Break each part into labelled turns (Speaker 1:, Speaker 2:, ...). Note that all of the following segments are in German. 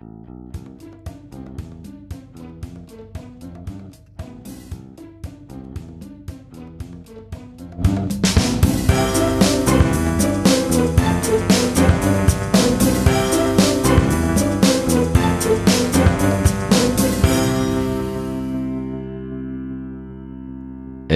Speaker 1: Thank you.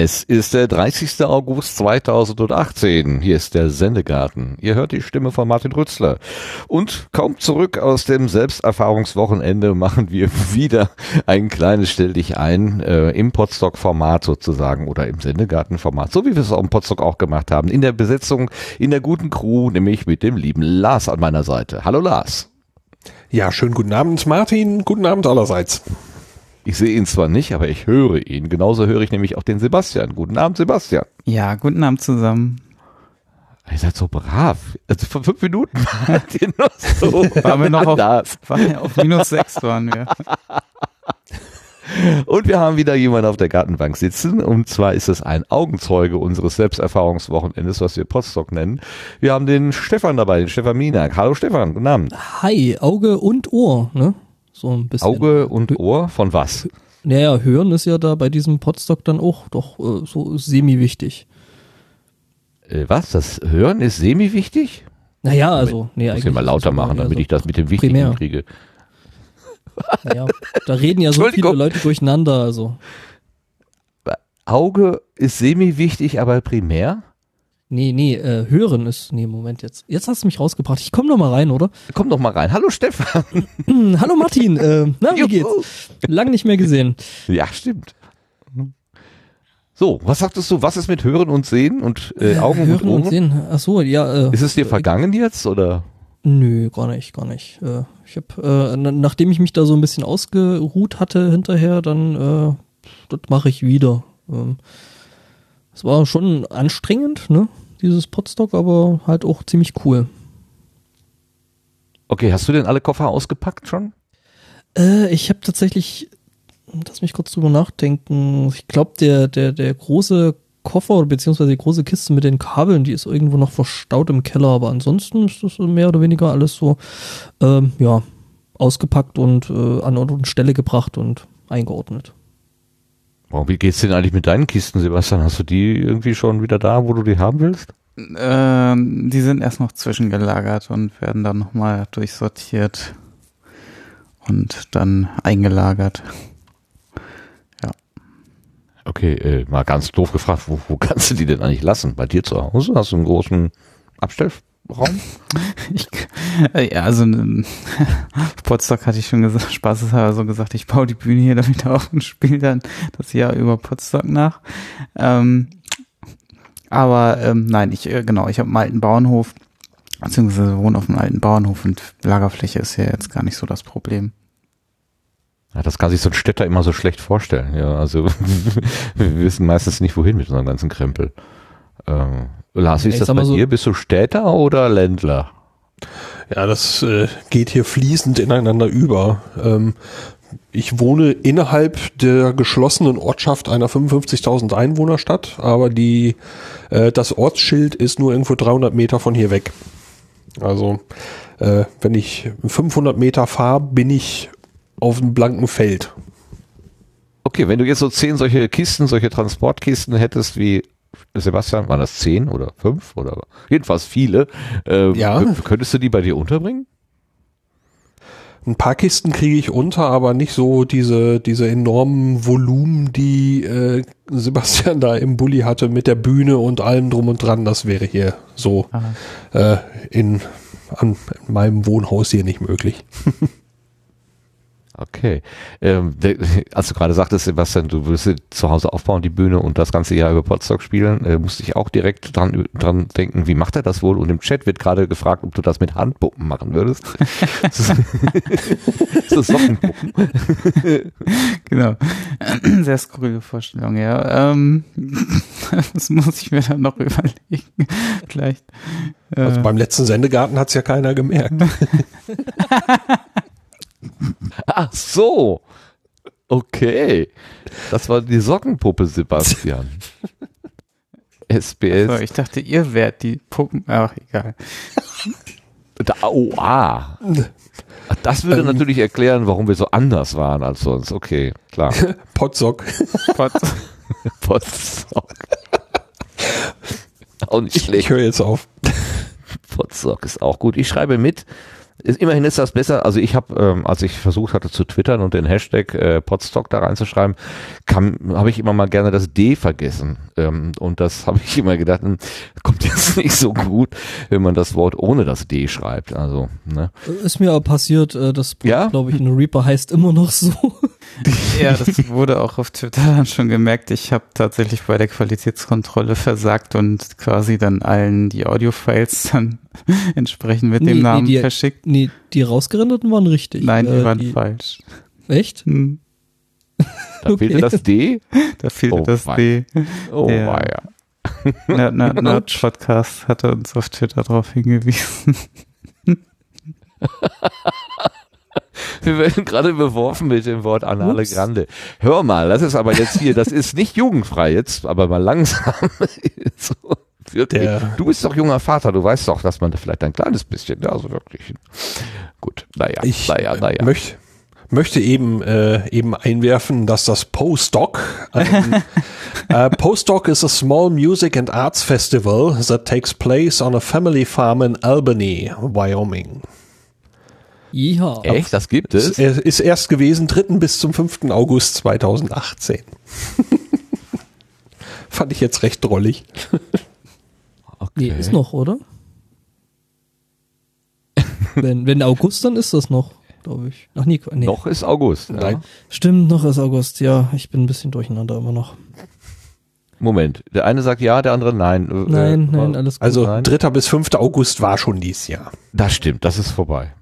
Speaker 1: Es ist der 30. August 2018. Hier ist der Sendegarten. Ihr hört die Stimme von Martin Rützler. Und kaum zurück aus dem Selbsterfahrungswochenende machen wir wieder ein kleines Stell dich ein äh, im Podstock-Format sozusagen oder im Sendegarten-Format, so wie wir es auch im Podstock auch gemacht haben. In der Besetzung, in der guten Crew, nämlich mit dem lieben Lars an meiner Seite. Hallo Lars.
Speaker 2: Ja, schönen guten Abend Martin, guten Abend allerseits.
Speaker 1: Ich sehe ihn zwar nicht, aber ich höre ihn. Genauso höre ich nämlich auch den Sebastian. Guten Abend, Sebastian.
Speaker 3: Ja, guten Abend zusammen.
Speaker 1: Ihr seid so brav. Also vor fünf Minuten wart ihr noch so.
Speaker 3: Waren wir noch auf, war auf minus sechs waren wir.
Speaker 1: Und wir haben wieder jemanden auf der Gartenbank sitzen. Und zwar ist es ein Augenzeuge unseres Selbsterfahrungswochenendes, was wir Postdoc nennen. Wir haben den Stefan dabei, den Stefan Minak. Hallo Stefan, guten Abend.
Speaker 4: Hi, Auge und Ohr, ne?
Speaker 1: So ein bisschen. Auge und Ohr von was?
Speaker 4: Naja, Hören ist ja da bei diesem Podstock dann auch doch äh, so semi-wichtig.
Speaker 1: Äh, was? Das Hören ist semi-wichtig?
Speaker 4: Naja, also,
Speaker 1: nee, eigentlich. Muss ich mal lauter machen, damit so ich das mit dem Wichtigen primär. kriege.
Speaker 4: Naja, da reden ja so viele Leute durcheinander, also.
Speaker 1: Auge ist semi-wichtig, aber primär?
Speaker 4: Nee, nee, äh, hören ist. Nee, Moment jetzt. Jetzt hast du mich rausgebracht. Ich komm noch mal rein, oder?
Speaker 1: Komm doch mal rein. Hallo Stefan.
Speaker 4: Hallo Martin. Äh, na, wie geht's? Lang nicht mehr gesehen.
Speaker 1: Ja, stimmt. So, was sagtest du? Was ist mit Hören und Sehen und äh, Augen
Speaker 4: Hören
Speaker 1: und Ohren?
Speaker 4: Und Sehen. Ach so, ja.
Speaker 1: Äh, ist es dir vergangen jetzt oder?
Speaker 4: Nö, gar nicht, gar nicht. Äh, ich habe, äh, nachdem ich mich da so ein bisschen ausgeruht hatte hinterher, dann äh, das mache ich wieder. Ähm, es war schon anstrengend, ne? Dieses Podstock, aber halt auch ziemlich cool.
Speaker 1: Okay, hast du denn alle Koffer ausgepackt schon?
Speaker 4: Äh, ich habe tatsächlich, lass mich kurz drüber nachdenken. Ich glaube, der, der, der große Koffer beziehungsweise die große Kiste mit den Kabeln, die ist irgendwo noch verstaut im Keller, aber ansonsten ist das mehr oder weniger alles so, ähm, ja, ausgepackt und äh, an Ort und Stelle gebracht und eingeordnet.
Speaker 1: Wow, wie geht's denn eigentlich mit deinen Kisten, Sebastian? Hast du die irgendwie schon wieder da, wo du die haben willst?
Speaker 3: Ähm, die sind erst noch zwischengelagert und werden dann nochmal durchsortiert und dann eingelagert. Ja.
Speaker 1: Okay, äh, mal ganz doof gefragt, wo, wo kannst du die denn eigentlich lassen? Bei dir zu Hause? Hast du einen großen Abstell? Raum?
Speaker 3: Ich, äh, ja, also in Potsdok hatte ich schon gesagt, spaßeshalber so gesagt, ich baue die Bühne hier damit auf und spiele dann das Jahr über Potsdok nach. Ähm, aber ähm, nein, ich äh, genau, ich habe einen alten Bauernhof, beziehungsweise wohne auf einem alten Bauernhof und Lagerfläche ist ja jetzt gar nicht so das Problem.
Speaker 1: Ja, das kann sich so ein Städter immer so schlecht vorstellen. Ja, also wir wissen meistens nicht, wohin mit unserem ganzen Krempel. Ähm, Lars, wie ist das bei so dir? Bist du Städter oder Ländler?
Speaker 2: Ja, das äh, geht hier fließend ineinander über. Ähm, ich wohne innerhalb der geschlossenen Ortschaft einer 55.000 Einwohnerstadt, aber die, äh, das Ortsschild ist nur irgendwo 300 Meter von hier weg. Also, äh, wenn ich 500 Meter fahre, bin ich auf einem blanken Feld.
Speaker 1: Okay, wenn du jetzt so zehn solche Kisten, solche Transportkisten hättest wie Sebastian, waren das zehn oder fünf oder jedenfalls viele. Äh, ja. Könntest du die bei dir unterbringen?
Speaker 2: Ein paar Kisten kriege ich unter, aber nicht so diese, diese enormen Volumen, die äh, Sebastian da im Bulli hatte mit der Bühne und allem drum und dran. Das wäre hier so äh, in, an in meinem Wohnhaus hier nicht möglich.
Speaker 1: Okay. Ähm, als du gerade sagtest, Sebastian, du würdest zu Hause aufbauen, die Bühne und das ganze Jahr über Potsdok spielen, äh, musste ich auch direkt dran, dran denken, wie macht er das wohl? Und im Chat wird gerade gefragt, ob du das mit Handpuppen machen würdest.
Speaker 3: so Sockenpuppen. genau. Sehr skurrile Vorstellung, ja. Ähm, das muss ich mir dann noch überlegen. Vielleicht.
Speaker 2: Äh, also beim letzten Sendegarten hat es ja keiner gemerkt.
Speaker 1: Ach so. Okay. Das war die Sockenpuppe, Sebastian.
Speaker 3: SBS. So, ich dachte, ihr wärt die Puppen. Ach, egal.
Speaker 1: Da, ah. Ach, Das würde
Speaker 2: Ähm.
Speaker 1: natürlich erklären, warum wir so anders waren als sonst. Okay, klar.
Speaker 2: Potsock.
Speaker 3: Pot-
Speaker 1: Potsock. Auch nicht
Speaker 2: Ich
Speaker 1: schlecht.
Speaker 2: höre jetzt auf.
Speaker 1: Potsock ist auch gut. Ich schreibe mit. Ist, immerhin ist das besser. Also ich habe, ähm, als ich versucht hatte zu twittern und den Hashtag äh, Potstock da reinzuschreiben, habe ich immer mal gerne das D vergessen. Ähm, und das habe ich immer gedacht, hm, kommt jetzt nicht so gut, wenn man das Wort ohne das D schreibt. Also, ne?
Speaker 4: Ist mir aber passiert, äh, das
Speaker 1: Ja?
Speaker 4: glaube ich, in Reaper heißt immer noch so.
Speaker 3: Ja, das wurde auch auf Twitter dann schon gemerkt. Ich habe tatsächlich bei der Qualitätskontrolle versagt und quasi dann allen die Audiofiles dann entsprechend mit
Speaker 4: Nee,
Speaker 3: dem
Speaker 4: nee,
Speaker 3: Namen
Speaker 4: die-
Speaker 3: verschickt.
Speaker 4: Nee, die rausgerenderten waren richtig.
Speaker 3: Nein, die
Speaker 4: Äh,
Speaker 3: waren falsch.
Speaker 4: Echt?
Speaker 3: Hm,
Speaker 1: Da fehlte
Speaker 4: Okay.
Speaker 1: das D.
Speaker 3: Da fehlte
Speaker 1: Oh,
Speaker 3: das
Speaker 1: wei.
Speaker 3: D.
Speaker 1: Oh
Speaker 3: Ja.
Speaker 1: weia.
Speaker 3: Nerd, Nerd, Nerd Podcast hatte uns auf Twitter darauf hingewiesen.
Speaker 1: Wir werden gerade beworfen mit dem Wort Anale
Speaker 4: Ups.
Speaker 1: Grande. Hör mal, das ist aber jetzt hier, das ist nicht jugendfrei jetzt, aber mal langsam. so, du bist doch junger Vater, du weißt doch, dass man da vielleicht ein kleines bisschen, ja, also wirklich. Gut, naja,
Speaker 2: Ich
Speaker 1: naja, naja.
Speaker 2: möchte möchte eben äh, eben einwerfen, dass das Postdoc ähm, äh, Postdoc is a small music and arts festival that takes place on a family farm in Albany, Wyoming.
Speaker 4: Ja.
Speaker 1: Echt, das gibt
Speaker 2: Es
Speaker 1: es?
Speaker 2: ist erst gewesen 3. bis zum 5. August 2018. Fand ich jetzt recht drollig.
Speaker 4: Nee, ist noch, oder? wenn, wenn August, dann ist das noch, glaube ich. Ach nee, nee.
Speaker 1: Noch ist August. Ja.
Speaker 2: Nein.
Speaker 4: Stimmt, noch ist August. Ja, ich bin ein bisschen durcheinander immer noch.
Speaker 1: Moment, der eine sagt ja, der andere nein. Äh,
Speaker 4: Nein,
Speaker 1: äh,
Speaker 4: nein, alles gut.
Speaker 2: Also
Speaker 1: Nein.
Speaker 2: 3. bis 5. August war schon dies Jahr.
Speaker 1: Das stimmt, das ist vorbei.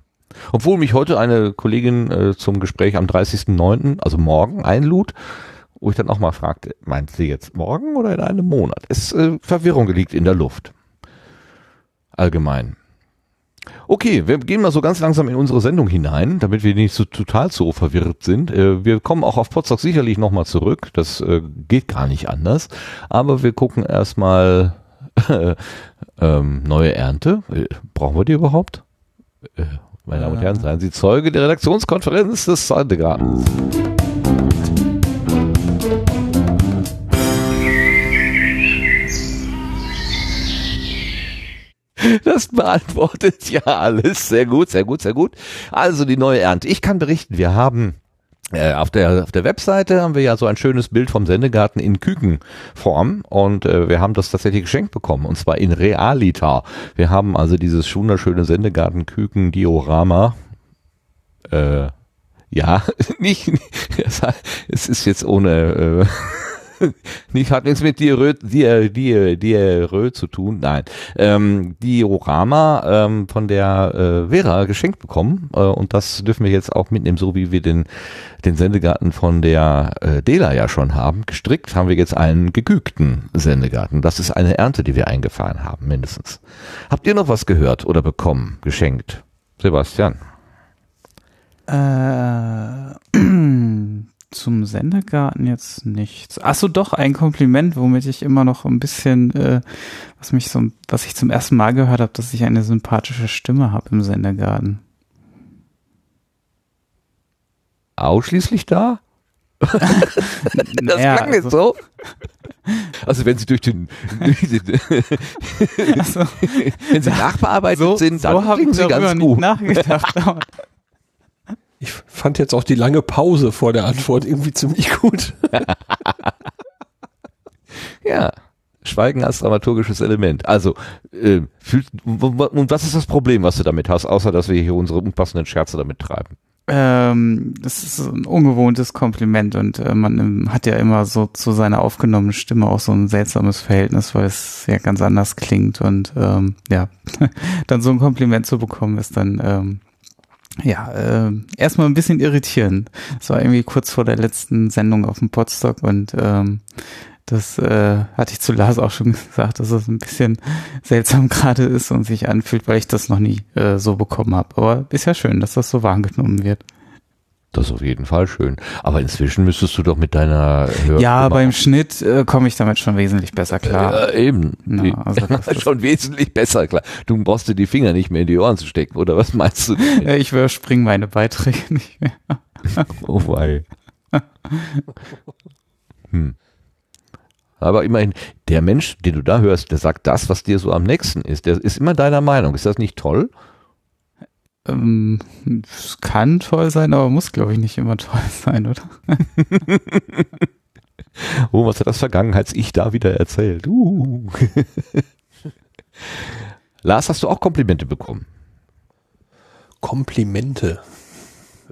Speaker 1: Obwohl mich heute eine Kollegin äh, zum Gespräch am 30.09., also morgen, einlud, wo ich dann auch mal fragte, meint sie jetzt morgen oder in einem Monat? Es äh, Verwirrung liegt in der Luft. Allgemein. Okay, wir gehen mal so ganz langsam in unsere Sendung hinein, damit wir nicht so total so verwirrt sind. Äh, wir kommen auch auf Potsdok sicherlich nochmal zurück. Das äh, geht gar nicht anders. Aber wir gucken erstmal ähm, neue Ernte. Äh, brauchen wir die überhaupt? Äh, meine Damen und Herren, seien Sie Zeuge der Redaktionskonferenz des Sandegartens. Das beantwortet ja alles. Sehr gut, sehr gut, sehr gut. Also die neue Ernte. Ich kann berichten, wir haben äh, auf der auf der Webseite haben wir ja so ein schönes Bild vom Sendegarten in Kükenform und äh, wir haben das tatsächlich geschenkt bekommen und zwar in Realita. Wir haben also dieses wunderschöne Sendegarten Küken Diorama. Äh, ja, nicht, es ist jetzt ohne äh, nicht, hat nichts mit Diarrhoe, Diar, Diar, Diarrhoe zu tun, nein. Ähm, Diorama ähm, von der äh, Vera geschenkt bekommen äh, und das dürfen wir jetzt auch mitnehmen, so wie wir den, den Sendegarten von der äh, Dela ja schon haben. Gestrickt haben wir jetzt einen gekügten Sendegarten. Das ist eine Ernte, die wir eingefahren haben, mindestens. Habt ihr noch was gehört oder bekommen, geschenkt? Sebastian?
Speaker 3: Äh, zum Sendegarten jetzt nichts. Achso, doch, ein Kompliment, womit ich immer noch ein bisschen, äh, was mich so, was ich zum ersten Mal gehört habe, dass ich eine sympathische Stimme habe im Sendegarten.
Speaker 1: Ausschließlich da? Das
Speaker 3: Naja,
Speaker 1: klang nicht
Speaker 3: also-
Speaker 1: so. Also wenn sie durch den, durch den
Speaker 3: Also,
Speaker 1: wenn sie nachbearbeitet
Speaker 3: so,
Speaker 1: sind, dann
Speaker 3: so habe ich
Speaker 1: klingen sie
Speaker 3: darüber
Speaker 1: ganz
Speaker 3: nicht
Speaker 1: gut.
Speaker 3: nachgedacht.
Speaker 2: Ich fand jetzt auch die lange Pause vor der Antwort irgendwie ziemlich gut.
Speaker 1: Ja. Schweigen als dramaturgisches Element. Also, äh, fühlt, und was ist das Problem, was du damit hast, außer dass wir hier unsere unpassenden Scherze damit treiben?
Speaker 3: ähm, das ist ein ungewohntes Kompliment und äh, man ähm, hat ja immer so zu seiner aufgenommenen Stimme auch so ein seltsames Verhältnis, weil es ja ganz anders klingt und ähm, ja, dann so ein Kompliment zu bekommen ist dann ähm, ja, äh, erstmal ein bisschen irritierend. Es war irgendwie kurz vor der letzten Sendung auf dem Podstock und ähm, das äh, hatte ich zu Lars auch schon gesagt, dass es ein bisschen seltsam gerade ist und sich anfühlt, weil ich das noch nie äh, so bekommen habe. Aber ist ja schön, dass das so wahrgenommen wird.
Speaker 1: Das ist auf jeden Fall schön. Aber inzwischen müsstest du doch mit deiner Hör
Speaker 3: Ja, beim Schnitt äh, komme ich damit schon wesentlich besser klar.
Speaker 1: Äh, eben.
Speaker 3: Na, also das ist-
Speaker 1: schon wesentlich besser, klar. Du brauchst dir die Finger nicht mehr in die Ohren zu stecken, oder was meinst du?
Speaker 3: Äh, ich überspringe meine Beiträge nicht mehr.
Speaker 1: Oh wei. hm. Aber immerhin, der Mensch, den du da hörst, der sagt das, was dir so am nächsten ist. Der ist immer deiner Meinung. Ist das nicht toll?
Speaker 3: Ähm, es kann toll sein, aber muss, glaube ich, nicht immer toll sein, oder?
Speaker 1: Oh, was hat das Vergangenheits-Ich da wieder erzählt? Uh. Lars, hast du auch Komplimente bekommen?
Speaker 2: Komplimente.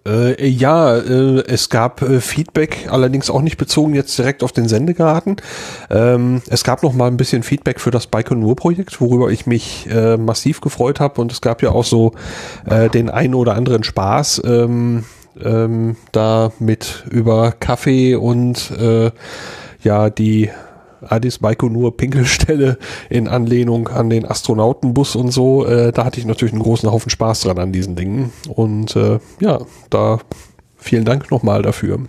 Speaker 2: Äh, ja, äh, es gab äh, Feedback, allerdings auch nicht bezogen jetzt direkt auf den Sendegarten. Ähm, es gab noch mal ein bisschen Feedback für das Baikonur-Projekt, worüber ich mich äh, massiv gefreut habe. Und es gab ja auch so äh, den einen oder anderen Spaß ähm, ähm, da mit über Kaffee und äh, ja die Addis Baikonur Pinkelstelle in Anlehnung an den Astronautenbus und so. Äh, da hatte ich natürlich einen großen Haufen Spaß dran an diesen Dingen. Und äh, ja, da vielen Dank nochmal dafür.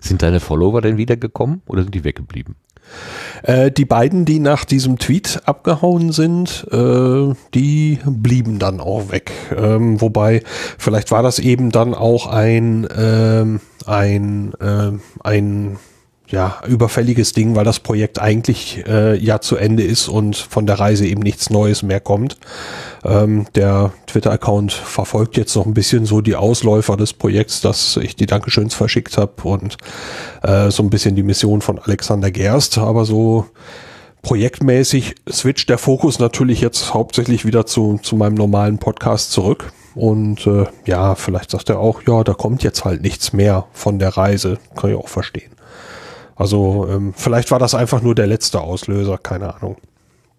Speaker 1: Sind deine Follower denn wiedergekommen oder sind die weggeblieben?
Speaker 2: Äh, die beiden, die nach diesem Tweet abgehauen sind, äh, die blieben dann auch weg. Ähm, wobei, vielleicht war das eben dann auch ein, ähm, ein, ähm, ein ja, überfälliges Ding, weil das Projekt eigentlich äh, ja zu Ende ist und von der Reise eben nichts Neues mehr kommt. Ähm, der Twitter-Account verfolgt jetzt noch ein bisschen so die Ausläufer des Projekts, dass ich die Dankeschöns verschickt habe und äh, so ein bisschen die Mission von Alexander Gerst, aber so projektmäßig switcht der Fokus natürlich jetzt hauptsächlich wieder zu, zu meinem normalen Podcast zurück. Und äh, ja, vielleicht sagt er auch, ja, da kommt jetzt halt nichts mehr von der Reise. Kann ich auch verstehen. Also ähm, vielleicht war das einfach nur der letzte Auslöser, keine Ahnung.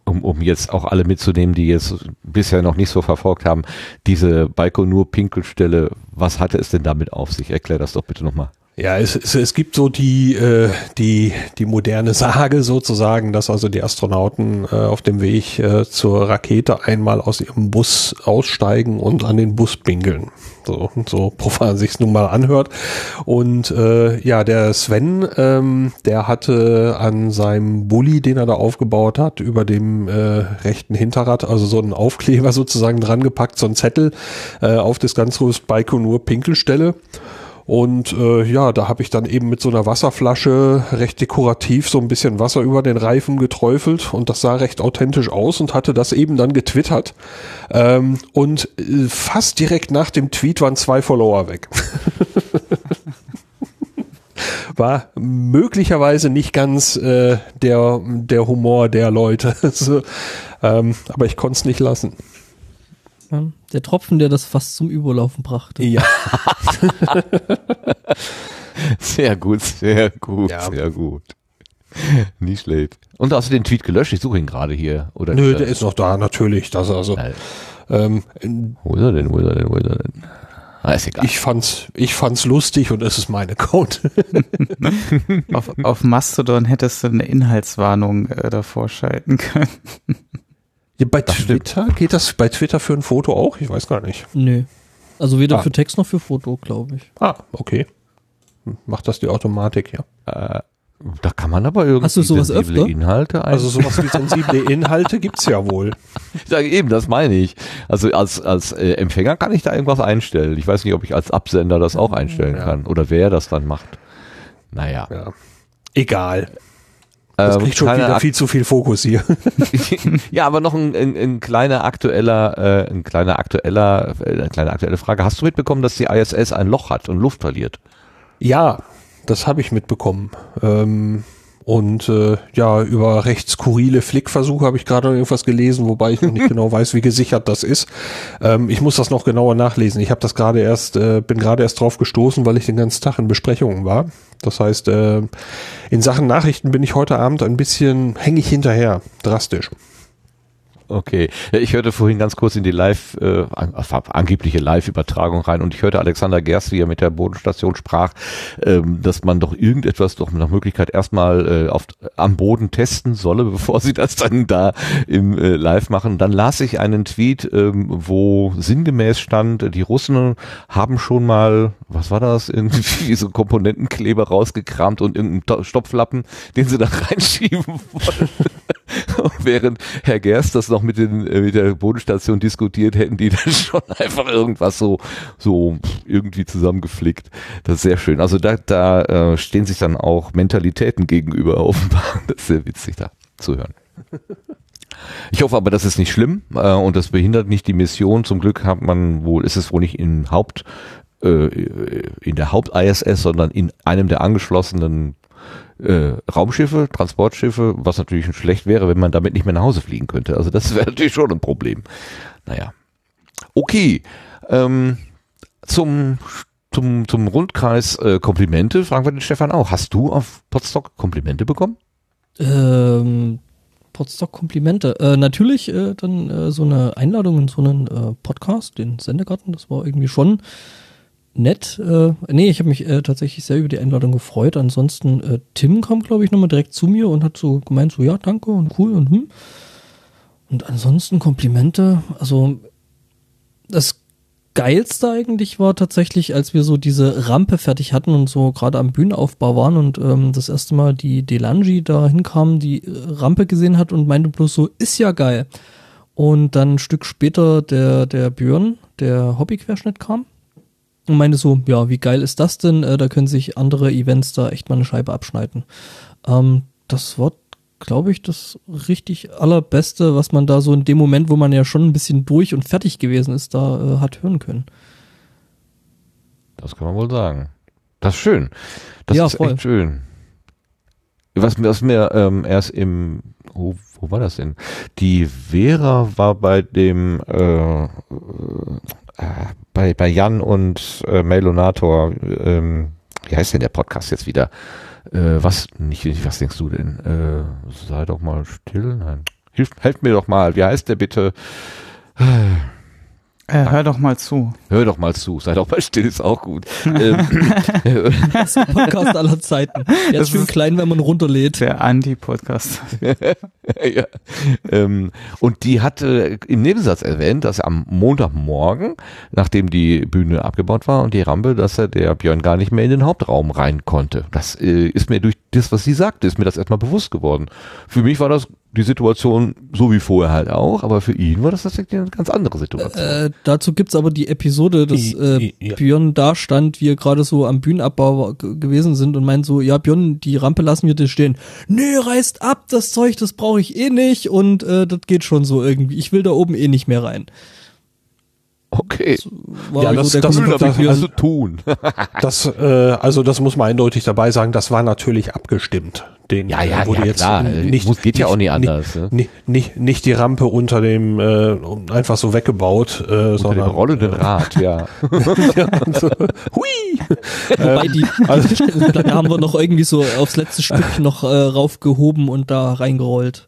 Speaker 1: Um, um jetzt auch alle mitzunehmen, die jetzt bisher noch nicht so verfolgt haben, diese Baikonur-Pinkelstelle, was hatte es denn damit auf sich? Erklär das doch bitte nochmal.
Speaker 2: Ja, es, es, es gibt so die, äh, die, die moderne Sage sozusagen, dass also die Astronauten äh, auf dem Weg äh, zur Rakete einmal aus ihrem Bus aussteigen und an den Bus pinkeln. So, so profan sich's nun mal anhört. Und äh, ja, der Sven, ähm, der hatte an seinem Bulli, den er da aufgebaut hat, über dem äh, rechten Hinterrad, also so einen Aufkleber sozusagen dran gepackt, so einen Zettel äh, auf das Ganzrus Baikonur Pinkelstelle. Und äh, ja, da habe ich dann eben mit so einer Wasserflasche recht dekorativ so ein bisschen Wasser über den Reifen geträufelt und das sah recht authentisch aus und hatte das eben dann getwittert. Ähm, und äh, fast direkt nach dem Tweet waren zwei Follower weg. War möglicherweise nicht ganz äh, der, der Humor der Leute. so, ähm, aber ich konnte es nicht lassen.
Speaker 4: Ja, der Tropfen, der das fast zum Überlaufen brachte.
Speaker 2: Ja.
Speaker 1: Sehr gut, sehr gut,
Speaker 2: Ja.
Speaker 1: sehr gut. Nicht schlecht. Und hast du den Tweet gelöscht? Ich suche ihn gerade hier. Oder
Speaker 2: Nö, der ist noch da, natürlich. Das also.
Speaker 1: Nein.
Speaker 2: Ähm,
Speaker 1: Wo ist er denn? Wo ist er denn? Wo ist er denn? Ah, ist egal.
Speaker 2: Ich fand's, ich fand's lustig und es ist mein Account.
Speaker 3: auf, auf Mastodon hättest du eine Inhaltswarnung äh, davor schalten können.
Speaker 2: Ja, bei Twitter geht das bei Twitter für ein Foto auch? Ich weiß gar nicht.
Speaker 4: Nö. Also weder
Speaker 2: Ah.
Speaker 4: für Text noch für Foto, glaube ich.
Speaker 2: Ah, okay. Hm, Macht das die Automatik, ja.
Speaker 1: Äh, da kann man aber irgendwie
Speaker 4: Hast du sowas
Speaker 1: sensible
Speaker 4: öfter?
Speaker 1: Inhalte ein.
Speaker 2: Also sowas wie sensible Inhalte gibt's ja wohl.
Speaker 1: Ja, eben, das meine ich. Also als, als äh, Empfänger kann ich da irgendwas einstellen. Ich weiß nicht, ob ich als Absender das auch einstellen
Speaker 2: Ja.
Speaker 1: kann oder wer das dann macht. Naja.
Speaker 2: Ja. Egal. Das
Speaker 1: Ähm,
Speaker 2: kriegt schon wieder viel zu viel Fokus hier.
Speaker 1: ja, aber noch ein, ein, ein kleiner aktueller, äh, ein kleiner aktueller, äh, eine kleine aktuelle Frage. Hast du mitbekommen, dass die ISS ein Loch hat und Luft verliert?
Speaker 2: Ja, das habe ich mitbekommen. Ähm, und äh, ja, über recht skurrile Flickversuche habe ich gerade noch irgendwas gelesen, wobei ich noch nicht genau weiß, wie gesichert das ist. Ähm, ich muss das noch genauer nachlesen. Ich habe das gerade erst, äh, bin gerade erst drauf gestoßen, weil ich den ganzen Tag in Besprechungen war. Das heißt, äh, in Sachen Nachrichten bin ich heute Abend ein bisschen hängig hinterher, drastisch.
Speaker 1: Okay, ich hörte vorhin ganz kurz in die Live, äh, angebliche Live-Übertragung rein und ich hörte Alexander Gerst, wie er mit der Bodenstation sprach, ähm, dass man doch irgendetwas doch nach Möglichkeit erstmal äh, auf, am Boden testen solle, bevor sie das dann da im äh, Live machen. Dann las ich einen Tweet, ähm, wo sinngemäß stand, die Russen haben schon mal, was war das, irgendwie so Komponentenkleber rausgekramt und irgendeinen Stopflappen, den sie da reinschieben wollen. Während Herr Gerst das noch mit, den, äh, mit der Bodenstation diskutiert, hätten die dann schon einfach irgendwas so, so irgendwie zusammengeflickt. Das ist sehr schön. Also da, da äh, stehen sich dann auch Mentalitäten gegenüber offenbar. Das ist sehr witzig da zu hören. Ich hoffe aber, das ist nicht schlimm äh, und das behindert nicht die Mission. Zum Glück hat man wohl, ist es wohl nicht in Haupt äh, in der Haupt-ISS, sondern in einem der angeschlossenen äh, Raumschiffe, Transportschiffe, was natürlich schlecht wäre, wenn man damit nicht mehr nach Hause fliegen könnte. Also das wäre natürlich schon ein Problem. Naja. Okay. Ähm, zum zum, zum Rundkreis äh, Komplimente fragen wir den Stefan auch. Hast du auf Potsdok Komplimente bekommen?
Speaker 4: Ähm, Potsdok Komplimente. Äh, natürlich äh, dann äh, so eine Einladung in so einen äh, Podcast, den Sendegarten, das war irgendwie schon nett. Äh, nee, ich habe mich äh, tatsächlich sehr über die Einladung gefreut. Ansonsten, äh, Tim kam, glaube ich, nochmal direkt zu mir und hat so gemeint, so ja, danke und cool und hm. Und ansonsten Komplimente. Also das Geilste eigentlich war tatsächlich, als wir so diese Rampe fertig hatten und so gerade am Bühnenaufbau waren und ähm, das erste Mal die Delangi da hinkam, die äh, Rampe gesehen hat und meinte bloß so, ist ja geil. Und dann ein Stück später der, der Björn, der Hobbyquerschnitt kam und meinte so, ja, wie geil ist das denn? Äh, da können sich andere Events da echt mal eine Scheibe abschneiden. Ähm, das war, glaube ich, das richtig allerbeste, was man da so in dem Moment, wo man ja schon ein bisschen durch und fertig gewesen ist, da äh, hat hören können.
Speaker 1: Das kann man wohl sagen. Das ist schön. Das
Speaker 4: Ja,
Speaker 1: ist
Speaker 4: voll.
Speaker 1: echt schön. Was, was mir ähm, erst im, wo, wo war das denn? Die Vera war bei dem, äh, äh, bei, bei Jan und äh, Melonator, ähm, wie heißt denn der Podcast jetzt wieder? Äh, was, nicht, nicht, was denkst du denn? Äh, sei doch mal still, nein. Hilf, helft mir doch mal, wie heißt der bitte?
Speaker 3: Äh, hör doch mal zu.
Speaker 1: Hör doch mal zu, sei doch mal still, ist auch gut. ähm,
Speaker 4: Das ist ein Podcast aller Zeiten. Der
Speaker 3: Das
Speaker 4: ist schön
Speaker 3: ist-
Speaker 4: klein, wenn man runterlädt.
Speaker 3: Der Anti-Podcast.
Speaker 1: ja. ähm, und die hatte im Nebensatz erwähnt, dass er am Montagmorgen, nachdem die Bühne abgebaut war und die Rampe, dass er der Björn gar nicht mehr in den Hauptraum rein konnte. Das äh, ist mir durch das, was sie sagte, ist mir das erstmal bewusst geworden. Für mich war das die Situation so wie vorher halt auch, aber für ihn war das tatsächlich eine ganz andere Situation.
Speaker 4: Äh, dazu gibt's aber die Episode, dass äh,
Speaker 2: ja.
Speaker 4: Björn da stand, wir gerade so am Bühnenabbau gewesen sind und meint so, ja Björn, die Rampe lassen wir dir stehen. Nee, reißt ab, das Zeug, das brauche ich eh nicht und äh, das geht schon so irgendwie. Ich will da oben eh nicht mehr rein.
Speaker 1: Okay.
Speaker 4: War
Speaker 2: Ja,
Speaker 4: so
Speaker 2: das- das- das-
Speaker 4: von Björn.
Speaker 1: zu tun.
Speaker 2: Das, äh, also das muss man eindeutig dabei sagen, das war natürlich abgestimmt. Den,
Speaker 1: Ja, ja,
Speaker 2: äh, wurde
Speaker 1: ja,
Speaker 2: jetzt
Speaker 1: klar.
Speaker 2: Nicht,
Speaker 1: Muss- geht ja auch nicht anders,
Speaker 2: Nicht,
Speaker 1: ne?
Speaker 2: nicht, nicht, nicht die Rampe unter dem äh, einfach so weggebaut, äh,
Speaker 1: Unter dem
Speaker 2: sondern
Speaker 1: rollenden Rad, ja.
Speaker 2: so, hui.
Speaker 4: Wobei die,
Speaker 2: also-
Speaker 4: da haben wir noch irgendwie so aufs letzte Stück noch äh, raufgehoben und da reingerollt.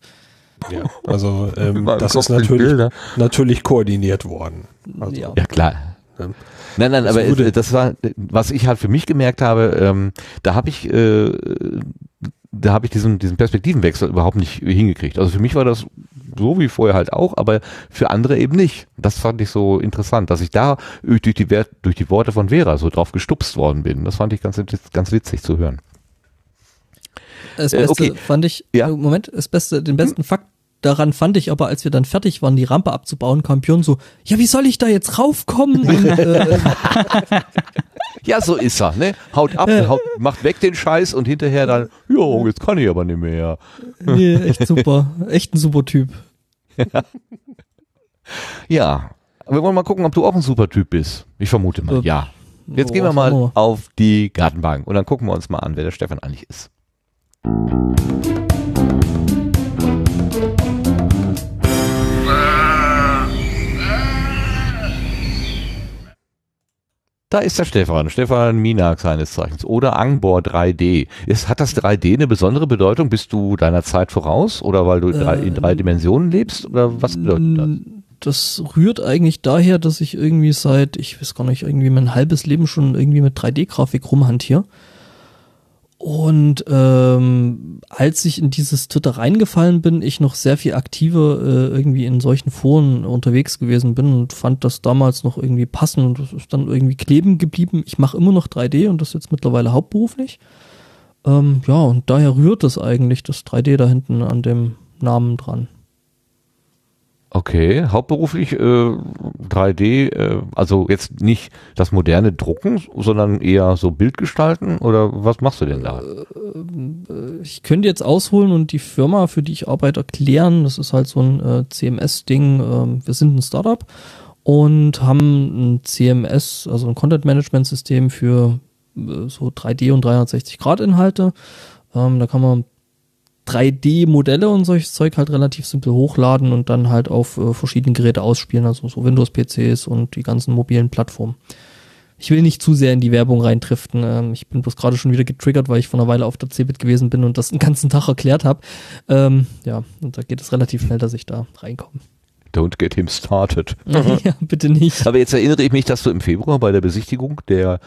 Speaker 2: Ja, also ähm, das ist natürlich, natürlich koordiniert worden. Also,
Speaker 4: ja.
Speaker 1: Ja, klar.
Speaker 2: Ähm,
Speaker 1: Nein, nein,
Speaker 2: das
Speaker 1: aber
Speaker 2: wurde-
Speaker 1: äh, das war, was ich halt für mich gemerkt habe, ähm, da habe ich, äh, da habe ich diesen, diesen Perspektivenwechsel überhaupt nicht hingekriegt. Also für mich war das so wie vorher halt auch, aber für andere eben nicht. Das fand ich so interessant, dass ich da durch die, Wert- durch die Worte von Vera so drauf gestupst worden bin. Das fand ich ganz, ganz witzig zu hören.
Speaker 4: Das
Speaker 1: Äh,
Speaker 4: Beste
Speaker 1: okay.
Speaker 4: fand ich,
Speaker 1: Ja.
Speaker 4: äh, Moment, das Beste, den besten Fakt daran fand ich aber, als wir dann fertig waren, die Rampe abzubauen, kam Björn so, ja, wie soll ich da jetzt raufkommen? Und, äh,
Speaker 1: Ja, so ist er, ne? Haut ab, haut, macht weg den Scheiß und hinterher dann, jo, jetzt kann ich aber nicht mehr.
Speaker 4: nee, echt super, echt ein super Typ.
Speaker 1: Ja, wir wollen mal gucken, ob du auch ein super Typ bist. Ich vermute mal, ja. Jetzt gehen wir mal auf die Gartenbank und dann gucken wir uns mal an, wer der Stefan eigentlich ist. Da ist der Stefan, Stefan Minak seines Zeichens oder Angbor 3D. Ist, hat das 3D eine besondere Bedeutung? Bist du deiner Zeit voraus oder weil du drei, in drei Dimensionen lebst oder was bedeutet das?
Speaker 4: Das rührt eigentlich daher, dass ich irgendwie seit, ich weiß gar nicht, irgendwie mein halbes Leben schon irgendwie mit 3D-Grafik rumhantiere. Und ähm, als ich in dieses Twitter reingefallen bin, ich noch sehr viel aktiver äh, irgendwie in solchen Foren unterwegs gewesen bin und fand das damals noch irgendwie passend und das ist dann irgendwie kleben geblieben. Ich mache immer noch 3D und das jetzt mittlerweile hauptberuflich. Ähm, ja, und daher rührt es eigentlich das 3D da hinten an dem Namen dran.
Speaker 1: Okay, hauptberuflich äh, 3D, äh, also jetzt nicht das moderne Drucken, sondern eher so Bildgestalten oder was machst du denn da?
Speaker 4: Äh, ich könnte jetzt ausholen und die Firma, für die ich arbeite, erklären. Das ist halt so ein äh, CMS-Ding. Ähm, wir sind ein Startup und haben ein CMS, also ein Content-Management-System für äh, so 3D und 360-Grad-Inhalte. Ähm, da kann man 3D-Modelle und solches Zeug halt relativ simpel hochladen und dann halt auf äh, verschiedene Geräte ausspielen, also so Windows-PCs und die ganzen mobilen Plattformen. Ich will nicht zu sehr in die Werbung reintriften. Ähm, ich bin bloß gerade schon wieder getriggert, weil ich vor einer Weile auf der CeBIT gewesen bin und das den ganzen Tag erklärt habe. Ähm, ja, und da geht es relativ schnell, dass ich da reinkomme.
Speaker 1: Don't get him started.
Speaker 4: ja, bitte nicht.
Speaker 1: Aber jetzt erinnere ich mich, dass du im Februar bei der Besichtigung der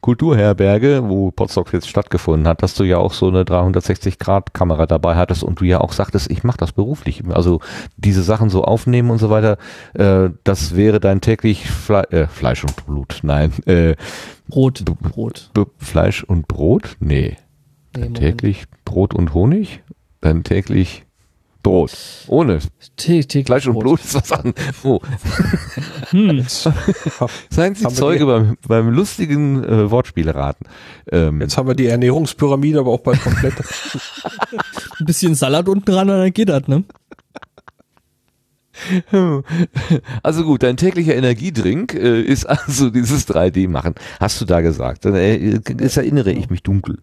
Speaker 1: Kulturherberge, wo Potsdok jetzt stattgefunden hat, dass du ja auch so eine 360-Grad-Kamera dabei hattest und du ja auch sagtest, ich mache das beruflich. Also diese Sachen so aufnehmen und so weiter, äh, das wäre dein täglich Fle äh, Fleisch und Blut. Nein. Äh,
Speaker 4: Brot. Brot.
Speaker 1: Fleisch und Brot? Nee. nee täglich Brot und Honig? Dann täglich Brot. Ohne.
Speaker 4: Tee,
Speaker 1: Fleisch und Blut ist was anderes. Oh. hm. Seien Sie Zeuge beim, beim lustigen äh, Wortspieleraten.
Speaker 2: Ähm. Jetzt haben wir die Ernährungspyramide aber auch bald komplett.
Speaker 4: Ein bisschen Salat unten dran und dann geht das, ne?
Speaker 1: Also gut, dein täglicher Energiedrink äh, ist also dieses 3D-Machen. Hast du da gesagt? Dann äh, das erinnere ich mich dunkel.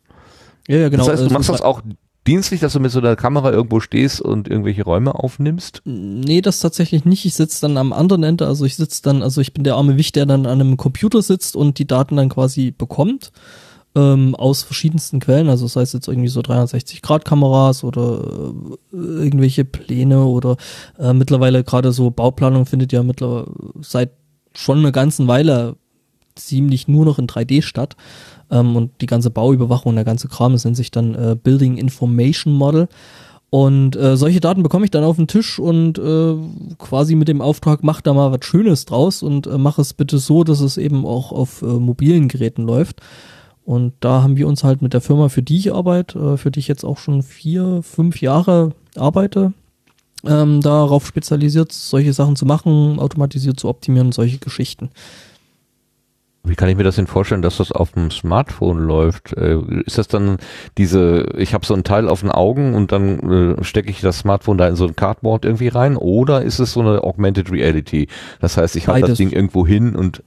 Speaker 4: Ja, ja, genau.
Speaker 1: Das heißt, du machst das auch dienstlich, dass du mit so einer Kamera irgendwo stehst und irgendwelche Räume aufnimmst?
Speaker 4: Nee, das tatsächlich nicht. Ich sitze dann am anderen Ende, also ich sitze dann, also ich bin der arme Wicht, der dann an einem Computer sitzt und die Daten dann quasi bekommt ähm, aus verschiedensten Quellen, also das heißt jetzt irgendwie so 360-Grad-Kameras oder äh, irgendwelche Pläne oder äh, mittlerweile gerade so Bauplanung findet ja mittlerweile seit schon einer ganzen Weile ziemlich nur noch in 3D statt. Ähm, und die ganze Bauüberwachung, der ganze Kram, das nennt sich dann äh, Building Information Model. Und äh, solche Daten bekomme ich dann auf den Tisch und äh, quasi mit dem Auftrag, mach da mal was Schönes draus und äh, mach es bitte so, dass es eben auch auf äh, mobilen Geräten läuft. Und da haben wir uns halt mit der Firma, für die ich arbeite, äh, für die ich jetzt auch schon vier, fünf Jahre arbeite, ähm, darauf spezialisiert, solche Sachen zu machen, automatisiert zu optimieren, solche Geschichten.
Speaker 1: Wie kann ich mir das denn vorstellen, dass das auf dem Smartphone läuft? Äh, ist das dann diese, ich habe so ein Teil auf den Augen und dann äh, stecke ich das Smartphone da in so ein Cardboard irgendwie rein? Oder ist es so eine Augmented Reality? Das heißt, ich halte das Ding irgendwo hin und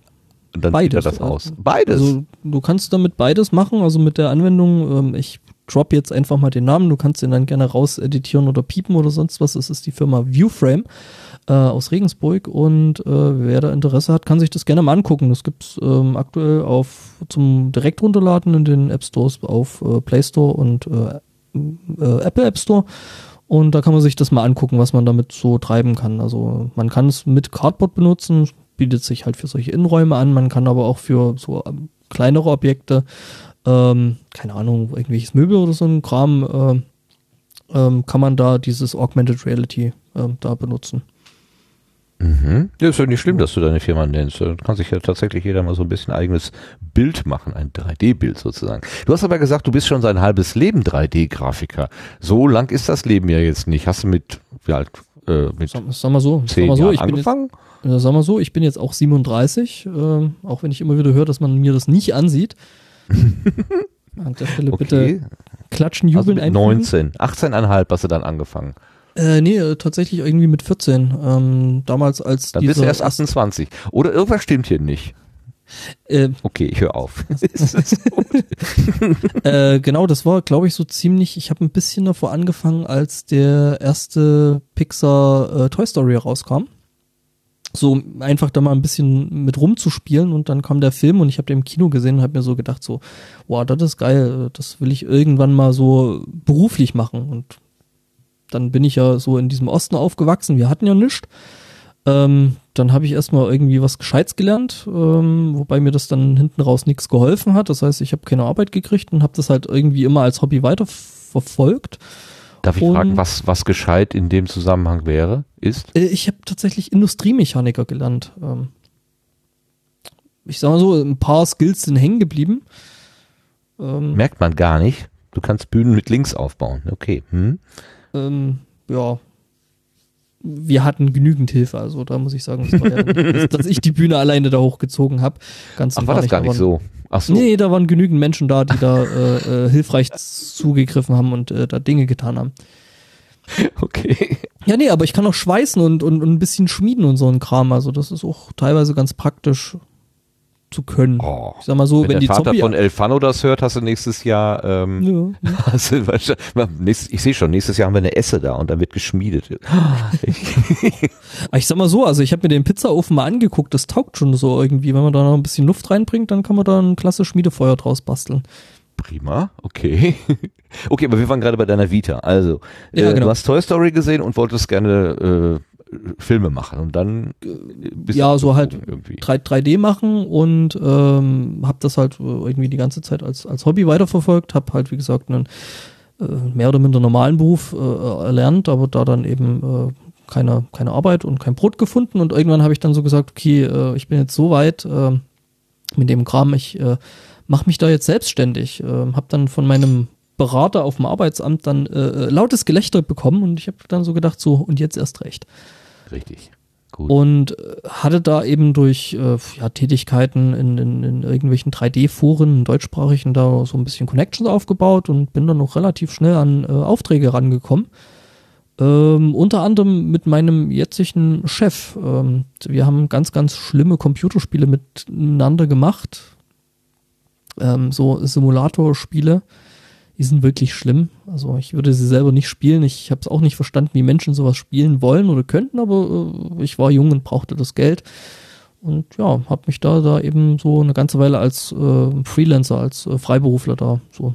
Speaker 1: dann
Speaker 4: beides,
Speaker 1: sieht er das aus. Beides.
Speaker 4: Also du kannst damit beides machen, also mit der Anwendung, ähm, ich drop jetzt einfach mal den Namen, du kannst den dann gerne raus editieren oder piepen oder sonst was. Es ist die Firma Viewframe äh, aus Regensburg und äh, wer da Interesse hat, kann sich das gerne mal angucken. Das gibt's ähm, aktuell auf zum direkt runterladen in den App Stores auf äh, Play Store und äh, äh, Apple App Store. Und da kann man sich das mal angucken, was man damit so treiben kann. Also man kann es mit Cardboard benutzen, bietet sich halt für solche Innenräume an. Man kann aber auch für so ähm, kleinere Objekte, ähm, keine Ahnung, irgendwelches Möbel oder so ein Kram, äh, ähm, kann man da dieses Augmented Reality äh, da benutzen.
Speaker 1: Mhm. Ja, ist ja nicht schlimm, dass du deine Firma nennst. Da kann sich ja tatsächlich jeder mal so ein bisschen eigenes Bild machen, ein 3D-Bild sozusagen. Du hast aber gesagt, du bist schon sein halbes Leben 3D-Grafiker. So lang ist das Leben ja jetzt nicht. Hast du mit, wie alt, äh, mit
Speaker 4: sag, sag mal so,
Speaker 1: zehn
Speaker 4: sag mal so,
Speaker 1: Jahren
Speaker 4: ich
Speaker 1: angefangen?
Speaker 4: Bin jetzt, sag mal so, ich bin jetzt auch 37, äh, auch wenn ich immer wieder höre, dass man mir das nicht ansieht. An der Stelle
Speaker 1: Okay.
Speaker 4: bitte klatschen,
Speaker 1: Also
Speaker 4: jubeln,
Speaker 1: mit
Speaker 4: einfügen.
Speaker 1: 19, 18,5 hast du dann angefangen.
Speaker 4: Äh, nee, äh, tatsächlich irgendwie mit 14. Ähm, damals als
Speaker 1: Dann bist du erst 28. Oder irgendwas stimmt hier nicht.
Speaker 4: äh,
Speaker 1: Okay, ich höre auf.
Speaker 4: äh, genau, das war, glaube ich, so ziemlich. Ich habe ein bisschen davor angefangen, als der erste Pixar äh, Toy Story rauskam. So einfach da mal ein bisschen mit rumzuspielen und dann kam der Film und ich habe den im Kino gesehen und habe mir so gedacht so, wow, das ist geil, das will ich irgendwann mal so beruflich machen und dann bin ich ja so in diesem Osten aufgewachsen, wir hatten ja nichts. Ähm, dann habe ich erstmal irgendwie was Gescheites gelernt, ähm, wobei mir das dann hinten raus nichts geholfen hat. Das heißt, ich habe keine Arbeit gekriegt und habe das halt irgendwie immer als Hobby weiterverfolgt.
Speaker 1: Darf ich
Speaker 4: Und-
Speaker 1: fragen, was, was gescheit in dem Zusammenhang wäre, ist?
Speaker 4: Äh, Ich habe tatsächlich Industriemechaniker gelernt. Ähm, ich sag mal so, ein paar Skills sind hängen geblieben. Ähm,
Speaker 1: Merkt man gar nicht. Du kannst Bühnen mit links aufbauen. Okay. Hm?
Speaker 4: ähm, ja. Wir hatten genügend Hilfe, also da muss ich sagen, das ja, dass, dass ich die Bühne alleine da hochgezogen habe. Ganz
Speaker 1: Ach, war das gar nicht so? Ach so.
Speaker 4: Nee, da waren genügend Menschen da, die da äh, äh, hilfreich zugegriffen haben und äh, da Dinge getan haben.
Speaker 1: Okay.
Speaker 4: Ja, nee, aber ich kann auch schweißen und, und, und ein bisschen schmieden und so ein Kram. Also das ist auch teilweise ganz praktisch zu können.
Speaker 1: Oh.
Speaker 4: Ich sag mal so,
Speaker 1: Wenn,
Speaker 4: wenn,
Speaker 1: der
Speaker 4: die
Speaker 1: Vater
Speaker 4: Zombie...
Speaker 1: von Elfano das hört, hast du nächstes Jahr, ähm,
Speaker 4: ja,
Speaker 1: hast du nächstes, ich sehe schon, nächstes Jahr haben wir eine Esse da und dann wird geschmiedet.
Speaker 4: Ich sag mal so, also ich habe mir den Pizzaofen mal angeguckt, das taugt schon so irgendwie. Wenn man da noch ein bisschen Luft reinbringt, dann kann man da ein klasse Schmiedefeuer draus basteln.
Speaker 1: Prima, okay. Okay, aber wir waren gerade bei deiner Vita. Also,
Speaker 4: Ja,
Speaker 1: äh,
Speaker 4: genau.
Speaker 1: du hast Toy Story gesehen und wolltest gerne äh, Filme machen und dann bist
Speaker 4: Ja, so halt
Speaker 1: irgendwie.
Speaker 4: 3, 3D machen und ähm, habe das halt äh, irgendwie die ganze Zeit als, als Hobby weiterverfolgt, habe halt wie gesagt einen äh, mehr oder minder normalen Beruf äh, erlernt, aber da dann eben äh, keine, keine Arbeit und kein Brot gefunden und irgendwann habe ich dann so gesagt, okay, äh, ich bin jetzt so weit äh, mit dem Kram, ich äh, mache mich da jetzt selbstständig, äh, habe dann von meinem Berater auf dem Arbeitsamt dann äh, äh, lautes Gelächter bekommen und ich habe dann so gedacht, so und jetzt erst recht
Speaker 1: Richtig. Gut.
Speaker 4: und äh, hatte da eben durch äh, ja, Tätigkeiten in, in, in irgendwelchen 3D-Foren, in deutschsprachigen, da so ein bisschen Connections aufgebaut und bin dann noch relativ schnell an äh, Aufträge rangekommen. Ähm, unter anderem mit meinem jetzigen Chef. Ähm, wir haben ganz, ganz schlimme Computerspiele miteinander gemacht. Ähm, so Simulatorspiele. Die sind wirklich schlimm. Also ich würde sie selber nicht spielen. Ich habe es auch nicht verstanden, wie Menschen sowas spielen wollen oder könnten, aber äh, ich war jung und brauchte das Geld. Und ja, habe mich da, da eben so eine ganze Weile als äh, Freelancer, als äh, Freiberufler da so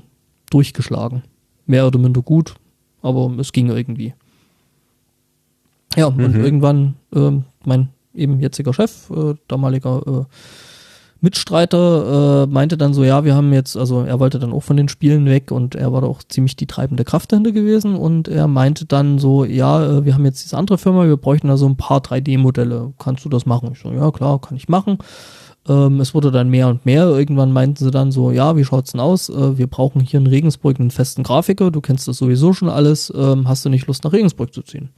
Speaker 4: durchgeschlagen. Mehr oder minder gut, aber es ging irgendwie. Ja, und
Speaker 1: Mhm.
Speaker 4: irgendwann ähm, mein eben jetziger Chef, äh, damaliger äh, Mitstreiter, äh, meinte dann so, ja, wir haben jetzt, also er wollte dann auch von den Spielen weg und er war da auch ziemlich die treibende Kraft dahinter gewesen und er meinte dann so, ja, äh, wir haben jetzt diese andere Firma, wir bräuchten da so ein paar 3D-Modelle, kannst du das machen? Ich so, ja klar, kann ich machen. Ähm, es wurde dann mehr und mehr. Irgendwann meinten sie dann so, ja, wie schaut's denn aus? Äh, wir brauchen hier in Regensburg einen festen Grafiker, du kennst das sowieso schon alles, ähm, hast du nicht Lust nach Regensburg zu ziehen?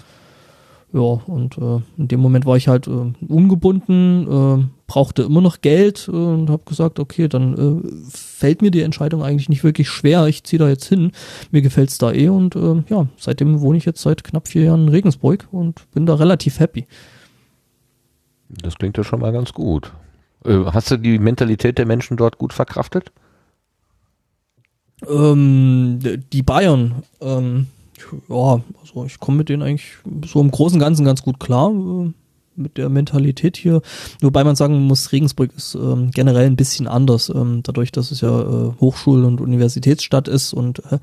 Speaker 4: Ja, und äh, in dem Moment war ich halt äh, ungebunden, äh, brauchte immer noch Geld äh, und habe gesagt, okay, dann äh, fällt mir die Entscheidung eigentlich nicht wirklich schwer. Ich ziehe da jetzt hin. Mir gefällt's da eh und äh, ja, seitdem wohne ich jetzt seit knapp vier Jahren in Regensburg und bin da relativ happy.
Speaker 1: Das klingt ja schon mal ganz gut. Äh, Hast du die Mentalität der Menschen dort gut verkraftet?
Speaker 4: Ähm, die Bayern, ähm, ja, also ich komme mit denen eigentlich so im Großen und Ganzen ganz gut klar, äh, mit der Mentalität hier. Wobei man sagen muss, Regensburg ist ähm, generell ein bisschen anders, ähm, dadurch, dass es ja äh, Hochschul- und Universitätsstadt ist und äh,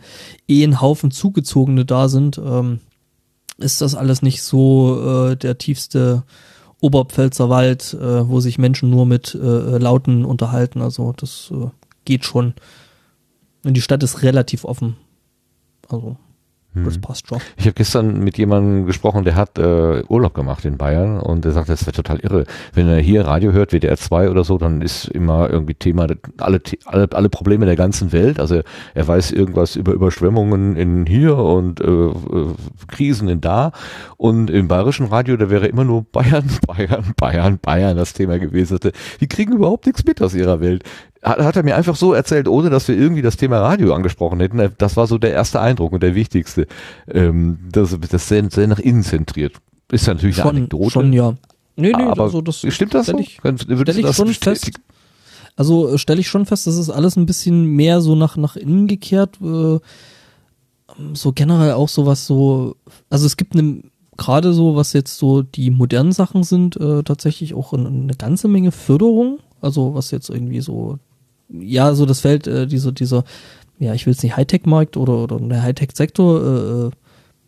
Speaker 4: eh ein Haufen Zugezogene da sind, ähm, ist das alles nicht so äh, der tiefste Oberpfälzer Wald, äh, wo sich Menschen nur mit äh, Lauten unterhalten. Also das äh, geht schon. Und die Stadt ist relativ offen. Also, das passt schon.
Speaker 1: Ich habe gestern mit jemandem gesprochen, der hat äh, Urlaub gemacht in Bayern und der sagt, das wäre total irre. Wenn er hier Radio hört, WDR 2 oder so, dann ist immer irgendwie Thema alle, alle, alle Probleme der ganzen Welt. Also er weiß irgendwas über Überschwemmungen in hier und äh, äh, Krisen in da. Und im bayerischen Radio, da wäre immer nur Bayern, Bayern, Bayern, Bayern das Thema gewesen. Die kriegen überhaupt nichts mit aus ihrer Welt. Hat, hat er mir einfach so erzählt, ohne dass wir irgendwie das Thema Radio angesprochen hätten. Das war so der erste Eindruck und der wichtigste. Ähm, das das sehr, sehr nach innen zentriert. Ist ja natürlich eine
Speaker 4: Schon,
Speaker 1: Anekdote.
Speaker 4: schon ja. Nee, nee,
Speaker 1: aber
Speaker 4: also das
Speaker 1: stimmt das so?
Speaker 4: ich-
Speaker 1: Würdest
Speaker 4: ich
Speaker 1: das
Speaker 4: schon
Speaker 1: bestätigen?
Speaker 4: Also stelle ich schon fest, das ist alles ein bisschen mehr so nach, nach innen gekehrt. Äh, so generell auch sowas so, also es gibt eine gerade so, was jetzt so die modernen Sachen sind, äh, tatsächlich auch eine, eine ganze Menge Förderung. Also was jetzt irgendwie so, ja, so das Feld, äh, diese, dieser, ja, ich will es nicht Hightech-Markt oder, oder der Hightech-Sektor äh,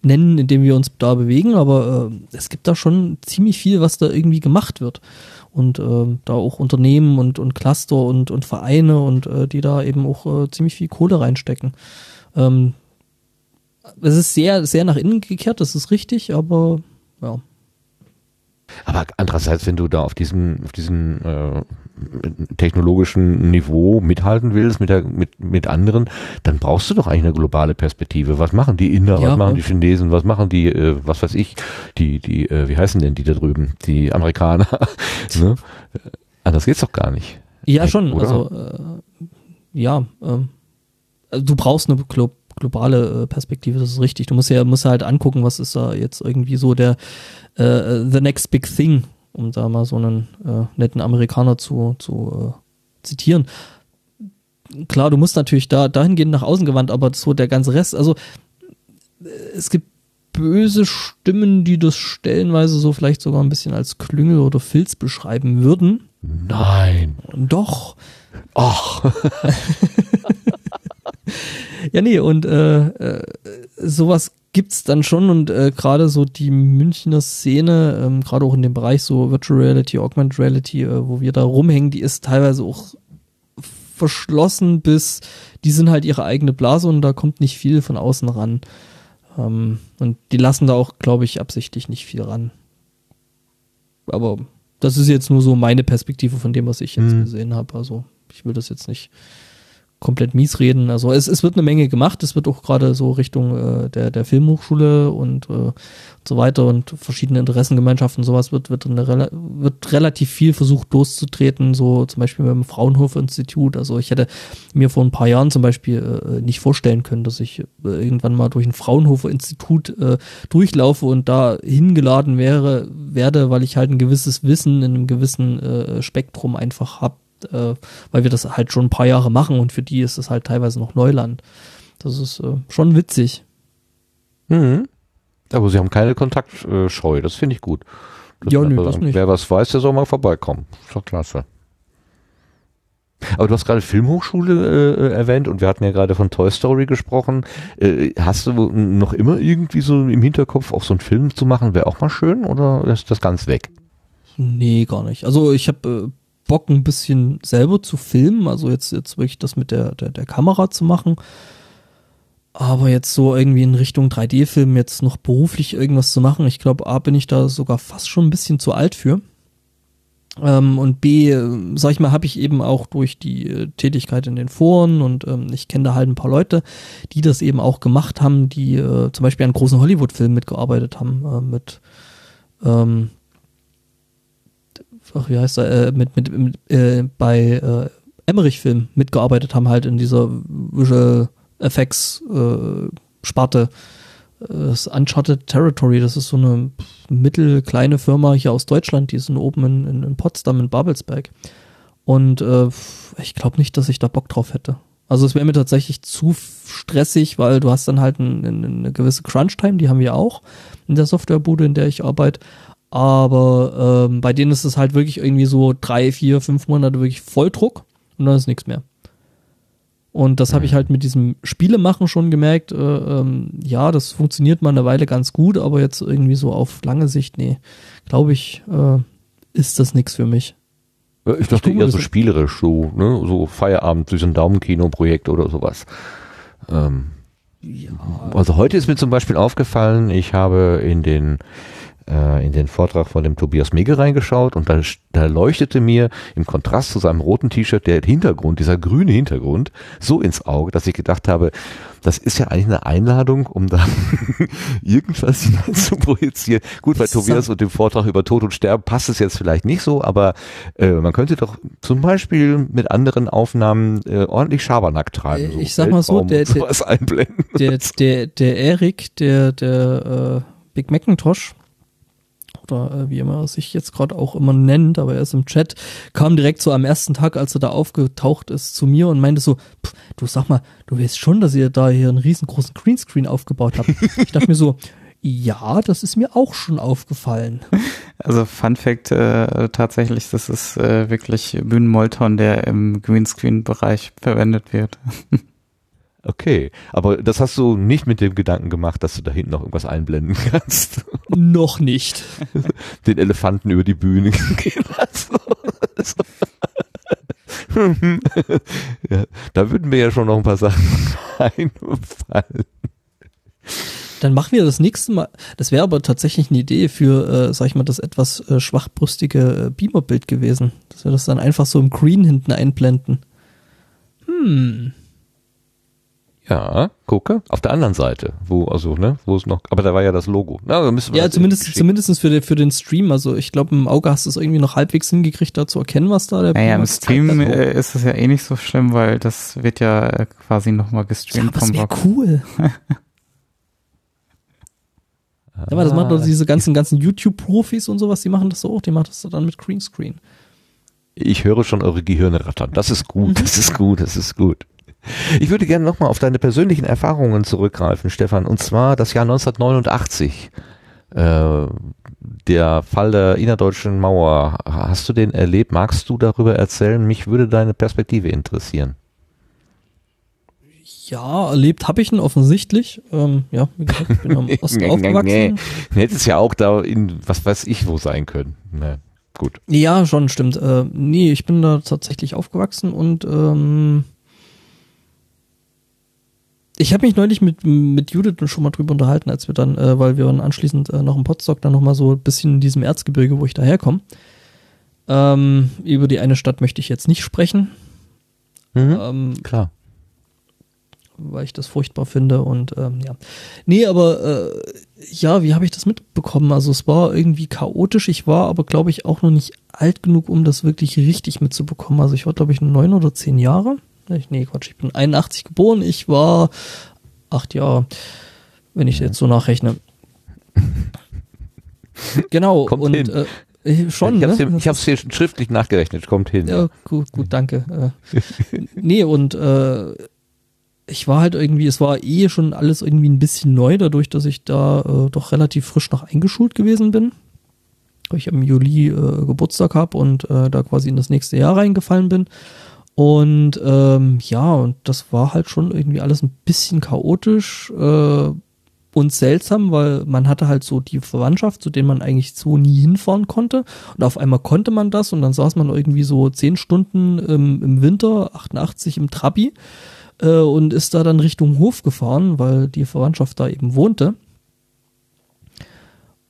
Speaker 4: nennen, in dem wir uns da bewegen, aber äh, es gibt da schon ziemlich viel, was da irgendwie gemacht wird. Und äh, da auch Unternehmen und, und Cluster und, und Vereine und äh, die da eben auch äh, ziemlich viel Kohle reinstecken. Ähm, es ist sehr, sehr nach innen gekehrt, das ist richtig, aber ja.
Speaker 1: Aber andererseits, wenn du da auf diesem, auf diesem äh, technologischen Niveau mithalten willst mit, der, mit, mit anderen, dann brauchst du doch eigentlich eine globale Perspektive. Was machen die Inder,
Speaker 4: Ja,
Speaker 1: was machen die Chinesen, was machen die, äh, was weiß ich, die, die, äh, wie heißen denn die da drüben? Die Amerikaner. ne? Äh, Anders geht's doch gar nicht.
Speaker 4: Ja, schon.
Speaker 1: Oder?
Speaker 4: Also, äh, ja, ähm, also du brauchst eine glo globale äh, Perspektive, das ist richtig. Du musst ja, musst halt angucken, was ist da jetzt irgendwie so der äh, The Next Big Thing, um da mal so einen äh, netten Amerikaner zu, zu äh, zitieren. Klar, du musst natürlich da dahingehend nach außen gewandt, aber so der ganze Rest, also äh, es gibt böse Stimmen, die das stellenweise so vielleicht sogar ein bisschen als Klüngel oder Filz beschreiben würden.
Speaker 1: Nein.
Speaker 4: Doch.
Speaker 1: Ach.
Speaker 4: Ja, nee, und äh, äh, sowas gibt's dann schon und äh, gerade so die Münchner Szene, ähm, gerade auch in dem Bereich so Virtual Reality, Augmented Reality, äh, wo wir da rumhängen, die ist teilweise auch verschlossen bis, die sind halt ihre eigene Blase und da kommt nicht viel von außen ran. Ähm, und die lassen da auch, glaube ich, absichtlich nicht viel ran. Aber das ist jetzt nur so meine Perspektive von dem, was ich jetzt
Speaker 1: Mhm.
Speaker 4: gesehen habe. Also ich will das jetzt nicht komplett mies reden. Also es, es wird eine Menge gemacht. Es wird auch gerade so Richtung äh, der, der Filmhochschule und äh, so weiter und verschiedene Interessengemeinschaften sowas wird, wird, eine, wird relativ viel versucht loszutreten, so zum Beispiel mit dem Fraunhofer-Institut. Also ich hätte mir vor ein paar Jahren zum Beispiel äh, nicht vorstellen können, dass ich äh, irgendwann mal durch ein Fraunhofer-Institut äh, durchlaufe und da hingeladen wäre, werde, weil ich halt ein gewisses Wissen in einem gewissen äh, Spektrum einfach habe äh, weil wir das halt schon ein paar Jahre machen und für die ist es halt teilweise noch Neuland. Das ist äh, schon witzig.
Speaker 1: Mhm. Aber sie haben keine Kontaktscheu, das finde ich gut. Das
Speaker 4: Ja, nö, das nicht.
Speaker 1: Wer was weiß, der soll mal vorbeikommen. Ist doch klasse. Aber du hast gerade Filmhochschule äh, erwähnt und wir hatten ja gerade von Toy Story gesprochen. Äh, hast du noch immer irgendwie so im Hinterkopf, auch so einen Film zu machen? Wäre auch mal schön oder ist das ganz weg?
Speaker 4: Nee, gar nicht. Also ich habe äh, Bock ein bisschen selber zu filmen, also jetzt, jetzt wirklich das mit der, der, der Kamera zu machen. Aber jetzt so irgendwie in Richtung 3D-Film jetzt noch beruflich irgendwas zu machen, ich glaube, A, bin ich da sogar fast schon ein bisschen zu alt für. Ähm, und B, äh, sag ich mal, habe ich eben auch durch die äh, Tätigkeit in den Foren und ähm, ich kenne da halt ein paar Leute, die das eben auch gemacht haben, die äh, zum Beispiel an großen Hollywood-Filmen mitgearbeitet haben, äh, mit ähm, ach, wie heißt er, äh, mit, mit, mit äh, bei äh, Emmerich-Film mitgearbeitet haben, halt in dieser Visual Effects äh. Äh, Das Uncharted Territory, das ist so eine mittelkleine Firma hier aus Deutschland, die sind oben in, in, in Potsdam, in Babelsberg. Und äh, ich glaube nicht, dass ich da Bock drauf hätte. Also es wäre mir tatsächlich zu stressig, weil du hast dann halt ein, eine gewisse Crunch-Time, die haben wir auch in der Softwarebude, in der ich arbeite. Aber ähm, bei denen ist es halt wirklich irgendwie so drei, vier, fünf Monate wirklich Volldruck und dann ist nichts mehr. Und das habe ich halt mit diesem Spielemachen schon gemerkt. Äh, ähm, ja, das funktioniert mal eine Weile ganz gut, aber jetzt irgendwie so auf lange Sicht, nee, glaube ich, äh, ist das nichts für mich.
Speaker 1: Äh, Ich dachte
Speaker 4: guck mal,
Speaker 1: eher so spielerisch, so, ne, so Feierabend durch so ein Daumenkino-Projekt oder sowas. Ähm, Also heute ist mir zum Beispiel aufgefallen, ich habe in den in den Vortrag von dem Tobias Mege reingeschaut und da, da leuchtete mir im Kontrast zu seinem roten T-Shirt der Hintergrund, dieser grüne Hintergrund, so ins Auge, dass ich gedacht habe, das ist ja eigentlich eine Einladung, um da irgendwas hinein zu projizieren. Gut, bei Tobias und dem Vortrag über Tod und Sterben passt es jetzt vielleicht nicht so, aber äh, man könnte doch zum Beispiel mit anderen Aufnahmen äh, ordentlich Schabernack treiben.
Speaker 4: Ich sag mal so, der-
Speaker 1: einblenden.
Speaker 4: der, der, der Erik, der, der äh, Big Macintosh, oder äh, wie immer er sich jetzt gerade auch immer nennt, aber er ist im Chat, kam direkt so am ersten Tag, als er da aufgetaucht ist, zu mir und meinte so, "Pff, du sag mal, du weißt schon, dass ihr da hier einen riesengroßen Greenscreen aufgebaut habt. Ich dachte mir so, Ja, das ist mir auch schon aufgefallen.
Speaker 3: Also Fun Fact äh, tatsächlich, das ist äh, wirklich Bühnenmolton, der im Greenscreen-Bereich verwendet wird.
Speaker 1: Okay, aber das hast du nicht mit dem Gedanken gemacht, dass du da hinten noch irgendwas einblenden kannst.
Speaker 4: Noch nicht.
Speaker 1: Den Elefanten über die Bühne gehen lassen. ja, da würden mir ja schon noch ein paar Sachen einfallen.
Speaker 4: Dann machen wir das nächste Mal. Das wäre aber tatsächlich eine Idee für, äh, sag ich mal, das etwas äh, schwachbrüstige äh, Beamerbild gewesen. Dass wir das dann einfach so im Green hinten einblenden. Hm.
Speaker 1: Ja, gucke. Auf der anderen Seite, wo, also, ne, wo es noch, aber da war ja das Logo. Na, da müssen wir
Speaker 4: Ja,
Speaker 1: das
Speaker 4: zumindest, zumindest für den, für den Stream. Also ich glaube, im Auge hast du es irgendwie noch halbwegs hingekriegt, da zu erkennen, was da der
Speaker 3: Naja, im Stream äh, ist es ja eh nicht so schlimm, weil das wird ja äh, quasi nochmal
Speaker 4: Ja,
Speaker 3: gestreamt
Speaker 4: das
Speaker 3: vom
Speaker 4: wäre
Speaker 3: Rock.
Speaker 4: cool. Aber das machen doch diese ganzen, ganzen YouTube-Profis und sowas, die machen das so auch, die machen das dann mit Greenscreen.
Speaker 1: Ich höre schon eure Gehirne rattern. Das ist gut, das ist gut, das ist gut. Ich würde gerne nochmal auf deine persönlichen Erfahrungen zurückgreifen, Stefan, und zwar das Jahr 1989. Äh, der Fall der innerdeutschen Mauer. Hast du den erlebt? Magst du darüber erzählen? Mich würde deine Perspektive interessieren.
Speaker 4: Ja, erlebt habe ich ihn offensichtlich. Ähm, ja, wie gesagt, ich bin am Osten
Speaker 1: Nee, nee,
Speaker 4: aufgewachsen.
Speaker 1: nee. Hätte es ja auch da in, was weiß ich, wo sein können. Na, gut.
Speaker 4: Ja, schon, stimmt. Äh, nee, ich bin da tatsächlich aufgewachsen und ähm, ich habe mich neulich mit, mit Judith schon mal drüber unterhalten, als wir dann, äh, weil wir dann anschließend äh, noch im Potsdok dann nochmal so ein bisschen in diesem Erzgebirge, wo ich daherkomme. Ähm, über die eine Stadt möchte ich jetzt nicht sprechen,
Speaker 1: Mhm.
Speaker 4: ähm,
Speaker 1: Klar.
Speaker 4: weil ich das furchtbar finde und ähm, ja. Nee, aber äh, ja, wie habe ich das mitbekommen? Also es war irgendwie chaotisch. Ich war aber, glaube ich, auch noch nicht alt genug, um das wirklich richtig mitzubekommen. Also ich war, glaube ich, neun oder zehn Jahre. Ich- Nee, Quatsch, ich bin 81 geboren. Ich war acht Jahre, wenn ich jetzt so nachrechne. Genau,
Speaker 1: Kommt
Speaker 4: und
Speaker 1: hin.
Speaker 4: äh, äh, schon,
Speaker 1: ich habe
Speaker 4: ne?
Speaker 1: es hier, hier schriftlich nachgerechnet. Kommt hin.
Speaker 4: Ja, gut, gut, danke. Äh, nee, und äh, ich war halt irgendwie, es war eh schon alles irgendwie ein bisschen neu, dadurch, dass ich da äh, doch relativ frisch noch eingeschult gewesen bin. Weil ich im Juli äh, Geburtstag habe und äh, da quasi in das nächste Jahr reingefallen bin. Und ähm, ja, und das war halt schon irgendwie alles ein bisschen chaotisch äh, und seltsam, weil man hatte halt so die Verwandtschaft, zu denen man eigentlich so nie hinfahren konnte. Und auf einmal konnte man das und dann saß man irgendwie so zehn Stunden im, im Winter, 88 im Trabi äh, und ist da dann Richtung Hof gefahren, weil die Verwandtschaft da eben wohnte.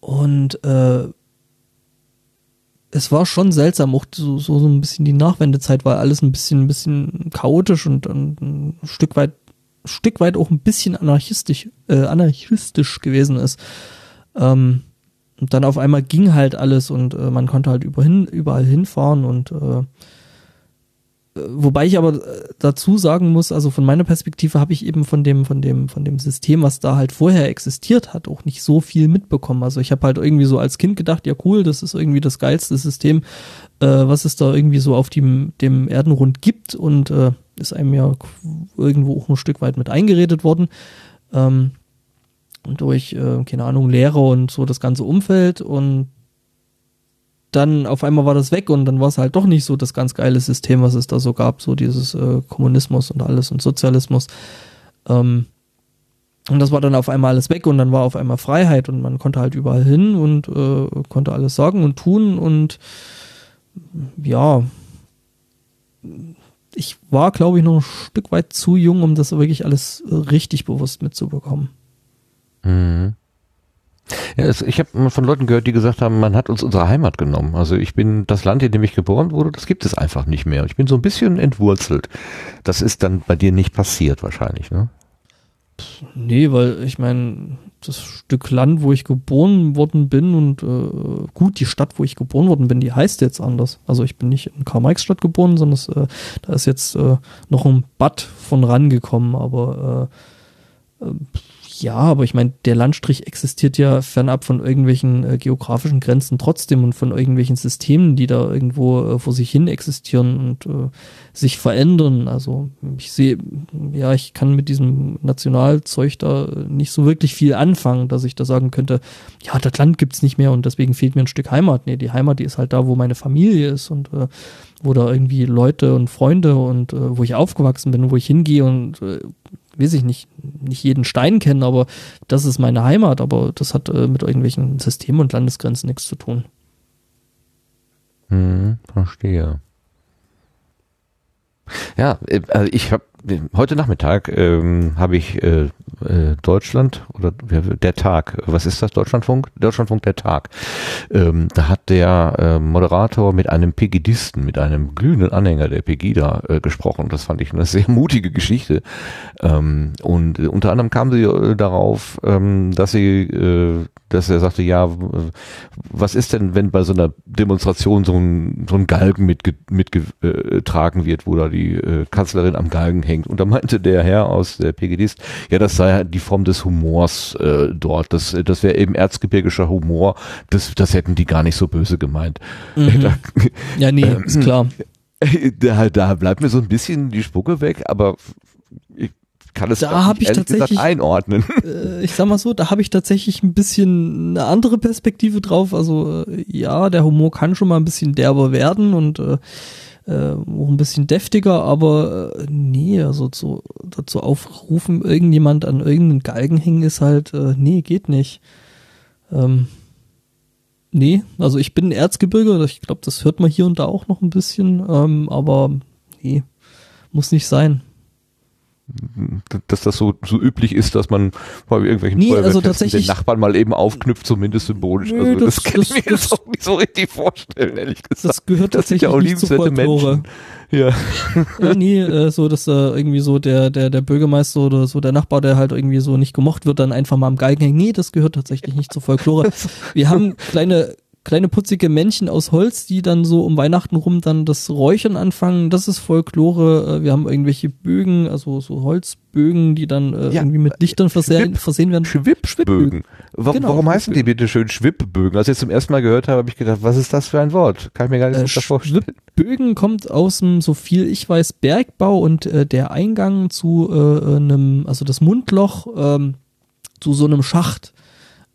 Speaker 4: Und äh, es war schon seltsam, auch so, so, so ein bisschen die Nachwendezeit war alles ein bisschen, ein bisschen chaotisch und, und ein Stück weit, Stück weit auch ein bisschen anarchistisch, äh, anarchistisch gewesen ist. Ähm, und dann auf einmal ging halt alles und äh, man konnte halt überhin, überall hinfahren und äh, Wobei ich aber äh, dazu sagen muss, also von meiner Perspektive habe ich eben von dem, von dem, von dem System, was da halt vorher existiert hat, auch nicht so viel mitbekommen. Also ich habe halt irgendwie so als Kind gedacht, ja cool, das ist irgendwie das geilste System, äh, was es da irgendwie so auf dem, dem Erdenrund gibt und äh, ist einem ja irgendwo auch ein Stück weit mit eingeredet worden. Ähm, durch, äh, keine Ahnung, Lehrer und so das ganze Umfeld und dann auf einmal war das weg und dann war es halt doch nicht so das ganz geile System, was es da so gab, so dieses äh, Kommunismus und alles und Sozialismus. Ähm, und das war dann auf einmal alles weg und dann war auf einmal Freiheit und man konnte halt überall hin und äh, konnte alles sagen und tun und ja, ich war, glaube ich, noch ein Stück weit zu jung, um das wirklich alles äh, richtig bewusst mitzubekommen.
Speaker 1: Mhm. Ja, es, ich habe von Leuten gehört, die gesagt haben, man hat uns unsere Heimat genommen. Also ich bin das Land, in dem ich geboren wurde, das gibt es einfach nicht mehr. Ich bin so ein bisschen entwurzelt. Das ist dann bei dir nicht passiert wahrscheinlich, ne?
Speaker 4: Nee, weil ich meine, das Stück Land, wo ich geboren worden bin und äh, gut, die Stadt, wo ich geboren worden bin, die heißt jetzt anders. Also ich bin nicht in Karl-Marx-Stadt geboren, sondern es, äh, da ist jetzt äh, noch ein Bad von rangekommen, aber äh, äh, Ja, aber ich meine, der Landstrich existiert ja fernab von irgendwelchen äh, geografischen Grenzen trotzdem und von irgendwelchen Systemen, die da irgendwo äh, vor sich hin existieren und äh, sich verändern. Also ich sehe, ja, ich kann mit diesem Nationalzeug da nicht so wirklich viel anfangen, dass ich da sagen könnte, ja, das Land gibt's nicht mehr und deswegen fehlt mir ein Stück Heimat. Nee, die Heimat, die ist halt da, wo meine Familie ist und äh, wo da irgendwie Leute und Freunde und äh, wo ich aufgewachsen bin, wo ich hingehe und äh, weiß ich nicht, nicht jeden Stein kennen, aber das ist meine Heimat, aber das hat äh, mit irgendwelchen Systemen und Landesgrenzen nichts zu tun.
Speaker 1: Hm, verstehe. Ja, äh, also ich habe heute Nachmittag ähm, habe ich äh, äh, Deutschland oder der Tag, was ist das? Deutschlandfunk? Deutschlandfunk der Tag. Ähm, da hat der äh, Moderator mit einem Pegidisten, mit einem glühenden Anhänger der Pegida äh, gesprochen. Das fand ich eine sehr mutige Geschichte. Ähm, und äh, unter anderem kam sie äh, darauf, ähm, dass sie, äh, dass er sagte, ja, was ist denn, wenn bei so einer Demonstration so ein, so ein Galgen mitgetragen mit, wird, wo da die äh, Kanzlerin am Galgen hängt? Hängt. Und da meinte der Herr aus der PGDs, ja, das sei halt die Form des Humors äh, dort. Das, das wäre eben erzgebirgischer Humor. Das, das hätten die gar nicht so böse gemeint.
Speaker 4: Mhm. Da, ja, nee, äh, ist klar.
Speaker 1: Da, da bleibt mir so ein bisschen die Spucke weg, aber ich kann es
Speaker 4: da hab ich tatsächlich
Speaker 1: einordnen.
Speaker 4: Äh, ich sag mal so, da habe ich tatsächlich ein bisschen eine andere Perspektive drauf. Also äh, ja, der Humor kann schon mal ein bisschen derber werden und äh, äh, auch ein bisschen deftiger, aber äh, nee, also zu, dazu aufrufen, irgendjemand an irgendeinen Galgen hängen ist halt, äh, nee, geht nicht. Ähm, nee, also ich bin Erzgebirge, ich glaube, das hört man hier und da auch noch ein bisschen, ähm, aber nee, muss nicht sein
Speaker 1: dass das so, so üblich ist, dass man bei irgendwelchen
Speaker 4: nee, also tatsächlich,
Speaker 1: den Nachbarn mal eben aufknüpft, zumindest symbolisch.
Speaker 4: Nö,
Speaker 1: also das,
Speaker 4: das
Speaker 1: kann
Speaker 4: das,
Speaker 1: ich mir
Speaker 4: das,
Speaker 1: jetzt auch nicht so richtig vorstellen, ehrlich gesagt.
Speaker 4: Das gehört tatsächlich
Speaker 1: das
Speaker 4: nicht zu Folklore.
Speaker 1: Ja.
Speaker 4: ja, nee, äh, so, dass äh, irgendwie so der, der, der Bürgermeister oder so der Nachbar, der halt irgendwie so nicht gemocht wird, dann einfach mal am Galgen hängt. Nee, das gehört tatsächlich nicht zur Folklore. Wir haben kleine kleine putzige Männchen aus Holz, die dann so um Weihnachten rum dann das Räuchern anfangen. Das ist Folklore. Äh, wir haben irgendwelche Bögen, also so Holzbögen, die dann äh, ja, irgendwie mit Lichtern versehen, Schwipp, versehen werden.
Speaker 1: Schwipp, Schwibbögen. Warum, genau, warum heißen die bitte schön Schwibbögen? Als ich zum ersten Mal gehört habe, habe ich gedacht, was ist das für ein Wort? Kann ich mir gar nicht äh, so vorstellen.
Speaker 4: Schwibbögen kommt aus dem, so viel ich weiß, Bergbau und äh, der Eingang zu äh, einem, also das Mundloch ähm, zu so einem Schacht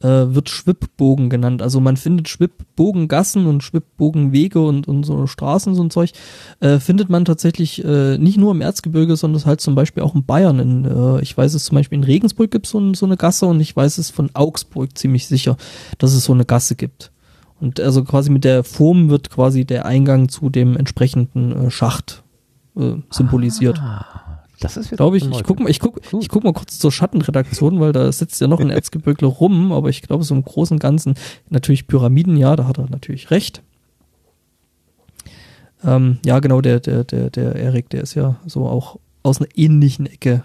Speaker 4: äh, wird Schwibbogen genannt. Also man findet Schwibbogengassen und Schwibbogenwege und, und so Straßen, so ein Zeug, äh, findet man tatsächlich äh, nicht nur im Erzgebirge, sondern halt zum Beispiel auch in Bayern. In, äh, ich weiß es zum Beispiel in Regensburg gibt es so, so eine Gasse und ich weiß es von Augsburg ziemlich sicher, dass es so eine Gasse gibt. Und also quasi mit der Form wird quasi der Eingang zu dem entsprechenden äh, Schacht äh, symbolisiert. Ah.
Speaker 1: Das ist
Speaker 4: glaube ich. Ich guck mal, ich guck, ich guck mal kurz zur Schattenredaktion, weil da sitzt ja noch ein Erzgebirgler rum, aber ich glaube so im Großen und Ganzen natürlich Pyramiden, ja, da hat er natürlich recht. Ähm, ja, genau, der, der, der, der Erik, der ist ja so auch aus einer ähnlichen Ecke.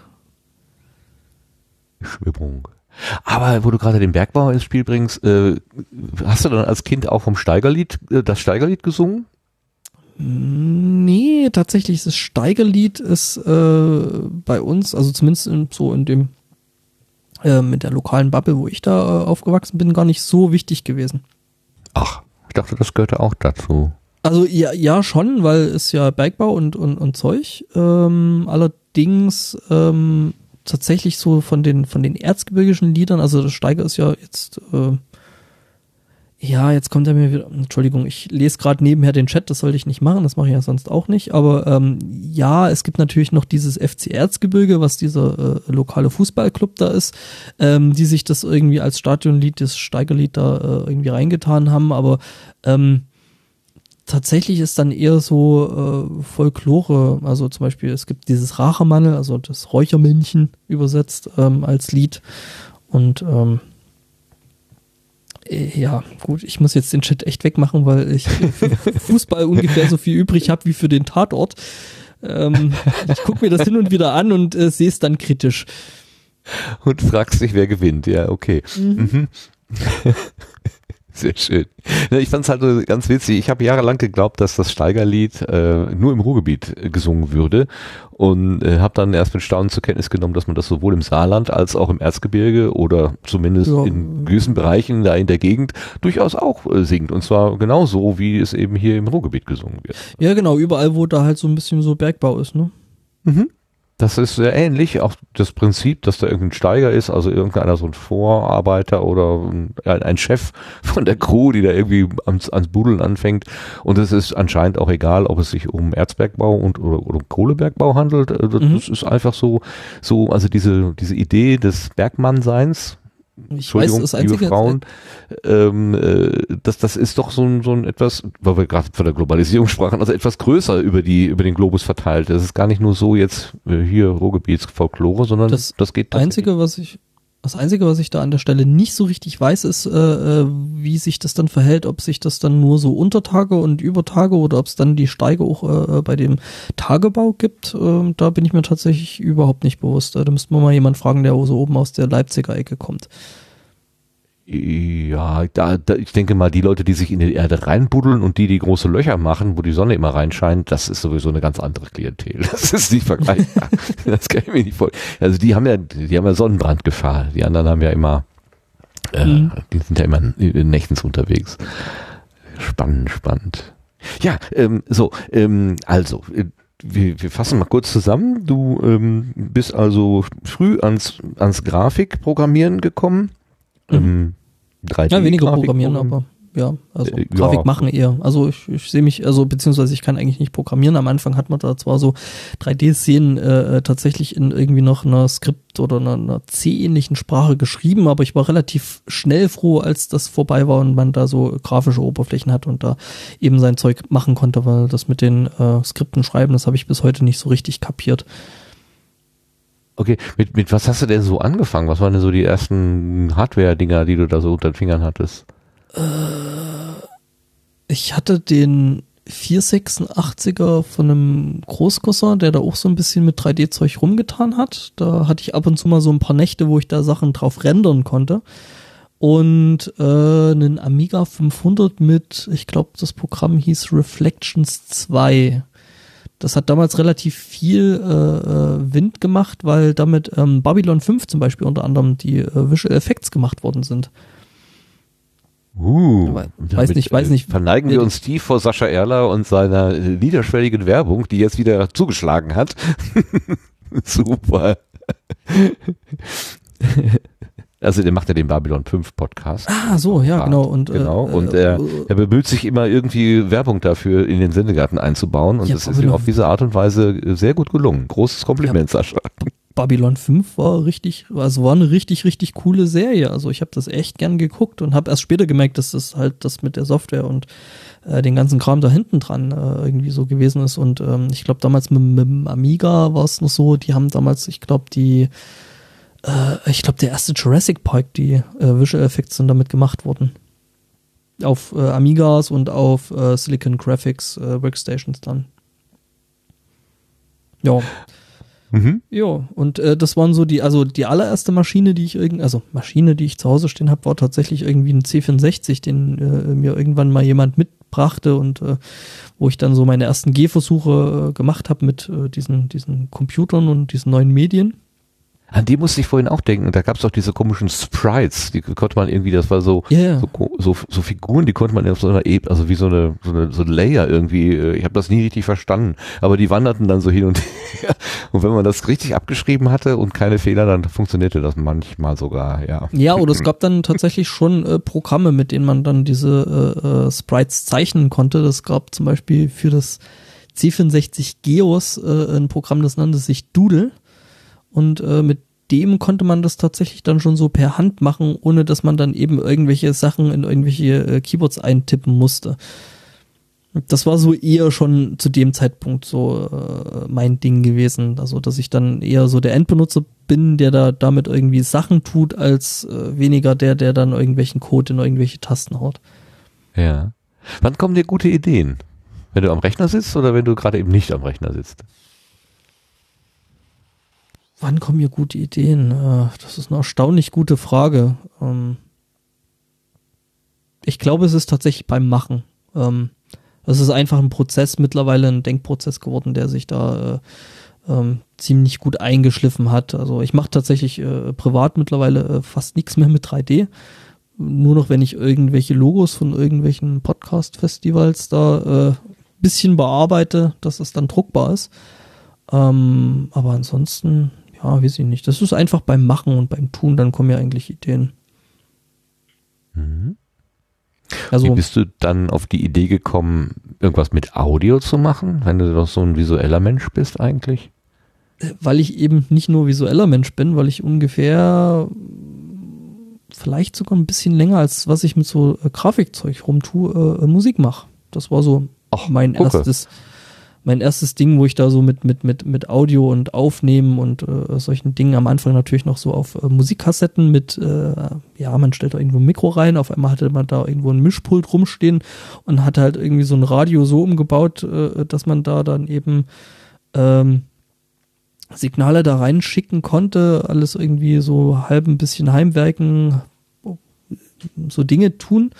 Speaker 1: Schwimmung. Aber wo du gerade den Bergbau ins Spiel bringst, äh, hast du dann als Kind auch vom Steigerlied, äh, das Steigerlied gesungen?
Speaker 4: Nee, tatsächlich das Steigerlied ist äh, bei uns, also zumindest in, so in dem äh, mit der lokalen Bubble, wo ich da äh, aufgewachsen bin, gar nicht so wichtig gewesen.
Speaker 1: Ach, ich dachte, das gehörte auch dazu.
Speaker 4: Also ja, ja schon, weil es ja Bergbau und, und, und Zeug. Ähm, allerdings ähm, tatsächlich so von den von den erzgebirgischen Liedern, also das Steiger ist ja jetzt äh, ja, jetzt kommt er mir wieder. Entschuldigung, ich lese gerade nebenher den Chat, das sollte ich nicht machen, das mache ich ja sonst auch nicht. Aber ähm, ja, es gibt natürlich noch dieses FC Erzgebirge, was dieser äh, lokale Fußballclub da ist, ähm, die sich das irgendwie als Stadionlied, das Steigerlied da äh, irgendwie reingetan haben. Aber ähm, tatsächlich ist dann eher so äh, Folklore, also zum Beispiel es gibt dieses Rachermannel, also das Räuchermännchen übersetzt ähm, als Lied. Und ähm, äh, ja, gut, ich muss jetzt den Chat echt wegmachen, weil ich für Fußball ungefähr so viel übrig habe wie für den Tatort. Ähm, ich gucke mir das hin und wieder an und äh, sehe es dann kritisch.
Speaker 1: Und fragst dich, wer gewinnt. Ja, okay. Mhm. mhm. Sehr schön. Ich fand es halt ganz witzig. Ich habe jahrelang geglaubt, dass das Steigerlied äh, nur im Ruhrgebiet äh, gesungen würde und äh, habe dann erst mit Staunen zur Kenntnis genommen, dass man das sowohl im Saarland als auch im Erzgebirge oder zumindest
Speaker 4: Ja.
Speaker 1: in gewissen Bereichen da in der Gegend durchaus auch äh, singt. Und zwar genauso, wie es eben hier im Ruhrgebiet gesungen wird.
Speaker 4: Ja, genau, überall, wo da halt so ein bisschen so Bergbau ist, ne?
Speaker 1: Das ist sehr ähnlich, auch das Prinzip, dass da irgendein Steiger ist, also irgendeiner so ein Vorarbeiter oder ein, ein Chef von der Crew, die da irgendwie ans, ans Budeln anfängt. Und es ist anscheinend auch egal, ob es sich um Erzbergbau und oder, oder um Kohlebergbau handelt. Äh, Das,
Speaker 4: Mhm.
Speaker 1: das ist einfach so, so, also diese, diese Idee des Bergmannseins,
Speaker 4: Ich weiß,
Speaker 1: Entschuldigung,
Speaker 4: das
Speaker 1: liebe Frauen, ähm, äh, das, das ist doch so ein, so ein etwas, weil wir gerade von der Globalisierung sprachen, also etwas größer über die, über den Globus verteilt. Das ist gar nicht nur so jetzt äh, hier Ruhrgebietsfolklore, sondern das,
Speaker 4: Das
Speaker 1: geht tatsächlich.
Speaker 4: Einzige, was ich, das Einzige, was ich da an der Stelle nicht so richtig weiß, ist, äh, äh, wie sich das dann verhält, ob sich das dann nur so Untertage und Übertage oder ob es dann die Steige auch äh, bei dem Tagebau gibt. Äh, da bin ich mir tatsächlich überhaupt nicht bewusst. Äh, Da müsste man mal jemand fragen, der so oben aus der Leipziger Ecke kommt.
Speaker 1: Ja, da, da, ich denke mal, die Leute, die sich in die Erde reinbuddeln und die, die große Löcher machen, wo die Sonne immer reinscheint, das ist sowieso eine ganz andere Klientel. Das ist nicht vergleichbar. das kann ich mir nicht vorstellen. Also die haben ja, die haben ja Sonnenbrandgefahr. Die anderen haben ja immer, äh,
Speaker 4: Mhm.
Speaker 1: die sind ja immer in nächtens unterwegs. Spannend, spannend. Ja, ähm, so, ähm, also, äh, wir, wir fassen mal kurz zusammen. Du ähm, bist also früh ans, ans Grafikprogrammieren gekommen. Ähm, 3D
Speaker 4: Mhm. Ja, weniger programmieren,
Speaker 1: programmieren.
Speaker 4: aber ja, also
Speaker 1: Äh,
Speaker 4: Grafik
Speaker 1: ja.
Speaker 4: machen eher. Also ich, ich sehe mich, also beziehungsweise ich kann eigentlich nicht programmieren. Am Anfang hat man da zwar so 3D-Szenen äh, tatsächlich in irgendwie noch einer Skript oder einer, einer C-ähnlichen Sprache geschrieben, aber ich war relativ schnell froh, als das vorbei war und man da so grafische Oberflächen hat und da eben sein Zeug machen konnte, weil das mit den äh, Skripten schreiben, das habe ich bis heute nicht so richtig kapiert.
Speaker 1: Okay, mit, mit was hast du denn so angefangen? Was waren denn so die ersten Hardware-Dinger, die du da so unter den Fingern hattest?
Speaker 4: Ich hatte den 486er von einem Großcousin, der da auch so ein bisschen mit 3D-Zeug rumgetan hat. Da hatte ich ab und zu mal so ein paar Nächte, wo ich da Sachen drauf rendern konnte. Und äh, einen Amiga 500 mit, ich glaube, das Programm hieß Reflections 2. Das hat damals relativ viel äh, äh, Wind gemacht, weil damit ähm, Babylon 5 zum Beispiel unter anderem die äh, Visual Effects gemacht worden sind.
Speaker 1: Uh,
Speaker 4: Weiß
Speaker 1: damit,
Speaker 4: nicht, weiß
Speaker 1: äh,
Speaker 4: nicht.
Speaker 1: Verneigen wir uns tief vor Sascha Erler und seiner niederschwelligen Werbung, die jetzt wieder zugeschlagen hat. Super. Also der macht ja den Babylon 5 Podcast.
Speaker 4: Ah, so, ja, genau. Und,
Speaker 1: genau.
Speaker 4: Äh,
Speaker 1: Und
Speaker 4: äh,
Speaker 1: er, er bemüht sich immer irgendwie Werbung dafür in den Sendegarten einzubauen und
Speaker 4: Ja,
Speaker 1: das ist ihm
Speaker 4: Babylon-
Speaker 1: auf diese Art und Weise sehr gut gelungen. Großes Kompliment, Sascha.
Speaker 4: Babylon 5 war richtig, also war eine richtig, richtig coole Serie. Also ich habe das echt gern geguckt und habe erst später gemerkt, dass das halt das mit der Software und äh, den ganzen Kram da hinten dran äh, irgendwie so gewesen ist. Und ähm, ich glaube damals mit, mit dem Amiga war es noch so, die haben damals, ich glaube, die, äh, ich glaube, der erste Jurassic Park, die äh, Visual Effects sind damit gemacht worden. Auf äh, Amigas und auf äh, Silicon Graphics äh, Workstations dann. Ja.
Speaker 1: Mhm.
Speaker 4: Ja, und äh, das waren so die, also die allererste Maschine, die ich irgend, also Maschine, die ich zu Hause stehen habe, war tatsächlich irgendwie ein C64, den mir irgendwann mal jemand mitbrachte und wo ich dann so meine ersten Gehversuche gemacht habe mit diesen, diesen Computern und diesen neuen Medien.
Speaker 1: An die musste ich vorhin auch denken. Da gab es doch diese komischen Sprites, die konnte man irgendwie, das war so,
Speaker 4: ja.
Speaker 1: so, so, so Figuren, die konnte man auf so einer Ebene, also wie so eine, so eine, so ein Layer irgendwie, äh, ich habe das nie richtig verstanden, aber die wanderten dann so hin und her. Und wenn man das richtig abgeschrieben hatte und keine Fehler, dann funktionierte das manchmal sogar, ja.
Speaker 4: Ja, oder es gab dann tatsächlich schon äh, Programme, mit denen man dann diese äh, äh, Sprites zeichnen konnte. Das gab zum Beispiel für das C64 Geos äh, ein Programm, das nannte sich Doodle. Und äh, mit dem konnte man das tatsächlich dann schon so per Hand machen, ohne dass man dann eben irgendwelche Sachen in irgendwelche äh, Keyboards eintippen musste. Das war so eher schon zu dem Zeitpunkt so äh, mein Ding gewesen. Also, dass ich dann eher so der Endbenutzer bin, der da damit irgendwie Sachen tut, als äh, weniger der, der dann irgendwelchen Code in irgendwelche Tasten haut.
Speaker 1: Ja. Wann kommen dir gute Ideen? Wenn du am Rechner sitzt oder wenn du gerade eben nicht am Rechner sitzt?
Speaker 4: Wann kommen mir gute Ideen? Äh, das ist eine erstaunlich gute Frage. Ähm ich glaube, es ist tatsächlich beim Machen. Ähm, es ist einfach ein Prozess, mittlerweile ein Denkprozess geworden, der sich da äh, ähm, ziemlich gut eingeschliffen hat. Also ich mache tatsächlich äh, privat mittlerweile fast nichts mehr mit 3D. Nur noch, wenn ich irgendwelche Logos von irgendwelchen Podcast-Festivals da äh, bisschen bearbeite, dass es dann druckbar ist. Ähm, aber ansonsten, ja, weiß ich nicht. Das ist einfach beim Machen und beim Tun, dann kommen ja eigentlich Ideen.
Speaker 1: Mhm. Also, Wie bist du dann auf die Idee gekommen, irgendwas mit Audio zu machen, wenn du doch so ein visueller Mensch bist eigentlich?
Speaker 4: weil ich eben nicht nur visueller Mensch bin, weil ich ungefähr vielleicht sogar ein bisschen länger als was ich mit so äh, Grafikzeug rumtue, äh, Musik mache. Das war so Ach, mein gucke. erstes mein erstes Ding, wo ich da so mit mit mit mit Audio und Aufnehmen und äh, solchen Dingen am Anfang natürlich noch so auf äh, Musikkassetten mit äh, ja, man stellt da irgendwo ein Mikro rein, auf einmal hatte man da irgendwo ein Mischpult rumstehen und hatte halt irgendwie so ein Radio so umgebaut, äh, dass man da dann eben ähm, Signale da reinschicken konnte, alles irgendwie so halb ein bisschen heimwerken, so Dinge tun.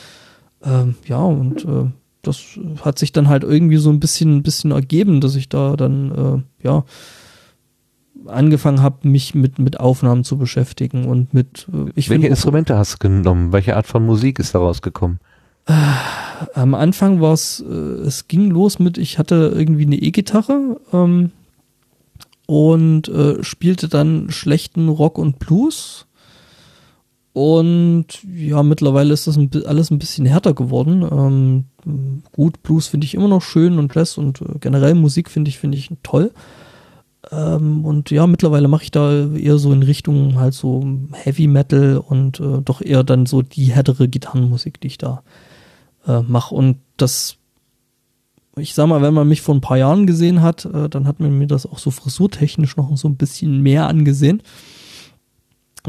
Speaker 4: Ähm, ja, und äh, das hat sich dann halt irgendwie so ein bisschen, ein bisschen ergeben, dass ich da dann, äh, ja, angefangen habe, mich mit, mit Aufnahmen zu beschäftigen und mit.
Speaker 1: Äh, ich Welche Instrumente hast du genommen? Welche Art von Musik ist daraus gekommen?
Speaker 4: Äh, am Anfang war es, äh, es ging los mit, ich hatte irgendwie eine E-Gitarre, ähm, und äh, spielte dann schlechten Rock und Blues. Und ja, mittlerweile ist das ein, alles ein bisschen härter geworden. Ähm, gut, Blues finde ich immer noch schön und Jazz und äh, generell Musik finde ich, finde ich toll. Ähm, und ja, mittlerweile mache ich da eher so in Richtung halt so Heavy Metal und äh, doch eher dann so die härtere Gitarrenmusik, die ich da äh, mache. Und das ich sag mal, wenn man mich vor ein paar Jahren gesehen hat, äh, dann hat man mir das auch so frisurtechnisch noch so ein bisschen mehr angesehen.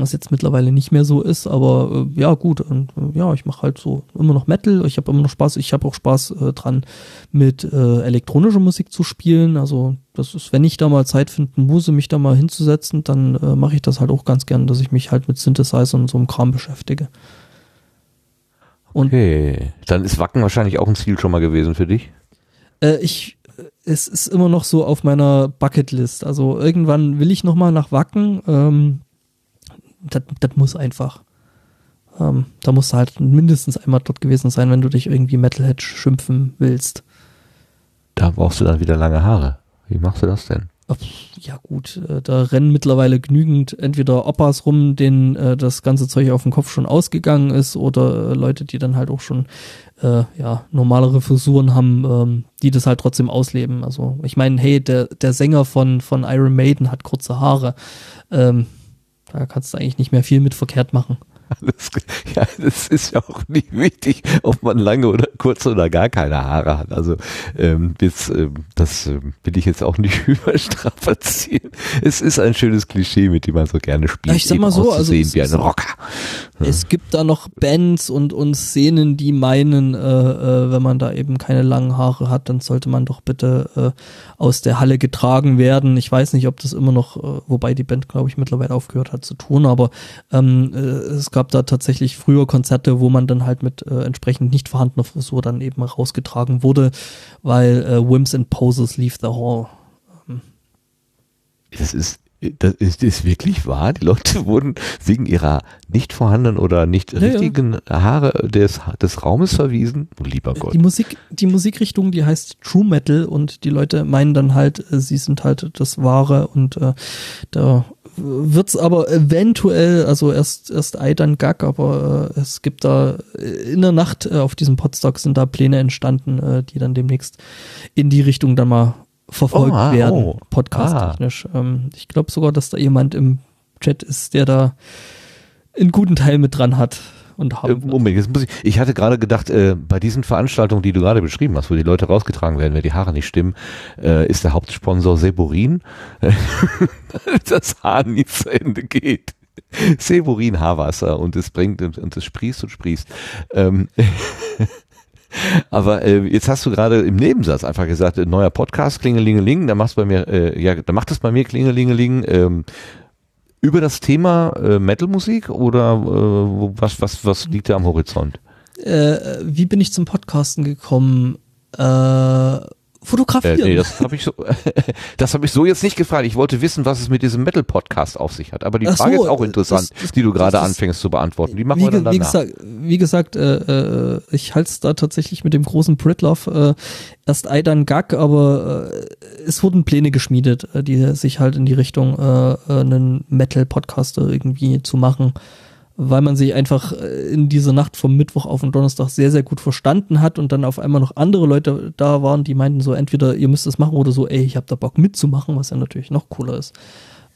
Speaker 4: Was jetzt mittlerweile nicht mehr so ist, aber äh, ja, gut. Und äh, ja, ich mache halt so immer noch Metal, ich habe immer noch Spaß, ich habe auch Spaß äh, dran, mit äh, elektronischer Musik zu spielen. Also, das ist, wenn ich da mal Zeit finden muss, mich da mal hinzusetzen, dann äh, mache ich das halt auch ganz gern, dass ich mich halt mit Synthesizer und so einem Kram beschäftige.
Speaker 1: Und okay, dann ist Wacken wahrscheinlich auch ein Ziel schon mal gewesen für dich?
Speaker 4: Äh, ich, es ist immer noch so auf meiner Bucketlist. Also irgendwann will ich nochmal nach Wacken. Ähm, das, muss einfach. Ähm, da musst du halt mindestens einmal dort gewesen sein, wenn du dich irgendwie Metalhead schimpfen willst.
Speaker 1: Da brauchst du dann wieder lange Haare. Wie machst du das denn?
Speaker 4: Ja gut, äh, da rennen mittlerweile genügend entweder Opas rum, denen äh, das ganze Zeug auf dem Kopf schon ausgegangen ist, oder äh, Leute, die dann halt auch schon ja normalere Frisuren haben, ähm, die das halt trotzdem ausleben. Also ich meine, hey, der der Sänger von von Iron Maiden hat kurze Haare. Ähm, da kannst du eigentlich nicht mehr viel mit verkehrt machen.
Speaker 1: Alles, ja, das ist ja auch nicht wichtig, ob man lange oder kurze oder gar keine Haare hat. Also ähm, jetzt, ähm, das ähm, will ich jetzt auch nicht überstrapazieren. Es ist ein schönes Klischee, mit dem man so gerne spielt. Ja,
Speaker 4: ich sag mal so, also
Speaker 1: wie ein Rocker.
Speaker 4: Es gibt da noch Bands und, und Szenen, die meinen, äh, äh, wenn man da eben keine langen Haare hat, dann sollte man doch bitte äh, aus der Halle getragen werden. Ich weiß nicht, ob das immer noch, äh, wobei die Band, glaube ich, mittlerweile aufgehört hat zu tun, aber ähm, äh, es gab da tatsächlich früher Konzerte, wo man dann halt mit äh, entsprechend nicht vorhandener Frisur dann eben rausgetragen wurde, weil äh, Whims and Poses leave the hall.
Speaker 1: Das ist das ist, ist wirklich wahr. Die Leute wurden wegen ihrer nicht vorhandenen oder nicht ja, richtigen ja. Haare des, des Raumes verwiesen. Oh, lieber Gott.
Speaker 4: Die Musik, die Musikrichtung, die heißt True Metal und die Leute meinen dann halt, äh, sie sind halt das Wahre und äh, da wird's aber eventuell, also erst erst Ei dann Gag, aber äh, es gibt da äh, in der Nacht äh, auf diesem Podstock sind da Pläne entstanden, äh, die dann demnächst in die Richtung dann mal verfolgt oh, werden, oh. podcast-technisch. Ah. Ähm, ich glaube sogar, dass da jemand im Chat ist, der da einen guten Teil mit dran hat. Und haben
Speaker 1: äh, Moment, jetzt muss ich, ich hatte gerade gedacht, äh, bei diesen Veranstaltungen, die du gerade beschrieben hast, wo die Leute rausgetragen werden, wenn die Haare nicht stimmen, äh, ist der Hauptsponsor Seborin, das Haar nie zu Ende geht. Seborin Haarwasser und es bringt und es sprießt und sprießt. Ähm, aber äh, jetzt hast du gerade im Nebensatz einfach gesagt, äh, neuer Podcast, Klingelingeling, da machst bei mir, äh, ja, da macht es bei mir Klingelingeling, ähm, über das Thema äh, Metalmusik oder äh, was, was, was liegt da am Horizont?
Speaker 4: Äh, wie bin ich zum Podcasten gekommen? Äh, fotografieren.
Speaker 1: Äh, nee, das habe ich so, das habe ich so jetzt nicht gefragt. Ich wollte wissen, was es mit diesem Metal-Podcast auf sich hat. Aber die
Speaker 4: Ach
Speaker 1: Frage
Speaker 4: so,
Speaker 1: ist auch interessant,
Speaker 4: das- das-
Speaker 1: die du gerade anfängst zu beantworten. Die machen
Speaker 4: wie,
Speaker 1: wir dann
Speaker 4: ge- wie
Speaker 1: danach.
Speaker 4: gesagt, wie gesagt äh, äh, ich halte es da tatsächlich mit dem großen Pritlove äh, erst Ei, dann Gag, aber äh, es wurden Pläne geschmiedet, äh, die sich halt in die Richtung äh, äh, einen Metal-Podcaster irgendwie zu machen, weil man sich einfach äh, in dieser Nacht vom Mittwoch auf den Donnerstag sehr, sehr gut verstanden hat und dann auf einmal noch andere Leute da waren, die meinten so, entweder ihr müsst es machen oder so, ey, ich habe da Bock mitzumachen, was ja natürlich noch cooler ist.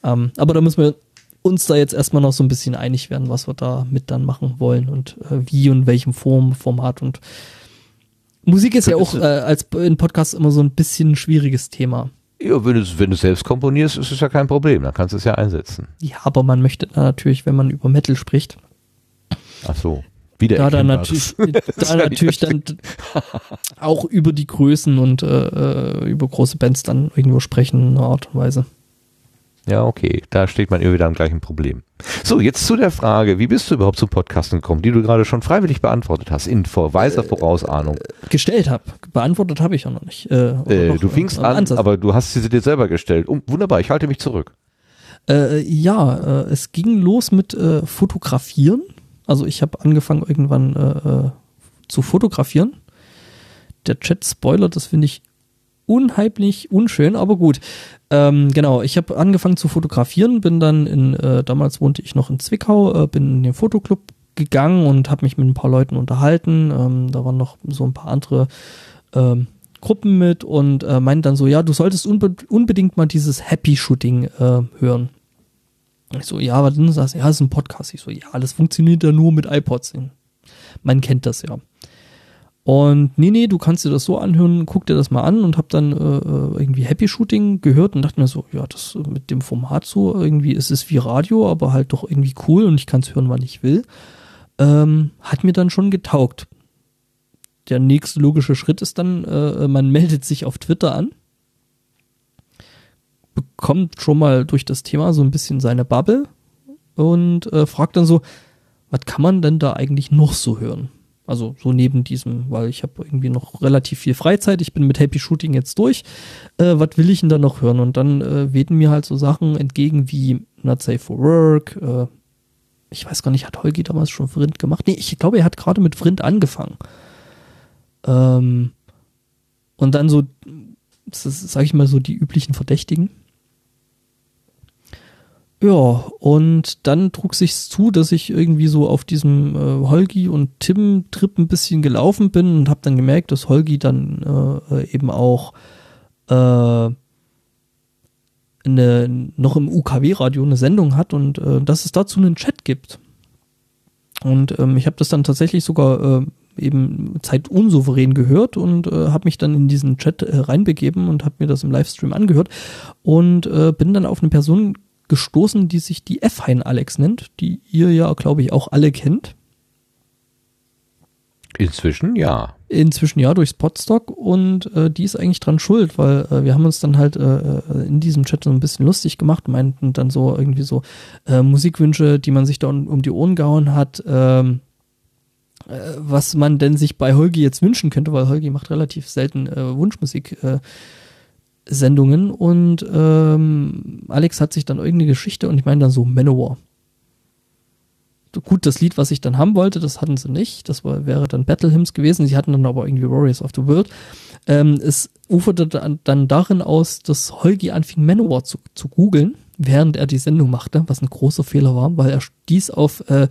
Speaker 4: Ähm, aber da müssen wir uns da jetzt erstmal noch so ein bisschen einig werden, was wir da mit dann machen wollen und äh, wie und welchem Form, Format und Musik ist ja auch äh, als in Podcasts immer so ein bisschen ein schwieriges Thema.
Speaker 1: Ja, wenn du, wenn du selbst komponierst, ist es ja kein Problem. Dann kannst du es ja einsetzen.
Speaker 4: Ja, aber man möchte natürlich, wenn man über Metal spricht,
Speaker 1: Ach so. Wieder
Speaker 4: da dann natürlich, da natürlich dann auch über die Größen und äh, äh, über große Bands dann irgendwo sprechen in einer Art und Weise.
Speaker 1: Ja, okay. Da steht man immer wieder am gleichen Problem. So, jetzt zu der Frage, wie bist du überhaupt zum Podcasten gekommen, die du gerade schon freiwillig beantwortet hast, in vor weiser Vorausahnung.
Speaker 4: Gestellt habe. Beantwortet habe ich ja noch nicht. Äh,
Speaker 1: Äh, du fingst
Speaker 4: äh,
Speaker 1: an,
Speaker 4: Ansatz.
Speaker 1: aber du hast sie dir selber gestellt. Um, wunderbar, ich halte mich zurück.
Speaker 4: Äh, ja, äh, es ging los mit äh, Fotografieren. Also ich habe angefangen irgendwann äh, äh, zu fotografieren. Der Chat spoilert, das finde ich unheimlich unschön, aber gut. Ähm, genau, ich habe angefangen zu fotografieren, bin dann in, äh, damals wohnte ich noch in Zwickau, äh, bin in den Fotoclub gegangen und habe mich mit ein paar Leuten unterhalten. Ähm, da waren noch so ein paar andere ähm, Gruppen mit und äh, meinten dann so, ja, du solltest unbe unbedingt mal dieses Happy Shooting äh, hören. Ich so, ja, was denn? Ja, das ist ein Podcast. Ich so, ja, das funktioniert ja nur mit iPods. Man kennt das ja. Und nee, nee, du kannst dir das so anhören, guck dir das mal an und hab dann äh, äh, irgendwie Happy Shooting gehört und dachte mir so, ja, das äh, mit dem Format so, irgendwie ist es wie Radio, aber halt doch irgendwie cool und ich kann es hören, wann ich will. Ähm, hat mir dann schon getaugt. Der nächste logische Schritt ist dann, äh, man meldet sich auf Twitter an, bekommt schon mal durch das Thema so ein bisschen seine Bubble und äh, fragt dann so, was kann man denn da eigentlich noch so hören? Also so neben diesem, weil ich habe irgendwie noch relativ viel Freizeit, ich bin mit Happy Shooting jetzt durch. Äh, was will ich denn da noch hören? Und dann äh, wehten mir halt so Sachen entgegen wie Not Safe for Work. Äh, ich weiß gar nicht, hat Holgi damals schon Vrind gemacht? Nee, ich glaube, er hat gerade mit Vrind angefangen. Ähm, und dann so, sage ich mal so, die üblichen Verdächtigen. Ja, und dann trug sich's zu, dass ich irgendwie so auf diesem äh, Holgi und Tim Trip ein bisschen gelaufen bin und habe dann gemerkt, dass Holgi dann äh, eben auch äh, eine, noch im UKW-Radio eine Sendung hat und äh, dass es dazu einen Chat gibt. Und ähm, ich habe das dann tatsächlich sogar äh, eben zeitunsouverän gehört und äh, habe mich dann in diesen Chat äh, reinbegeben und habe mir das im Livestream angehört und äh, bin dann auf eine Person gestoßen, die sich die F-Hein Alex nennt, die ihr ja, glaube ich, auch alle kennt.
Speaker 1: Inzwischen ja.
Speaker 4: Inzwischen ja durchs Podstock und äh, die ist eigentlich dran schuld, weil äh, wir haben uns dann halt äh, äh, in diesem Chat so ein bisschen lustig gemacht, meinten dann so irgendwie so äh, Musikwünsche, die man sich da um, um die Ohren gehauen hat, ähm, äh, was man denn sich bei Holgi jetzt wünschen könnte, weil Holgi macht relativ selten Wunschmusik. Sendungen und ähm, Alex hat sich dann irgendeine Geschichte und ich meine dann so Manowar. Gut, das Lied, was ich dann haben wollte, das hatten sie nicht. Das war, wäre dann Battle Hymns gewesen. Sie hatten dann aber irgendwie Warriors of the World. Ähm, es uferte dann, dann darin aus, dass Holgi anfing, Manowar zu, zu googeln, während er die Sendung machte, was ein großer Fehler war, weil er stieß auf äh,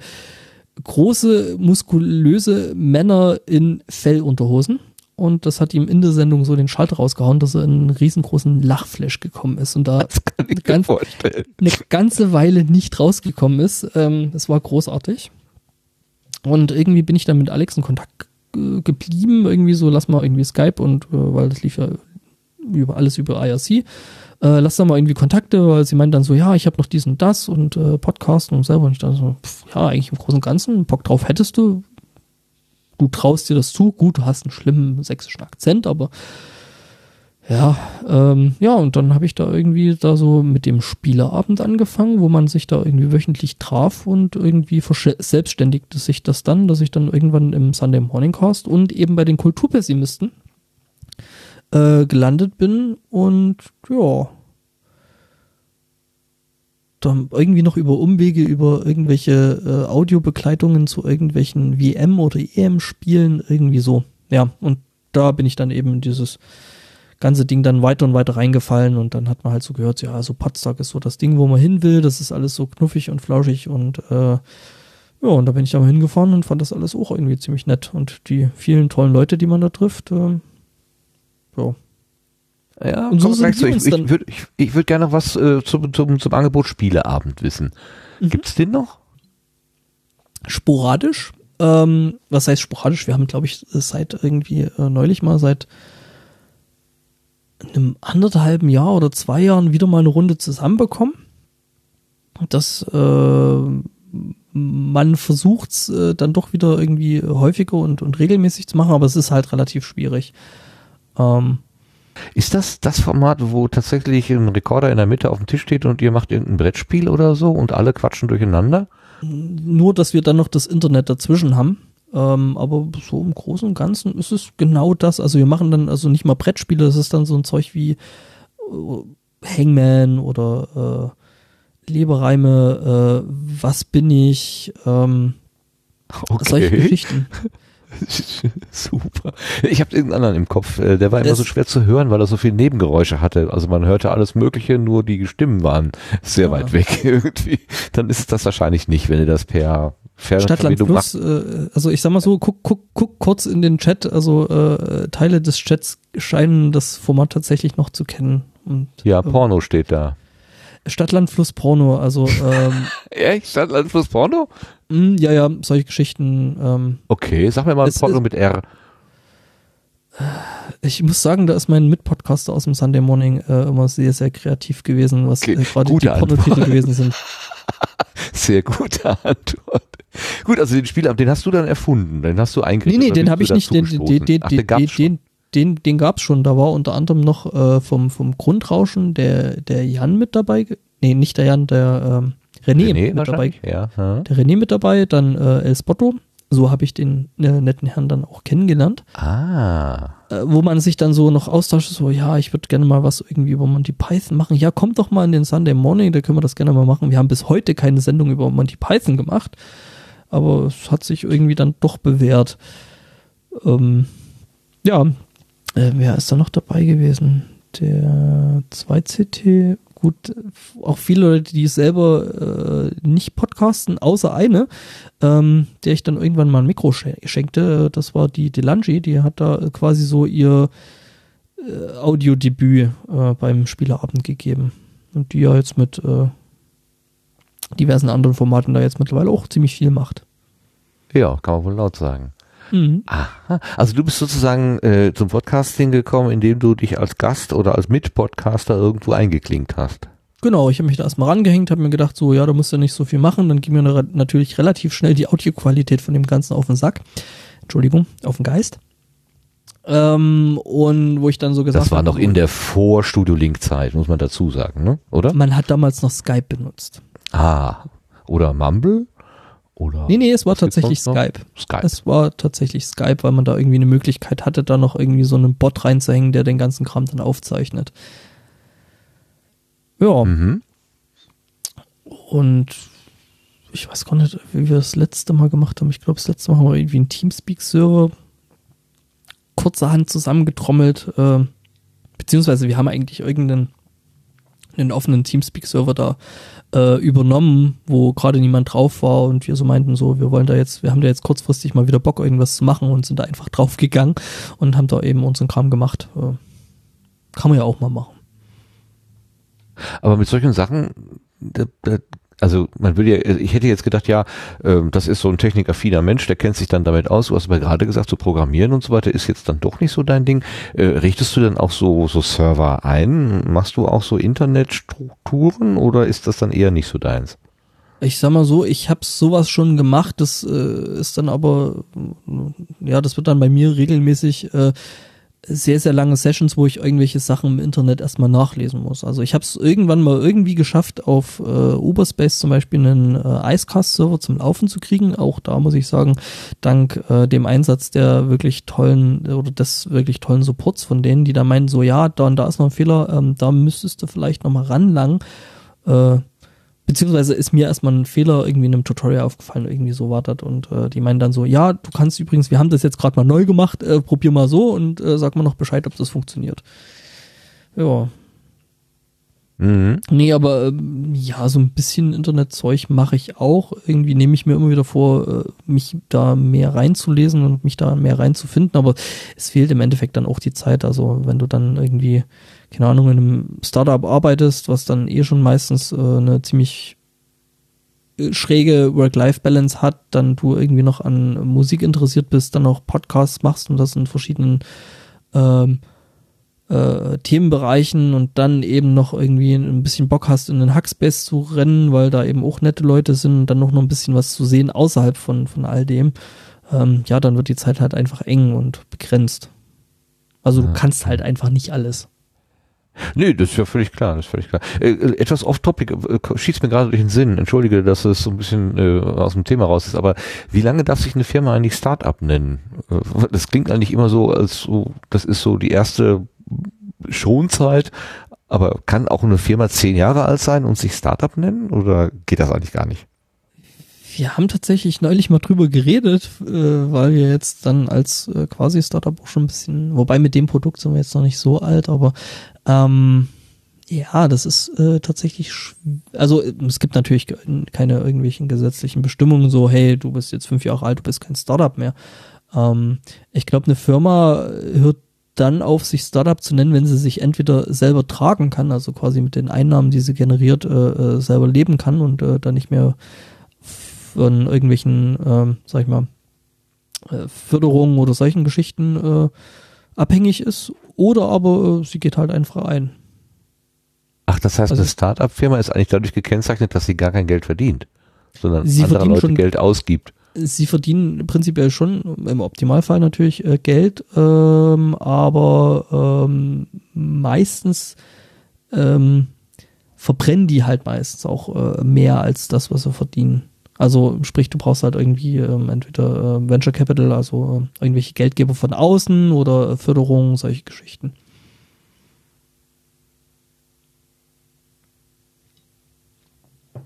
Speaker 4: große, muskulöse Männer in Fellunterhosen. Und das hat ihm in der Sendung so den Schalter rausgehauen, dass er in einen riesengroßen Lachflash gekommen ist und da
Speaker 1: Das
Speaker 4: Ganz- eine ganze Weile nicht rausgekommen ist. Ähm, es war großartig. Und irgendwie bin ich dann mit Alex in Kontakt äh, geblieben. Irgendwie so, lass mal irgendwie Skype und äh, weil das lief ja über alles über IRC. Äh, lass da mal irgendwie Kontakte, weil sie meint dann so, ja, ich habe noch dies und das und äh, Podcasten und selber. Und ich dann so, pff, ja, eigentlich im Großen und Ganzen, Bock drauf hättest du. Du traust dir das zu. Gut, du hast einen schlimmen sächsischen Akzent, aber Ja, ähm, ja, und dann habe ich da irgendwie da so mit dem Spieleabend angefangen, wo man sich da irgendwie wöchentlich traf und irgendwie selbstständigte sich das dann, dass ich dann irgendwann im Sunday Morning Cast und eben bei den Kulturpessimisten äh, gelandet bin und ja, dann irgendwie noch über Umwege, über irgendwelche äh, Audiobegleitungen zu irgendwelchen WM- oder EM-Spielen, irgendwie so. Ja, und da bin ich dann eben in dieses ganze Ding dann weiter und weiter reingefallen und dann hat man halt so gehört, ja, so Potsdam ist so das Ding, wo man hin will, das ist alles so knuffig und flauschig und äh, ja, und da bin ich da mal hingefahren und fand das alles auch irgendwie ziemlich nett und die vielen tollen Leute, die man da trifft, äh, ja.
Speaker 1: Ja, und so sind wir ich, ich würde ich, ich würd gerne noch was äh, zum, zum, zum Angebot Spieleabend wissen. Mhm. Gibt's den noch?
Speaker 4: Sporadisch. Ähm, was heißt sporadisch? Wir haben, glaube ich, seit irgendwie äh, neulich mal seit einem anderthalben Jahr oder zwei Jahren wieder mal eine Runde zusammenbekommen. Dass äh, man versucht äh, dann doch wieder irgendwie häufiger und, und regelmäßig zu machen, aber es ist halt relativ schwierig. Ähm,
Speaker 1: ist das das Format, wo tatsächlich ein Rekorder in der Mitte auf dem Tisch steht und ihr macht irgendein Brettspiel oder so und alle quatschen durcheinander?
Speaker 4: Nur, dass wir dann noch das Internet dazwischen haben. Ähm, aber so im Großen und Ganzen ist es genau das. Also wir machen dann also nicht mal Brettspiele, das ist dann so ein Zeug wie äh, Hangman oder äh, Lebereime, äh, was bin ich, ähm, okay. solche Geschichten.
Speaker 1: Super. Ich habe irgendeinen anderen im Kopf. Äh, der war immer das so schwer zu hören, weil er so viele Nebengeräusche hatte. Also man hörte alles Mögliche, nur die Stimmen waren sehr ja. weit weg irgendwie. Dann ist es das wahrscheinlich nicht, wenn ihr das per
Speaker 4: Stadtland Plus, äh, also ich sag mal so, guck, guck, guck kurz in den Chat, also äh, Teile des Chats scheinen das Format tatsächlich noch zu kennen. Und,
Speaker 1: ja, äh, Porno steht da.
Speaker 4: Stadtland Fluss Porno, also ähm,
Speaker 1: Echt? Stadtland Fluss Porno?
Speaker 4: Mh, hm, ja, ja, solche Geschichten. Ähm,
Speaker 1: okay, sag mir mal ein Porno mit R.
Speaker 4: Ich muss sagen, da ist mein Mitpodcaster aus dem Sunday Morning äh, immer sehr, sehr kreativ gewesen, was okay, äh, gerade die Pornotitel gewesen sind.
Speaker 1: Sehr gute Antwort. Gut, also den Spiel, den hast du dann erfunden, den hast du eingerichtet.
Speaker 4: Nee, nee, den habe ich nicht, den, den, den, Ach, den, den, den, den, den gab's schon. Da war unter anderem noch äh, vom, vom Grundrauschen der, der Jan mit dabei. Nee, nicht der Jan, der ähm, René, René mit dabei.
Speaker 1: Ja, ja.
Speaker 4: Der René mit dabei, dann äh, El Spotto. So habe ich den äh, netten Herrn dann auch kennengelernt.
Speaker 1: Ah.
Speaker 4: Äh, wo man sich dann so noch austauscht, so, ja, ich würde gerne mal was irgendwie über Monty Python machen. Ja, kommt doch mal in den Sunday Morning, da können wir das gerne mal machen. Wir haben bis heute keine Sendung über Monty Python gemacht, aber es hat sich irgendwie dann doch bewährt. Ähm, ja, äh, wer ist da noch dabei gewesen? Der 2CT gut, auch viele Leute, die selber äh, nicht podcasten, außer eine, ähm, der ich dann irgendwann mal ein Mikro schenkte. Das war die Delangi, die hat da quasi so ihr äh, Audiodebüt äh, beim Spielerabend gegeben. Und die ja jetzt mit äh, diversen anderen Formaten da jetzt mittlerweile auch ziemlich viel macht.
Speaker 1: Ja, kann man wohl laut sagen. Mhm. Aha. Also du bist sozusagen äh, zum Podcasting gekommen, indem du dich als Gast oder als Mitpodcaster irgendwo eingeklinkt hast.
Speaker 4: Genau, ich habe mich da erstmal rangehängt, habe mir gedacht, so, ja, da musst du nicht so viel machen. Dann ging mir natürlich relativ schnell die Audioqualität von dem Ganzen auf den Sack. Entschuldigung, auf den Geist. Ähm, und wo ich dann so gesagt habe.
Speaker 1: Das war noch in der Vor-Studio-Link-Zeit, muss man dazu sagen, ne? oder?
Speaker 4: Man hat damals noch Skype benutzt.
Speaker 1: Ah, oder Mumble? Oder
Speaker 4: nee, nee, es war tatsächlich Skype. Skype. Es war tatsächlich Skype, weil man da irgendwie eine Möglichkeit hatte, da noch irgendwie so einen Bot reinzuhängen, der den ganzen Kram dann aufzeichnet. Ja. Mhm. Und ich weiß gar nicht, wie wir das letzte Mal gemacht haben. Ich glaube, das letzte Mal haben wir irgendwie einen Teamspeak-Server kurzerhand zusammengetrommelt. Äh, beziehungsweise wir haben eigentlich irgendeinen einen offenen Teamspeak-Server da äh, übernommen, wo gerade niemand drauf war und wir so meinten so, wir wollen da jetzt, wir haben da jetzt kurzfristig mal wieder Bock, irgendwas zu machen und sind da einfach draufgegangen und haben da eben unseren Kram gemacht. Äh, kann man ja auch mal machen.
Speaker 1: Aber mit solchen Sachen, da, da also man würde ja, ich hätte jetzt gedacht, ja, äh, das ist so ein technikaffiner Mensch, der kennt sich dann damit aus. Du hast aber gerade gesagt, so Programmieren und so weiter ist jetzt dann doch nicht so dein Ding. Äh, richtest du denn auch so, so Server ein? Machst du auch so Internetstrukturen oder ist das dann eher nicht so deins?
Speaker 4: Ich sag mal so, ich habe sowas schon gemacht, das äh, ist dann aber, ja, das wird dann bei mir regelmäßig äh, sehr, sehr lange Sessions, wo ich irgendwelche Sachen im Internet erstmal nachlesen muss. Also ich habe es irgendwann mal irgendwie geschafft, auf äh, Uberspace zum Beispiel einen äh, Icecast-Server zum Laufen zu kriegen. Auch da muss ich sagen, dank äh, dem Einsatz der wirklich tollen oder des wirklich tollen Supports von denen, die da meinen, so ja, da und da ist noch ein Fehler, ähm, da müsstest du vielleicht nochmal ranlangen. Äh, beziehungsweise ist mir erstmal ein Fehler irgendwie in einem Tutorial aufgefallen, irgendwie so war das und äh, die meinen dann so, ja, du kannst übrigens, wir haben das jetzt gerade mal neu gemacht, äh, probier mal so und äh, sag mal noch Bescheid, ob das funktioniert. Ja.
Speaker 1: Mhm.
Speaker 4: Nee, aber ähm, ja, so ein bisschen Internetzeug mache ich auch. Irgendwie nehme ich mir immer wieder vor, äh, mich da mehr reinzulesen und mich da mehr reinzufinden, aber es fehlt im Endeffekt dann auch die Zeit. Also wenn du dann irgendwie keine Ahnung, in einem Startup arbeitest, was dann eh schon meistens äh, eine ziemlich äh, schräge Work-Life-Balance hat, dann du irgendwie noch an Musik interessiert bist, dann auch Podcasts machst und das in verschiedenen ähm, äh, Themenbereichen und dann eben noch irgendwie ein bisschen Bock hast, in den Hackspace zu rennen, weil da eben auch nette Leute sind und dann noch, noch ein bisschen was zu sehen außerhalb von, von all dem, ähm, ja, dann wird die Zeit halt einfach eng und begrenzt. Also du kannst halt einfach nicht alles.
Speaker 1: Nee, das ist ja völlig klar, das ist völlig klar. Äh, etwas off-topic, äh, schießt mir gerade durch den Sinn, entschuldige, dass es so ein bisschen äh, aus dem Thema raus ist, aber wie lange darf sich eine Firma eigentlich Start-up nennen? Äh, Das klingt eigentlich immer so, als so, das ist so die erste Schonzeit, aber kann auch eine Firma zehn Jahre alt sein und sich Start-up nennen oder geht das eigentlich gar nicht?
Speaker 4: Wir haben tatsächlich neulich mal drüber geredet, äh, weil wir jetzt dann als äh, quasi Startup auch schon ein bisschen, wobei mit dem Produkt sind wir jetzt noch nicht so alt, aber ähm, ja, das ist äh, tatsächlich, also es gibt natürlich keine irgendwelchen gesetzlichen Bestimmungen, so hey, du bist jetzt fünf Jahre alt, du bist kein Startup mehr. Ähm, ich glaube, eine Firma hört dann auf, sich Startup zu nennen, wenn sie sich entweder selber tragen kann, also quasi mit den Einnahmen, die sie generiert, äh, äh, selber leben kann und äh, dann nicht mehr von irgendwelchen, ähm, sag ich mal, äh, Förderungen oder solchen Geschichten äh, abhängig ist, oder aber äh, sie geht halt einfach ein.
Speaker 1: Ach, das heißt,
Speaker 4: Also-
Speaker 1: eine Start-up-Firma ist eigentlich dadurch gekennzeichnet, dass sie gar kein Geld verdient, sondern
Speaker 4: Sie
Speaker 1: andere Leute
Speaker 4: schon-
Speaker 1: Geld ausgibt.
Speaker 4: Sie verdienen prinzipiell schon im Optimalfall natürlich äh, Geld, ähm, aber ähm, meistens ähm, verbrennen die halt meistens auch äh, mehr als das, was sie verdienen. Also sprich, du brauchst halt irgendwie ähm, entweder äh, Venture Capital, also äh, irgendwelche Geldgeber von außen oder äh, Förderung, solche Geschichten.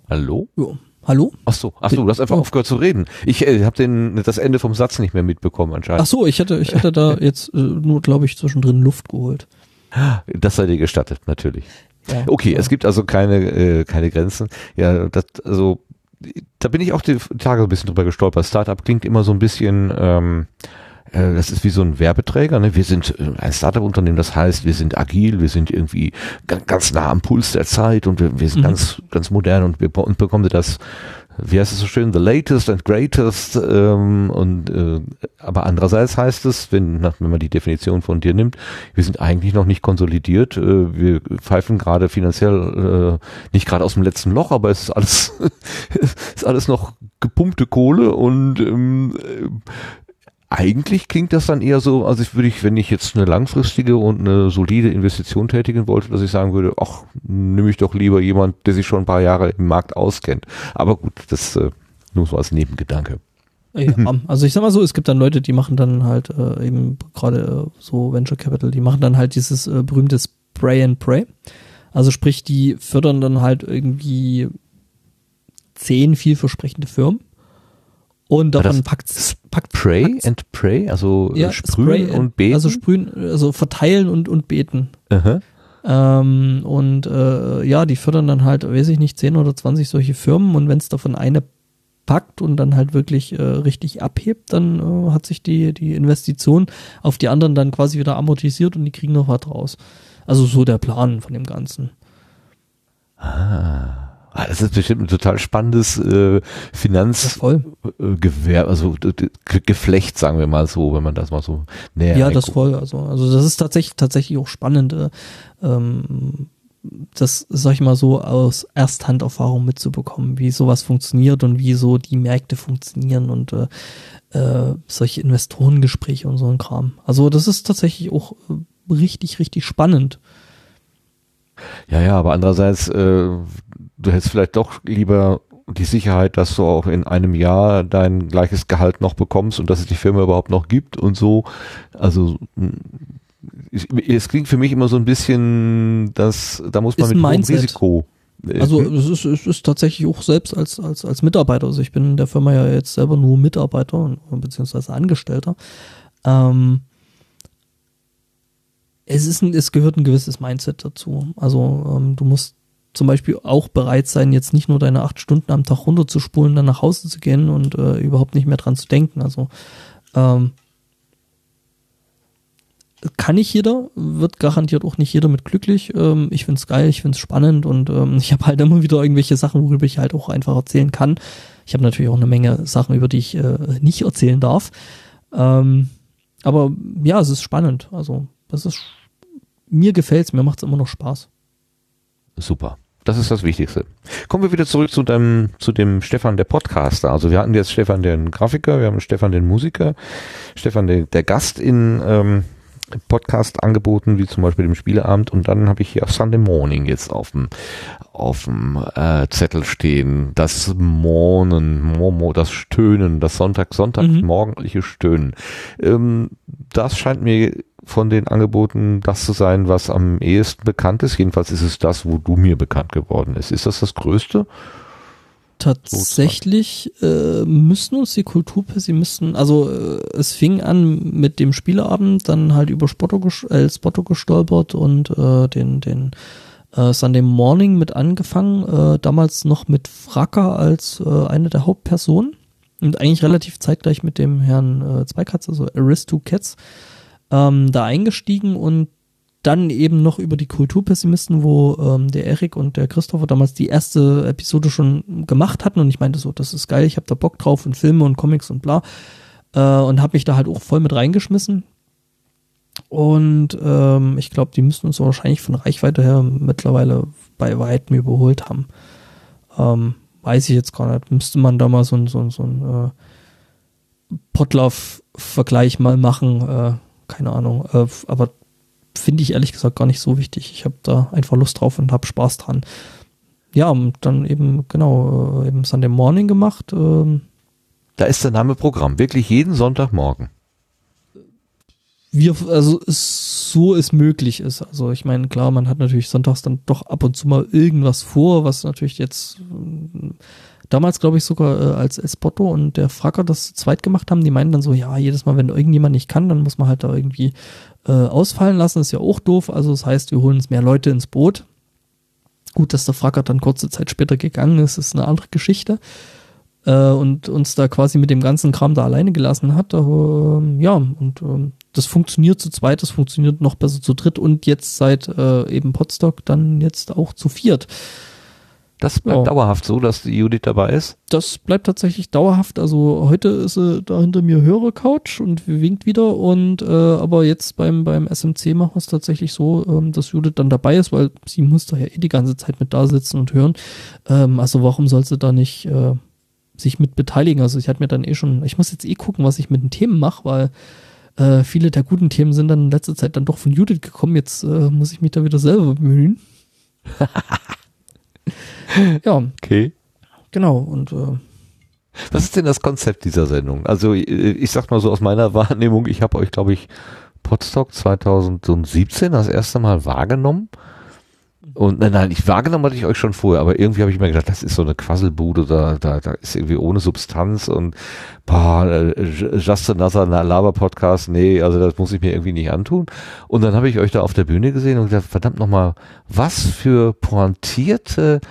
Speaker 1: Hallo?
Speaker 4: Ja. Hallo?
Speaker 1: Ach so, ach so, du hast einfach
Speaker 4: Oh.
Speaker 1: aufgehört zu reden. Ich äh, habe den das Ende vom Satz nicht mehr mitbekommen anscheinend.
Speaker 4: Ach so, ich hätte, ich hätte da jetzt äh, nur, glaube ich, zwischendrin Luft geholt.
Speaker 1: Das sei dir gestattet, natürlich.
Speaker 4: Ja,
Speaker 1: Okay,
Speaker 4: ja.
Speaker 1: es gibt also keine äh, keine Grenzen. Ja, das also da bin ich auch die Tage ein bisschen drüber gestolpert. Startup klingt immer so ein bisschen ähm, äh, das ist wie so ein Werbeträger. Ne? Wir sind äh, ein Startup-Unternehmen, das heißt, wir sind agil, wir sind irgendwie ga- ganz nah am Puls der Zeit und wir, wir sind
Speaker 4: Mhm.
Speaker 1: ganz ganz modern und wir und bekommen das wie heißt es so schön, the latest and greatest ähm, und äh, aber andererseits heißt es, wenn, wenn man die Definition von dir nimmt, wir sind eigentlich noch nicht konsolidiert, äh, wir pfeifen gerade finanziell äh, nicht gerade aus dem letzten Loch, aber es ist alles es ist alles noch gepumpte Kohle und ähm, äh, eigentlich klingt das dann eher so, als ich würde ich, wenn ich jetzt eine langfristige und eine solide Investition tätigen wollte, dass ich sagen würde, ach, nehme ich doch lieber jemand, der sich schon ein paar Jahre im Markt auskennt. Aber gut, das äh, nur so als Nebengedanke.
Speaker 4: Ja, also ich sag mal so, es gibt dann Leute, die machen dann halt äh, eben gerade äh, so Venture Capital, die machen dann halt dieses äh, berühmte Spray and Pray. Also sprich, die fördern dann halt irgendwie zehn vielversprechende Firmen und davon
Speaker 1: das
Speaker 4: packt, packt
Speaker 1: Pray
Speaker 4: packt's-
Speaker 1: and pray, also äh,
Speaker 4: ja,
Speaker 1: sprühen und beten.
Speaker 4: Also sprühen, also verteilen und, und beten.
Speaker 1: Aha.
Speaker 4: Ähm, und äh, ja, die fördern dann halt, weiß ich nicht, 10 oder 20 solche Firmen und wenn es davon eine packt und dann halt wirklich äh, richtig abhebt, dann äh, hat sich die, die Investition auf die anderen dann quasi wieder amortisiert und die kriegen noch was raus. Also so der Plan von dem Ganzen.
Speaker 1: Ah, das ist bestimmt ein total spannendes äh. Finanzgewerbe, also d- Ge- Geflecht, sagen wir mal so, wenn man das mal so näher
Speaker 4: Ja, das voll. Also, also das ist tatsächlich tatsächlich auch spannend. Äh, ähm, das, sag ich mal so, aus Ersthanderfahrung mitzubekommen, wie sowas funktioniert und wie so die Märkte funktionieren und äh, äh, solche Investorengespräche und so ein Kram. Also das ist tatsächlich auch äh, richtig, richtig spannend.
Speaker 1: Ja, ja, aber andererseits, äh, du hättest vielleicht doch lieber die Sicherheit, dass du auch in einem Jahr dein gleiches Gehalt noch bekommst und dass es die Firma überhaupt noch gibt und so. Also es klingt für mich immer so ein bisschen, dass da muss man
Speaker 4: Ist
Speaker 1: mit hohem. Risiko. äh,
Speaker 4: Also es ist, es ist tatsächlich auch selbst als, als, als Mitarbeiter, also ich bin in der Firma ja jetzt selber nur Mitarbeiter beziehungsweise Angestellter. Ähm, es ist ein, es gehört ein gewisses Mindset dazu. Also ähm, du musst zum Beispiel auch bereit sein, jetzt nicht nur deine acht Stunden am Tag runterzuspulen, dann nach Hause zu gehen und äh, überhaupt nicht mehr dran zu denken. Also ähm, kann nicht jeder, wird garantiert auch nicht jeder mit glücklich. Ähm, ich find's geil, ich find's spannend und ähm, ich habe halt immer wieder irgendwelche Sachen, worüber ich halt auch einfach erzählen kann. Ich habe natürlich auch eine Menge Sachen, über die ich äh, nicht erzählen darf. Ähm, aber ja, es ist spannend. Also das ist mir gefällt's, mir macht's immer noch Spaß.
Speaker 1: Super. Das ist das Wichtigste. Kommen wir wieder zurück zu dem, zu dem Stefan, der Podcaster. Also wir hatten jetzt Stefan, den Grafiker, wir haben Stefan, den Musiker, Stefan, der, der Gast in ähm, Podcast angeboten, wie zum Beispiel dem Spieleabend. Und dann habe ich hier Sunday Morning jetzt auf dem, auf dem äh, Zettel stehen. Das Mornen, Momo, das Stöhnen, das Sonntag, Sonntag,
Speaker 4: Mhm.
Speaker 1: morgendliche Stöhnen. Ähm, das scheint mir von den Angeboten das zu sein, was am ehesten bekannt ist. Jedenfalls ist es das, wo du mir bekannt geworden ist. Ist das das Größte?
Speaker 4: Tatsächlich äh, müssen uns die Kulturpessimisten, also äh, es fing an mit dem Spieleabend, dann halt über Spotto, äh, Spotto gestolpert und äh, den, den äh, Sunday Morning mit angefangen, äh, damals noch mit Fracker als äh, eine der Hauptpersonen und eigentlich relativ zeitgleich mit dem Herrn äh, Zweikatz, also Aristo Cats, ähm, da eingestiegen und dann eben noch über die Kulturpessimisten, wo ähm, der Erik und der Christopher damals die erste Episode schon gemacht hatten und ich meinte so, das ist geil, ich habe da Bock drauf und Filme und Comics und bla äh, und habe mich da halt auch voll mit reingeschmissen und ähm, ich glaube, die müssten uns wahrscheinlich von Reichweite her mittlerweile bei weitem überholt haben. Ähm, weiß ich jetzt gar nicht. Müsste man da mal so so so ein äh, Potlauf-Vergleich mal machen, äh, keine Ahnung. Äh, aber finde ich ehrlich gesagt gar nicht so wichtig. Ich habe da einfach Lust drauf und habe Spaß dran. Ja, und dann eben, genau, äh, eben Sunday Morning gemacht. Ähm,
Speaker 1: Da ist der Name Programm. Wirklich jeden Sonntagmorgen.
Speaker 4: wir, also es, so es möglich ist. Also ich meine, klar, man hat natürlich sonntags dann doch ab und zu mal irgendwas vor, was natürlich jetzt damals, glaube ich, sogar äh, als Espotto und der Fracker das zu zweit gemacht haben, die meinen dann so, ja, jedes Mal, wenn irgendjemand nicht kann, dann muss man halt da irgendwie äh, ausfallen lassen, ist ja auch doof. Also das heißt, wir holen uns mehr Leute ins Boot. Gut, dass der Fracker dann kurze Zeit später gegangen ist, ist eine andere Geschichte. Äh, und uns da quasi mit dem ganzen Kram da alleine gelassen hat. Aber ähm, ja, und ähm, das funktioniert zu zweit, das funktioniert noch besser zu dritt und jetzt seit äh, eben Podstock dann jetzt auch zu viert.
Speaker 1: Das bleibt
Speaker 4: Ja.
Speaker 1: dauerhaft so, dass die Judith dabei ist.
Speaker 4: Das bleibt tatsächlich dauerhaft. Also heute ist sie da hinter mir Hörercouch und winkt wieder und äh, aber jetzt beim beim SMC machen wir es tatsächlich so, ähm, dass Judith dann dabei ist, weil sie muss da ja eh die ganze Zeit mit da sitzen und hören. Ähm, also warum soll sie da nicht äh, sich mit beteiligen? Also ich hatte mir dann eh schon, ich muss jetzt eh gucken, was ich mit den Themen mache, weil äh, viele der guten Themen sind dann in letzter Zeit dann doch von Judith gekommen. Jetzt äh, muss ich mich da wieder selber bemühen. ja,
Speaker 1: Okay.
Speaker 4: genau. Und äh,
Speaker 1: Was ist denn das Konzept dieser Sendung? Also äh, ich sag mal so aus meiner Wahrnehmung, ich habe euch, glaube ich, Podstock 2017 das erste Mal wahrgenommen. Und nein, nein, ich wahrgenommen hatte ich euch schon vorher, aber irgendwie habe ich mir gedacht, das ist so eine Quasselbude, da, da, da ist irgendwie ohne Substanz und boah, äh, Just Another Lava Podcast, nee, also das muss ich mir irgendwie nicht antun. Und dann habe ich euch da auf der Bühne gesehen und gedacht, verdammt nochmal, was für pointierte,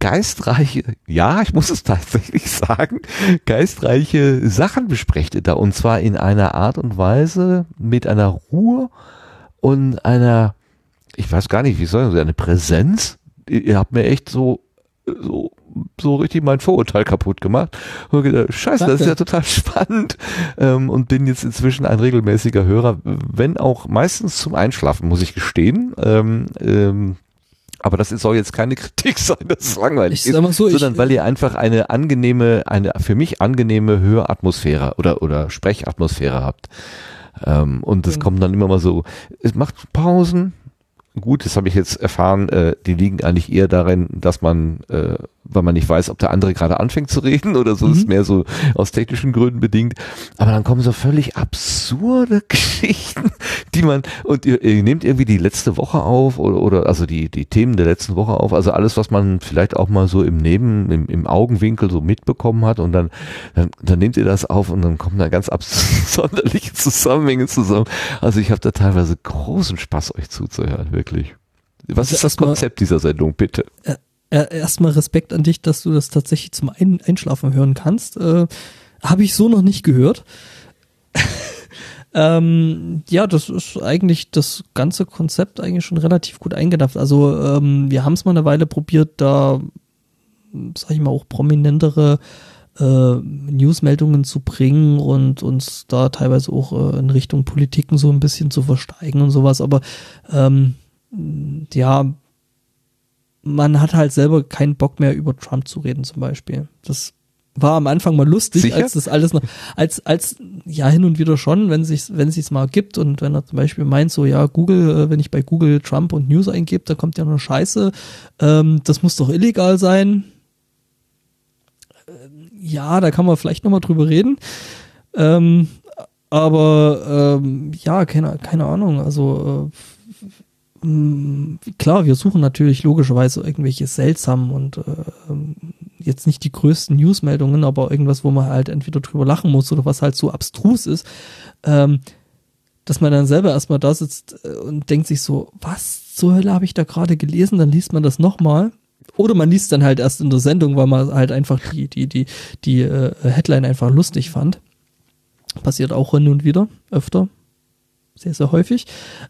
Speaker 1: geistreiche, ja, ich muss es tatsächlich sagen, geistreiche Sachen besprecht ihr da und zwar in einer Art und Weise mit einer Ruhe und einer, ich weiß gar nicht, wie soll ich sagen, eine Präsenz. Ihr, habt mir echt so, so, so richtig mein Vorurteil kaputt gemacht. Und gedacht, Scheiße, das ist ja
Speaker 4: Danke.
Speaker 1: total spannend. Ähm, und bin jetzt inzwischen ein regelmäßiger Hörer, wenn auch meistens zum Einschlafen, muss ich gestehen. Ähm, ähm, Aber das soll jetzt keine Kritik sein, dass es langweilig
Speaker 4: mal so,
Speaker 1: ist,
Speaker 4: ich-
Speaker 1: sondern weil ihr einfach eine angenehme, eine für mich angenehme Höratmosphäre oder, oder Sprechatmosphäre habt. Ähm, und es
Speaker 4: Mhm.
Speaker 1: kommen dann immer mal so, es macht Pausen. Gut, das habe ich jetzt erfahren, äh, die liegen eigentlich eher darin, dass man, äh, weil man nicht weiß, ob der andere gerade anfängt zu reden oder so,
Speaker 4: Mhm.
Speaker 1: ist mehr so aus technischen Gründen bedingt. Aber dann kommen so völlig absurde Geschichten, die man, und ihr, ihr nehmt irgendwie die letzte Woche auf oder, oder also die, die Themen der letzten Woche auf, also alles, was man vielleicht auch mal so im Neben, im, im Augenwinkel so mitbekommen hat und dann, dann, dann nehmt ihr das auf und dann kommen da ganz absonderliche Zusammenhänge zusammen. Also ich habe da teilweise großen Spaß, euch zuzuhören, wirklich. Was
Speaker 4: Also
Speaker 1: ist das Konzept dieser Sendung, bitte?
Speaker 4: Äh, erstmal Respekt an dich, dass du das tatsächlich zum Ein Einschlafen hören kannst. Äh, Habe ich so noch nicht gehört. ähm, ja, das ist eigentlich das ganze Konzept eigentlich schon relativ gut eingedampft. Also ähm, wir haben es mal eine Weile probiert, da, sag ich mal, auch prominentere äh, Newsmeldungen zu bringen und uns da teilweise auch äh, in Richtung Politiken so ein bisschen zu versteigen und sowas. Aber ähm, ja, man hat halt selber keinen Bock mehr über Trump zu reden zum Beispiel. Das war am Anfang mal lustig,
Speaker 1: Sicher?
Speaker 4: als das alles noch, als, als, ja, hin und wieder schon, wenn sich's, wenn sich's mal gibt und wenn er zum Beispiel meint, so, ja, Google, äh, wenn ich bei Google Trump und News eingebe, da kommt ja nur Scheiße, ähm, das muss doch illegal sein. Ähm, Ja, da kann man vielleicht nochmal drüber reden. Ähm, aber ähm, ja, keine, keine Ahnung. Also äh, klar, wir suchen natürlich logischerweise irgendwelche seltsamen und äh, ähm, jetzt nicht die größten Newsmeldungen, aber irgendwas, wo man halt entweder drüber lachen muss oder was halt so abstrus ist, ähm, dass man dann selber erstmal da sitzt äh, und denkt sich so, was zur Hölle habe ich da gerade gelesen? Dann liest man das nochmal. Oder man liest dann halt erst in der Sendung, weil man halt einfach die, die, die, die äh, Headline einfach lustig fand. Passiert auch hin und wieder, öfter. Sehr, sehr häufig.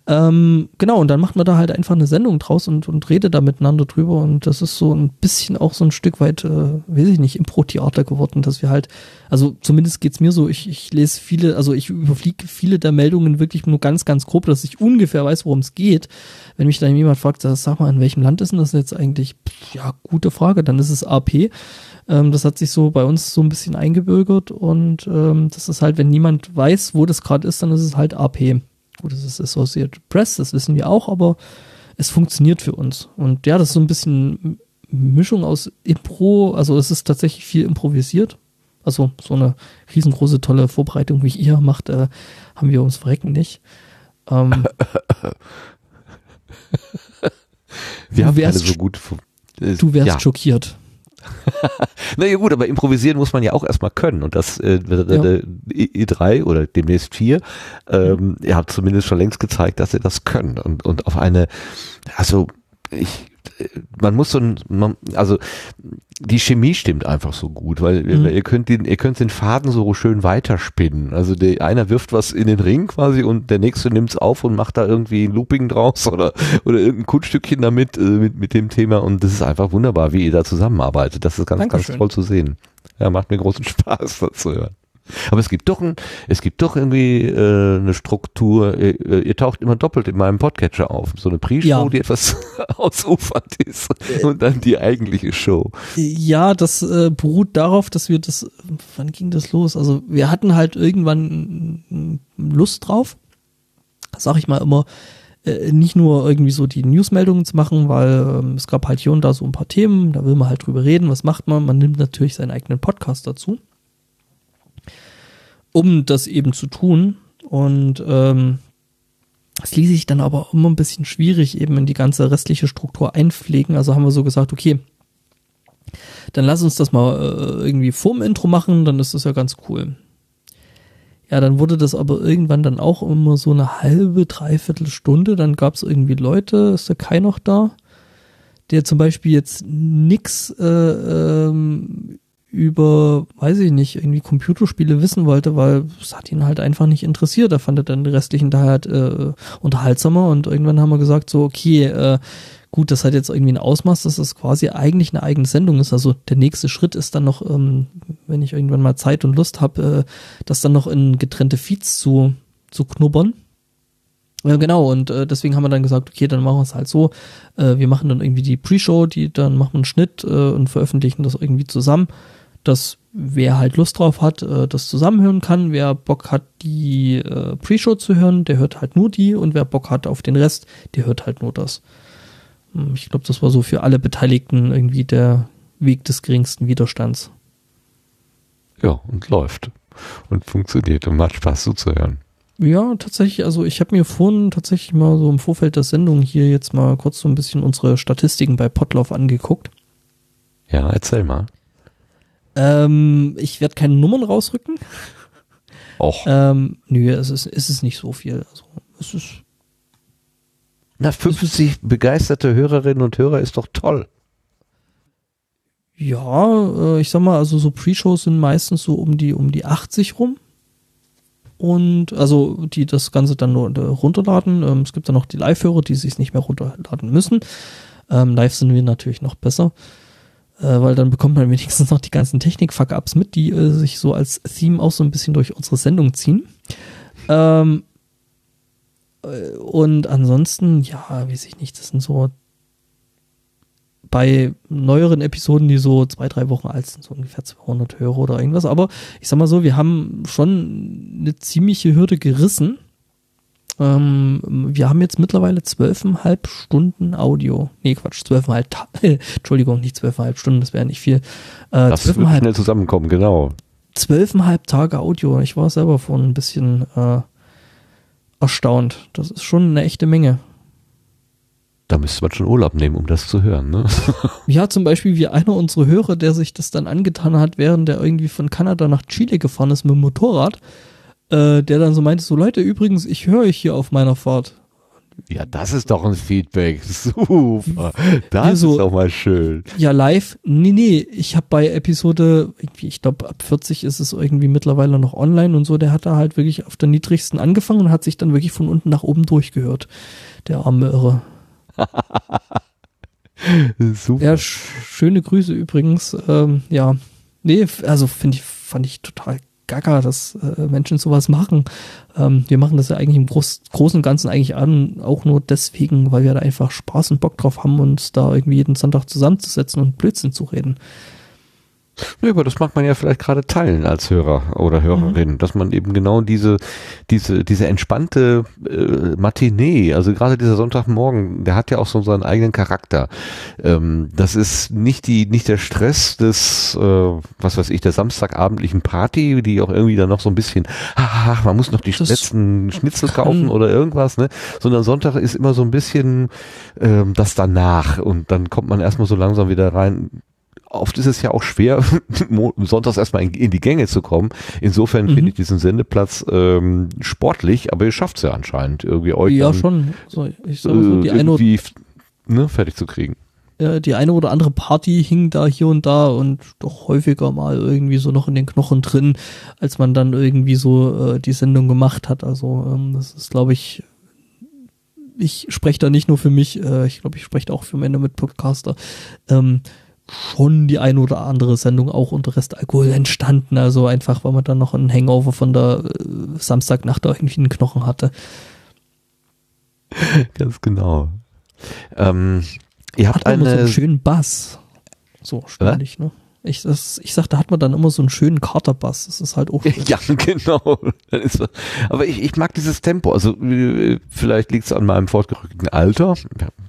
Speaker 4: Ähm, genau, und dann macht man da halt einfach eine Sendung draus und, und redet da miteinander drüber. Und das ist so ein bisschen auch so ein Stück weit, äh, weiß ich nicht, Impro-Theater geworden, dass wir halt, also zumindest geht's mir so, ich, ich lese viele, also ich überfliege viele der Meldungen wirklich nur ganz, ganz grob, dass ich ungefähr weiß, worum es geht. Wenn mich dann jemand fragt, sag mal, in welchem Land ist denn das jetzt eigentlich? Ja, gute Frage, dann ist es AP. Ähm, das hat sich so bei uns so ein bisschen eingebürgert und ähm, das ist halt, wenn niemand weiß, wo das gerade ist, dann ist es halt AP. Gut, das ist Associated Press, das wissen wir auch, aber es funktioniert für uns. Und ja, das ist so ein bisschen Mischung aus Impro, also es ist tatsächlich viel improvisiert. Also so eine riesengroße, tolle Vorbereitung, wie ihr macht, äh, haben wir ums Verrecken nicht. Ähm,
Speaker 1: Wir
Speaker 4: Du
Speaker 1: haben
Speaker 4: wärst
Speaker 1: so gut. äh,
Speaker 4: du wärst
Speaker 1: ja.
Speaker 4: schockiert.
Speaker 1: Naja gut, aber improvisieren muss man ja auch erstmal können. Und das äh, äh, E- E3 oder demnächst 4, ähm, ihr habt zumindest schon längst gezeigt, dass ihr das könnt. Und, und auf eine, also ich, man muss so ein, man, also die Chemie stimmt einfach so gut, weil
Speaker 4: Mhm.
Speaker 1: ihr könnt den, ihr könnt den Faden so schön weiterspinnen. Also der einer wirft was in den Ring quasi und der nächste nimmt's auf und macht da irgendwie ein Looping draus oder oder irgendein Kunststückchen damit äh, mit mit dem Thema und das ist einfach wunderbar, wie ihr da zusammenarbeitet. Das ist ganz
Speaker 4: Dankeschön.
Speaker 1: ganz toll zu sehen. Ja, macht mir großen Spaß, das zu hören. Aber es gibt doch ein, es gibt doch irgendwie äh, eine Struktur. Ihr, ihr taucht immer doppelt in meinem Podcatcher auf. So eine Pre-Show,
Speaker 4: Ja.
Speaker 1: die etwas ausufernd ist und dann die eigentliche Show.
Speaker 4: Ja, das äh, beruht darauf, dass wir das, wann ging das los? Also wir hatten halt irgendwann Lust drauf, sag ich mal immer, äh, nicht nur irgendwie so die Newsmeldungen zu machen, weil ähm, es gab halt hier und da so ein paar Themen, da will man halt drüber reden, was macht man? Man nimmt natürlich seinen eigenen Podcast dazu, um das eben zu tun und ähm, es ließ sich dann aber immer ein bisschen schwierig eben in die ganze restliche Struktur einpflegen, also haben wir so gesagt, okay, dann lass uns das mal äh, irgendwie vorm Intro machen, dann ist das ja ganz cool. Ja, dann wurde das aber irgendwann dann auch immer so eine halbe, dreiviertel Stunde. Dann gab es irgendwie Leute, ist der Kai noch da, der zum Beispiel jetzt nix äh, ähm, über, weiß ich nicht, irgendwie Computerspiele wissen wollte, weil es hat ihn halt einfach nicht interessiert. Er fand dann die restlichen da halt äh, unterhaltsamer und irgendwann haben wir gesagt, so, okay, äh, gut, das hat jetzt irgendwie ein Ausmaß, dass das quasi eigentlich eine eigene Sendung ist. Also der nächste Schritt ist dann noch, ähm, wenn ich irgendwann mal Zeit und Lust habe, äh, das dann noch in getrennte Feeds zu, zu knubbern. Ja, genau, und äh, deswegen haben wir dann gesagt, okay, dann machen wir es halt so. Äh, wir machen dann irgendwie die Pre-Show, die dann machen wir einen Schnitt äh, und veröffentlichen das irgendwie zusammen, dass wer halt Lust drauf hat, äh, das zusammenhören kann. Wer Bock hat, die äh, Pre-Show zu hören, der hört halt nur die und wer Bock hat auf den Rest, der hört halt nur das. Hm, Ich glaube, das war so für alle Beteiligten irgendwie der Weg des geringsten Widerstands.
Speaker 1: Ja, und läuft. Und funktioniert und macht Spaß zuzuhören.
Speaker 4: Ja, tatsächlich, also ich habe mir vorhin tatsächlich mal so im Vorfeld der Sendung hier jetzt mal kurz so ein bisschen unsere Statistiken bei Potlauf angeguckt.
Speaker 1: Ja, erzähl mal.
Speaker 4: Ähm, ich werde keine Nummern rausrücken.
Speaker 1: Och,
Speaker 4: Ähm, nö, es ist, es ist nicht so viel. Also, es ist,
Speaker 1: na, 50 begeisterte Hörerinnen und Hörer ist doch toll.
Speaker 4: ja, äh, ich sag mal, also so Pre-Shows sind meistens so um die, um die 80 rum. Und also die das Ganze dann nur äh, runterladen. Ähm, es gibt dann noch die Live-Hörer, die sich nicht mehr runterladen müssen. Ähm, live sind wir natürlich noch besser. Äh, weil dann bekommt man wenigstens noch die ganzen Technik-Fuck-Ups mit, die äh, sich so als Theme auch so ein bisschen durch unsere Sendung ziehen. Ähm, äh, und ansonsten, ja, weiß ich nicht, das sind so bei neueren Episoden, die so zwei, drei Wochen alt sind, so ungefähr 200 Hörer oder irgendwas. Aber ich sag mal so, wir haben schon eine ziemliche Hürde gerissen. Ähm, wir haben jetzt mittlerweile zwölfeinhalb Stunden Audio. Nee, Quatsch, zwölfeinhalb, Entschuldigung, nicht zwölfeinhalb Stunden, das wäre nicht viel. Äh,
Speaker 1: Das wird schnell zusammenkommen, genau.
Speaker 4: zwölfeinhalb Tage Audio. Ich war selber vorhin ein bisschen äh, erstaunt. Das ist schon eine echte Menge.
Speaker 1: Da müsste man schon Urlaub nehmen, um das zu hören, ne?
Speaker 4: Ja, zum Beispiel wie einer unserer Hörer, der sich das dann angetan hat, während der irgendwie von Kanada nach Chile gefahren ist mit dem Motorrad, äh, der dann so meinte, so Leute, übrigens, ich höre euch hier auf meiner Fahrt.
Speaker 1: Ja, das ist doch ein Feedback. Super. Das
Speaker 4: so-
Speaker 1: ist doch mal schön.
Speaker 4: Ja, live? Nee, nee, ich habe bei Episode, ich glaube ab 40 ist es irgendwie mittlerweile noch online und so, der hat da halt wirklich auf der niedrigsten angefangen und hat sich dann wirklich von unten nach oben durchgehört. Der arme Irre.
Speaker 1: Super.
Speaker 4: Ja, sch schöne Grüße übrigens. Ähm, ja, nee, also finde ich, fand ich total gaga, dass äh, Menschen sowas machen. Ähm, wir machen das ja eigentlich im Groß, Großen und Ganzen eigentlich an, auch nur deswegen, weil wir da einfach Spaß und Bock drauf haben, uns da irgendwie jeden Sonntag zusammenzusetzen und Blödsinn zu reden.
Speaker 1: Ja, aber das mag man ja vielleicht gerade teilen als Hörer oder Hörerin, dass man eben genau diese, diese, diese entspannte äh, Matinee, also gerade dieser Sonntagmorgen, der hat ja auch so seinen eigenen Charakter. Ähm, das ist nicht die, nicht der Stress des, äh, was weiß ich, der samstagabendlichen Party, die auch irgendwie dann noch so ein bisschen, haha, man muss noch die
Speaker 4: Das
Speaker 1: letzten Schnitzel kaufen oder irgendwas, ne? Sondern Sonntag ist immer so ein bisschen ähm, das danach und dann kommt man erstmal so langsam wieder rein oft ist es ja auch schwer, sonntags erstmal in, in die Gänge zu kommen. Insofern
Speaker 4: Mhm.
Speaker 1: finde ich diesen Sendeplatz ähm, sportlich, aber ihr schafft es ja anscheinend, irgendwie euch
Speaker 4: ja,
Speaker 1: dann,
Speaker 4: schon. So, ich sag mal so,
Speaker 1: äh,
Speaker 4: die, eine, oder-
Speaker 1: irgendwie ne, fertig zu kriegen.
Speaker 4: äh, die eine oder andere Party hing da hier und da und doch häufiger mal irgendwie so noch in den Knochen drin, als man dann irgendwie so äh, die Sendung gemacht hat. Also ähm, das ist, glaube ich, ich spreche da nicht nur für mich, äh, ich glaube, ich spreche auch für meine Mitpodcaster. Ähm, schon die eine oder andere Sendung auch unter Restalkohol entstanden. Also einfach, weil man dann noch einen Hangover von der äh, Samstagnacht irgendwie einen Knochen hatte.
Speaker 1: Ganz genau. Ähm, ihr habt
Speaker 4: immer so
Speaker 1: eine,
Speaker 4: einen schönen Bass. So ständig, ne? Ich, das, ich sag, da hat man dann immer so einen schönen Katerbass. Das ist halt auch.
Speaker 1: Ja, genau. Aber ich, ich mag dieses Tempo. Also äh, vielleicht liegt es an meinem fortgerückten Alter.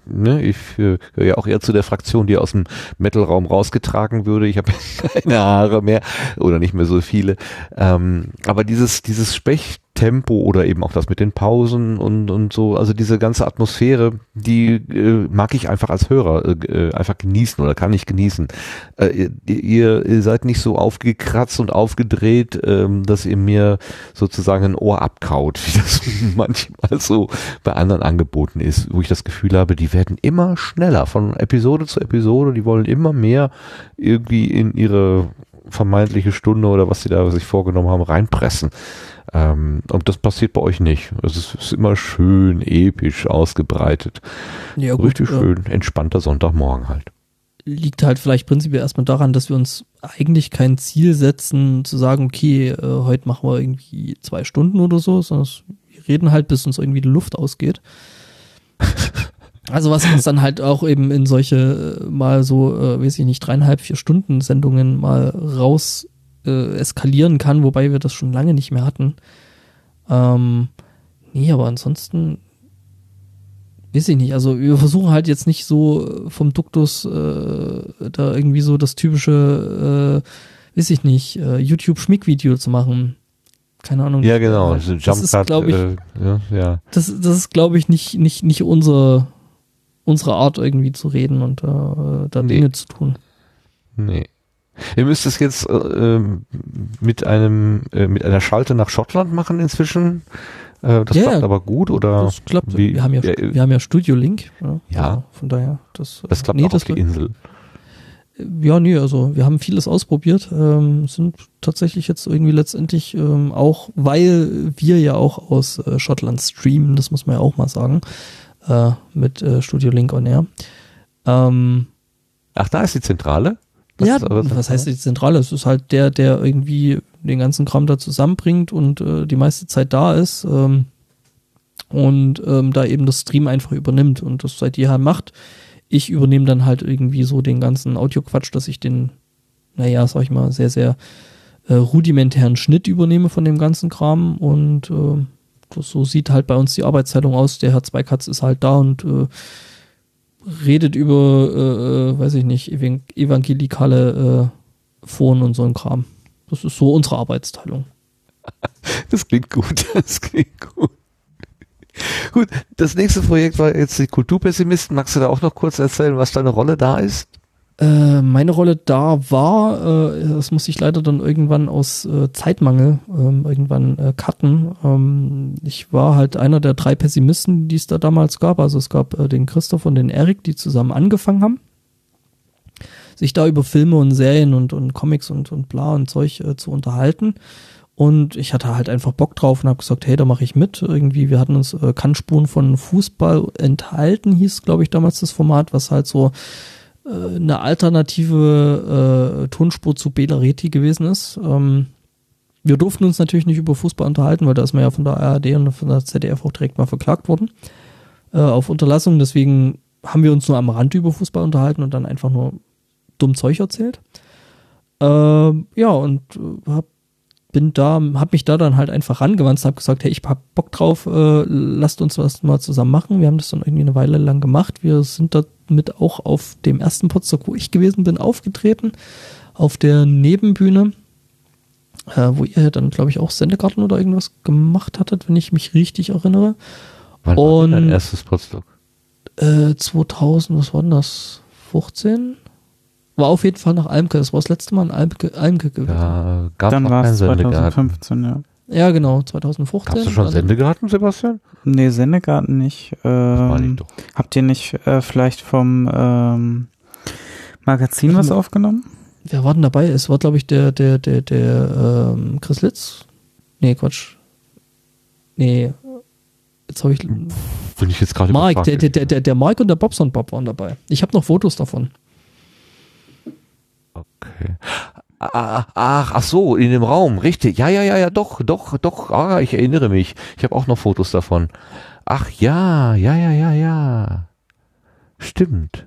Speaker 1: Ne, ich äh, gehöre ja auch eher zu der Fraktion, die aus dem Metalraum rausgetragen würde. Ich habe keine Haare mehr oder nicht mehr so viele. Ähm, aber dieses dieses Sprechtempo oder eben auch das mit den Pausen und und so, also diese ganze Atmosphäre, die äh, mag ich einfach als Hörer äh, äh, einfach genießen oder kann ich genießen. Äh, ihr, ihr, ihr seid nicht so aufgekratzt und aufgedreht, ähm, dass ihr mir sozusagen ein Ohr abkaut, wie das manchmal so bei anderen Angeboten ist, wo ich das Gefühl habe, die werden immer schneller von Episode zu Episode, die wollen immer mehr irgendwie in ihre vermeintliche Stunde oder was sie da sich vorgenommen haben, reinpressen. Ähm, und das passiert bei euch nicht. Es ist, ist immer schön, episch, ausgebreitet.
Speaker 4: Ja,
Speaker 1: Richtig
Speaker 4: äh,
Speaker 1: schön, entspannter Sonntagmorgen halt.
Speaker 4: liegt halt vielleicht prinzipiell erstmal daran, dass wir uns eigentlich kein Ziel setzen, zu sagen, okay, äh, heute machen wir irgendwie zwei Stunden oder so, sondern wir reden halt, bis uns irgendwie die Luft ausgeht. Also was uns dann halt auch eben in solche äh, mal so, äh, weiß ich nicht, dreieinhalb, vier Stunden Sendungen mal raus äh, eskalieren kann, wobei wir das schon lange nicht mehr hatten. Ähm, nee, aber ansonsten weiß ich nicht. Also wir versuchen halt jetzt nicht so vom Duktus äh, da irgendwie so das typische, äh, weiß ich nicht, äh, YouTube-Schmick-Video zu machen. Keine Ahnung.
Speaker 1: Ja, genau.
Speaker 4: Das
Speaker 1: Also
Speaker 4: ist, glaube ich,
Speaker 1: äh, ja, ja.
Speaker 4: das, das ist, glaube ich, nicht, nicht, nicht unsere, unsere Art irgendwie zu reden und äh, da
Speaker 1: Nee.
Speaker 4: Dinge zu tun.
Speaker 1: Nee. Ihr müsst es jetzt äh, ähm, mit einem äh, mit einer Schalte nach Schottland machen inzwischen. Äh, das
Speaker 4: Ja,
Speaker 1: klappt aber gut oder
Speaker 4: Das klappt.
Speaker 1: wie-
Speaker 4: wir haben ja,
Speaker 1: ja, äh,
Speaker 4: wir haben ja Studio Link. Ja.
Speaker 1: Ja.
Speaker 4: Also von daher, das,
Speaker 1: das klappt
Speaker 4: nee,
Speaker 1: auch
Speaker 4: das
Speaker 1: auf die Insel.
Speaker 4: Ja, nee, also wir haben vieles ausprobiert, ähm, sind tatsächlich jetzt irgendwie letztendlich ähm, auch, weil wir ja auch aus äh, Schottland streamen, das muss man ja auch mal sagen, äh, mit äh, Studio Link on Air. Ähm,
Speaker 1: Ach, da ist die Zentrale? Das
Speaker 4: ja, was heißt die Zentrale? Es ist halt der, der irgendwie den ganzen Kram da zusammenbringt und äh, die meiste Zeit da ist ähm, und ähm, da eben das Stream einfach übernimmt und das seit jeher macht. Ich übernehme dann halt irgendwie so den ganzen Audioquatsch, dass ich den, naja, sag ich mal, sehr, sehr äh, rudimentären Schnitt übernehme von dem ganzen Kram und äh, so sieht halt bei uns die Arbeitsteilung aus. Der Herr Zweikatz ist halt da und äh, redet über, äh, äh, weiß ich nicht, evan evangelikale äh, Foren und so ein Kram. Das ist so unsere Arbeitsteilung.
Speaker 1: Das klingt gut. Das klingt gut. Gut, das nächste Projekt war jetzt die Kulturpessimisten. Magst du da auch noch kurz erzählen, was deine Rolle da ist?
Speaker 4: Äh, meine Rolle da war, äh, das musste ich leider dann irgendwann aus äh, Zeitmangel ähm, irgendwann äh, cutten. Ähm, ich war halt einer der drei Pessimisten, die es da damals gab. Also es gab äh, den Christoph und den Erik, die zusammen angefangen haben, sich da über Filme und Serien und, und Comics und, und bla und Zeug zu unterhalten. Und ich hatte halt einfach Bock drauf und habe gesagt, hey, da mache ich mit. Irgendwie, wir hatten uns äh, Kannspuren von Fußball enthalten, hieß, glaube ich, damals das Format, was halt so eine alternative äh, Tonspur zu Bela Reti gewesen ist. Ähm, wir durften uns natürlich nicht über Fußball unterhalten, weil da ist man ja von der ARD und von der ZDF auch direkt mal verklagt worden äh, auf Unterlassung. Deswegen haben wir uns nur am Rand über Fußball unterhalten und dann einfach nur dumm Zeug erzählt. Ähm, ja, und äh, hab, bin da, hab mich da dann halt einfach rangewandt, hab gesagt, hey, ich hab Bock drauf, äh, lasst uns was mal zusammen machen. Wir haben das dann irgendwie eine Weile lang gemacht. Wir sind damit auch auf dem ersten Potsdam, wo ich gewesen bin, aufgetreten, auf der Nebenbühne, äh, wo ihr dann, glaube ich, auch Sendegarten oder irgendwas gemacht hattet, wenn ich mich richtig erinnere.
Speaker 1: Wann war denn dein
Speaker 4: Und-
Speaker 1: erstes Potsdok?
Speaker 4: Äh, 2000, was war denn das? 15? War auf jeden Fall nach Almke. Das war das letzte Mal in Almke, Almke gewesen. Ja.
Speaker 1: Gab
Speaker 3: Dann war es
Speaker 1: Sendegarten.
Speaker 3: 2015, ja.
Speaker 4: Genau, 2015.
Speaker 1: Hast du schon Sendegarten, Sebastian?
Speaker 3: Nee, Sendegarten nicht.
Speaker 1: Meine
Speaker 3: Ähm,
Speaker 1: doch.
Speaker 3: habt ihr nicht äh, vielleicht vom ähm, Magazin was
Speaker 4: mal.
Speaker 3: aufgenommen?
Speaker 4: Wer war denn dabei? Es war, glaube ich, der, der, der, der, ähm, Chris Litz. Nee, Quatsch. Nee. Jetzt habe ich.
Speaker 1: Bin ich jetzt gerade
Speaker 4: Mark, der, der, der, der Mark und der Bobson Bob waren dabei. Ich habe noch Fotos davon.
Speaker 1: Okay. Ah, Ach, ach so, in dem Raum, richtig. Ja, ja, ja, ja, doch, doch, doch. Ah, ich erinnere mich. Ich habe auch noch Fotos davon. Ach ja, ja, ja, ja, ja. Stimmt.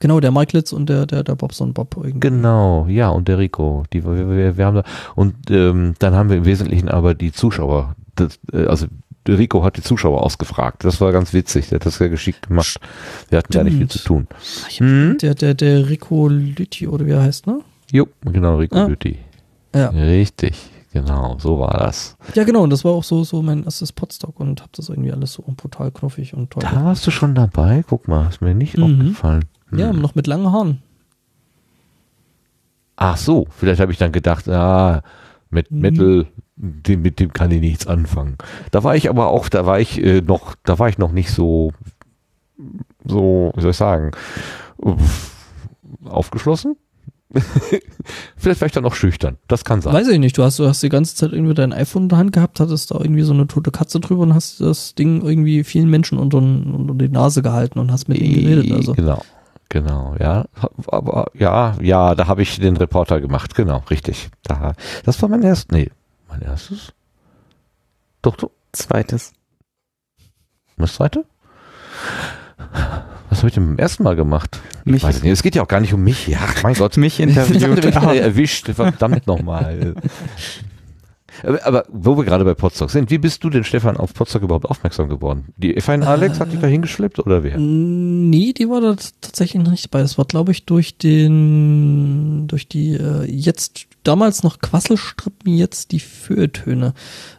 Speaker 4: Genau, der Mike Litz und der, der, der Bobson Bob irgendwie.
Speaker 1: Genau, ja, und der Rico. Die, wir, wir, wir haben da, und ähm, dann haben wir im Wesentlichen aber die Zuschauer, das, äh, also der Rico hat die Zuschauer ausgefragt. Das war ganz witzig. Der hat das sehr geschickt gemacht. Wir hatten ja nicht viel zu tun. Hm?
Speaker 4: Der, der, der Rico Lütti oder wie er heißt, ne?
Speaker 1: Jo, genau, Rico
Speaker 4: Ah.
Speaker 1: Lütti.
Speaker 4: Ja.
Speaker 1: Richtig, genau, so war das.
Speaker 4: Ja, genau, und das war auch so, so mein erstes Podstock und hab das irgendwie alles so brutal knuffig und toll.
Speaker 1: Da warst du schon dabei? Guck mal, ist mir nicht
Speaker 4: Mhm.
Speaker 1: aufgefallen. Hm.
Speaker 4: Ja, noch mit langen Haaren.
Speaker 1: Ach so, vielleicht habe ich dann gedacht, ah, mit
Speaker 4: Mhm.
Speaker 1: Metal, dem, mit dem kann ich nichts anfangen. Da war ich aber auch, da war ich äh, noch, da war ich noch nicht so, so, wie soll ich sagen, aufgeschlossen? vielleicht war ich dann noch schüchtern. Das kann sein.
Speaker 4: Weiß ich nicht, du hast, du hast die ganze Zeit irgendwie dein iPhone in der Hand gehabt, hattest da irgendwie so eine tote Katze drüber und hast das Ding irgendwie vielen Menschen unter, unter die Nase gehalten und hast mit ihnen geredet. Also.
Speaker 1: Genau, genau, ja. Aber ja, ja, da habe ich den Reporter gemacht, genau, richtig. Da, das war mein erstes, nee, mein erstes? Doch, doch,
Speaker 3: Zweites.
Speaker 1: Das zweite? Was habe ich denn beim ersten Mal gemacht?
Speaker 3: Mich-
Speaker 1: ich weiß es nicht. Es geht ja auch gar nicht um mich. Ja, mein Gott.
Speaker 3: Mich
Speaker 1: Ich
Speaker 3: interviewt.
Speaker 1: werden erwischt. Verdammt nochmal. Aber, aber wo wir gerade bei Potsdok sind, wie bist du denn, Stefan, auf Potsdok überhaupt aufmerksam geworden? Die F1 Alex hat dich da hingeschleppt oder wer?
Speaker 4: Nee, die war da tatsächlich noch nicht dabei. Das war, glaube ich, durch den, durch die äh, jetzt damals noch Quasselstrippen, jetzt die Feuilletöne.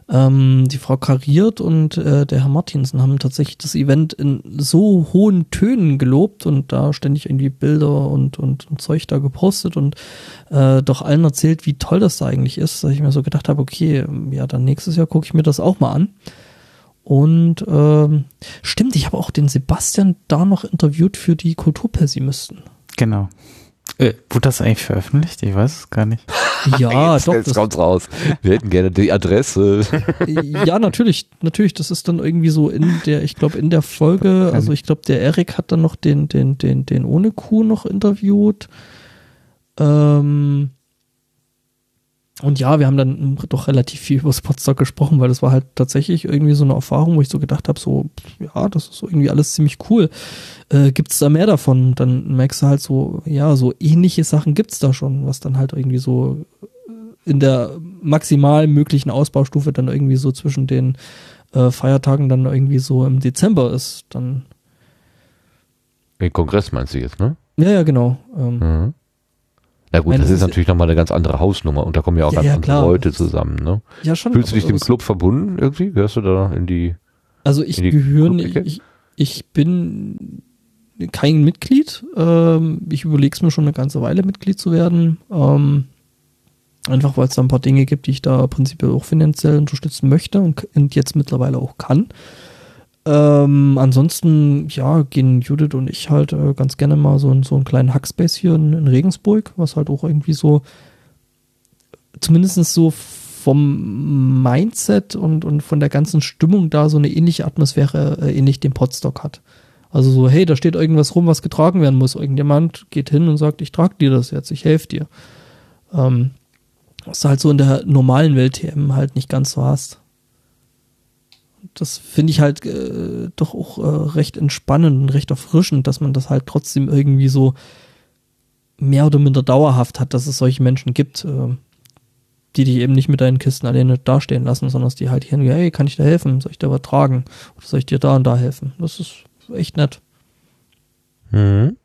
Speaker 4: Ähm, die Frau Kariert und äh, der Herr Martinsen haben tatsächlich das Event in so hohen Tönen gelobt und da ständig irgendwie Bilder und, und, und Zeug da gepostet und äh, doch allen erzählt, wie toll das da eigentlich ist, dass ich mir so gedacht habe, okay, ja, dann nächstes Jahr gucke ich mir das auch mal an. Und ähm, stimmt, ich habe auch den Sebastian da noch interviewt für die Kulturpessimisten.
Speaker 3: Genau. Äh, wurde das eigentlich veröffentlicht? Ich weiß es gar nicht.
Speaker 4: Ja,
Speaker 1: jetzt,
Speaker 4: doch.
Speaker 1: Jetzt
Speaker 4: Das,
Speaker 1: kommt's raus. Wir hätten gerne die Adresse.
Speaker 4: ja, natürlich, natürlich. Das ist dann irgendwie so in der, ich glaube, in der Folge, also ich glaube, der Erik hat dann noch den, den, den, den ohne Kuh noch interviewt. Ähm, und ja, wir haben dann doch relativ viel über Spotstock gesprochen, weil das war halt tatsächlich irgendwie so eine Erfahrung, wo ich so gedacht habe, so, ja, das ist so irgendwie alles ziemlich cool. Äh, gibt's da mehr davon? Dann merkst du halt so, ja, so ähnliche Sachen gibt's da schon, was dann halt irgendwie so in der maximal möglichen Ausbaustufe dann irgendwie so zwischen den äh, Feiertagen dann irgendwie so im Dezember ist. Dann,
Speaker 1: Den Kongress meinst du jetzt, ne?
Speaker 4: ja, ja, genau. Ähm,
Speaker 1: Mhm. Na gut,
Speaker 4: Nein,
Speaker 1: das ist natürlich nochmal eine ganz andere Hausnummer und da kommen ja auch
Speaker 4: Ja,
Speaker 1: ganz
Speaker 4: ja,
Speaker 1: andere
Speaker 4: klar.
Speaker 1: Leute zusammen, ne?
Speaker 4: Ja, schon.
Speaker 1: Fühlst du dich dem Club verbunden irgendwie? Gehörst du da in die,
Speaker 4: Also ich
Speaker 1: in die
Speaker 4: gehöre, ich, ich bin kein Mitglied. Ähm, ich überlege es mir schon eine ganze Weile, Mitglied zu werden. Ähm, einfach weil es da ein paar Dinge gibt, die ich da prinzipiell auch finanziell unterstützen möchte und, und jetzt mittlerweile auch kann. Ähm, ansonsten, ja, gehen Judith und ich halt äh, ganz gerne mal so, in- so einen kleinen Hackspace hier in, in Regensburg, was halt auch irgendwie so, zumindest so vom Mindset und, und von der ganzen Stimmung da so eine ähnliche Atmosphäre äh, ähnlich dem Podstock hat. Also so, hey, da steht irgendwas rum, was getragen werden muss. Irgendjemand geht hin und sagt, ich trage dir das jetzt, ich helfe dir. Ähm, was du halt so in der normalen Welt TM halt nicht ganz so hast. Das finde ich halt äh, doch auch äh, recht entspannend und recht erfrischend, dass man das halt trotzdem irgendwie so mehr oder minder dauerhaft hat, dass es solche Menschen gibt, äh, die dich eben nicht mit deinen Kisten alleine dastehen lassen, sondern dass die halt hier, hey, kann ich dir helfen? Soll ich dir was tragen? Oder soll ich dir da und da helfen? Das ist echt nett.
Speaker 1: Mhm.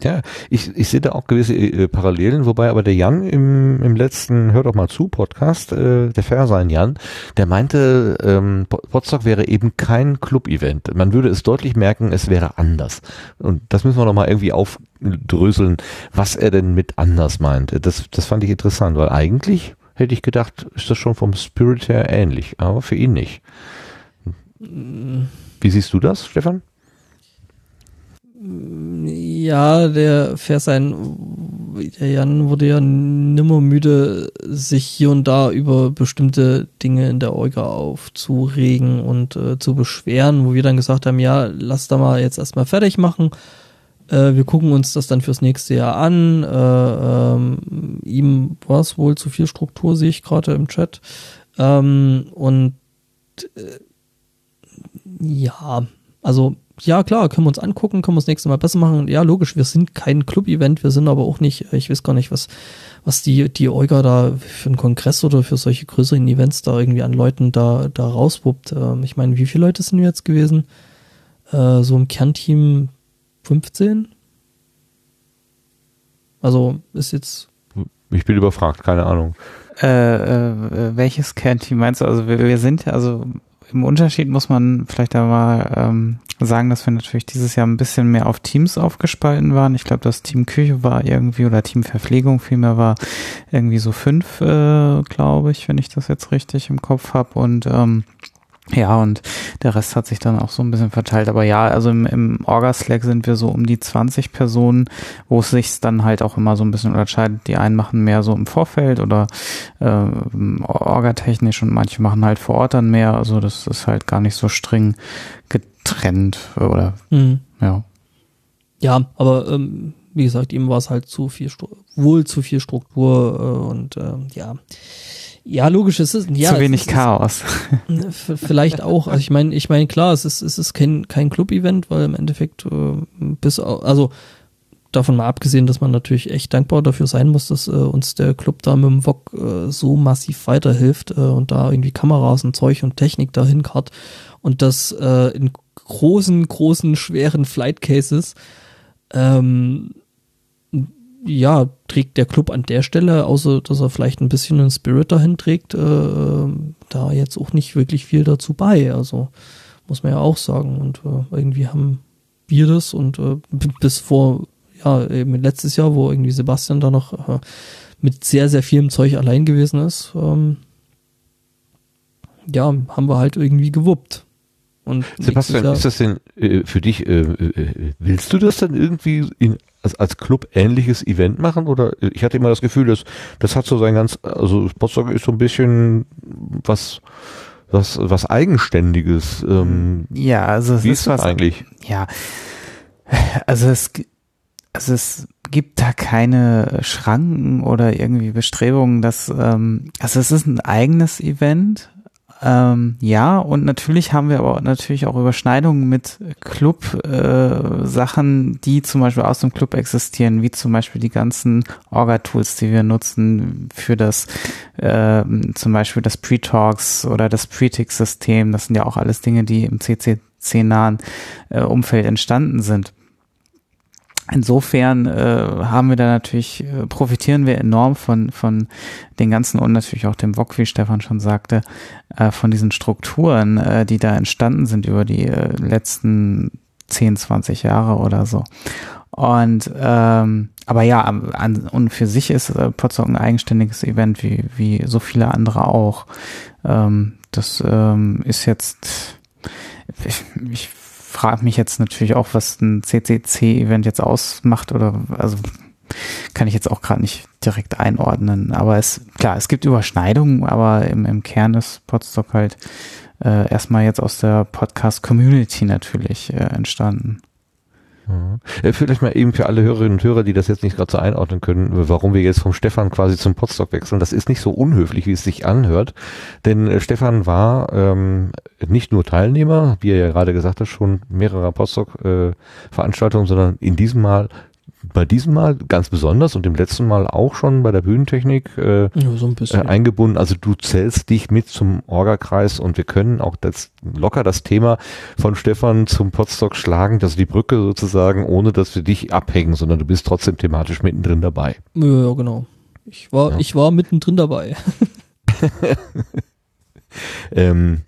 Speaker 1: Ja, ich, ich sehe da auch gewisse äh, Parallelen, wobei aber der Jan im, im letzten Hör doch mal zu Podcast, äh, der Fairsein Jan, der meinte, ähm, Po- Potsdok wäre eben kein Club-Event. Man würde es deutlich merken, es wäre anders. Und das müssen wir noch mal irgendwie aufdröseln, was er denn mit anders meint. Das, das fand ich interessant, weil eigentlich hätte ich gedacht, ist das schon vom Spirit her ähnlich, aber für ihn nicht. Wie siehst du das, Stefan?
Speaker 4: Ja, der Versein, der Jan wurde ja nimmer müde, sich hier und da über bestimmte Dinge in der Euga aufzuregen und äh, zu beschweren, wo wir dann gesagt haben, ja, lass da mal jetzt erstmal fertig machen. Äh, wir gucken uns das dann fürs nächste Jahr an. Äh, ähm, ihm war es wohl zu viel Struktur, sehe ich gerade im Chat. Ähm, und äh, ja, also ja klar, können wir uns angucken, können wir das nächste Mal besser machen. Ja, logisch, wir sind kein Club-Event, wir sind aber auch nicht, ich weiß gar nicht, was, was die, die Euga da für einen Kongress oder für solche größeren Events da irgendwie an Leuten da, da rauswuppt. Ähm, ich meine, wie viele Leute sind wir jetzt gewesen? Äh, so im Kernteam 15? Also ist jetzt
Speaker 1: Ich bin überfragt, keine Ahnung.
Speaker 3: Äh, äh, welches Kernteam meinst du? Also wir, wir sind ja, also im Unterschied muss man vielleicht einmal ähm, sagen, dass wir natürlich dieses Jahr ein bisschen mehr auf Teams aufgespalten waren. Ich glaube, das Team Küche war irgendwie oder Team Verpflegung vielmehr war irgendwie so fünf, äh, glaube ich, wenn ich das jetzt richtig im Kopf habe. Und ähm, ja, und der Rest hat sich dann auch so ein bisschen verteilt. Aber ja, also im, im Orga-Slack sind wir so um die 20 Personen, wo es sich dann halt auch immer so ein bisschen unterscheidet. Die einen machen mehr so im Vorfeld oder äh, orgatechnisch und manche machen halt vor Ort dann mehr. Also das ist halt gar nicht so streng getrennt oder
Speaker 4: hm.
Speaker 3: ja.
Speaker 4: Ja, aber ähm, wie gesagt, ihm war es halt zu viel, Stru- wohl zu viel Struktur äh, und ähm, ja, Ja, logisch, es ist ja,
Speaker 3: Zu wenig
Speaker 4: ist,
Speaker 3: Chaos.
Speaker 4: Vielleicht auch. Also ich meine, ich meine, klar, es ist, es ist kein, kein Club-Event, weil im Endeffekt äh, bis also davon mal abgesehen, dass man natürlich echt dankbar dafür sein muss, dass äh, uns der Club da mit dem VOG äh, so massiv weiterhilft äh, und da irgendwie Kameras und Zeug und Technik dahin kart und das äh, in großen, großen, schweren Flight Cases ähm, ja, trägt der Club an der Stelle, außer dass er vielleicht ein bisschen einen Spirit dahin trägt, äh, da jetzt auch nicht wirklich viel dazu bei. Also muss man ja auch sagen. Und äh, irgendwie haben wir das und äh, bis vor, ja, eben letztes Jahr, wo irgendwie Sebastian da noch äh, mit sehr, sehr vielem Zeug allein gewesen ist, ähm, ja, haben wir halt irgendwie gewuppt. Und
Speaker 1: Sebastian, ist das denn äh, für dich, äh, äh, willst du das dann irgendwie in, als, als Club ähnliches Event machen? Oder ich hatte immer das Gefühl, dass das hat so sein ganz, also Potsdam ist so ein bisschen was, was, was Eigenständiges. Ähm,
Speaker 3: Ja, also es
Speaker 1: wie
Speaker 3: ist
Speaker 1: ist das
Speaker 3: was
Speaker 1: eigentlich?
Speaker 3: Ja, also es, also es gibt da keine Schranken oder irgendwie Bestrebungen, dass, ähm, also es ist ein eigenes Event, ähm, ja, und natürlich haben wir aber natürlich auch Überschneidungen mit Club-Sachen, die zum Beispiel aus dem Club existieren, wie zum Beispiel die ganzen Orga-Tools, die wir nutzen für das, ähm, zum Beispiel das Pre-Talks oder das Pre-Tick-System. Das sind ja auch alles Dinge, die im CCC-nahen äh, Umfeld entstanden sind. Insofern äh, haben wir da natürlich, äh, profitieren wir enorm von, von den ganzen und natürlich auch dem VOG, wie Stefan schon sagte, äh, von diesen Strukturen, äh, die da entstanden sind über die äh, letzten 10, 20 Jahre oder so. Und ähm, aber ja, an, und für sich ist äh, Potsdam ein eigenständiges Event, wie, wie so viele andere auch. Ähm, das ähm, ist jetzt, ich, ich frage mich jetzt natürlich auch, was ein CCC-Event jetzt ausmacht oder also kann ich jetzt auch gerade nicht direkt einordnen. Aber es klar, es gibt Überschneidungen, aber im, im Kern ist Podstock halt äh, erstmal jetzt aus der Podcast-Community natürlich äh, entstanden.
Speaker 1: Mhm. Äh, Vielleicht mal eben für alle Hörerinnen und Hörer, die das jetzt nicht gerade so einordnen können, warum wir jetzt vom Stefan quasi zum Podstock wechseln. Das ist nicht so unhöflich, wie es sich anhört, denn äh, Stefan war ähm, nicht nur Teilnehmer, wie er ja gerade gesagt hat, schon mehrerer Podstock-Veranstaltungen, sondern in diesem Mal, bei diesem Mal ganz besonders und dem letzten Mal auch schon bei der Bühnentechnik äh,
Speaker 4: ja, so ein
Speaker 1: äh,
Speaker 4: bisschen.
Speaker 1: eingebunden. Also du zählst dich mit zum Orga-Kreis und wir können auch das, locker das Thema von Stefan zum Podstock schlagen, also die Brücke sozusagen, ohne dass wir dich abhängen, sondern du bist trotzdem thematisch mittendrin dabei.
Speaker 4: ja, ja, genau. Ich war,
Speaker 1: Ja.
Speaker 4: ich war mittendrin dabei.
Speaker 1: Ähm,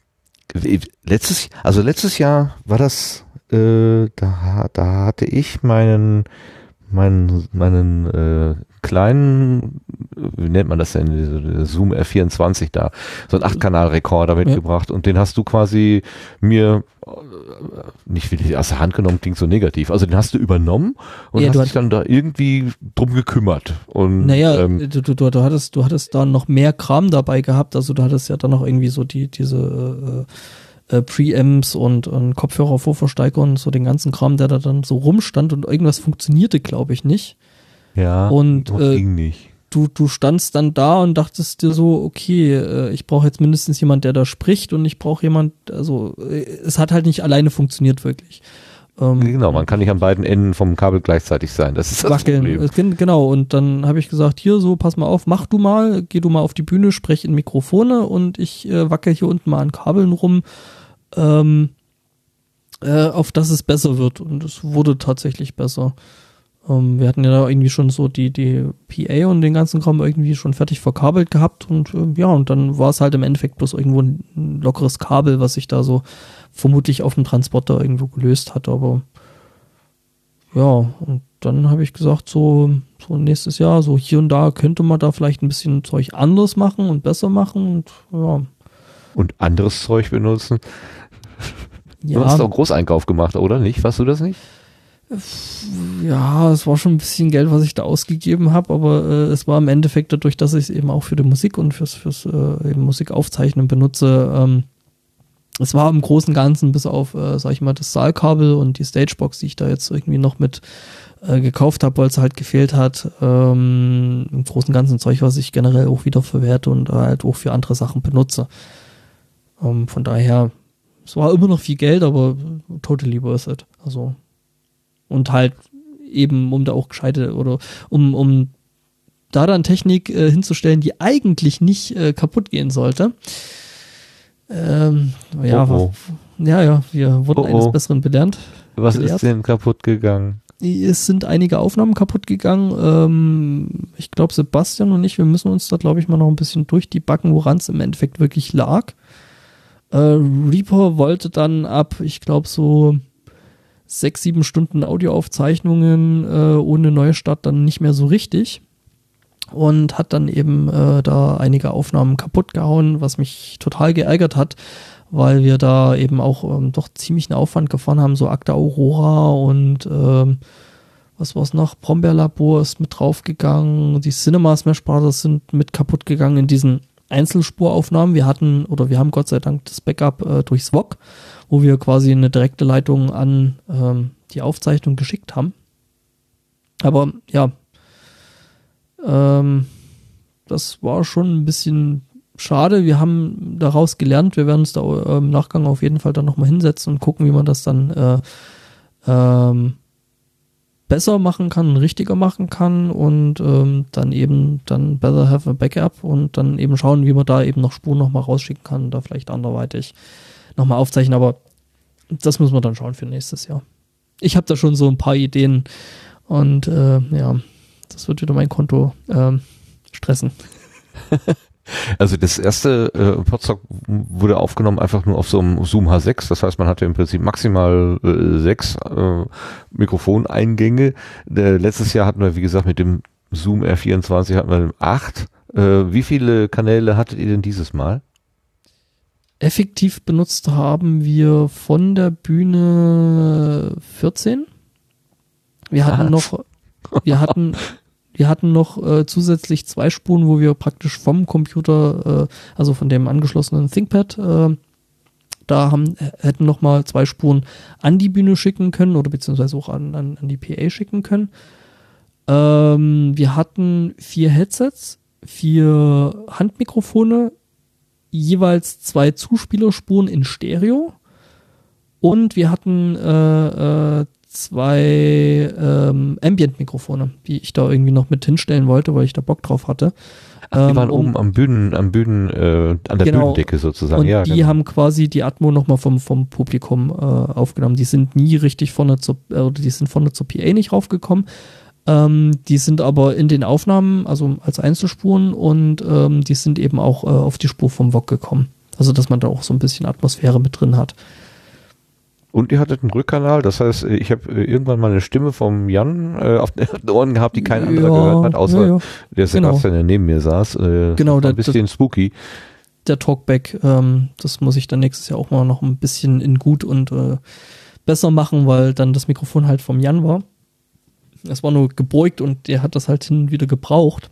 Speaker 1: letztes, also letztes Jahr war das, äh, da, da hatte ich meinen, meinen, meinen äh, kleinen, wie nennt man das denn, Zoom R24 da, so ein 8-Kanal-Rekorder mitgebracht und den hast du quasi mir äh, nicht wirklich aus der Hand genommen, klingt so negativ. Also den hast du übernommen und
Speaker 4: Ja,
Speaker 1: hast
Speaker 4: du
Speaker 1: dich dann da irgendwie drum gekümmert. Und
Speaker 4: Naja,
Speaker 1: ähm,
Speaker 4: du, du, du, du hattest, du hattest da noch mehr Kram dabei gehabt, also du hattest ja dann noch irgendwie so die, diese äh, äh, Preamps und, und Kopfhörer, Vorversteiger und so den ganzen Kram, der da dann so rumstand und irgendwas funktionierte, glaube ich, nicht.
Speaker 1: ja,
Speaker 4: und, äh,
Speaker 1: ging nicht.
Speaker 4: Du, du standst dann da und dachtest dir so, okay, äh, ich brauche jetzt mindestens jemand, der da spricht und ich brauche jemand, also äh, es hat halt nicht alleine funktioniert wirklich. Ähm,
Speaker 1: Genau, man kann nicht an beiden Enden vom Kabel gleichzeitig sein. Das ist das
Speaker 4: wackeln.
Speaker 1: Problem.
Speaker 4: Genau, und dann habe ich gesagt, hier so, pass mal auf, mach du mal, geh du mal auf die Bühne, sprech in Mikrofone und ich äh, wackel hier unten mal an Kabeln rum, ähm, äh, auf dass es besser wird. Und es wurde tatsächlich besser. Ähm, wir hatten ja da irgendwie schon so die, die PA und den ganzen Kram irgendwie schon fertig verkabelt gehabt und ähm, ja, und dann war es halt im Endeffekt bloß irgendwo ein lockeres Kabel, was sich da so vermutlich auf dem Transporter irgendwo gelöst hat, aber ja, und dann habe ich gesagt, so, so nächstes Jahr, so hier und da könnte man da vielleicht ein bisschen Zeug anders machen und besser machen und ja.
Speaker 1: Und anderes Zeug benutzen. Du
Speaker 4: Ja,
Speaker 1: hast auch Großeinkauf gemacht, oder nicht? Warst du das nicht?
Speaker 4: ja, es war schon ein bisschen Geld, was ich da ausgegeben habe, aber äh, es war im Endeffekt dadurch, dass ich es eben auch für die Musik und fürs, fürs äh, Musikaufzeichnen benutze. Ähm, es war im Großen und Ganzen bis auf, äh, sag ich mal, das Saalkabel und die Stagebox, die ich da jetzt irgendwie noch mit äh, gekauft habe, weil es halt gefehlt hat. Ähm, Im Großen und Ganzen Zeug, was ich generell auch wieder verwerte und halt auch für andere Sachen benutze. Ähm, von daher, es war immer noch viel Geld, aber totally worth it. Also, und halt eben, um da auch gescheite oder um, um da dann Technik äh, hinzustellen, die eigentlich nicht äh, kaputt gehen sollte. Ähm, ja,
Speaker 1: Oh,
Speaker 4: ja, ja, wir wurden
Speaker 1: Oh,
Speaker 4: eines
Speaker 1: oh.
Speaker 4: Besseren belernt.
Speaker 1: Was
Speaker 4: gelehrt.
Speaker 1: ist denn kaputt gegangen?
Speaker 4: Es sind einige Aufnahmen kaputt gegangen. Ähm, ich glaube, Sebastian und ich, wir müssen uns da, glaube ich, mal noch ein bisschen durchdebacken, woran es im Endeffekt wirklich lag. Äh, Reaper wollte dann ab, ich glaube, so sechs, sieben Stunden Audioaufzeichnungen äh, ohne Neustart dann nicht mehr so richtig. Und hat dann eben äh, da einige Aufnahmen kaputt gehauen, was mich total geärgert hat, weil wir da eben auch ähm, doch ziemlich einen Aufwand gefahren haben, so Acta Aurora und ähm, was war's noch? Brombeerlabor ist mit draufgegangen, die Cinema Smash Brothers sind mit kaputt gegangen in diesen Einzelspuraufnahmen. Wir hatten, oder wir haben Gott sei Dank das Backup äh, durch SWOG, wo wir quasi eine direkte Leitung an ähm, die Aufzeichnung geschickt haben. Aber ja, ähm, das war schon ein bisschen schade. Wir haben daraus gelernt. Wir werden uns da äh, im Nachgang auf jeden Fall dann nochmal hinsetzen und gucken, wie man das dann äh, ähm, besser machen kann, richtiger machen kann und ähm, dann eben dann better have a backup und dann eben schauen, wie man da eben noch Spuren nochmal rausschicken kann und da vielleicht anderweitig nochmal aufzeichnen. Aber das müssen wir dann schauen für nächstes Jahr. Ich habe da schon so ein paar Ideen und äh, ja, das wird wieder mein Konto ähm, stressen.
Speaker 1: Also das erste äh, Podstock wurde aufgenommen einfach nur auf so einem Zoom H6. Das heißt, man hatte im Prinzip maximal äh, sechs äh, Mikrofoneingänge. Äh, letztes Jahr hatten wir, wie gesagt, mit dem Zoom R24 hatten wir acht. Äh, wie viele Kanäle hattet ihr denn dieses Mal?
Speaker 4: Effektiv benutzt haben wir von der Bühne 14. Wir hatten
Speaker 1: Was?
Speaker 4: noch, wir hatten, wir hatten noch äh, zusätzlich zwei Spuren, wo wir praktisch vom Computer, äh, also von dem angeschlossenen ThinkPad, äh, da haben, hätten noch mal zwei Spuren an die Bühne schicken können oder beziehungsweise auch an, an, an die PA schicken können. Ähm, wir hatten vier Headsets, vier Handmikrofone, jeweils zwei Zuspielerspuren in Stereo und wir hatten äh, äh, zwei ähm, Ambient-Mikrofone, die ich da irgendwie noch mit hinstellen wollte, weil ich da Bock drauf hatte.
Speaker 1: Ach, die
Speaker 4: Ähm,
Speaker 1: waren
Speaker 4: um-
Speaker 1: oben am Bühnen, am Bühnen, äh, an der
Speaker 4: Genau.
Speaker 1: Bühnendecke sozusagen.
Speaker 4: Und
Speaker 1: ja,
Speaker 4: die
Speaker 1: genau.
Speaker 4: haben quasi die Atmo nochmal vom, vom Publikum äh, aufgenommen. Die sind nie richtig vorne zur, äh, oder die sind vorne zur PA nicht raufgekommen. Ähm, die sind aber in den Aufnahmen, also als Einzelspuren und ähm, die sind eben auch äh, auf die Spur vom VOG gekommen. Also, dass man da auch so ein bisschen Atmosphäre mit drin hat.
Speaker 1: Und ihr hattet einen Rückkanal, das heißt, äh, ich habe äh, irgendwann mal eine Stimme vom Jan äh, auf den Ohren gehabt, die kein anderer gehört hat, außer
Speaker 4: ja, ja.
Speaker 1: der
Speaker 4: genau.
Speaker 1: Sebastian, der neben mir saß. Äh,
Speaker 4: Genau, der-
Speaker 1: ein bisschen spooky.
Speaker 4: der Talkback, ähm, das muss ich dann nächstes Jahr auch mal noch ein bisschen in gut und äh, besser machen, weil dann das Mikrofon halt vom Jan war. Es war nur gebeugt und der hat das halt hin und wieder gebraucht.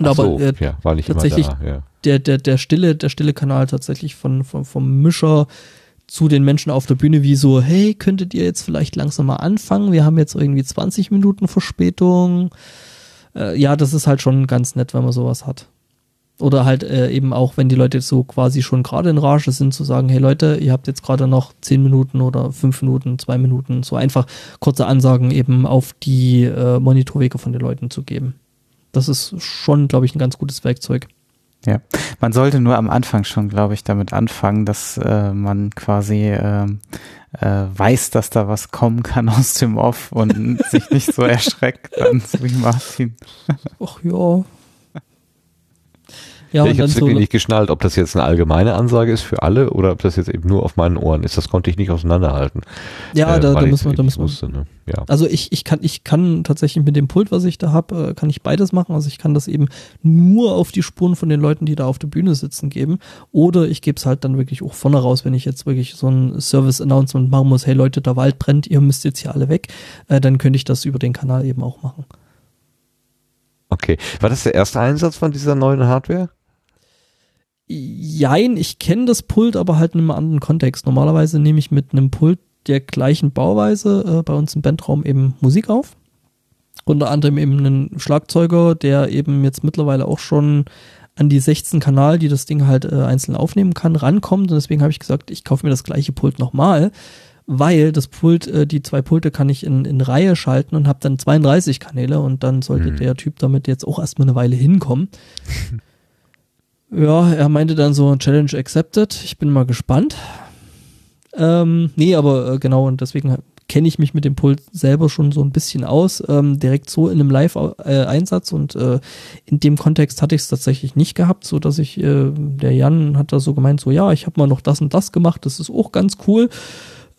Speaker 4: Und
Speaker 1: Ach
Speaker 4: aber
Speaker 1: so,
Speaker 4: äh,
Speaker 1: ja, war nicht
Speaker 4: tatsächlich-
Speaker 1: immer da. Ja.
Speaker 4: der, der, der stille, der stille Kanal tatsächlich von, von, vom Mischer zu den Menschen auf der Bühne wie so, hey, könntet ihr jetzt vielleicht langsam mal anfangen? Wir haben jetzt irgendwie 20 Minuten Verspätung. Äh, ja, das ist halt schon ganz nett, wenn man sowas hat. Oder halt äh, eben auch, wenn die Leute so quasi schon gerade in Rage sind, zu sagen, hey Leute, ihr habt jetzt gerade noch 10 Minuten oder 5 Minuten, 2 Minuten, so einfach kurze Ansagen eben auf die äh, Monitorwege von den Leuten zu geben. Das ist schon, glaube ich, ein ganz gutes Werkzeug.
Speaker 3: Ja, man sollte nur am Anfang schon, glaube ich, damit anfangen, dass äh, man quasi ähm, äh, weiß, dass da was kommen kann aus dem Off und sich nicht so erschreckt, dann wie Martin.
Speaker 4: Ach ja. Ja,
Speaker 1: ich
Speaker 4: und dann
Speaker 1: habe
Speaker 4: so,
Speaker 1: wirklich nicht geschnallt, ob das jetzt eine allgemeine Ansage ist für alle oder ob das jetzt eben nur auf meinen Ohren ist. Das konnte ich nicht auseinanderhalten.
Speaker 4: ja,
Speaker 1: äh,
Speaker 4: da, da
Speaker 1: ich
Speaker 4: müssen wir, da müssen wir.
Speaker 1: wusste, ne? Ja.
Speaker 4: Also ich, ich kann, ich kann tatsächlich mit dem Pult, was ich da habe, kann ich beides machen. Also ich kann das eben nur auf die Spuren von den Leuten, die da auf der Bühne sitzen, geben. Oder ich gebe es halt dann wirklich auch vorne raus, wenn ich jetzt wirklich so ein Service-Announcement machen muss, hey Leute, der Wald brennt, ihr müsst jetzt hier alle weg, äh, dann könnte ich das über den Kanal eben auch machen.
Speaker 1: Okay. War das der erste Einsatz von dieser neuen Hardware?
Speaker 4: Jein, ich kenne das Pult, aber halt in einem anderen Kontext. Normalerweise nehme ich mit einem Pult der gleichen Bauweise äh, bei uns im Bandraum eben Musik auf. Unter anderem eben einen Schlagzeuger, der eben jetzt mittlerweile auch schon an die 16 Kanal, die das Ding halt äh, einzeln aufnehmen kann, rankommt. Und deswegen habe ich gesagt, ich kaufe mir das gleiche Pult nochmal, weil das Pult, äh, die zwei Pulte kann ich in, in Reihe schalten und habe dann 32 Kanäle und dann sollte
Speaker 1: Mhm.
Speaker 4: der Typ damit jetzt auch erstmal eine Weile hinkommen. ja, er meinte dann so, Challenge accepted. Ich bin mal gespannt. Ähm, nee, aber äh, genau, und deswegen kenne ich mich mit dem Pult selber schon so ein bisschen aus, ähm, direkt so in einem Live-Einsatz und äh, in dem Kontext hatte ich es tatsächlich nicht gehabt, so dass ich, äh, der Jan hat da so gemeint, so ja, ich habe mal noch das und das gemacht, das ist auch ganz cool.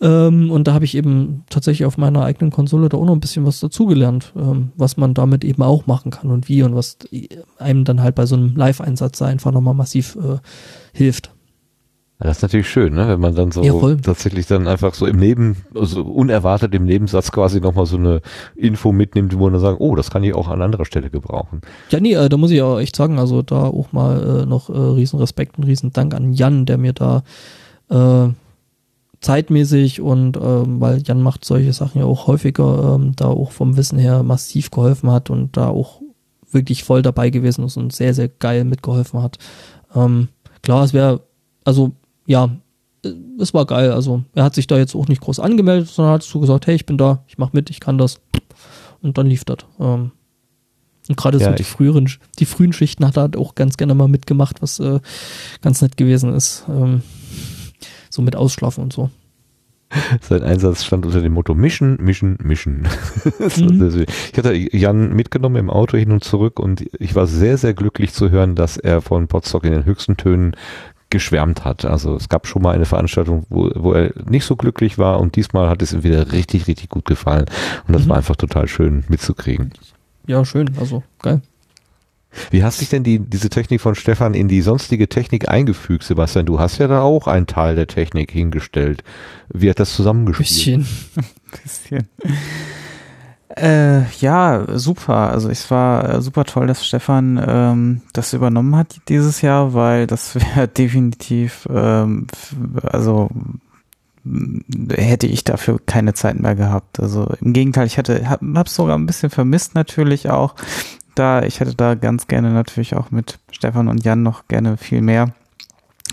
Speaker 4: Ähm, und da habe ich eben tatsächlich auf meiner eigenen Konsole da auch noch ein bisschen was dazugelernt, ähm, was man damit eben auch machen kann und wie und was einem dann halt bei so einem Live-Einsatz einfach nochmal massiv äh, hilft.
Speaker 1: Das ist natürlich schön, ne? wenn man dann so
Speaker 4: Ja, voll.
Speaker 1: tatsächlich dann einfach so im Leben, also unerwartet im Nebensatz quasi nochmal so eine Info mitnimmt, wo man dann sagt, oh, das kann ich auch an anderer Stelle gebrauchen.
Speaker 4: Ja, nee, äh, da muss ich auch echt sagen, also da auch mal äh, noch äh, riesen Respekt und riesen Dank an Jan, der mir da äh, zeitmäßig und ähm, weil Jan macht solche Sachen ja auch häufiger, ähm, da auch vom Wissen her massiv geholfen hat und da auch wirklich voll dabei gewesen ist und sehr, sehr geil mitgeholfen hat. Ähm, klar, es wäre, also ja, äh, es war geil. Also er hat sich da jetzt auch nicht groß angemeldet, sondern hat so gesagt, hey, ich bin da, ich mach mit, ich kann das. Und dann lief das. Ähm, und gerade
Speaker 1: Ja,
Speaker 4: so die früheren, die frühen Schichten hat er auch ganz gerne mal mitgemacht, was äh, ganz nett gewesen ist. Ähm, so mit Ausschlafen und so.
Speaker 1: Sein Einsatz stand unter dem Motto Mischen, Mischen, Mischen.
Speaker 4: Mhm.
Speaker 1: ich hatte Jan mitgenommen im Auto hin und zurück und ich war sehr, sehr glücklich zu hören, dass er von Potsdok in den höchsten Tönen geschwärmt hat. Also es gab schon mal eine Veranstaltung, wo, wo er nicht so glücklich war und diesmal hat es ihm wieder richtig, richtig gut gefallen. Und das
Speaker 4: Mhm.
Speaker 1: war einfach total schön mitzukriegen.
Speaker 4: Ja, schön, also geil.
Speaker 1: Wie hast sich denn die, diese Technik von Stefan in die sonstige Technik eingefügt, Sebastian? Du hast ja da auch einen Teil der Technik hingestellt. Wie hat das zusammengespielt?
Speaker 4: Bisschen.
Speaker 3: bisschen. Äh, ja, super. Also es war äh, super toll, dass Stefan ähm, das übernommen hat dieses Jahr, weil das wäre definitiv, ähm, also hätte ich dafür keine Zeit mehr gehabt. Also im Gegenteil, ich hatte, hab, hab's sogar ein bisschen vermisst natürlich auch. Da ich hätte da ganz gerne natürlich auch mit Stefan und Jan noch gerne viel mehr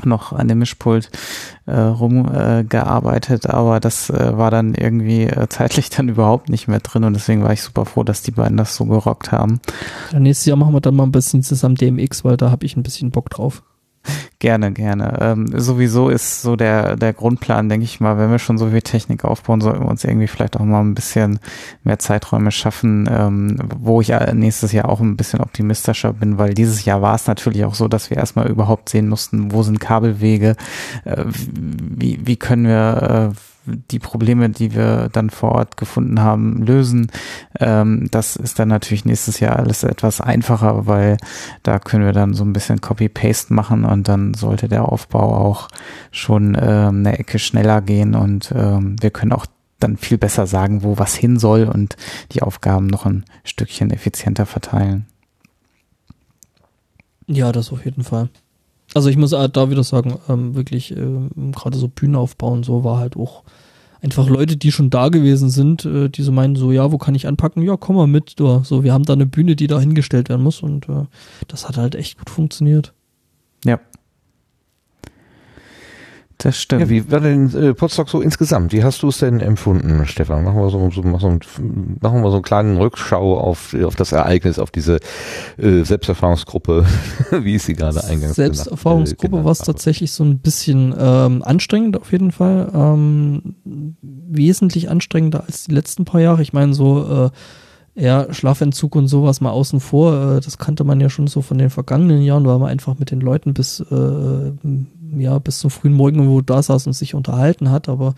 Speaker 3: noch an dem Mischpult äh, rumgearbeitet, äh, aber das äh, war dann irgendwie äh, zeitlich dann überhaupt nicht mehr drin und deswegen war ich super froh, dass die beiden das so gerockt haben.
Speaker 4: Ja, nächstes Jahr machen wir dann mal ein bisschen zusammen DMX, weil da habe ich ein bisschen Bock drauf.
Speaker 3: Gerne, gerne. Ähm, sowieso ist so der, der Grundplan, denke ich mal, wenn wir schon so viel Technik aufbauen, sollten wir uns irgendwie vielleicht auch mal ein bisschen mehr Zeiträume schaffen, ähm, wo ich nächstes Jahr auch ein bisschen optimistischer bin, weil dieses Jahr war es natürlich auch so, dass wir erstmal überhaupt sehen mussten, wo sind Kabelwege, äh, wie, wie können wir äh, die Probleme, die wir dann vor Ort gefunden haben, lösen. Ähm, das ist dann natürlich nächstes Jahr alles etwas einfacher, weil da können wir dann so ein bisschen Copy-Paste machen und dann sollte der Aufbau auch schon ähm, eine Ecke schneller gehen und ähm, wir können auch dann viel besser sagen, wo was hin soll und die Aufgaben noch ein Stückchen effizienter verteilen.
Speaker 4: Ja, das auf jeden Fall. Also ich muss da wieder sagen, ähm, wirklich ähm, gerade so Bühnenaufbau und so war halt auch einfach Leute, die schon da gewesen sind, äh, die so meinen so, ja, wo kann ich anpacken? Ja, komm mal mit. Du. So, wir haben da eine Bühne, die da hingestellt werden muss und äh, das hat halt echt gut funktioniert.
Speaker 3: Ja. Das stimmt.
Speaker 1: Ja, wie war denn äh, Potsdok so insgesamt? Wie hast du es denn empfunden, Stefan? Machen wir so, so, machen wir so einen kleinen Rückschau auf, auf das Ereignis, auf diese äh, Selbsterfahrungsgruppe, wie ich sie gerade eingangs
Speaker 4: Selbsterfahrungsgruppe war es
Speaker 1: habe.
Speaker 4: tatsächlich so ein bisschen ähm, anstrengend auf jeden Fall. Ähm, wesentlich anstrengender als die letzten paar Jahre. Ich meine, so äh, ja, Schlafentzug und sowas mal außen vor, äh, das kannte man ja schon so von den vergangenen Jahren, weil man einfach mit den Leuten bis äh, ja, bis zum frühen Morgen wo da saß und sich unterhalten hat. Aber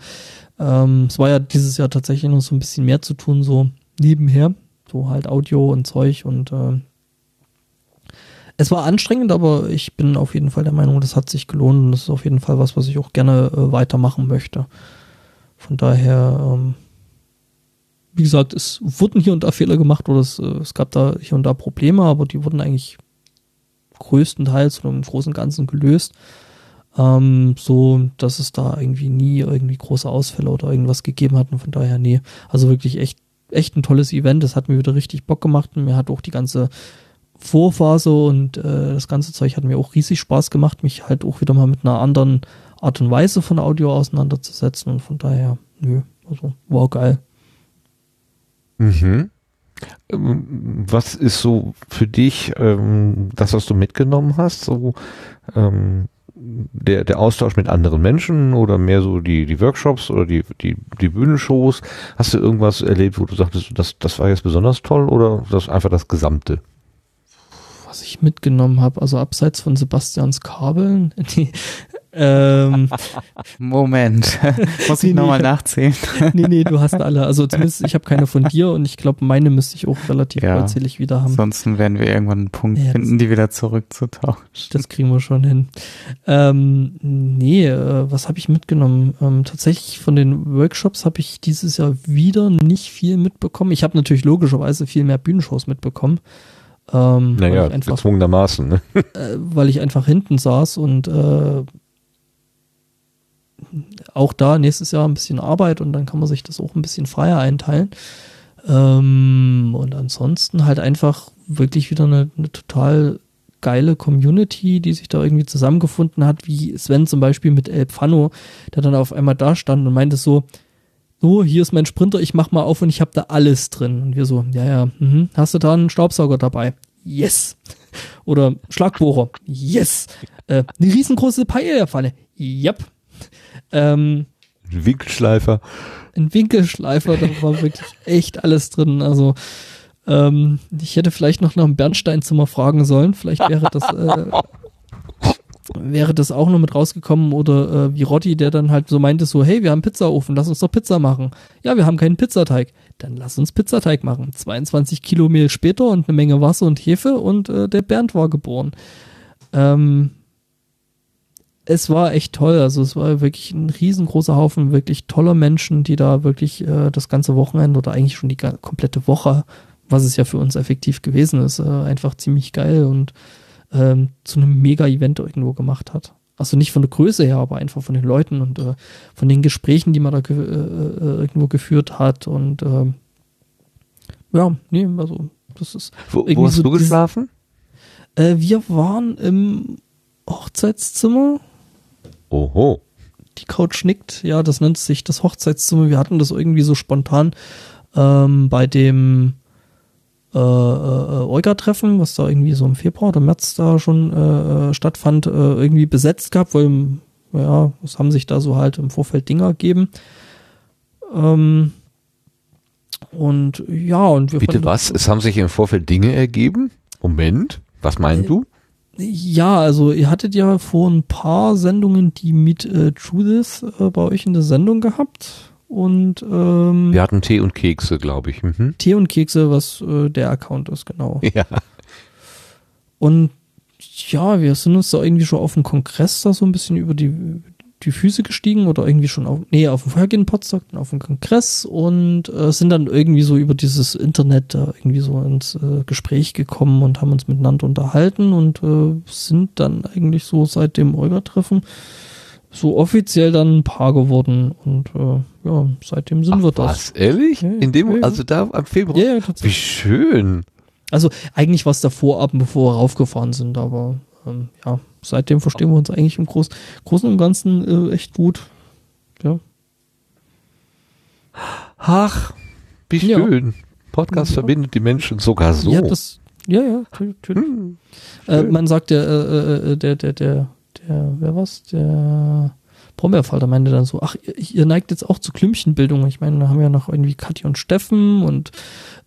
Speaker 4: ähm, es war ja dieses Jahr tatsächlich noch so ein bisschen mehr zu tun, so nebenher. So halt Audio und Zeug und äh, es war anstrengend, aber ich bin auf jeden Fall der Meinung, das hat sich gelohnt und das ist auf jeden Fall was, was ich auch gerne äh, weitermachen möchte. Von daher, ähm, wie gesagt, es wurden hier und da Fehler gemacht oder es, äh, es gab da hier und da Probleme, aber die wurden eigentlich größtenteils oder im Großen und Ganzen gelöst. Ähm, so, dass es da irgendwie nie irgendwie große Ausfälle oder irgendwas gegeben hat. Und von daher, nee. Also wirklich echt, echt ein tolles Event. Das hat mir wieder richtig Bock gemacht. Und mir hat auch die ganze Vorphase und äh, das ganze Zeug hat mir auch riesig Spaß gemacht, mich halt auch wieder mal mit einer anderen Art und Weise von Audio auseinanderzusetzen. Und von daher, nö, also wow, geil.
Speaker 1: Mhm. Ähm, Was ist so für dich ähm, das, was du mitgenommen hast? So ähm, der, der Austausch mit anderen Menschen oder mehr so die, die Workshops oder die, die, die Bühnenshows? Hast du irgendwas erlebt, wo du sagtest, das, das war jetzt besonders toll oder das einfach das Gesamte?
Speaker 4: Was ich mitgenommen habe, also abseits von Sebastians Kabeln, die, ähm,
Speaker 3: Moment, muss ich
Speaker 4: Nee,
Speaker 3: nochmal
Speaker 4: nee.
Speaker 3: nachzählen.
Speaker 4: nee, nee, du hast alle. Also zumindest, ich habe keine von dir und ich glaube, meine müsste ich auch relativ
Speaker 3: Ja.
Speaker 4: vollzählig wieder haben.
Speaker 3: Ansonsten werden wir irgendwann einen Punkt
Speaker 4: Ja,
Speaker 3: finden, die wieder zurückzutauschen.
Speaker 4: Das kriegen wir schon hin. Ähm, nee, äh, was habe ich mitgenommen? Ähm, tatsächlich von den Workshops habe ich dieses Jahr wieder nicht viel mitbekommen. Ich habe natürlich logischerweise viel mehr Bühnenshows mitbekommen. Ähm,
Speaker 1: Naja,
Speaker 4: weil, ich einfach,
Speaker 1: gezwungenermaßen. Ne?
Speaker 4: äh, weil ich einfach hinten saß und äh, auch da nächstes Jahr ein bisschen Arbeit und dann kann man sich das auch ein bisschen freier einteilen. Ähm, und ansonsten halt einfach wirklich wieder eine, eine total geile Community, die sich da irgendwie zusammengefunden hat, wie Sven zum Beispiel mit El Pfano, der dann auf einmal da stand und meinte so, so, hier ist mein Sprinter, ich mach mal auf und ich habe da alles drin. Und wir so, ja, ja, mhm. hast du da einen Staubsauger dabei? Yes. Oder Schlagbohrer? Yes. Äh, eine riesengroße Paella-Pfanne? Yep. Ähm,
Speaker 1: Winkelschleifer.
Speaker 4: ein Winkelschleifer, da war wirklich echt alles drin. Also ähm, ich hätte vielleicht noch nach dem Bernsteinzimmer fragen sollen. Vielleicht wäre das äh, wäre das auch noch mit rausgekommen oder äh, wie Rotti, der dann halt so meinte so, hey, wir haben Pizzaofen, lass uns doch Pizza machen. Ja, wir haben keinen Pizzateig. Dann lass uns Pizzateig machen. 22 Kilo Mehl später und eine Menge Wasser und Hefe und äh, der Bernd war geboren. Ähm, es war echt toll. Also es war wirklich ein riesengroßer Haufen wirklich toller Menschen, die da wirklich äh, das ganze Wochenende oder eigentlich schon die komplette Woche, was es ja für uns effektiv gewesen ist, äh, einfach ziemlich geil und ähm, zu einem Mega-Event irgendwo gemacht hat. Also nicht von der Größe her, aber einfach von den Leuten und äh, von den Gesprächen, die man da ge äh, äh, irgendwo geführt hat. Und ähm, ja, nee, also das ist.
Speaker 1: Wo,
Speaker 4: Irgendwie
Speaker 1: wo hast
Speaker 4: so
Speaker 1: du geschlafen?
Speaker 4: Äh, wir waren im Hochzeitszimmer
Speaker 1: Oho.
Speaker 4: die Couch nickt. Ja, das nennt sich das Hochzeitszimmer. Wir hatten das irgendwie so spontan ähm, bei dem äh, äh, Euga-Treffen, was da irgendwie so im Februar oder März da schon äh, äh, stattfand, äh, irgendwie besetzt gehabt, weil ja, es haben sich da so halt im Vorfeld Dinge ergeben. Ähm, und ja, und wir
Speaker 1: Bitte was? Es haben sich im Vorfeld Dinge ergeben? Moment. Was meinst du?
Speaker 4: Ja, also ihr hattet ja vor ein paar Sendungen die Meet äh, Judith äh, bei euch in der Sendung gehabt. Und ähm,
Speaker 1: Wir hatten Tee und Kekse, glaube ich. Mhm.
Speaker 4: Tee und Kekse, was äh, der Account ist, genau.
Speaker 1: Ja.
Speaker 4: Und ja, wir sind uns da irgendwie schon auf dem Kongress da so ein bisschen über die, die Füße gestiegen oder irgendwie schon auf, nee, auf dem vorhergehenden dann auf dem Kongress und äh, sind dann irgendwie so über dieses Internet da irgendwie so ins äh, Gespräch gekommen und haben uns miteinander unterhalten und äh, sind dann eigentlich so seit dem Euler-Treffen so offiziell dann ein Paar geworden und äh, ja, seitdem sind
Speaker 1: Ach,
Speaker 4: wir das.
Speaker 1: was? Ehrlich?
Speaker 4: Ja.
Speaker 1: In dem,
Speaker 4: Ja,
Speaker 1: also da am Februar?
Speaker 4: Ja, ja,
Speaker 1: Wie schön.
Speaker 4: Also eigentlich war es davor ab, bevor wir raufgefahren sind, aber ähm, ja, seitdem verstehen wir uns eigentlich im Groß, Großen und Ganzen äh, echt gut. Ja.
Speaker 1: Ach, wie
Speaker 4: Ja.
Speaker 1: schön. Podcast
Speaker 4: Ja.
Speaker 1: verbindet die Menschen sogar so.
Speaker 4: Ja, das, ja, ja, natürlich.
Speaker 1: Hm.
Speaker 4: Äh, man sagt ja, äh, äh, der, der, der, der, wer war's? Der Brombeerfalter meinte dann so, ach, ihr, ihr neigt jetzt auch zu Klümpchenbildung. Ich meine, da haben wir ja noch irgendwie Kathi und Steffen und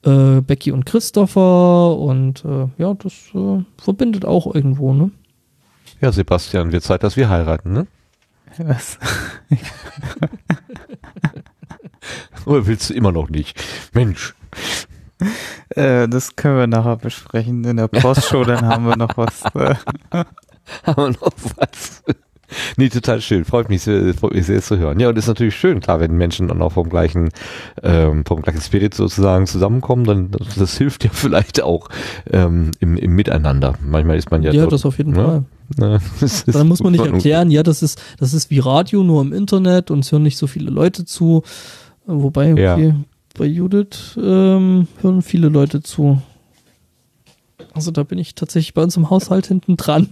Speaker 4: äh, Becky und Christopher und äh, ja, das äh, verbindet auch irgendwo, ne?
Speaker 1: Ja, Sebastian, wird Zeit, dass wir heiraten, ne?
Speaker 3: Was?
Speaker 1: Oder willst du immer noch nicht? Mensch.
Speaker 3: Äh, das können wir nachher besprechen in der Postshow, dann haben wir noch was. Äh,
Speaker 1: Haben wir noch was? Nee, total schön. Freut mich sehr, freut mich sehr zu hören. Ja, und ist natürlich schön, klar, wenn Menschen dann auch vom gleichen, ähm, vom gleichen Spirit sozusagen zusammenkommen, dann das, das hilft ja vielleicht auch ähm, im, im Miteinander. Manchmal ist man ja.
Speaker 4: Ja,
Speaker 1: dort,
Speaker 4: das auf jeden
Speaker 1: ne?
Speaker 4: Fall.
Speaker 1: Ist-
Speaker 4: Dann muss man nicht erklären, ja, das ist, das ist wie Radio, nur im Internet und es hören nicht so viele Leute zu. Wobei,
Speaker 1: Ja.
Speaker 4: okay, bei Judith ähm, hören viele Leute zu. Also da bin ich tatsächlich bei uns im Haushalt hinten dran.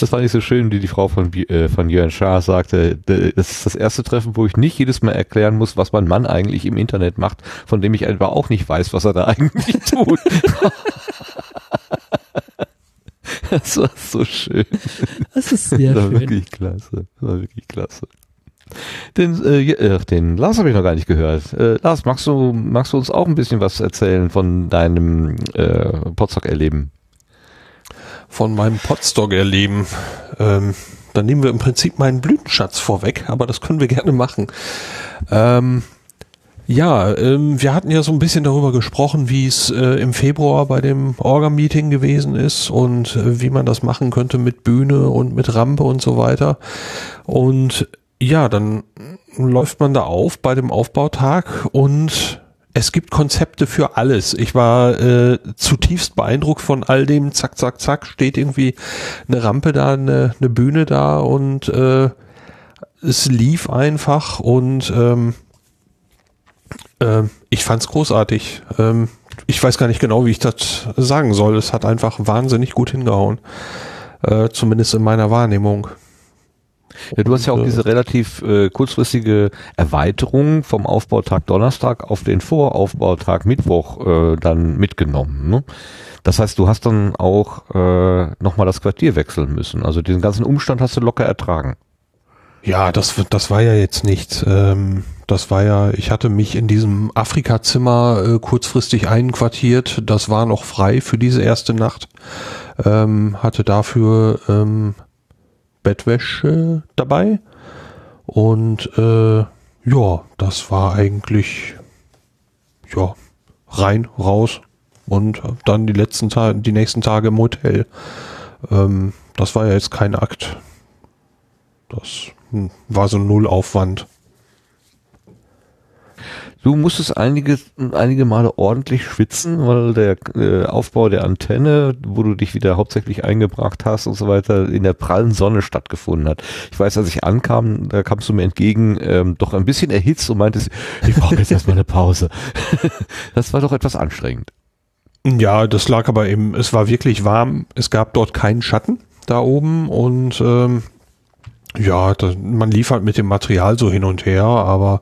Speaker 1: Das fand ich so schön, wie die Frau von, äh, von Jörn Schaar sagte, das ist das erste Treffen, wo ich nicht jedes Mal erklären muss, was mein Mann eigentlich im Internet macht, von dem ich etwa auch nicht weiß, was er da eigentlich tut. das war so schön.
Speaker 4: Das ist sehr
Speaker 1: das war
Speaker 4: schön.
Speaker 1: wirklich klasse. Das war wirklich klasse. Den, äh, den Lars habe ich noch gar nicht gehört. Äh, Lars, magst du, magst du uns auch ein bisschen was erzählen von deinem äh, Potsdok-Erleben?
Speaker 2: Von meinem Potstock-Erleben. Ähm, dann nehmen wir im Prinzip meinen Blütenschatz vorweg, aber das können wir gerne machen. Ähm, ja, ähm, wir hatten ja so ein bisschen darüber gesprochen, wie es äh, im Februar bei dem Orga-Meeting gewesen ist und äh, wie man das machen könnte mit Bühne und mit Rampe und so weiter. Und ja, dann läuft man da auf bei dem Aufbautag und es gibt Konzepte für alles. Ich war äh, zutiefst beeindruckt von all dem. Zack, zack, zack, steht irgendwie eine Rampe da, eine, eine Bühne da und äh, es lief einfach und ähm, äh, ich fand's großartig. Ähm, ich weiß gar nicht genau, wie ich das sagen soll. Es hat einfach wahnsinnig gut hingehauen. Äh, zumindest in meiner Wahrnehmung.
Speaker 1: Ja, du hast ja auch
Speaker 2: äh,
Speaker 1: diese relativ äh, kurzfristige Erweiterung vom Aufbautag Donnerstag auf den Voraufbautag Mittwoch äh, dann mitgenommen. Ne? Das heißt, du hast dann auch äh, nochmal das Quartier wechseln müssen. Also diesen ganzen Umstand hast du locker ertragen.
Speaker 2: Ja, das, das war ja jetzt nichts. Ähm, das war ja, ich hatte mich in diesem Afrika-Zimmer äh, kurzfristig einquartiert. Das war noch frei für diese erste Nacht. Ähm, hatte dafür ähm, Bettwäsche dabei. Und äh, ja, das war eigentlich ja rein, raus und dann die letzten Tage, die nächsten Tage im Hotel. Ähm, das war ja jetzt kein Akt. Das hm, war so null Aufwand.
Speaker 1: Du musstest einige, einige Male ordentlich schwitzen, weil der äh, Aufbau der Antenne, wo du dich wieder hauptsächlich eingebracht hast und so weiter, in der prallen Sonne stattgefunden hat. Ich weiß, als ich ankam, da kamst du mir entgegen, ähm, doch ein bisschen erhitzt und meintest, ich brauche jetzt erstmal eine Pause. das war doch etwas anstrengend.
Speaker 2: Ja, das lag aber eben, es war wirklich warm. Es gab dort keinen Schatten da oben und ähm, ja, da, man lief halt mit dem Material so hin und her, aber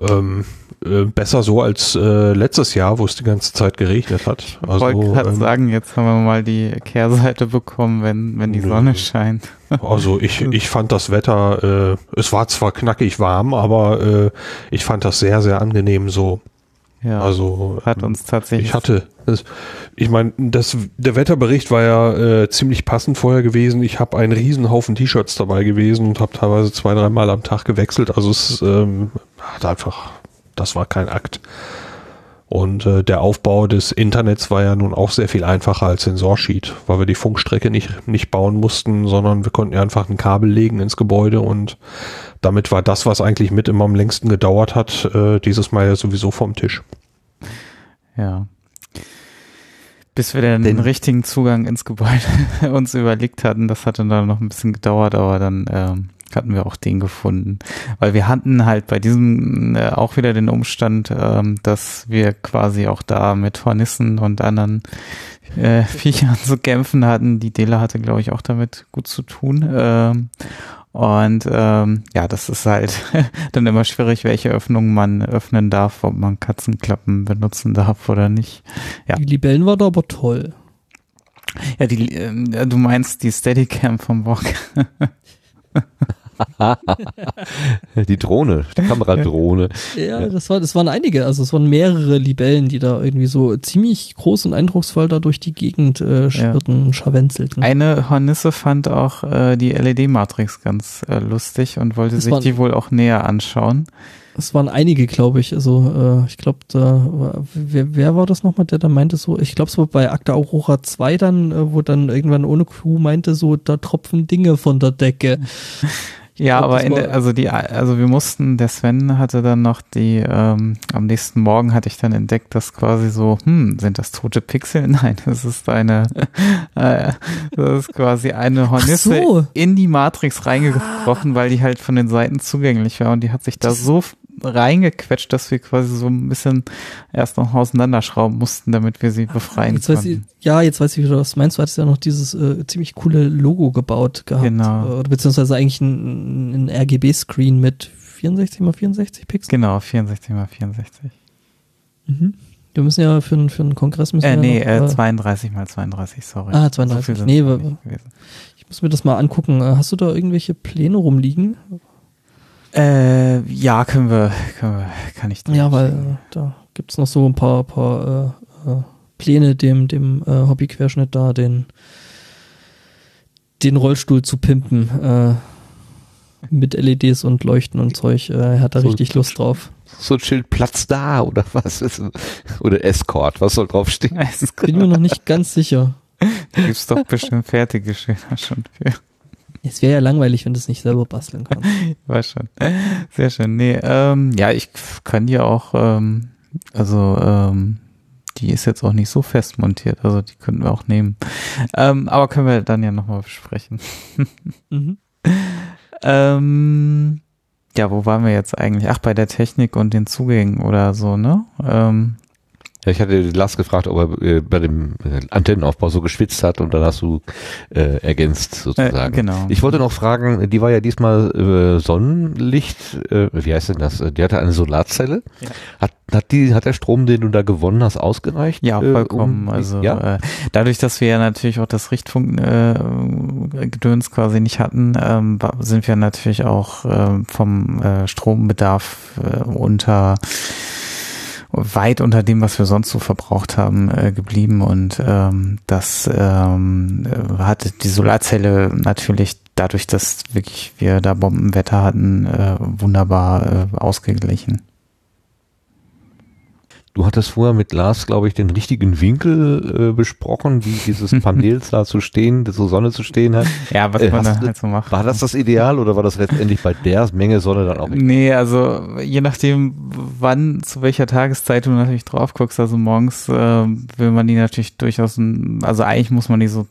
Speaker 2: ähm, äh, besser so als äh, letztes Jahr, wo es die ganze Zeit geregnet hat.
Speaker 3: Ich wollte gerade
Speaker 2: ähm,
Speaker 3: sagen, jetzt haben wir mal die Kehrseite bekommen, wenn, wenn die
Speaker 2: Nö.
Speaker 3: Sonne scheint.
Speaker 2: Also ich, ich fand das Wetter, äh, es war zwar knackig warm, aber äh, ich fand das sehr, sehr angenehm so.
Speaker 3: Ja,
Speaker 2: Also
Speaker 3: hat
Speaker 2: ähm,
Speaker 3: uns tatsächlich.
Speaker 2: Ich hatte, das, ich meine, der Wetterbericht war ja äh, ziemlich passend vorher gewesen. Ich habe einen riesen Haufen T-Shirts dabei gewesen und habe teilweise zwei, dreimal am Tag gewechselt. Also es ähm, hat einfach, das war kein Akt. Und äh, der Aufbau des Internets war ja nun auch sehr viel einfacher als in Sorsheet, weil wir die Funkstrecke nicht, nicht bauen mussten, sondern wir konnten ja einfach ein Kabel legen ins Gebäude und damit war das, was eigentlich mit immer am längsten gedauert hat, äh, dieses Mal ja sowieso vom Tisch.
Speaker 3: Ja. Bis wir dann
Speaker 1: Den-
Speaker 3: den richtigen Zugang ins Gebäude uns überlegt hatten, das hatte dann noch ein bisschen gedauert, aber dann ähm, hatten wir auch den gefunden. Weil wir hatten halt bei diesem äh, auch wieder den Umstand, ähm, dass wir quasi auch da mit Hornissen und anderen äh, Viechern zu kämpfen hatten. Die Dela hatte, glaube ich, auch damit gut zu tun. Ähm, und ähm, ja, das ist halt dann immer schwierig, welche Öffnungen man öffnen darf, ob man Katzenklappen benutzen darf oder nicht. Ja.
Speaker 4: Die Libellen war da aber toll.
Speaker 3: Ja, die, ähm, du meinst die Steadicam vom Bock.
Speaker 1: Die Drohne, die Kameradrohne.
Speaker 4: Ja, das war, das waren einige, also es waren mehrere Libellen, die da irgendwie so ziemlich groß und eindrucksvoll da durch die Gegend äh, schwirrten, scharwenzelten.
Speaker 3: Eine Hornisse fand auch äh, die LED-Matrix ganz äh, lustig und wollte
Speaker 4: Das
Speaker 3: sich
Speaker 4: war-
Speaker 3: die wohl auch näher anschauen.
Speaker 4: Es waren einige, glaube ich. Also äh, ich glaube, da wer, wer war das nochmal, der da meinte so, ich glaube es war bei Akta Aurora 2 dann, äh, wo dann irgendwann ohne Crew meinte so, da tropfen Dinge von der Decke.
Speaker 3: Ja, aber in der, also die, also wir mussten, der Sven hatte dann noch die, ähm, am nächsten Morgen hatte ich dann entdeckt, dass quasi so, hm, sind das tote Pixel? Nein, das ist eine, äh, das ist quasi eine Hornisse
Speaker 4: so.
Speaker 3: in die Matrix reingebrochen, weil die halt von den Seiten zugänglich war und die hat sich da so reingequetscht, dass wir quasi so ein bisschen erst noch auseinanderschrauben mussten, damit wir sie befreien
Speaker 4: Jetzt weiß ich,
Speaker 3: konnten.
Speaker 4: ja, jetzt weiß ich wieder, was du meinst. Du hattest ja noch dieses äh, ziemlich coole Logo gebaut gehabt.
Speaker 3: Genau.
Speaker 4: Äh, beziehungsweise eigentlich ein, ein RGB-Screen mit 64 mal 64 Pixel.
Speaker 3: Genau, 64 mal 64.
Speaker 4: Mhm. Wir müssen ja für, einen- für einen Kongress müssen
Speaker 3: Äh,
Speaker 4: wir
Speaker 3: nee,
Speaker 4: noch,
Speaker 3: äh, 32 mal 32, sorry.
Speaker 4: Ah, 32.
Speaker 3: viel sind's
Speaker 4: Nee. Ich muss mir das mal angucken. Äh, Hast du da irgendwelche Pläne rumliegen?
Speaker 3: Äh, ja, können wir, können wir, kann ich
Speaker 4: Ja, weil äh, da gibt's noch so ein paar, paar äh, äh, Pläne, dem, dem äh, Hobbyquerschnitt da den, den Rollstuhl zu pimpen. Äh, mit LEDs und Leuchten und Zeug. Äh, er hat da
Speaker 1: So-
Speaker 4: richtig Lust drauf.
Speaker 1: So ein Schild Platz da oder was ist oder Escort, was soll draufstehen?
Speaker 3: Es
Speaker 4: Bin mir noch nicht ganz sicher.
Speaker 3: gibt's doch bestimmt fertige Schilder schon für.
Speaker 4: Es wäre ja langweilig, wenn du es nicht selber basteln kannst.
Speaker 3: War schon. Sehr schön. Nee, ähm, ja, ich kann die auch, ähm, also, ähm, die ist jetzt auch nicht so fest montiert, also die könnten wir auch nehmen. Ähm, aber können wir dann ja nochmal besprechen.
Speaker 4: Mhm.
Speaker 3: Ähm, ja, wo waren wir jetzt eigentlich? Ach, bei der Technik und den Zugängen oder so, ne? Ähm,
Speaker 1: Ja, ich hatte Lars gefragt, ob er äh, bei dem äh, Antennenaufbau so geschwitzt hat und dann hast du äh, ergänzt sozusagen.
Speaker 3: Äh, genau.
Speaker 1: Ich wollte noch fragen, die war ja diesmal äh, Sonnenlicht, äh, wie heißt denn das? Die hatte eine Solarzelle.
Speaker 3: Ja.
Speaker 1: Hat, hat die, hat der Strom, den du da gewonnen hast, ausgereicht?
Speaker 3: Ja,
Speaker 1: äh,
Speaker 3: vollkommen.
Speaker 1: um-
Speaker 3: also
Speaker 1: ja?
Speaker 3: äh, dadurch, dass wir ja natürlich auch das Richtfunkgedöns äh, quasi nicht hatten, ähm, sind wir natürlich auch ähm, vom äh, Strombedarf äh, unter weit unter dem, was wir sonst so verbraucht haben, äh, geblieben und ähm, das ähm, äh, hatte die Solarzelle natürlich dadurch, dass wirklich wir da Bombenwetter hatten, äh, wunderbar äh, ausgeglichen.
Speaker 1: Du hattest vorher mit Lars, glaube ich, den richtigen Winkel äh, besprochen, wie dieses Panel da zu stehen, so Sonne zu stehen hat.
Speaker 3: Ja, was
Speaker 1: Äh,
Speaker 3: man
Speaker 1: du-
Speaker 3: halt so macht.
Speaker 1: War das das Ideal oder war das letztendlich bei der Menge Sonne dann auch?
Speaker 3: Nee, also je nachdem, wann, zu welcher Tageszeit du natürlich drauf guckst, also morgens äh, will man die natürlich durchaus, also eigentlich muss man die so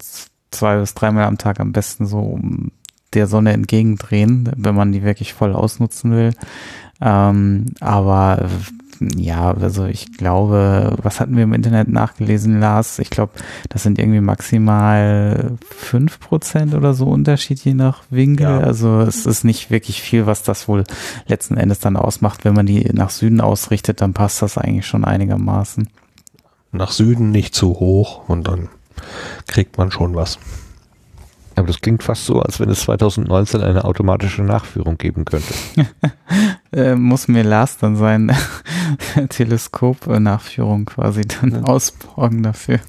Speaker 3: zwei bis dreimal am Tag am besten so um der Sonne entgegendrehen, wenn man die wirklich voll ausnutzen will. Ähm, aber äh, ja, also ich glaube, was hatten wir im Internet nachgelesen, Lars? Ich glaube, das sind irgendwie maximal fünf Prozent oder so Unterschied je nach Winkel.
Speaker 1: Ja.
Speaker 3: Also es ist nicht wirklich viel, was das wohl letzten Endes dann ausmacht. Wenn man die nach Süden ausrichtet, dann passt das eigentlich schon einigermaßen.
Speaker 2: Nach Süden nicht zu hoch und dann kriegt man schon was.
Speaker 1: Aber das klingt fast so, als wenn es 2019 eine automatische Nachführung geben könnte.
Speaker 3: Äh, muss mir Lars dann sein Teleskop-Nachführung quasi dann ausborgen dafür.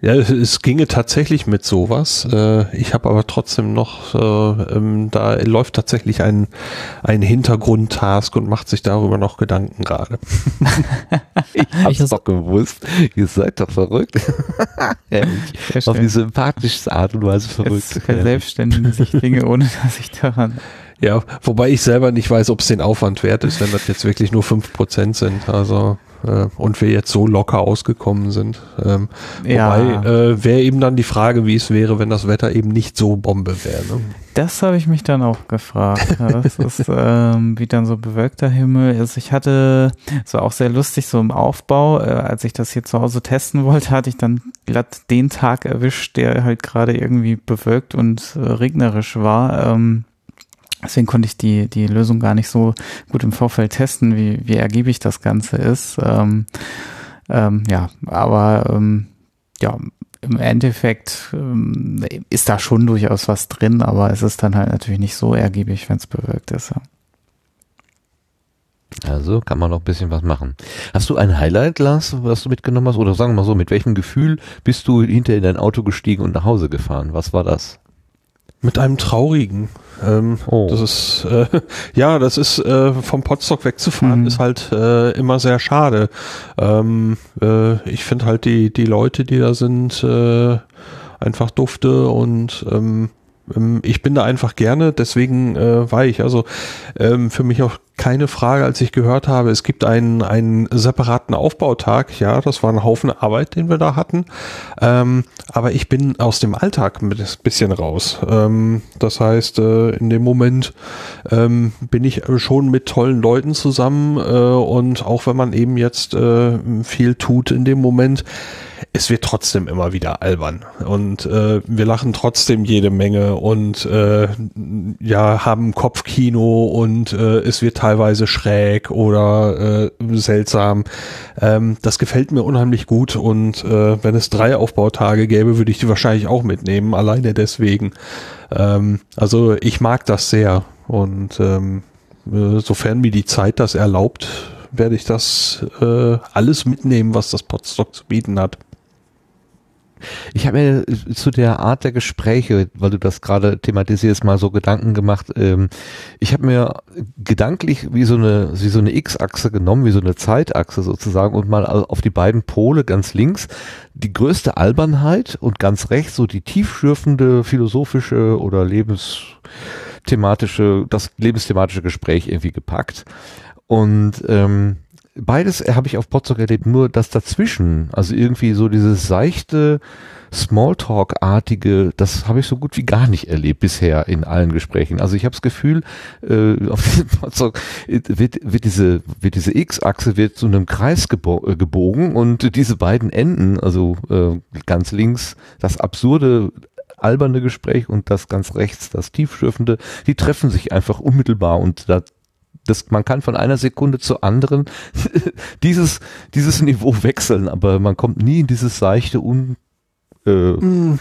Speaker 2: Ja, es- es ginge tatsächlich mit sowas. Äh, Ich habe aber trotzdem noch, äh, ähm, da läuft tatsächlich ein, ein Hintergrundtask und macht sich darüber noch Gedanken gerade.
Speaker 1: Ich hab's doch gewusst. Ihr seid doch verrückt. Auf die sympathischste Art und Weise
Speaker 3: Es
Speaker 1: verrückt.
Speaker 3: verselbstständigen sich Dinge, ohne dass ich daran.
Speaker 2: Ja, wobei ich selber nicht weiß, ob es den Aufwand wert ist, wenn das jetzt wirklich nur fünf Prozent sind. Also äh, und wir jetzt so locker ausgekommen sind. Ähm,
Speaker 3: Ja.
Speaker 2: Wobei äh, wäre eben dann die Frage, wie es wäre, wenn das Wetter eben nicht so Bombe wäre. Ne?
Speaker 3: Das habe ich mich dann auch gefragt. Ja, Das ist, ähm, wie dann so bewölkter Himmel ist. Ich hatte, es war auch sehr lustig, so im Aufbau, äh, als ich das hier zu Hause testen wollte, hatte ich dann glatt den Tag erwischt, der halt gerade irgendwie bewölkt und äh, regnerisch war. Ähm, Deswegen konnte ich die, die Lösung gar nicht so gut im Vorfeld testen, wie, wie ergiebig das Ganze ist. Ähm, ähm, ja, aber ähm, ja, im Endeffekt ähm, ist da schon durchaus was drin, aber es ist dann halt natürlich nicht so ergiebig, wenn es bewölkt ist. Ja.
Speaker 1: Also kann man noch ein bisschen was machen. Hast du ein Highlight, Lars, was du mitgenommen hast? Oder sagen wir mal so, mit welchem Gefühl bist du hinter in dein Auto gestiegen und nach Hause gefahren? Was war das?
Speaker 2: Mit einem traurigen. Ähm,
Speaker 1: Oh.
Speaker 2: Das ist äh, ja, das ist äh, vom Potstock wegzufahren
Speaker 3: Mhm.
Speaker 2: ist halt äh, immer sehr schade. Ähm, äh, ich finde halt die die Leute, die da sind, äh, einfach dufte und ähm, ähm, ich bin da einfach gerne, deswegen äh, war ich also ähm, für mich auch keine Frage, als ich gehört habe, es gibt einen, einen separaten Aufbautag. Ja, das war ein Haufen Arbeit, den wir da hatten. Ähm, aber ich bin aus dem Alltag ein bisschen raus. Ähm, das heißt, äh, in dem Moment ähm, bin ich schon mit tollen Leuten zusammen äh, und auch wenn man eben jetzt äh, viel tut in dem Moment, es wird trotzdem immer wieder albern und äh, wir lachen trotzdem jede Menge und äh, ja haben Kopfkino und äh, es wird teilweise schräg oder äh, seltsam. Ähm, das gefällt mir unheimlich gut und äh, wenn es drei Aufbautage gäbe, würde ich die wahrscheinlich auch mitnehmen, alleine deswegen. Ähm, also ich mag das sehr und ähm, äh, sofern mir die Zeit das erlaubt, werde ich das äh, alles mitnehmen, was das Podstock zu bieten hat.
Speaker 1: Ich habe mir zu der Art der Gespräche, weil du das gerade thematisierst, mal so Gedanken gemacht. Ähm, ich habe mir gedanklich wie so eine so eine X-Achse genommen, wie so eine Zeitachse sozusagen und mal auf die beiden Pole ganz links die größte Albernheit und ganz rechts so die tiefschürfende philosophische oder lebensthematische, das lebensthematische Gespräch irgendwie gepackt. Und ähm, beides habe ich auf Potsdok erlebt, nur das dazwischen, also irgendwie so dieses seichte Smalltalk-artige, das habe ich so gut wie gar nicht erlebt bisher in allen Gesprächen. Also ich habe das Gefühl, äh, auf diesem Potsdok wird, wird diese, wird diese X-Achse wird zu einem Kreis gebo äh, gebogen und diese beiden Enden, also äh, ganz links das absurde alberne Gespräch und das ganz rechts, das tiefschürfende, die treffen sich einfach unmittelbar und da das, man kann von einer Sekunde zur anderen dieses, dieses Niveau wechseln, aber man kommt nie in dieses seichte, un, äh, in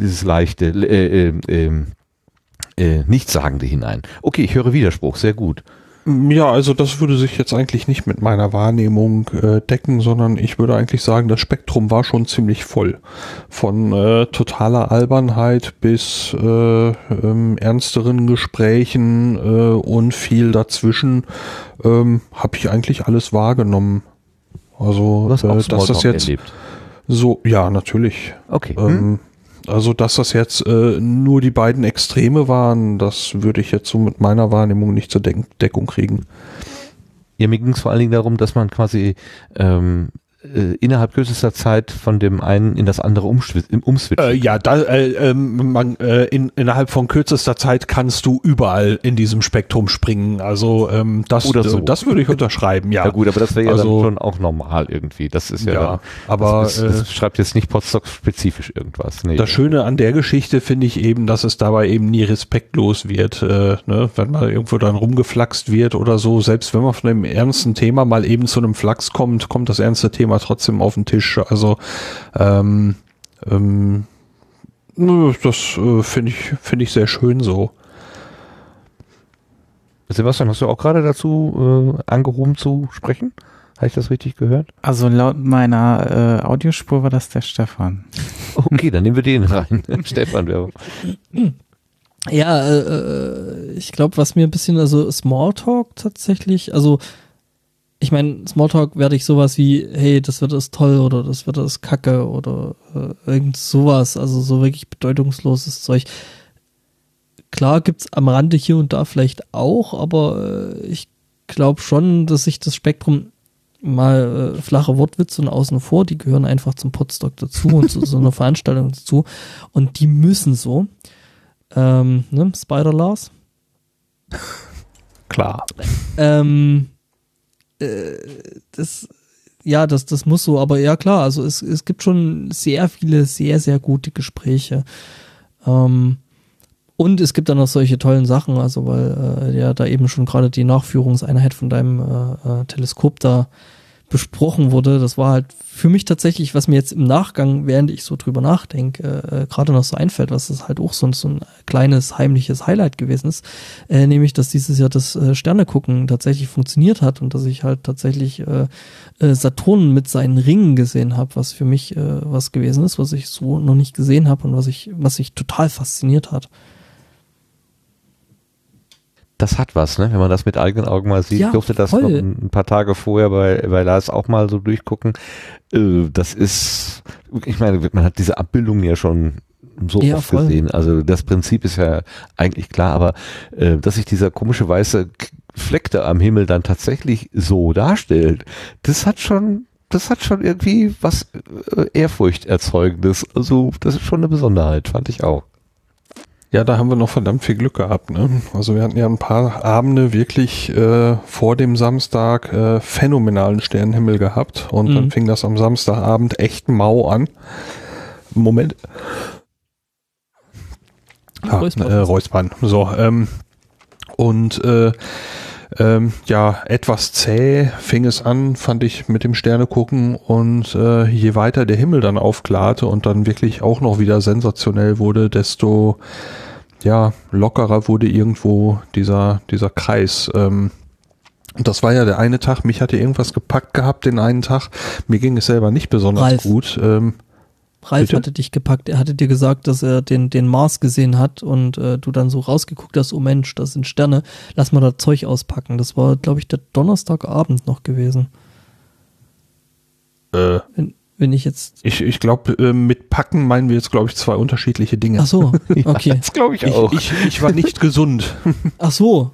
Speaker 1: dieses leichte, äh, äh, äh, äh, Nichtssagende hinein. Okay, ich höre Widerspruch, sehr gut.
Speaker 2: Ja, also das würde sich jetzt eigentlich nicht mit meiner Wahrnehmung äh, decken, sondern ich würde eigentlich sagen, das Spektrum war schon ziemlich voll. Von äh, totaler Albernheit bis äh, ähm, ernsteren Gesprächen äh, und viel dazwischen ähm, habe ich eigentlich alles wahrgenommen. Also, äh, dass das jetzt
Speaker 1: erlebt.
Speaker 2: so, ja, natürlich.
Speaker 1: Okay. Hm?
Speaker 2: Also, dass das jetzt äh, nur die beiden Extreme waren, das würde ich jetzt so mit meiner Wahrnehmung nicht zur Deck Deckung kriegen.
Speaker 1: Ja, mir ging es vor allen Dingen darum, dass man quasi ähm, äh, innerhalb kürzester Zeit von dem einen in das andere umswitcht.
Speaker 2: Äh, ja, da, äh, ähm, man, äh, in, innerhalb von kürzester Zeit kannst du überall in diesem Spektrum springen. Also ähm, das,
Speaker 1: so.
Speaker 2: äh, das würde ich unterschreiben, ja.
Speaker 1: ja gut, aber das wäre ja
Speaker 2: Also-
Speaker 1: dann schon auch normal irgendwie. Das ist ja,
Speaker 2: Ja,
Speaker 1: dann,
Speaker 2: aber,
Speaker 1: das,
Speaker 2: äh,
Speaker 1: das schreibt jetzt nicht Potsdok-spezifisch irgendwas. Nee.
Speaker 2: Das Schöne an der Geschichte finde ich eben, dass es dabei eben nie respektlos wird, ne? wenn mal irgendwo dann rumgeflaxt wird oder so. Selbst wenn man von einem ernsten Thema mal eben zu einem Flachs kommt, kommt das ernste Thema trotzdem auf den Tisch. Also ähm, ähm, das äh, finde ich finde ich sehr schön so.
Speaker 1: Sebastian, hast du auch gerade dazu äh, angehoben zu sprechen? Habe ich das richtig gehört?
Speaker 3: Also laut meiner äh, Audiospur war das der Stefan.
Speaker 1: Okay, dann nehmen wir den rein. Stefan, wer
Speaker 4: Ja, äh, äh, ich glaube, was mir ein bisschen, also Smalltalk tatsächlich, also ich meine, Smalltalk werde ich sowas wie, hey, das wird das toll oder das wird das kacke oder äh, irgend sowas, also so wirklich bedeutungsloses Zeug. Klar gibt's am Rande hier und da vielleicht auch, aber äh, ich glaube schon, dass sich das Spektrum mal äh, flache Wortwitze und außen vor, die gehören einfach zum Podstock dazu und zu so einer Veranstaltung dazu und die müssen so. Ähm, ne? Spider Lars.
Speaker 2: Klar.
Speaker 4: Ähm, das, ja, das, das muss so, aber ja klar, also es, es gibt schon sehr viele, sehr, sehr gute Gespräche. Ähm, und es gibt dann noch solche tollen Sachen, also weil äh, ja da eben schon gerade die Nachführungseinheit von deinem äh, äh, Teleskop da besprochen wurde. Das war halt für mich tatsächlich, was mir jetzt im Nachgang, während ich so drüber nachdenke, äh, gerade noch so einfällt, was das halt auch so, so ein kleines heimliches Highlight gewesen ist, äh, nämlich, dass dieses Jahr das äh, Sterne gucken tatsächlich funktioniert hat und dass ich halt tatsächlich äh, äh, Saturn mit seinen Ringen gesehen habe, was für mich äh, was gewesen ist, was ich so noch nicht gesehen habe und was ich, was sich total fasziniert hat
Speaker 1: das hat was, ne? wenn man das mit eigenen Augen mal sieht. Ja, ich durfte das noch ein paar Tage vorher bei, bei Lars auch mal so durchgucken. Äh, das ist, ich meine, man hat diese Abbildung ja schon so ja, oft voll. gesehen. Also das Prinzip ist ja eigentlich klar, aber äh, dass sich dieser komische weiße Fleck da am Himmel dann tatsächlich so darstellt, das hat schon das hat schon irgendwie was äh, Ehrfurcht-Erzeugendes. Also, das ist schon eine Besonderheit, fand ich auch.
Speaker 2: Ja, da haben wir noch verdammt viel Glück gehabt. Ne? Also wir hatten ja ein paar Abende wirklich äh, vor dem Samstag äh, phänomenalen Sternenhimmel gehabt und mhm. dann fing das am Samstagabend echt mau an. Moment. Ah, Räuspern. Äh, Räuspern. So, ähm, und äh, ähm, ja, etwas zäh fing es an, fand ich mit dem Sterne gucken und äh, je weiter der Himmel dann aufklarte und dann wirklich auch noch wieder sensationell wurde, desto ja, lockerer wurde irgendwo dieser, dieser Kreis. Ähm, das war ja der eine Tag, mich hatte irgendwas gepackt gehabt den einen Tag. Mir ging es selber nicht besonders Ralf. gut. Ähm,
Speaker 4: Ralf bitte? hatte dich gepackt, er hatte dir gesagt, dass er den, den Mars gesehen hat und äh, du dann so rausgeguckt hast, oh Mensch, das sind Sterne, lass mal das Zeug auspacken. Das war, glaube ich, der Donnerstagabend noch gewesen.
Speaker 2: Äh. Wenn, wenn ich jetzt. Ich, ich glaube, äh, mit Packen meinen wir jetzt, glaube ich, zwei unterschiedliche Dinge.
Speaker 4: Ach so, okay. ja,
Speaker 2: das glaube ich auch. Ich, ich, ich war nicht gesund.
Speaker 4: Ach so.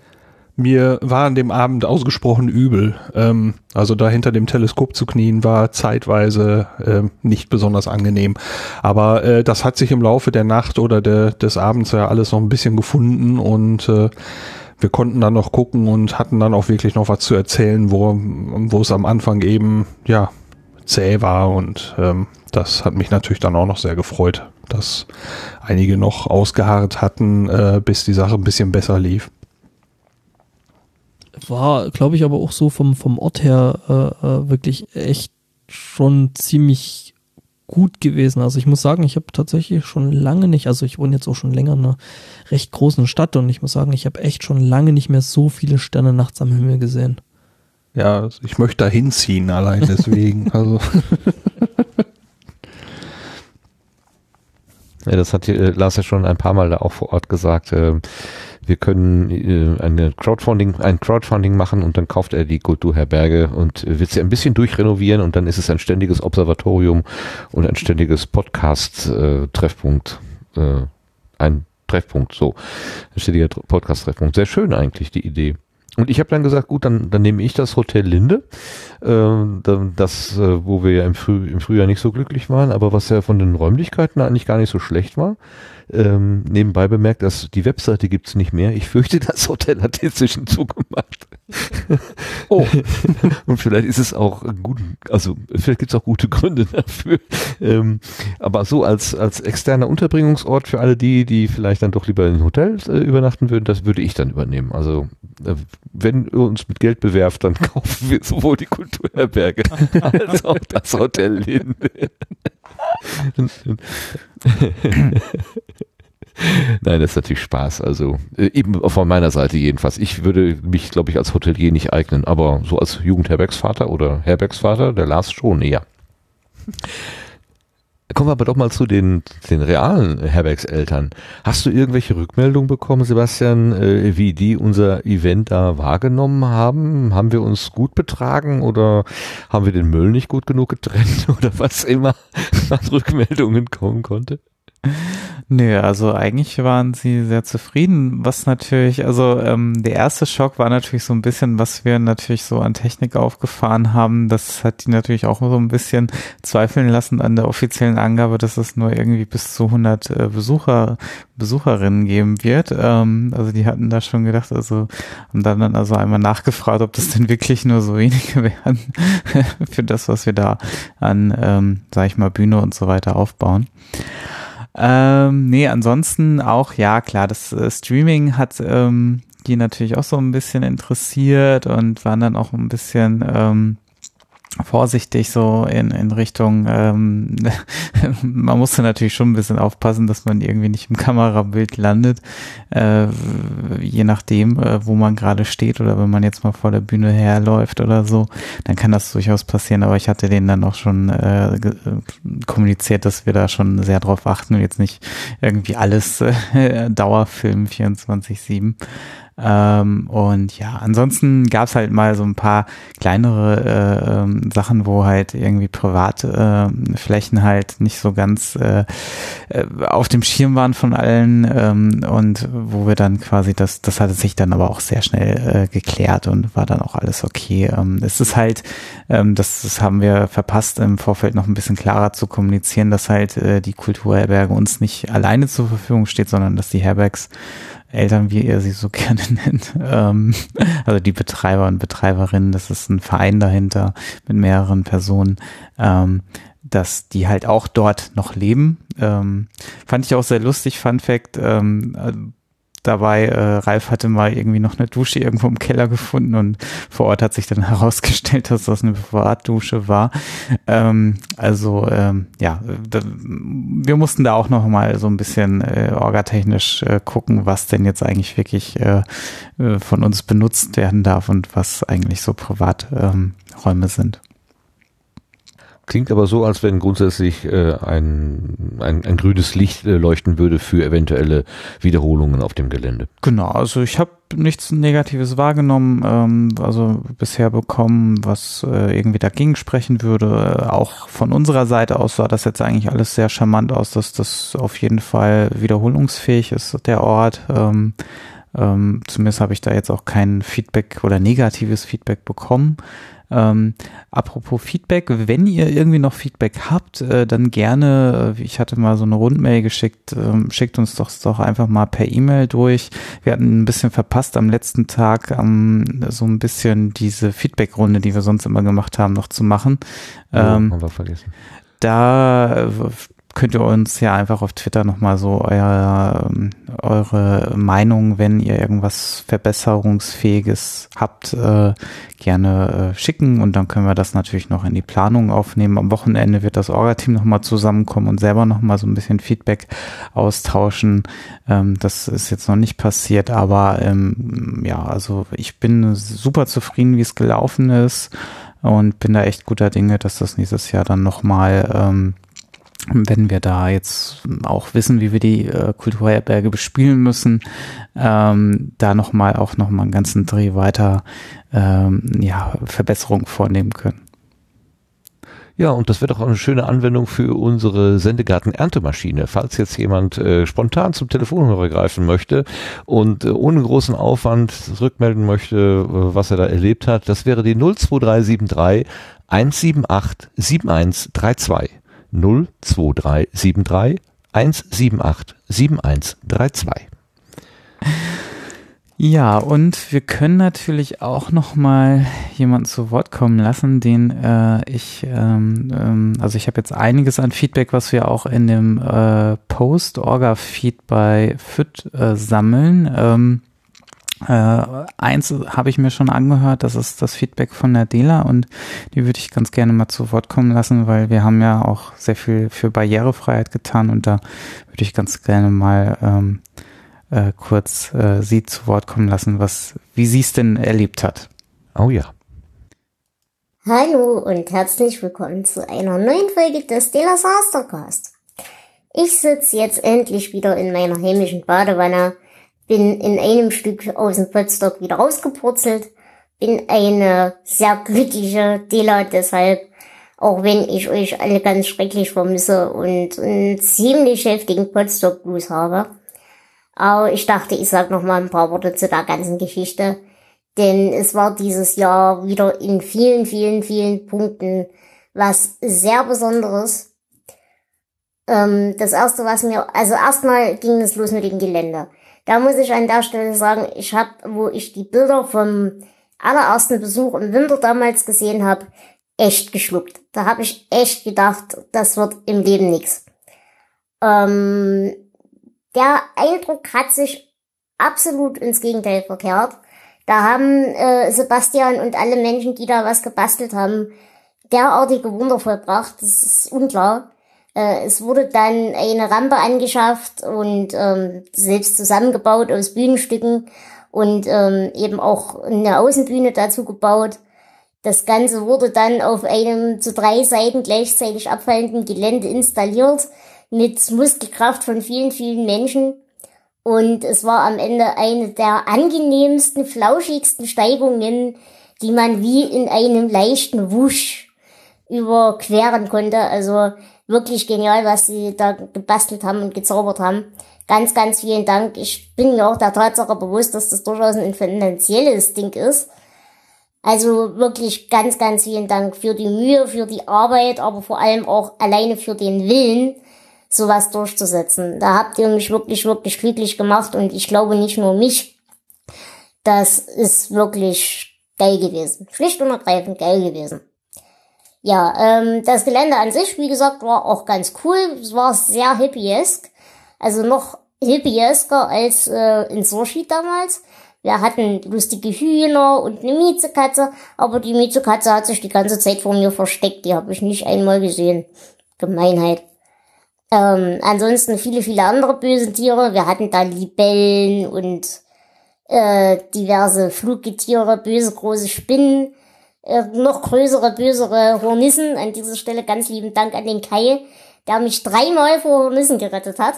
Speaker 2: Mir war an dem Abend ausgesprochen übel. Ähm, also da hinter dem Teleskop zu knien war zeitweise äh, nicht besonders angenehm. Aber äh, das hat sich im Laufe der Nacht oder der, des Abends ja alles noch ein bisschen gefunden und äh, wir konnten dann noch gucken und hatten dann auch wirklich noch was zu erzählen, wo, wo es am Anfang eben, ja, zäh war und ähm, das hat mich natürlich dann auch noch sehr gefreut, dass einige noch ausgeharrt hatten, äh, bis die Sache ein bisschen besser lief.
Speaker 4: War, glaube ich, aber auch so vom, vom Ort her äh, äh, wirklich echt schon ziemlich gut gewesen. Also ich muss sagen, ich habe tatsächlich schon lange nicht, also ich wohne jetzt auch schon länger in einer recht großen Stadt und ich muss sagen, ich habe echt schon lange nicht mehr so viele Sterne nachts am Himmel gesehen.
Speaker 2: Ja, ich möchte da hinziehen allein deswegen. also.
Speaker 1: Ja, das hat äh, Lars ja schon ein paar Mal da auch vor Ort gesagt. Äh, wir können äh, eine Crowdfunding, ein Crowdfunding machen und dann kauft er die Kulturherberge und wird sie ein bisschen durchrenovieren und dann ist es ein ständiges Observatorium und ein ständiges Podcast-Treffpunkt. Äh, ein Treffpunkt, so. Ein ständiger Podcast-Treffpunkt. Sehr schön eigentlich, die Idee. Und ich habe dann gesagt, gut, dann, dann nehme ich das Hotel Linde, äh, das, äh, wo wir ja im, Früh, im Frühjahr nicht so glücklich waren, aber was ja von den Räumlichkeiten eigentlich gar nicht so schlecht war. Ähm, nebenbei bemerkt, dass die Webseite gibt's nicht mehr. Ich fürchte, das Hotel hat inzwischen zugemacht. Oh. Und vielleicht ist es auch gut, also vielleicht gibt's auch gute Gründe dafür. Ähm, aber so als, als externer Unterbringungsort für alle die, die vielleicht dann doch lieber in Hotels äh, übernachten würden, das würde ich dann übernehmen. Also äh, wenn ihr uns mit Geld bewerft, dann kaufen wir sowohl die Kulturherberge als auch das Hotel hin. Nein, das ist natürlich Spaß. Also äh, eben von meiner Seite jedenfalls. Ich würde mich, glaube ich, als Hotelier nicht eignen, aber so als Jugendherbergsvater oder Herbergsvater, der Lars schon eher. Kommen wir aber doch mal zu den, den realen Herbergseltern. Hast du irgendwelche Rückmeldungen bekommen, Sebastian, äh, wie die unser Event da wahrgenommen haben? Haben wir uns gut betragen oder haben wir den Müll nicht gut genug getrennt oder was immer an Rückmeldungen kommen konnte?
Speaker 3: Nö, also eigentlich waren sie sehr zufrieden, was natürlich, also ähm, der erste Schock war natürlich so ein bisschen, was wir natürlich so an Technik aufgefahren haben, das hat die natürlich auch so ein bisschen zweifeln lassen an der offiziellen Angabe, dass es nur irgendwie bis zu 100 äh, Besucher, Besucherinnen geben wird. Ähm, also die hatten da schon gedacht, also haben dann, dann also einmal nachgefragt, ob das denn wirklich nur so wenige wären für das, was wir da an, ähm, sag ich mal, Bühne und so weiter aufbauen. Ähm, nee, ansonsten auch, ja klar, das äh, Streaming hat ähm, die natürlich auch so ein bisschen interessiert und waren dann auch ein bisschen ähm, vorsichtig so in, in Richtung, ähm, man musste natürlich schon ein bisschen aufpassen, dass man irgendwie nicht im Kamerabild landet, äh, je nachdem, äh, wo man gerade steht oder wenn man jetzt mal vor der Bühne herläuft oder so, dann kann das durchaus passieren, aber ich hatte denen dann auch schon äh, kommuniziert, dass wir da schon sehr drauf achten und jetzt nicht irgendwie alles äh, Dauerfilm 24-7. Ähm, und ja, ansonsten gab's halt mal so ein paar kleinere äh, ähm, Sachen, wo halt irgendwie private äh, Flächen halt nicht so ganz äh, äh, auf dem Schirm waren von allen ähm, und wo wir dann quasi das, das hatte sich dann aber auch sehr schnell äh, geklärt und war dann auch alles okay. Ähm, es ist halt, ähm, das, das haben wir verpasst im Vorfeld noch ein bisschen klarer zu kommunizieren, dass halt äh, die Kulturherberge uns nicht alleine zur Verfügung steht, sondern dass die Herbergs Eltern, wie ihr sie so gerne nennt, ähm, also die Betreiber und Betreiberinnen, das ist ein Verein dahinter mit mehreren Personen, ähm, dass die halt auch dort noch leben. Ähm, fand ich auch sehr lustig, Fun Fact, ähm, dabei, äh, Ralf hatte mal irgendwie noch eine Dusche irgendwo im Keller gefunden und vor Ort hat sich dann herausgestellt, dass das eine Privatdusche war. Ähm, also ähm, ja, da, wir mussten da auch noch mal so ein bisschen äh, orgatechnisch äh, gucken, was denn jetzt eigentlich wirklich äh, äh von uns benutzt werden darf und was eigentlich so Privaträume ähm, sind.
Speaker 1: Klingt aber so, als wenn grundsätzlich äh, ein, ein, ein grünes Licht äh, leuchten würde für eventuelle Wiederholungen auf dem Gelände.
Speaker 3: Genau, also ich habe nichts Negatives wahrgenommen, ähm, also bisher bekommen, was äh, irgendwie dagegen sprechen würde. Auch von unserer Seite aus sah das jetzt eigentlich alles sehr charmant aus, dass das auf jeden Fall wiederholungsfähig ist, der Ort. Ähm, ähm, zumindest habe ich da jetzt auch kein Feedback oder negatives Feedback bekommen. Ähm, apropos Feedback, wenn ihr irgendwie noch Feedback habt, äh, dann gerne, äh, ich hatte mal so eine Rundmail geschickt, äh, schickt uns doch, doch einfach mal per E-Mail durch. Wir hatten ein bisschen verpasst am letzten Tag, ähm, so ein bisschen diese Feedback-Runde, die wir sonst immer gemacht haben, noch zu machen. Ähm, haben wir vergessen. Da äh, könnt ihr uns ja einfach auf Twitter nochmal so euer, ähm, eure Meinung, wenn ihr irgendwas Verbesserungsfähiges habt, äh, gerne äh, schicken und dann können wir das natürlich noch in die Planung aufnehmen. Am Wochenende wird das Orga-Team nochmal zusammenkommen und selber nochmal so ein bisschen Feedback austauschen. Ähm, das ist jetzt noch nicht passiert, aber ähm, ja, also ich bin super zufrieden, wie es gelaufen ist und bin da echt guter Dinge, dass das nächstes Jahr dann nochmal ähm, wenn wir da jetzt auch wissen, wie wir die äh, Kulturherberge bespielen müssen, ähm, da nochmal auch nochmal einen ganzen Dreh weiter ähm, ja, Verbesserungen vornehmen können.
Speaker 1: Ja, und das wäre doch auch eine schöne Anwendung für unsere Sendegarten-Erntemaschine. Falls jetzt jemand äh, spontan zum Telefonhörer greifen möchte und äh, ohne großen Aufwand zurückmelden möchte, äh, was er da erlebt hat, das wäre die 02373 178 7132. 02373 178 7132.
Speaker 3: Ja, und wir können natürlich auch noch mal jemanden zu Wort kommen lassen, den äh, ich, ähm, ähm, also ich habe jetzt einiges an Feedback, was wir auch in dem äh, Post-Orga-Feed bei FIT äh, sammeln. Ähm, äh, eins habe ich mir schon angehört, das ist das Feedback von der Dela und die würde ich ganz gerne mal zu Wort kommen lassen, weil wir haben ja auch sehr viel für Barrierefreiheit getan und da würde ich ganz gerne mal ähm, äh, kurz äh, sie zu Wort kommen lassen, was, wie sie es denn erlebt hat.
Speaker 1: Oh ja.
Speaker 5: Hallo und herzlich willkommen zu einer neuen Folge des Dela Sastercast. Ich sitze jetzt endlich wieder in meiner heimischen Badewanne bin in einem Stück aus dem Potsdok wieder rausgepurzelt, bin eine sehr glückliche Dela deshalb, auch wenn ich euch alle ganz schrecklich vermisse und einen ziemlich heftigen Potsdok Blues habe. Aber ich dachte, ich sag noch mal ein paar Worte zu der ganzen Geschichte, denn es war dieses Jahr wieder in vielen, vielen, vielen Punkten was sehr Besonderes. Ähm, das erste, was mir, also erstmal ging es los mit dem Gelände. Da muss ich an der Stelle sagen, ich habe, wo ich die Bilder vom allerersten Besuch im Winter damals gesehen habe, echt geschluckt. Da habe ich echt gedacht, das wird im Leben nix. Ähm, der Eindruck hat sich absolut ins Gegenteil verkehrt. Da haben äh, Sebastian und alle Menschen, die da was gebastelt haben, derartige Wunder vollbracht, das ist unklar. Äh, es wurde dann eine Rampe angeschafft und ähm, selbst zusammengebaut aus Bühnenstücken und ähm, eben auch eine Außenbühne dazu gebaut. Das Ganze wurde dann auf einem zu drei Seiten gleichzeitig abfallenden Gelände installiert mit Muskelkraft von vielen, vielen Menschen. Und es war am Ende eine der angenehmsten, flauschigsten Steigungen, die man wie in einem leichten Wusch überqueren konnte. Also wirklich genial, was sie da gebastelt haben und gezaubert haben. Ganz, ganz vielen Dank. Ich bin mir auch der Tatsache bewusst, dass das durchaus ein finanzielles Ding ist. Also wirklich ganz, ganz vielen Dank für die Mühe, für die Arbeit, aber vor allem auch alleine für den Willen, sowas durchzusetzen. Da habt ihr mich wirklich, wirklich glücklich gemacht und ich glaube nicht nur mich. Das ist wirklich geil gewesen. Schlicht und ergreifend geil gewesen. Ja, ähm, das Gelände an sich, wie gesagt, war auch ganz cool. Es war sehr hippiesk. Also noch hippiesker als äh, in Sochi damals. Wir hatten lustige Hühner und eine Miezekatze, aber die Miezekatze hat sich die ganze Zeit vor mir versteckt. Die habe ich nicht einmal gesehen. Gemeinheit. Ähm, ansonsten viele, viele andere böse Tiere. Wir hatten da Libellen und äh, diverse Fluggetiere, böse große Spinnen, äh, noch größere, bösere Hornissen. An dieser Stelle ganz lieben Dank an den Kai, der mich dreimal vor Hornissen gerettet hat.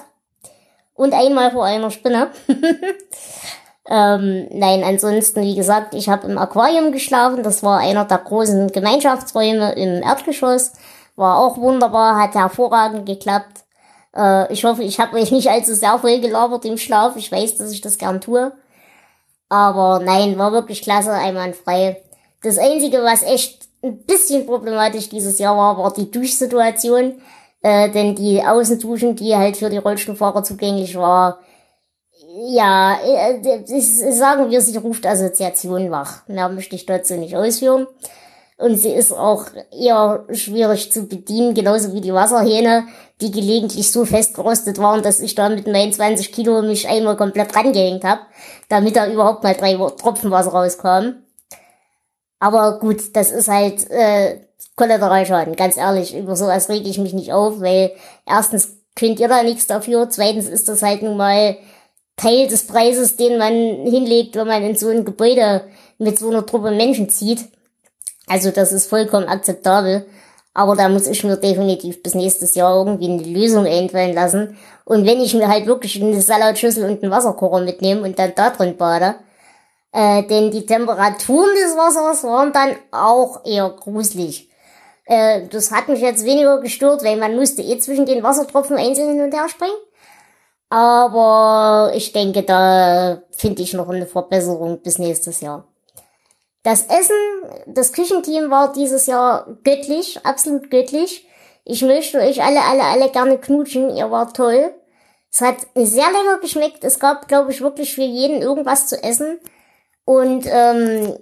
Speaker 5: Und einmal vor einer Spinne. ähm, nein, ansonsten, wie gesagt, ich habe im Aquarium geschlafen. Das war einer der großen Gemeinschaftsräume im Erdgeschoss. War auch wunderbar, hat hervorragend geklappt. Äh, ich hoffe, ich habe euch nicht allzu sehr voll gelabert im Schlaf. Ich weiß, dass ich das gern tue. Aber nein, war wirklich klasse, einwandfrei. Das Einzige, was echt ein bisschen problematisch dieses Jahr war, war die Duschsituation. Äh, denn die Außenduschen, die halt für die Rollstuhlfahrer zugänglich war, ja, äh, sagen wir, sie ruft Assoziationen wach. Mehr möchte ich dazu nicht ausführen. Und sie ist auch eher schwierig zu bedienen, genauso wie die Wasserhähne, die gelegentlich so festgerostet waren, dass ich da mit meinen 20 Kilo mich einmal komplett rangehängt habe, damit da überhaupt mal drei Tropfen Wasser rauskamen. Aber gut, das ist halt äh, Kollateralschaden, ganz ehrlich. Über sowas rege ich mich nicht auf, weil erstens könnt ihr da nichts dafür, zweitens ist das halt nun mal Teil des Preises, den man hinlegt, wenn man in so ein Gebäude mit so einer Truppe Menschen zieht. Also das ist vollkommen akzeptabel. Aber da muss ich mir definitiv bis nächstes Jahr irgendwie eine Lösung einfallen lassen. Und wenn ich mir halt wirklich eine Salatschüssel und einen Wasserkocher mitnehme und dann da drin bade, äh, denn die Temperaturen des Wassers waren dann auch eher gruselig. Äh, das hat mich jetzt weniger gestört, weil man musste eh zwischen den Wassertropfen einzeln hin und her springen. Aber ich denke, da finde ich noch eine Verbesserung bis nächstes Jahr. Das Essen, das Küchenteam war dieses Jahr göttlich, absolut göttlich. Ich möchte euch alle, alle, alle gerne knutschen. Ihr wart toll. Es hat sehr lecker geschmeckt. Es gab, glaube ich, wirklich für jeden irgendwas zu essen. Und ähm,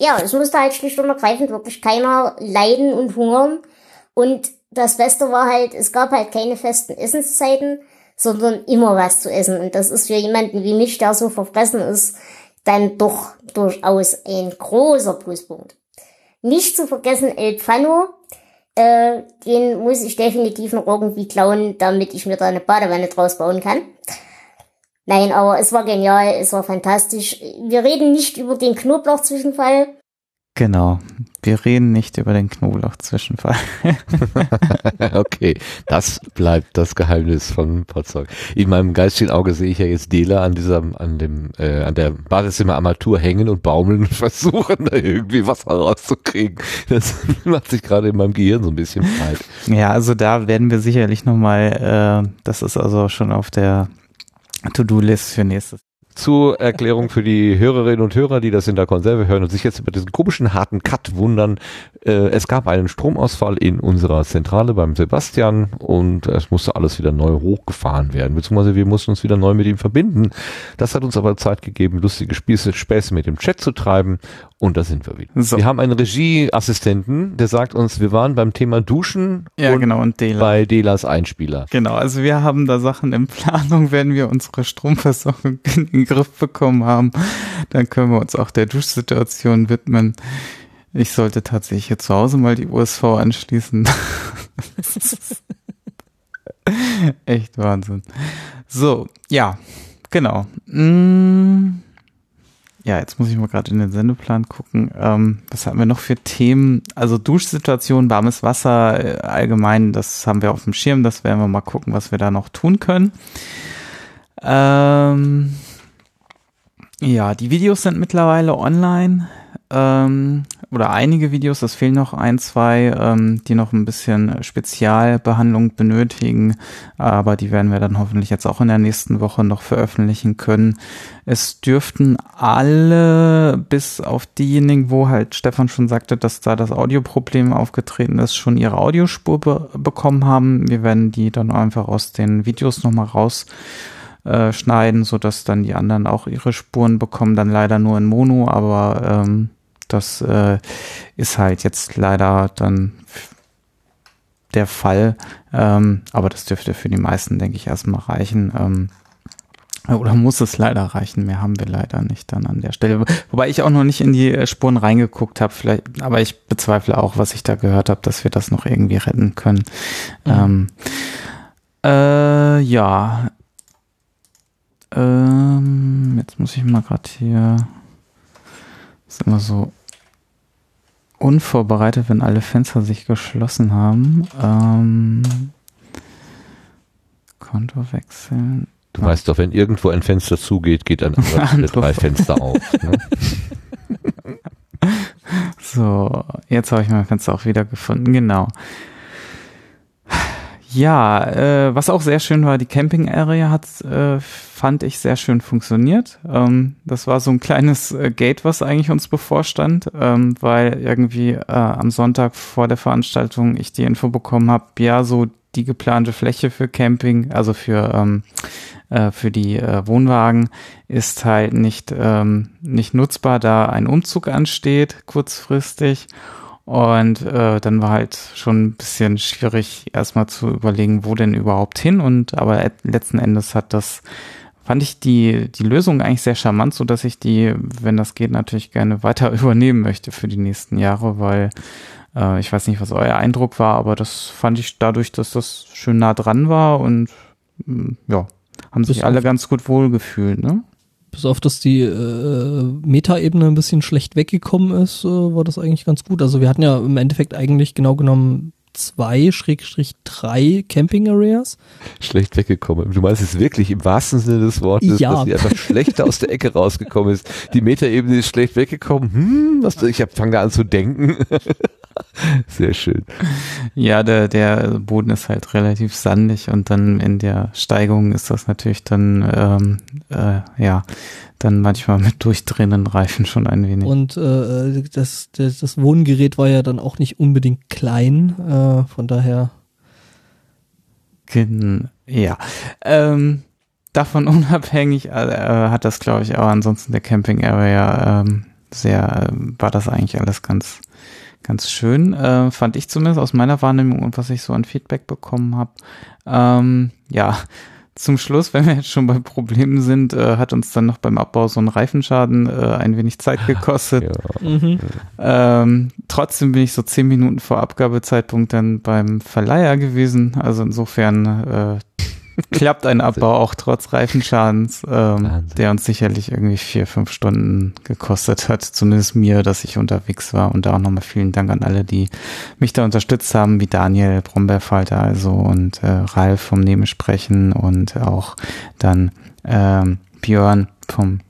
Speaker 5: ja, es musste halt schlicht und ergreifend wirklich keiner leiden und hungern. Und das Beste war halt, es gab halt keine festen Essenszeiten, sondern immer was zu essen. Und das ist für jemanden wie mich, der so verfressen ist, dann doch durchaus ein großer Pluspunkt. Nicht zu vergessen El Pfano, äh, den muss ich definitiv noch irgendwie klauen, damit ich mir da eine Badewanne draus bauen kann. Nein, aber es war genial, es war fantastisch. Wir reden nicht über den Knoblauchzwischenfall,
Speaker 3: Genau. Wir reden nicht über den Knoblauch-Zwischenfall.
Speaker 1: okay, das bleibt das Geheimnis von Potsdok. In meinem geistigen Auge sehe ich ja jetzt Dela an diesem, an dem, äh, an der Badezimmerarmatur hängen und baumeln und versuchen, da irgendwie Wasser rauszukriegen. Das macht sich gerade in meinem Gehirn so ein bisschen breit.
Speaker 3: Ja, also da werden wir sicherlich nochmal, äh, das ist also schon auf der To-Do-List für nächstes
Speaker 1: zur Erklärung für die Hörerinnen und Hörer, die das in der Konserve hören und sich jetzt über diesen komischen harten Cut wundern. Äh, es gab einen Stromausfall in unserer Zentrale beim Sebastian und es musste alles wieder neu hochgefahren werden, beziehungsweise wir mussten uns wieder neu mit ihm verbinden. Das hat uns aber Zeit gegeben, lustige Spieße, Späße mit dem Chat zu treiben und da sind wir wieder. So. Wir haben einen Regieassistenten, der sagt uns, wir waren beim Thema Duschen
Speaker 3: ja, und, genau, und
Speaker 1: Dela. bei Delas Einspieler.
Speaker 3: Genau, also wir haben da Sachen in Planung, wenn wir unsere Stromversorgung in Griff bekommen haben, dann können wir uns auch der Duschsituation widmen. Ich sollte tatsächlich hier zu Hause mal die USV anschließen. Echt Wahnsinn. So, ja, genau. Mm, ja, jetzt muss ich mal gerade in den Sendeplan gucken. Ähm, was haben wir noch für Themen? Also Duschsituation, warmes Wasser äh, allgemein, das haben wir auf dem Schirm. Das werden wir mal gucken, was wir da noch tun können. Ähm, ja, die Videos sind mittlerweile online. Ähm, oder einige Videos, es fehlen noch ein, zwei, ähm, die noch ein bisschen Spezialbehandlung benötigen, aber die werden wir dann hoffentlich jetzt auch in der nächsten Woche noch veröffentlichen können. Es dürften alle, bis auf diejenigen, wo halt Stefan schon sagte, dass da das Audioproblem aufgetreten ist, schon ihre Audiospur be bekommen haben. Wir werden die dann einfach aus den Videos nochmal raus äh, schneiden, so dass dann die anderen auch ihre Spuren bekommen, dann leider nur in Mono, aber ähm, das äh, ist halt jetzt leider dann der Fall. Ähm, aber das dürfte für die meisten, denke ich, erstmal reichen. Ähm, oder muss es leider reichen? Mehr haben wir leider nicht dann an der Stelle. Wobei ich auch noch nicht in die äh, Spuren reingeguckt habe, vielleicht, aber ich bezweifle auch, was ich da gehört habe, dass wir das noch irgendwie retten können. Mhm. Ähm, äh, ja. Ähm, jetzt muss ich mal gerade hier. Ist immer so unvorbereitet, wenn alle Fenster sich geschlossen haben. Ähm, Konto wechseln.
Speaker 1: Du weißt doch, wenn irgendwo ein Fenster zugeht, geht ein anderes drei Fenster auf. Ne?
Speaker 3: so, jetzt habe ich mein Fenster auch wieder gefunden. Genau. Ja, äh, was auch sehr schön war, die Camping Area hat, äh, fand ich sehr schön funktioniert. Ähm, das war so ein kleines äh, Gate, was eigentlich uns bevorstand, ähm, weil irgendwie äh, am Sonntag vor der Veranstaltung ich die Info bekommen habe, ja, so die geplante Fläche für Camping, also für ähm, äh, für die äh, Wohnwagen ist halt nicht ähm, nicht nutzbar, da ein Umzug ansteht kurzfristig und äh, dann war halt schon ein bisschen schwierig, erstmal zu überlegen, wo denn überhaupt hin. Und aber letzten Endes hat das, fand ich die, die Lösung eigentlich sehr charmant, so dass ich die, wenn das geht, natürlich gerne weiter übernehmen möchte für die nächsten Jahre, weil äh, ich weiß nicht, was euer Eindruck war, aber das fand ich dadurch, dass das schön nah dran war und mh, ja, haben sich alle ganz gut wohlgefühlt, ne?
Speaker 4: Bis auf dass die äh, Meta-Ebene ein bisschen schlecht weggekommen ist, äh, war das eigentlich ganz gut. Also wir hatten ja im Endeffekt eigentlich genau genommen zwei, Schrägstrich drei Camping-Areas.
Speaker 1: Schlecht weggekommen. Du meinst es wirklich im wahrsten Sinne des Wortes, ja. dass die einfach schlechter aus der Ecke rausgekommen ist. Die Meta-Ebene ist schlecht weggekommen. Hm, was, ich fange da an zu denken. Sehr schön.
Speaker 3: Ja, der, der Boden ist halt relativ sandig und dann in der Steigung ist das natürlich dann, ähm, äh, ja, dann manchmal mit durchdrehenden Reifen schon ein wenig.
Speaker 4: Und äh, das, das, das Wohngerät war ja dann auch nicht unbedingt klein, äh, von daher.
Speaker 3: Ja. Ähm, davon unabhängig äh, hat das, glaube ich, auch ansonsten der Camping Area ähm, sehr, äh, war das eigentlich alles ganz ganz schön, äh, fand ich zumindest aus meiner Wahrnehmung und was ich so an Feedback bekommen habe. Ähm, ja, zum Schluss, wenn wir jetzt schon bei Problemen sind, äh, hat uns dann noch beim Abbau so ein Reifenschaden äh, ein wenig Zeit gekostet. Ja. Mhm. Ähm, trotzdem bin ich so zehn Minuten vor Abgabezeitpunkt dann beim Verleiher gewesen. Also insofern äh, klappt ein Abbau auch trotz Reifenschadens, ähm, der uns sicherlich irgendwie vier, fünf Stunden gekostet hat. Zumindest mir, dass ich unterwegs war. Und da auch nochmal vielen Dank an alle, die mich da unterstützt haben, wie Daniel Brombeerfalter also und äh, Ralf vom Nebensprechen und auch dann ähm, Björn vom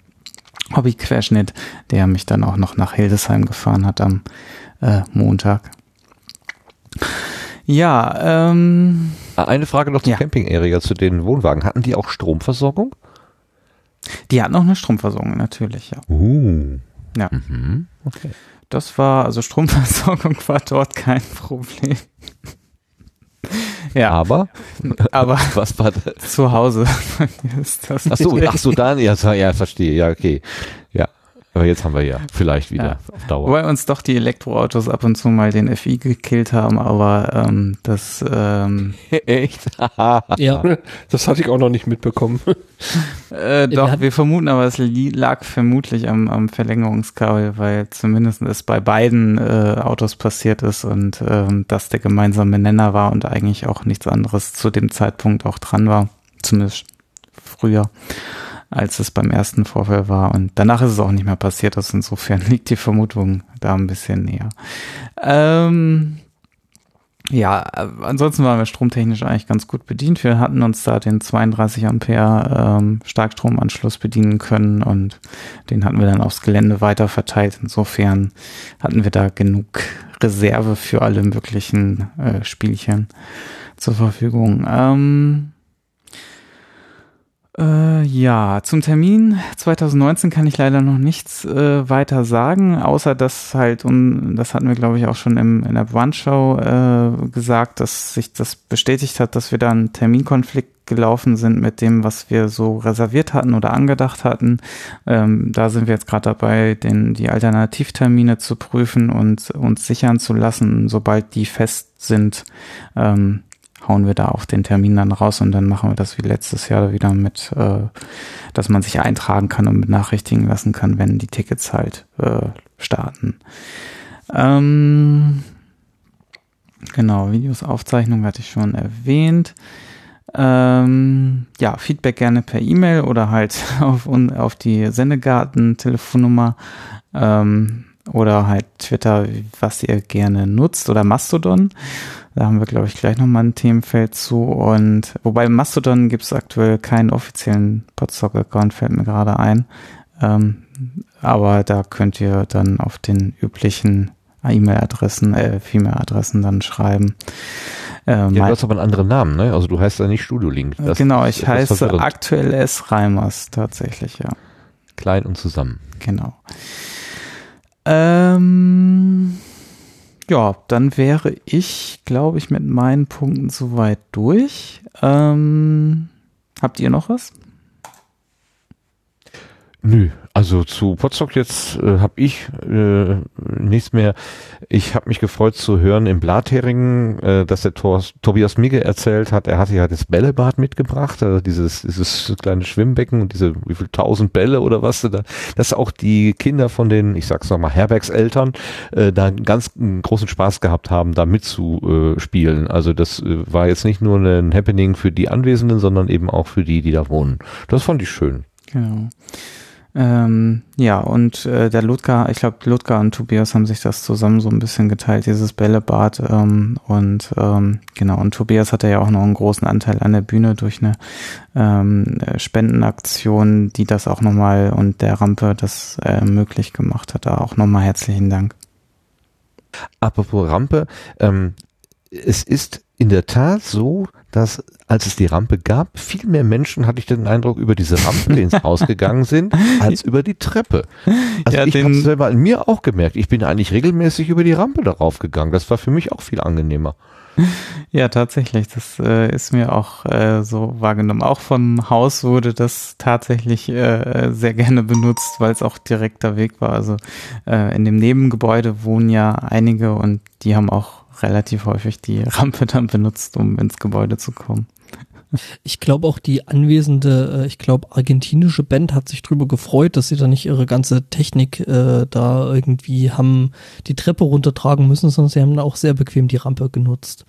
Speaker 3: Hobbyquerschnitt, der mich dann auch noch nach Hildesheim gefahren hat am äh, Montag. Ja, ähm,
Speaker 1: eine Frage noch zur ja. Camping Area, zu den Wohnwagen. Hatten die auch Stromversorgung?
Speaker 3: Die hatten auch eine Stromversorgung, natürlich, ja.
Speaker 1: Uh.
Speaker 3: Ja. Mhm. Okay. Das war, also Stromversorgung war dort kein Problem.
Speaker 1: ja. Aber?
Speaker 3: Aber
Speaker 1: was war das?
Speaker 3: Zu Hause
Speaker 1: ist das. Ach so, ach so, dann, ja, ja, verstehe, ja, okay. Ja. Aber jetzt haben wir ja vielleicht wieder
Speaker 3: Ja.
Speaker 1: auf Dauer.
Speaker 3: Wobei uns doch die Elektroautos ab und zu mal den FI gekillt haben, aber ähm, das ähm,
Speaker 1: Echt?
Speaker 4: Ja,
Speaker 2: Das hatte ich auch noch nicht mitbekommen.
Speaker 3: äh, doch, wir vermuten, aber es lag vermutlich am, am Verlängerungskabel, weil zumindest es bei beiden äh, Autos passiert ist und ähm, das der gemeinsame Nenner war und eigentlich auch nichts anderes zu dem Zeitpunkt auch dran war, zumindest früher als es beim ersten Vorfall war. Und danach ist es auch nicht mehr passiert. Also insofern liegt die Vermutung da ein bisschen näher. Ähm, ja, ansonsten waren wir stromtechnisch eigentlich ganz gut bedient. Wir hatten uns da den 32 Ampere ähm, Starkstromanschluss bedienen können und den hatten wir dann aufs Gelände weiter verteilt. Insofern hatten wir da genug Reserve für alle möglichen äh, Spielchen zur Verfügung. Ähm, äh, ja, zum Termin 2019 kann ich leider noch nichts äh, weiter sagen, außer dass halt, und das hatten wir glaube ich auch schon im, in der Brunch-Show äh, gesagt, dass sich das bestätigt hat, dass wir da einen Terminkonflikt gelaufen sind mit dem, was wir so reserviert hatten oder angedacht hatten. Ähm, da sind wir jetzt gerade dabei, den, die Alternativtermine zu prüfen und uns sichern zu lassen. Sobald die fest sind, ähm, hauen wir da auch den Termin dann raus und dann machen wir das wie letztes Jahr wieder mit, äh, dass man sich eintragen kann und benachrichtigen lassen kann, wenn die Tickets halt äh, starten. Ähm, genau, Videos, Aufzeichnung hatte ich schon erwähnt. Ähm, ja, Feedback gerne per E-Mail oder halt auf, auf die Sendegarten-Telefonnummer ähm, oder halt Twitter, was ihr gerne nutzt oder Mastodon. Da haben wir, glaube ich, gleich nochmal ein Themenfeld zu. Und wobei Mastodon gibt es aktuell keinen offiziellen Podstock-Account, fällt mir gerade ein. Ähm, aber da könnt ihr dann auf den üblichen E-Mail-Adressen, äh, E-Mail-Adressen dann schreiben. Äh,
Speaker 1: Ja, du hast aber einen anderen Namen, ne? Also du heißt ja nicht Studio Link. Das
Speaker 3: genau,
Speaker 1: ist
Speaker 3: ich heiße aktuell S. Reimers tatsächlich, ja.
Speaker 1: Klein und zusammen.
Speaker 3: Genau. Ähm, ja, dann wäre ich, glaube ich, mit meinen Punkten soweit durch. Ähm, habt ihr noch was?
Speaker 1: Nö, also zu Potsdok jetzt äh, habe ich äh, nichts mehr. Ich habe mich gefreut zu hören im Blatheringen, äh, dass der Tor, Tobias Migge erzählt hat, er hatte ja das Bällebad mitgebracht, also dieses, dieses kleine Schwimmbecken und diese wie viel tausend Bälle oder was da, dass auch die Kinder von den, ich sag's nochmal, Herbergseltern äh, da ganz großen Spaß gehabt haben, da mitzuspielen. Also das äh, war jetzt nicht nur ein Happening für die Anwesenden, sondern eben auch für die, die da wohnen. Das fand ich schön.
Speaker 3: Genau. Ähm, ja, und äh, der Ludger, ich glaube, Ludger und Tobias haben sich das zusammen so ein bisschen geteilt, dieses Bällebad. Ähm, und ähm, genau, und Tobias hatte ja auch noch einen großen Anteil an der Bühne durch eine ähm, äh, Spendenaktion, die das auch nochmal und der Rampe das äh, möglich gemacht hat. Da auch nochmal herzlichen Dank.
Speaker 1: Apropos Rampe, ähm, es ist in der Tat so, dass als es die Rampe gab, viel mehr Menschen, hatte ich den Eindruck, über diese Rampe ins Haus gegangen sind, als über die Treppe. Also
Speaker 3: Ja,
Speaker 1: ich habe selber an mir auch gemerkt, ich bin eigentlich regelmäßig über die Rampe darauf gegangen. Das war für mich auch viel angenehmer.
Speaker 3: Ja, tatsächlich. Das äh, ist mir auch äh, so wahrgenommen. Auch vom Haus wurde das tatsächlich äh, sehr gerne benutzt, weil es auch direkter Weg war. Also äh, in dem Nebengebäude wohnen ja einige und die haben auch relativ häufig die Rampe dann benutzt, um ins Gebäude zu kommen.
Speaker 4: Ich glaube auch die anwesende, äh, ich glaube argentinische Band hat sich drüber gefreut, dass sie da nicht ihre ganze Technik äh, da irgendwie haben die Treppe runtertragen müssen, sondern sie haben da auch sehr bequem die Rampe genutzt.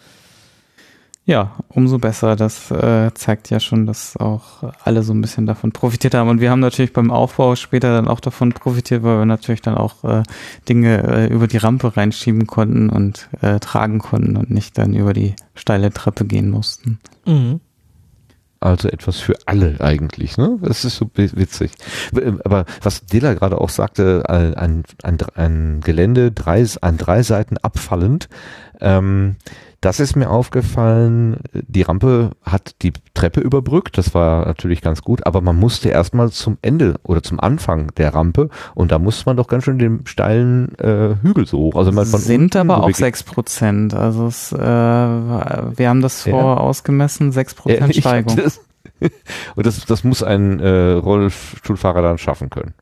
Speaker 3: Ja, umso besser. Das äh, zeigt ja schon, dass auch alle so ein bisschen davon profitiert haben. Und wir haben natürlich beim Aufbau später dann auch davon profitiert, weil wir natürlich dann auch äh, Dinge äh, über die Rampe reinschieben konnten und äh, tragen konnten und nicht dann über die steile Treppe gehen mussten.
Speaker 4: Mhm.
Speaker 1: Also etwas für alle eigentlich, ne? Das ist so wi- witzig. Aber was Dilla gerade auch sagte, ein, ein, ein, ein Gelände drei, an drei Seiten abfallend, ähm, das ist mir aufgefallen. Die Rampe hat die Treppe überbrückt, das war natürlich ganz gut, aber man musste erstmal zum Ende oder zum Anfang der Rampe und da musste man doch ganz schön den steilen äh, Hügel so hoch. Also man
Speaker 3: sind aber auch sechs Prozent. Also es, äh, wir haben das
Speaker 1: Ja.
Speaker 3: vor ausgemessen, sechs Prozent
Speaker 1: Ehrlich?
Speaker 3: Steigung.
Speaker 1: Das, und das, das muss ein äh, Rollstuhlfahrer dann schaffen können.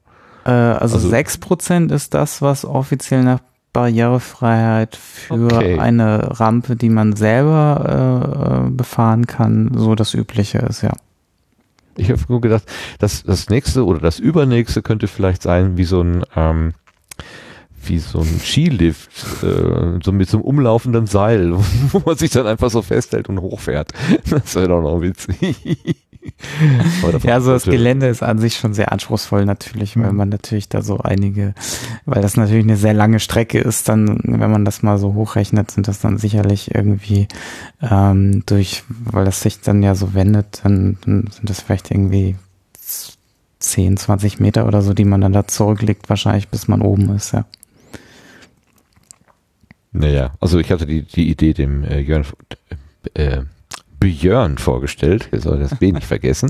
Speaker 3: Äh, also,
Speaker 1: Also-
Speaker 3: 6% ist das, was offiziell nach Barrierefreiheit für
Speaker 1: Okay.
Speaker 3: eine Rampe, die man selber äh, äh, befahren kann, so das Übliche ist, ja.
Speaker 1: Ich habe nur gedacht, das, das nächste oder das übernächste könnte vielleicht sein wie so ein ähm, wie so ein Skilift, äh, so mit so einem umlaufenden Seil, wo man sich dann einfach so festhält und hochfährt. Das wäre doch noch witzig.
Speaker 3: Ja, also das Gelände ist an sich schon sehr anspruchsvoll natürlich, weil man natürlich da so einige, weil das natürlich eine sehr lange Strecke ist, dann, wenn man das mal so hochrechnet, sind das dann sicherlich irgendwie ähm, durch, weil das sich dann ja so wendet, dann, dann sind das vielleicht irgendwie 10, 20 Meter oder so, die man dann da zurücklegt, wahrscheinlich bis man oben ist, ja.
Speaker 1: Naja, also ich hatte die, die Idee dem äh, Jörn, äh, Björn vorgestellt, wir sollen das B nicht vergessen.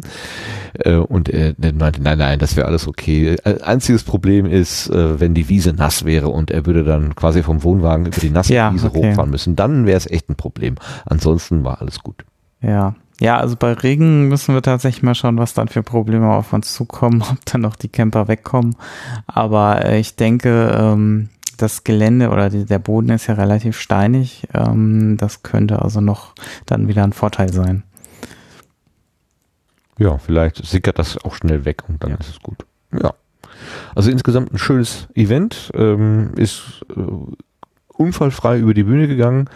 Speaker 1: Äh, und er meinte, nein, nein, das wäre alles okay. Äh, Einziges Problem ist, äh, wenn die Wiese nass wäre und er würde dann quasi vom Wohnwagen über die nasse
Speaker 3: Ja,
Speaker 1: Wiese
Speaker 3: okay.
Speaker 1: hochfahren müssen, dann wäre es echt ein Problem. Ansonsten war alles gut.
Speaker 3: Ja. Ja, also bei Regen müssen wir tatsächlich mal schauen, was dann für Probleme auf uns zukommen, ob dann noch die Camper wegkommen. Aber ich denke, ähm, das Gelände oder die, der Boden ist ja relativ steinig. Ähm, das könnte also noch dann wieder ein Vorteil sein.
Speaker 1: Ja, vielleicht sickert das auch schnell weg und dann
Speaker 3: Ja.
Speaker 1: ist es gut. Ja. Also insgesamt ein schönes Event, ähm, ist äh, unfallfrei über die Bühne gegangen.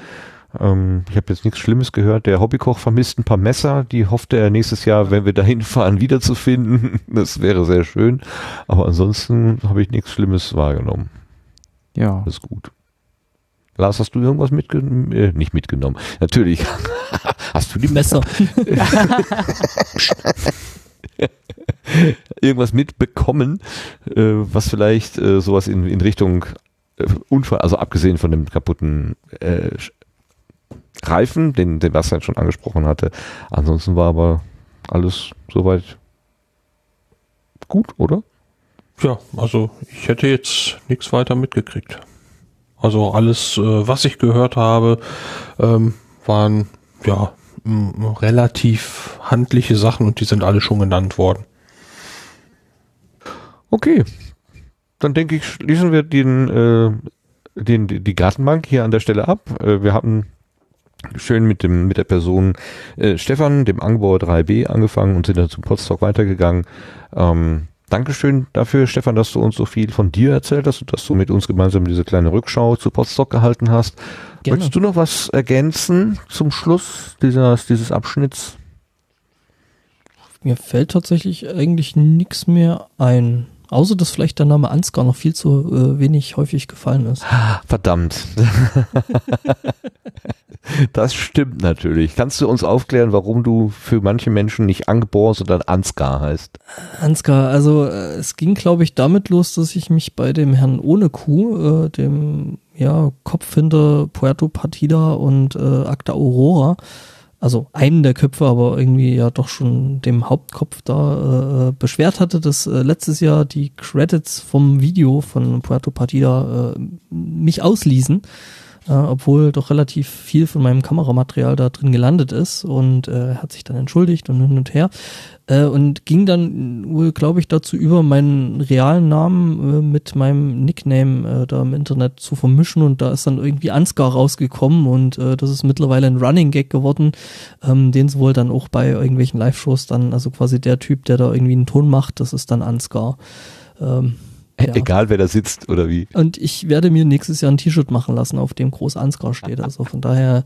Speaker 1: Ähm, ich habe jetzt nichts Schlimmes gehört. Der Hobbykoch vermisst ein paar Messer, die hoffte er nächstes Jahr, wenn wir dahin fahren, wiederzufinden. Das wäre sehr schön. Aber ansonsten habe ich nichts Schlimmes wahrgenommen.
Speaker 3: Ja.
Speaker 1: Alles gut. Lars, hast du irgendwas mitgenommen? Äh, nicht mitgenommen. Natürlich. hast du die
Speaker 4: Messer.
Speaker 1: irgendwas mitbekommen, äh, was vielleicht äh, sowas in, in Richtung äh, Unfall, also abgesehen von dem kaputten äh, Reifen, den, den Bastian schon angesprochen hatte. Ansonsten war aber alles soweit gut, oder?
Speaker 2: Ja, also ich hätte jetzt nichts weiter mitgekriegt. Also alles, äh, was ich gehört habe, ähm, waren ja relativ handliche Sachen und die sind alle schon genannt worden.
Speaker 1: Okay. Dann denke ich, schließen wir den, äh, den, die Gartenbank hier an der Stelle ab. Äh, wir hatten schön mit dem mit der Person äh, Stefan, dem Angebauer 3b angefangen und sind dann zum Podstock weitergegangen. Ähm, Dankeschön dafür, Stefan, dass du uns so viel von dir erzählt hast und dass du mit uns gemeinsam diese kleine Rückschau zu Podstock gehalten hast.
Speaker 4: Gerne.
Speaker 1: Möchtest du noch was ergänzen zum Schluss dieses, dieses Abschnitts?
Speaker 4: Mir fällt tatsächlich eigentlich nichts mehr ein. Außer, dass vielleicht der Name Ansgar noch viel zu äh, wenig häufig gefallen ist.
Speaker 1: Verdammt. Das stimmt natürlich. Kannst du uns aufklären, warum du für manche Menschen nicht Angebor, sondern Ansgar heißt?
Speaker 4: Ansgar, also äh, es ging, glaube ich, damit los, dass ich mich bei dem Herrn ohne Kuh, äh, dem ja, Kopf hinter Puerto Partida und äh, Acta Aurora, also einen der Köpfe, aber irgendwie ja doch schon dem Hauptkopf da äh, beschwert hatte, dass äh, letztes Jahr die Credits vom Video von Puerto Partida äh, mich ausließen, äh, obwohl doch relativ viel von meinem Kameramaterial da drin gelandet ist und äh, hat sich dann entschuldigt und hin und her äh, und ging dann wohl, glaube ich, dazu über, meinen realen Namen äh, mit meinem Nickname äh, da im Internet zu vermischen und da ist dann irgendwie Ansgar rausgekommen und äh, das ist mittlerweile ein Running Gag geworden, ähm, den wohl dann auch bei irgendwelchen Live-Shows dann, also quasi der Typ, der da irgendwie einen Ton macht, das ist dann Ansgar. Ähm, ja.
Speaker 1: Egal wer da sitzt oder wie.
Speaker 4: Und ich werde mir nächstes Jahr ein T-Shirt machen lassen, auf dem groß Ansgar steht. Also von daher,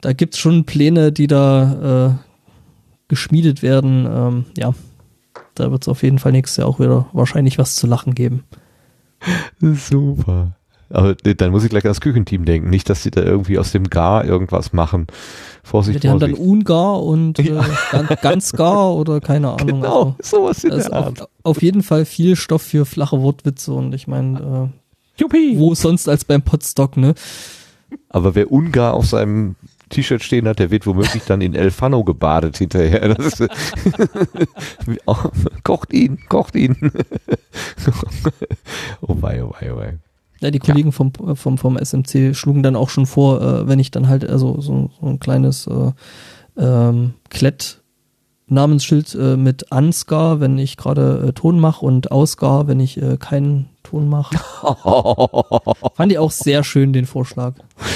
Speaker 4: da gibt's schon Pläne, die da äh, geschmiedet werden. Ähm, ja, da wird's auf jeden Fall nächstes Jahr auch wieder wahrscheinlich was zu lachen geben.
Speaker 1: Super. Aber dann muss ich gleich ans Küchenteam denken. Nicht, dass sie da irgendwie aus dem Gar irgendwas machen. Vorsicht,
Speaker 4: Die haben dann
Speaker 1: Vorsicht.
Speaker 4: Ungar und äh, ganz, ganz gar oder keine Ahnung.
Speaker 1: Genau, sowas in
Speaker 4: Also,
Speaker 1: der
Speaker 4: also
Speaker 1: Art.
Speaker 4: auf, auf jeden Fall viel Stoff für flache Wortwitze und ich meine, äh,
Speaker 1: Juppie.
Speaker 4: wo sonst als beim Potstock, ne?
Speaker 1: Aber wer Ungar auf seinem T-Shirt stehen hat, der wird womöglich dann in El Fano gebadet hinterher. Das ist, kocht ihn, kocht ihn. oh wei, oh wei, oh wei.
Speaker 4: Ja, die Kollegen vom, vom, vom SMC schlugen dann auch schon vor, äh, wenn ich dann halt also so, so ein kleines äh, ähm, Klett Namensschild äh, mit Ansgar, wenn ich gerade äh, Ton mache und Ausgar, wenn ich äh, keinen Ton mache. Fand ich auch sehr schön, den Vorschlag.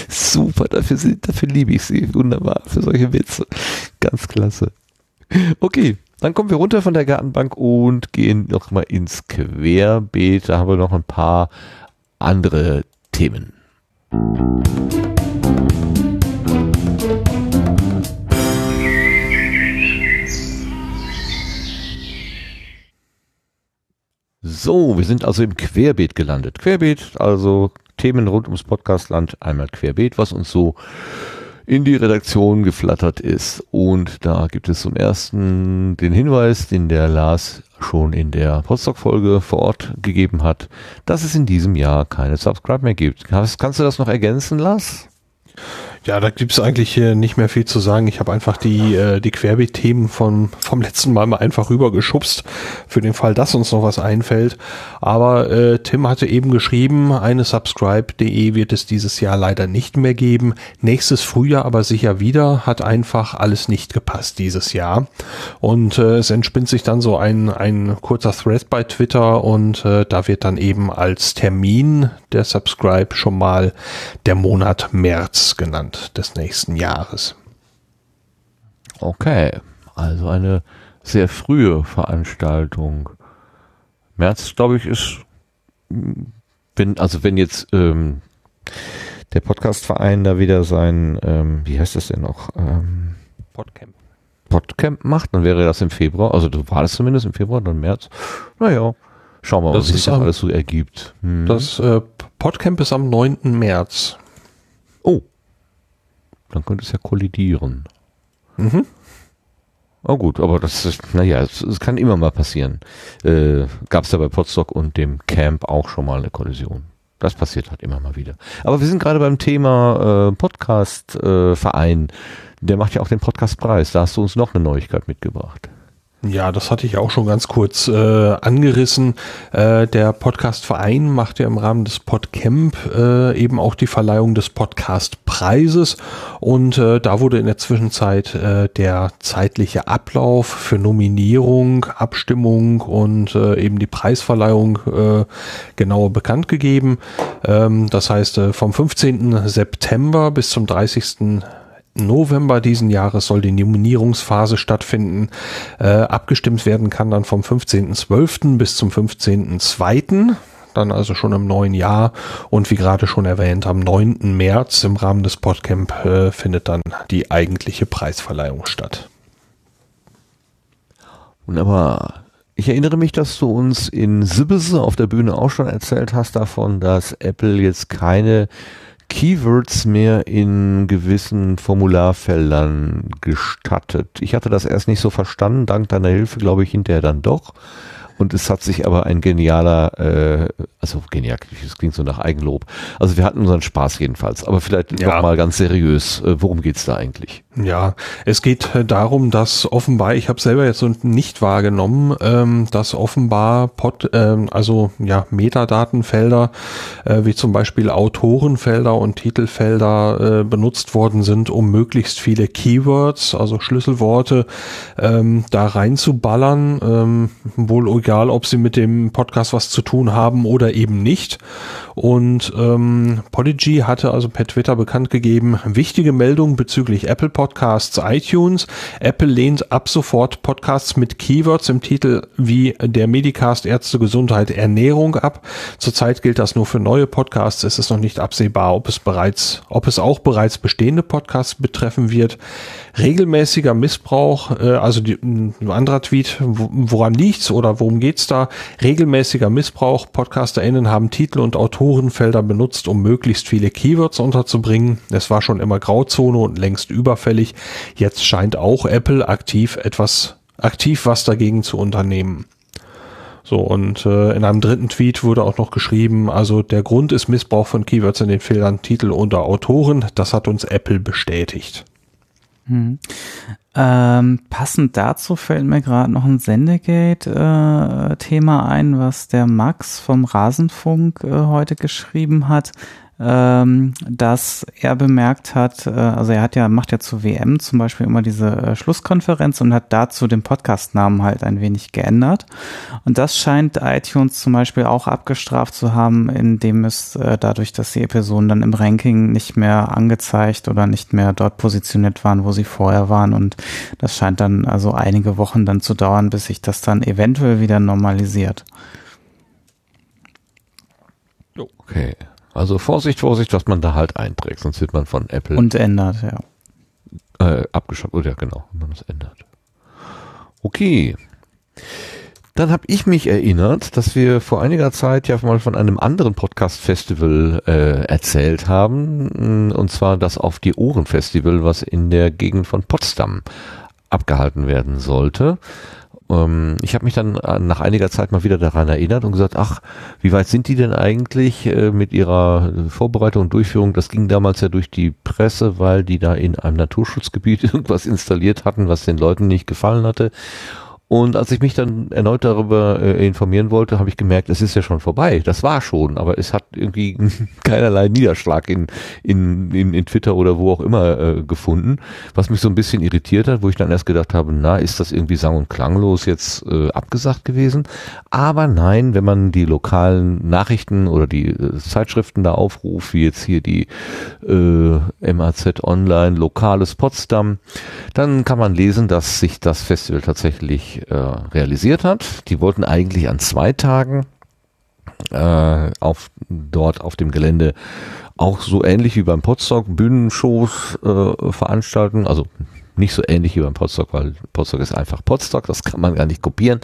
Speaker 1: Super, dafür, dafür liebe ich sie. Wunderbar, für solche Witze. Ganz klasse. Okay, dann kommen wir runter von der Gartenbank und gehen nochmal ins Querbeet. Da haben wir noch ein paar andere Themen. So, wir sind also im Querbeet gelandet. Querbeet, also Themen rund ums Podcastland, einmal Querbeet, was uns so in die Redaktion geflattert ist. Und da gibt es zum ersten den Hinweis, den der Lars schon in der Postdoc-Folge vor Ort gegeben hat, dass es in diesem Jahr keine Subscribe mehr gibt. Kannst, kannst du das noch ergänzen, Lars?
Speaker 2: Ja, da gibt's eigentlich äh, nicht mehr viel zu sagen. Ich habe einfach die, äh, die Querbeet-Themen vom, vom letzten Mal mal einfach rübergeschubst, für den Fall, dass uns noch was einfällt. Aber äh, Tim hatte eben geschrieben, eine Subscribe.de wird es dieses Jahr leider nicht mehr geben. Nächstes Frühjahr aber sicher wieder, hat einfach alles nicht gepasst dieses Jahr. Und äh, es entspinnt sich dann so ein, ein kurzer Thread bei Twitter und äh, da wird dann eben als Termin der Subscribe schon mal der Monat März genannt des nächsten Jahres.
Speaker 1: Okay, also eine sehr frühe Veranstaltung. März, glaube ich, ist, wenn, also wenn jetzt ähm, der Podcastverein da wieder sein, ähm, wie heißt das denn noch? Ähm,
Speaker 2: Podcamp.
Speaker 1: Podcamp macht, dann wäre das im Februar, also du war das zumindest im Februar, dann März. Naja, schauen wir mal, was sich das alles so ergibt.
Speaker 2: Hm. Das äh, Podcamp ist am 9. März.
Speaker 1: Dann könnte es ja kollidieren. Mhm. Oh gut, aber das ist, naja, es, kann immer mal passieren. Äh, Gab es ja bei Potsdok und dem Camp auch schon mal eine Kollision. Das passiert halt immer mal wieder. Aber wir sind gerade beim Thema äh, Podcast-Verein. Äh, Der macht ja auch den Podcastpreis. Da hast du uns noch eine Neuigkeit mitgebracht.
Speaker 2: Ja, das hatte ich auch schon ganz kurz äh, angerissen. Äh, der Podcast-Verein macht ja im Rahmen des Podcamp äh, eben auch die Verleihung des Podcast-Preises und äh, da wurde in der Zwischenzeit äh, der zeitliche Ablauf für Nominierung, Abstimmung und äh, eben die Preisverleihung äh, genauer bekannt gegeben. Ähm, das heißt, äh, vom 15. September bis zum 30. November diesen Jahres soll die Nominierungsphase stattfinden. Äh, abgestimmt werden kann dann vom 15.12. bis zum 15.02. Dann also schon im neuen Jahr. Und wie gerade schon erwähnt, am 9. März im Rahmen des Podcamp äh, findet dann die eigentliche Preisverleihung statt.
Speaker 1: Wunderbar. Ich erinnere mich, dass du uns in Sibbese auf der Bühne auch schon erzählt hast davon, dass Apple jetzt keine Keywords mehr in gewissen Formularfeldern gestattet. Ich hatte das erst nicht so verstanden, dank deiner Hilfe glaube ich hinterher dann doch. Und es hat sich aber ein genialer, äh, also genial, das klingt so nach Eigenlob. Also wir hatten unseren Spaß jedenfalls. Aber vielleicht ja. noch mal ganz seriös, äh, worum geht's da eigentlich?
Speaker 2: Ja, es geht äh, darum, dass offenbar, ich habe selber jetzt nicht wahrgenommen, ähm, dass offenbar Pod, ähm, also ja Metadatenfelder äh, wie zum Beispiel Autorenfelder und Titelfelder äh, benutzt worden sind, um möglichst viele Keywords, also Schlüsselworte, ähm, da reinzuballern. Ähm, wohl egal, ob sie mit dem Podcast was zu tun haben oder eben nicht. Und ähm, Podigy hatte also per Twitter bekannt gegeben, wichtige Meldung bezüglich Apple Podcasts iTunes. Apple lehnt ab sofort Podcasts mit Keywords im Titel wie der Medicast Ärzte Gesundheit Ernährung ab. Zurzeit gilt das nur für neue Podcasts. Es ist noch nicht absehbar, ob es bereits, ob es auch bereits bestehende Podcasts betreffen wird. Regelmäßiger Missbrauch, äh, also die, ein anderer Tweet, woran liegt's oder worum geht's da? Regelmäßiger Missbrauch. PodcasterInnen haben Titel und Autorenfelder benutzt, um möglichst viele Keywords unterzubringen. Es war schon immer Grauzone und längst überfällig. Jetzt scheint auch Apple aktiv etwas, aktiv was dagegen zu unternehmen. So, und äh, in einem dritten Tweet wurde auch noch geschrieben, also der Grund ist Missbrauch von Keywords in den Feldern Titel oder Autoren. Das hat uns Apple bestätigt.
Speaker 3: Hm. Ähm, passend dazu fällt mir gerade noch ein Sendegate-Thema äh, ein, was der Max vom Rasenfunk äh, heute geschrieben hat. Ähm, dass er bemerkt hat, äh, also er hat ja, macht ja zur WM zum Beispiel immer diese äh, Schlusskonferenz und hat dazu den Podcast-Namen halt ein wenig geändert. Und das scheint iTunes zum Beispiel auch abgestraft zu haben, indem es äh, dadurch, dass die Episoden dann im Ranking nicht mehr angezeigt oder nicht mehr dort positioniert waren, wo sie vorher waren. Und das scheint dann also einige Wochen dann zu dauern, bis sich das dann eventuell wieder normalisiert.
Speaker 1: Okay. Also Vorsicht, Vorsicht, was man da halt einträgt, sonst wird man von Apple
Speaker 3: Und ändert, ja.
Speaker 1: äh, abgeschafft. Oder genau, wenn man das ändert. Okay. Dann habe ich mich erinnert, dass wir vor einiger Zeit ja mal von einem anderen Podcast-Festival äh, erzählt haben, und zwar das Auf die Ohren Festival, was in der Gegend von Potsdam abgehalten werden sollte. Ähm, ich habe mich dann äh, nach einiger Zeit mal wieder daran erinnert und gesagt, ach, wie weit sind die denn eigentlich äh, mit ihrer Vorbereitung und Durchführung? Das ging damals ja durch die Presse, weil die da in einem Naturschutzgebiet irgendwas installiert hatten, was den Leuten nicht gefallen hatte. Und als ich mich dann erneut darüber äh, informieren wollte, habe ich gemerkt, es ist ja schon vorbei. Das war schon, aber es hat irgendwie keinerlei Niederschlag in, in, in, in Twitter oder wo auch immer äh, gefunden, was mich so ein bisschen irritiert hat, wo ich dann erst gedacht habe, na, ist das irgendwie sang- und klanglos jetzt äh, abgesagt gewesen? Aber nein, wenn man die lokalen Nachrichten oder die äh, Zeitschriften da aufruft, wie jetzt hier die äh, MAZ Online, Lokales Potsdam, dann kann man lesen, dass sich das Festival tatsächlich äh, realisiert hat. Die wollten eigentlich an zwei Tagen äh, auf dort auf dem Gelände auch so ähnlich wie beim Potsdok Bühnenshows äh, veranstalten, also nicht so ähnlich wie beim Potsdok, weil Potsdok ist einfach Potsdok, das kann man gar nicht kopieren.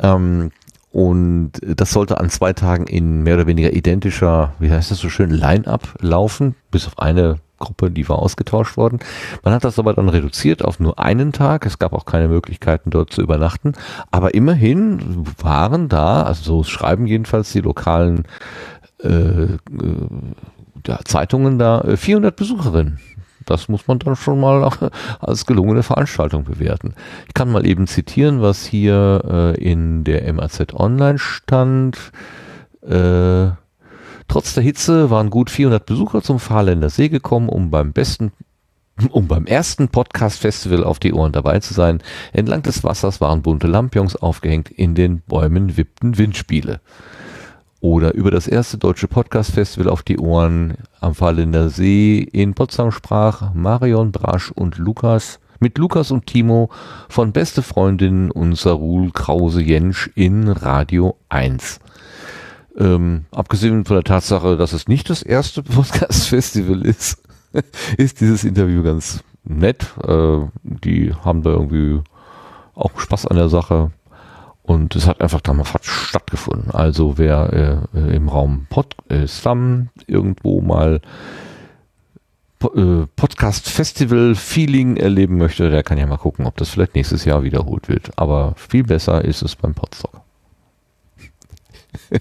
Speaker 1: Ähm, und das sollte an zwei Tagen in mehr oder weniger identischer, wie heißt das so schön, Line-up laufen, bis auf eine Gruppe, die war ausgetauscht worden. Man hat das aber dann reduziert auf nur einen Tag. Es gab auch keine Möglichkeiten, dort zu übernachten. Aber immerhin waren da, also so schreiben jedenfalls die lokalen äh, äh, ja, Zeitungen da, äh, 400 Besucherinnen. Das muss man dann schon mal als gelungene Veranstaltung bewerten. Ich kann mal eben zitieren, was hier äh, in der MAZ Online stand. Äh, trotz der Hitze waren gut 400 Besucher zum Fahrländer See gekommen, um beim besten um beim ersten Podcast-Festival auf die Ohren dabei zu sein. Entlang des Wassers waren bunte Lampions aufgehängt, in den Bäumen wippten Windspiele. Oder über das erste deutsche Podcast-Festival auf die Ohren am Fahrländer See in Potsdam sprach Marion Brasch und Lukas mit Lukas und Timo von Beste Freundin und Sarul Krause-Jensch in Radio 1. Ähm, abgesehen von der Tatsache, dass es nicht das erste Podcast-Festival ist, ist dieses Interview ganz nett. Äh, die haben da irgendwie auch Spaß an der Sache. Und es hat einfach damals stattgefunden. Also wer äh, im Raum Potsdam äh, irgendwo mal äh, Podcast Festival Feeling erleben möchte, der kann ja mal gucken, ob das vielleicht nächstes Jahr wiederholt wird. Aber viel besser ist es beim Potsdam.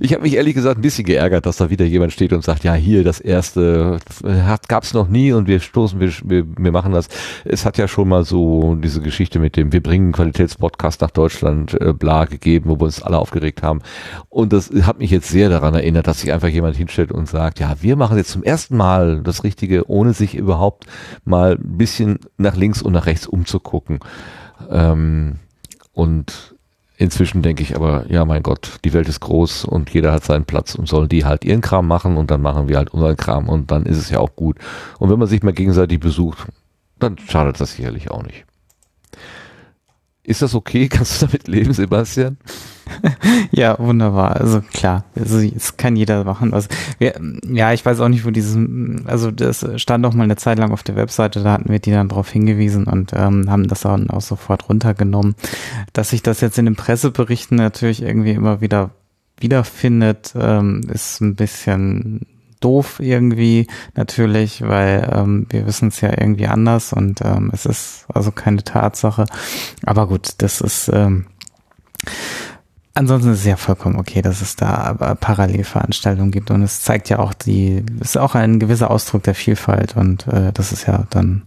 Speaker 1: Ich habe mich ehrlich gesagt ein bisschen geärgert, dass da wieder jemand steht und sagt, ja, hier das erste hat gab's noch nie und wir stoßen, wir, wir, wir machen das. Es hat ja schon mal so diese Geschichte mit dem, wir bringen Qualitätspodcast nach Deutschland, äh, bla gegeben, wo wir uns alle aufgeregt haben. Und das hat mich jetzt sehr daran erinnert, dass sich einfach jemand hinstellt und sagt, ja, wir machen jetzt zum ersten Mal das Richtige, ohne sich überhaupt mal ein bisschen nach links und nach rechts umzugucken. Ähm, und Inzwischen denke ich aber, ja mein Gott, die Welt ist groß und jeder hat seinen Platz und sollen die halt ihren Kram machen und dann machen wir halt unseren Kram und dann ist es ja auch gut. Und wenn man sich mal gegenseitig besucht, dann schadet das sicherlich auch nicht. Ist das okay? Kannst du damit leben, Sebastian?
Speaker 3: ja, wunderbar. Also klar, also es kann jeder machen. Also, wir, ja, ich weiß auch nicht, wo dieses, also das stand auch mal eine Zeit lang auf der Webseite, da hatten wir die dann darauf hingewiesen und ähm, haben das dann auch sofort runtergenommen. Dass sich das jetzt in den Presseberichten natürlich irgendwie immer wieder wiederfindet, ähm, ist ein bisschen doof irgendwie natürlich, weil ähm, wir wissen es ja irgendwie anders und ähm, es ist also keine Tatsache. Aber gut, das ist ähm, Ansonsten ist es ja vollkommen okay, dass es da Parallelveranstaltungen gibt und es zeigt ja auch die, ist auch ein gewisser Ausdruck der Vielfalt und äh, das ist ja dann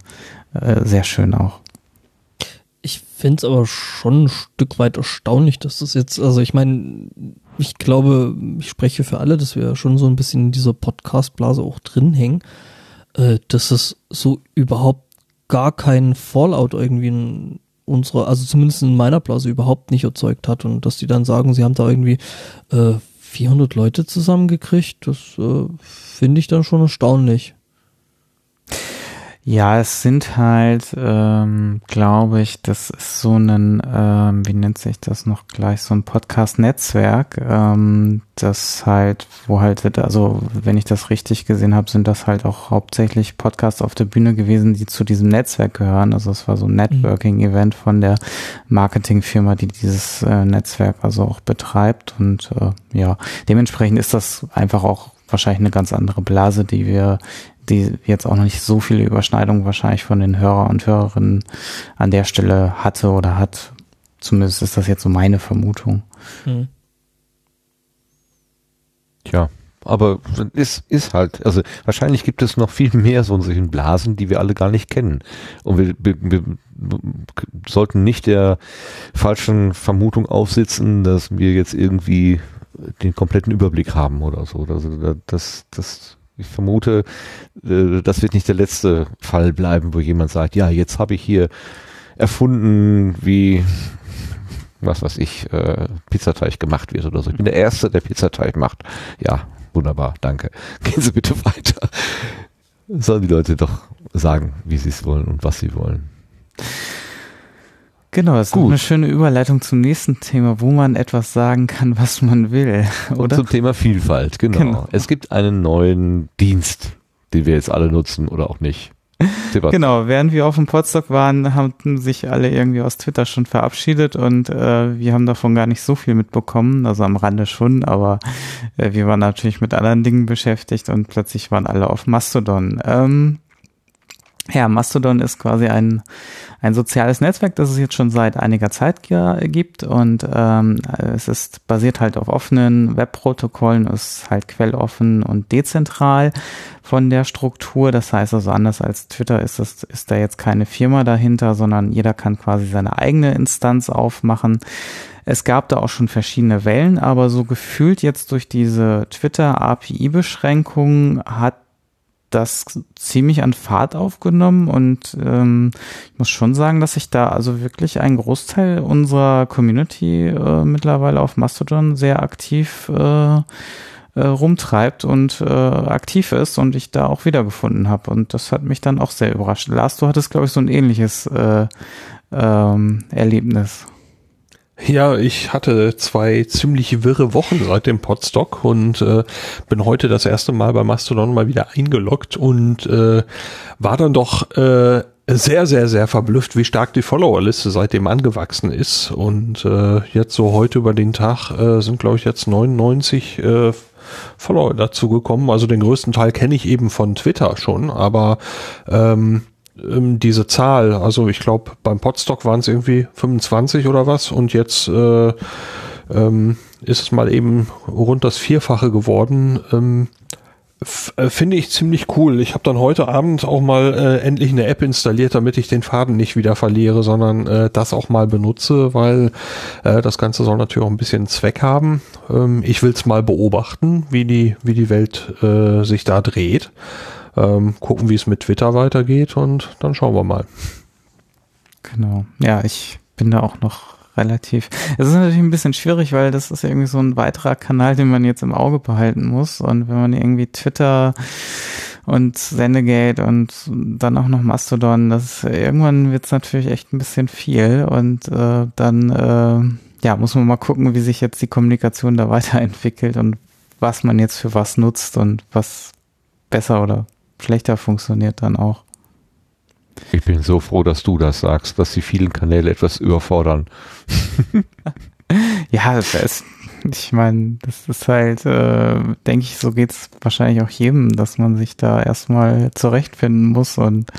Speaker 3: äh, sehr schön auch.
Speaker 4: Ich finde es aber schon ein Stück weit erstaunlich, dass das jetzt, also ich meine, ich glaube, ich spreche für alle, dass wir schon so ein bisschen in dieser Podcast-Blase auch drin hängen, äh, dass es so überhaupt gar keinen Fallout irgendwie in unserer, also zumindest in meiner Blase überhaupt nicht erzeugt hat und dass die dann sagen, sie haben da irgendwie äh, 400 Leute zusammengekriegt, das äh, finde ich dann schon erstaunlich.
Speaker 3: Ja, es sind halt, ähm, glaube ich, das ist so ein, ähm, wie nennt sich das noch gleich, so ein Podcast-Netzwerk, ähm, das halt, wo halt, also wenn ich das richtig gesehen habe, sind das halt auch hauptsächlich Podcasts auf der Bühne gewesen, die zu diesem Netzwerk gehören. Also es war so ein Networking-Event von der Marketingfirma, die dieses äh, Netzwerk also auch betreibt. Und äh, ja, dementsprechend ist das einfach auch wahrscheinlich eine ganz andere Blase, die wir die jetzt auch noch nicht so viele Überschneidungen wahrscheinlich von den Hörer und Hörerinnen an der Stelle hatte oder hat. Zumindest ist das jetzt so meine Vermutung. Mhm.
Speaker 1: Tja, aber ist, ist halt, also wahrscheinlich gibt es noch viel mehr so solchen Blasen, die wir alle gar nicht kennen. Und wir, wir, wir sollten nicht der falschen Vermutung aufsitzen, dass wir jetzt irgendwie den kompletten Überblick haben oder so. Also das, das ich vermute, äh, das wird nicht der letzte Fall bleiben, wo jemand sagt, ja, jetzt habe ich hier erfunden, wie was weiß ich, äh, Pizzateig gemacht wird oder so. Ich bin der Erste, der Pizzateig macht. Ja, wunderbar, danke. Gehen Sie bitte weiter. Sollen die Leute doch sagen, wie sie es wollen und was sie wollen.
Speaker 3: Genau, das Gut. ist eine schöne Überleitung zum nächsten Thema, wo man etwas sagen kann, was man will, oder? Und
Speaker 1: zum Thema Vielfalt, genau. genau. Es gibt einen neuen Dienst, den wir jetzt alle nutzen oder auch nicht.
Speaker 3: Sebastian. Genau, während wir auf dem Podstock waren, haben sich alle irgendwie aus Twitter schon verabschiedet und äh, wir haben davon gar nicht so viel mitbekommen, also am Rande schon, aber äh, wir waren natürlich mit anderen Dingen beschäftigt und plötzlich waren alle auf Mastodon. Ähm, ja, Mastodon ist quasi ein, ein soziales Netzwerk, das es jetzt schon seit einiger Zeit gibt und ähm, es ist basiert halt auf offenen Webprotokollen, ist halt quelloffen und dezentral von der Struktur. Das heißt also anders als Twitter ist das, ist da jetzt keine Firma dahinter, sondern jeder kann quasi seine eigene Instanz aufmachen. Es gab da auch schon verschiedene Wellen, aber so gefühlt jetzt durch diese Twitter API-Beschränkungen hat das ziemlich an Fahrt aufgenommen und ähm, ich muss schon sagen, dass sich da also wirklich ein Großteil unserer Community äh, mittlerweile auf Mastodon sehr aktiv äh, äh, rumtreibt und äh, aktiv ist und ich da auch wiedergefunden habe und das hat mich dann auch sehr überrascht. Lars, du hattest glaube ich so ein ähnliches äh, ähm, Erlebnis.
Speaker 2: Ja, ich hatte zwei ziemlich wirre Wochen seit dem Podstock und äh, bin heute das erste Mal bei Mastodon mal wieder eingeloggt und äh, war dann doch äh, sehr, sehr, sehr verblüfft, wie stark die Followerliste seitdem angewachsen ist. Und äh, jetzt so heute über den Tag äh, sind, glaube ich, jetzt 99 äh, Follower dazu gekommen. Also den größten Teil kenne ich eben von Twitter schon, aber ähm, ähm, diese Zahl, also ich glaube beim Podstock waren es irgendwie 25 oder was und jetzt äh, ähm, ist es mal eben rund das Vierfache geworden. Ähm, äh, Finde ich ziemlich cool. Ich habe dann heute Abend auch mal äh, endlich eine App installiert, damit ich den Faden nicht wieder verliere, sondern äh, das auch mal benutze, weil äh, das Ganze soll natürlich auch ein bisschen Zweck haben. Ähm, ich will es mal beobachten, wie die, wie die Welt äh, sich da dreht ähm, gucken, wie es mit Twitter weitergeht und dann schauen wir mal.
Speaker 3: Genau. Ja, ich bin da auch noch relativ. Es ist natürlich ein bisschen schwierig, weil das ist irgendwie so ein weiterer Kanal, den man jetzt im Auge behalten muss. Und wenn man irgendwie Twitter und Sendegate und dann auch noch Mastodon, das irgendwann wird es natürlich echt ein bisschen viel. Und äh, dann äh, ja, muss man mal gucken, wie sich jetzt die Kommunikation da weiterentwickelt und was man jetzt für was nutzt und was besser oder schlechter funktioniert dann auch.
Speaker 1: Ich bin so froh, dass du das sagst, dass die vielen Kanäle etwas überfordern.
Speaker 3: ja, das ist, ich meine, das ist halt, äh, denke ich, so geht es wahrscheinlich auch jedem, dass man sich da erstmal zurechtfinden muss und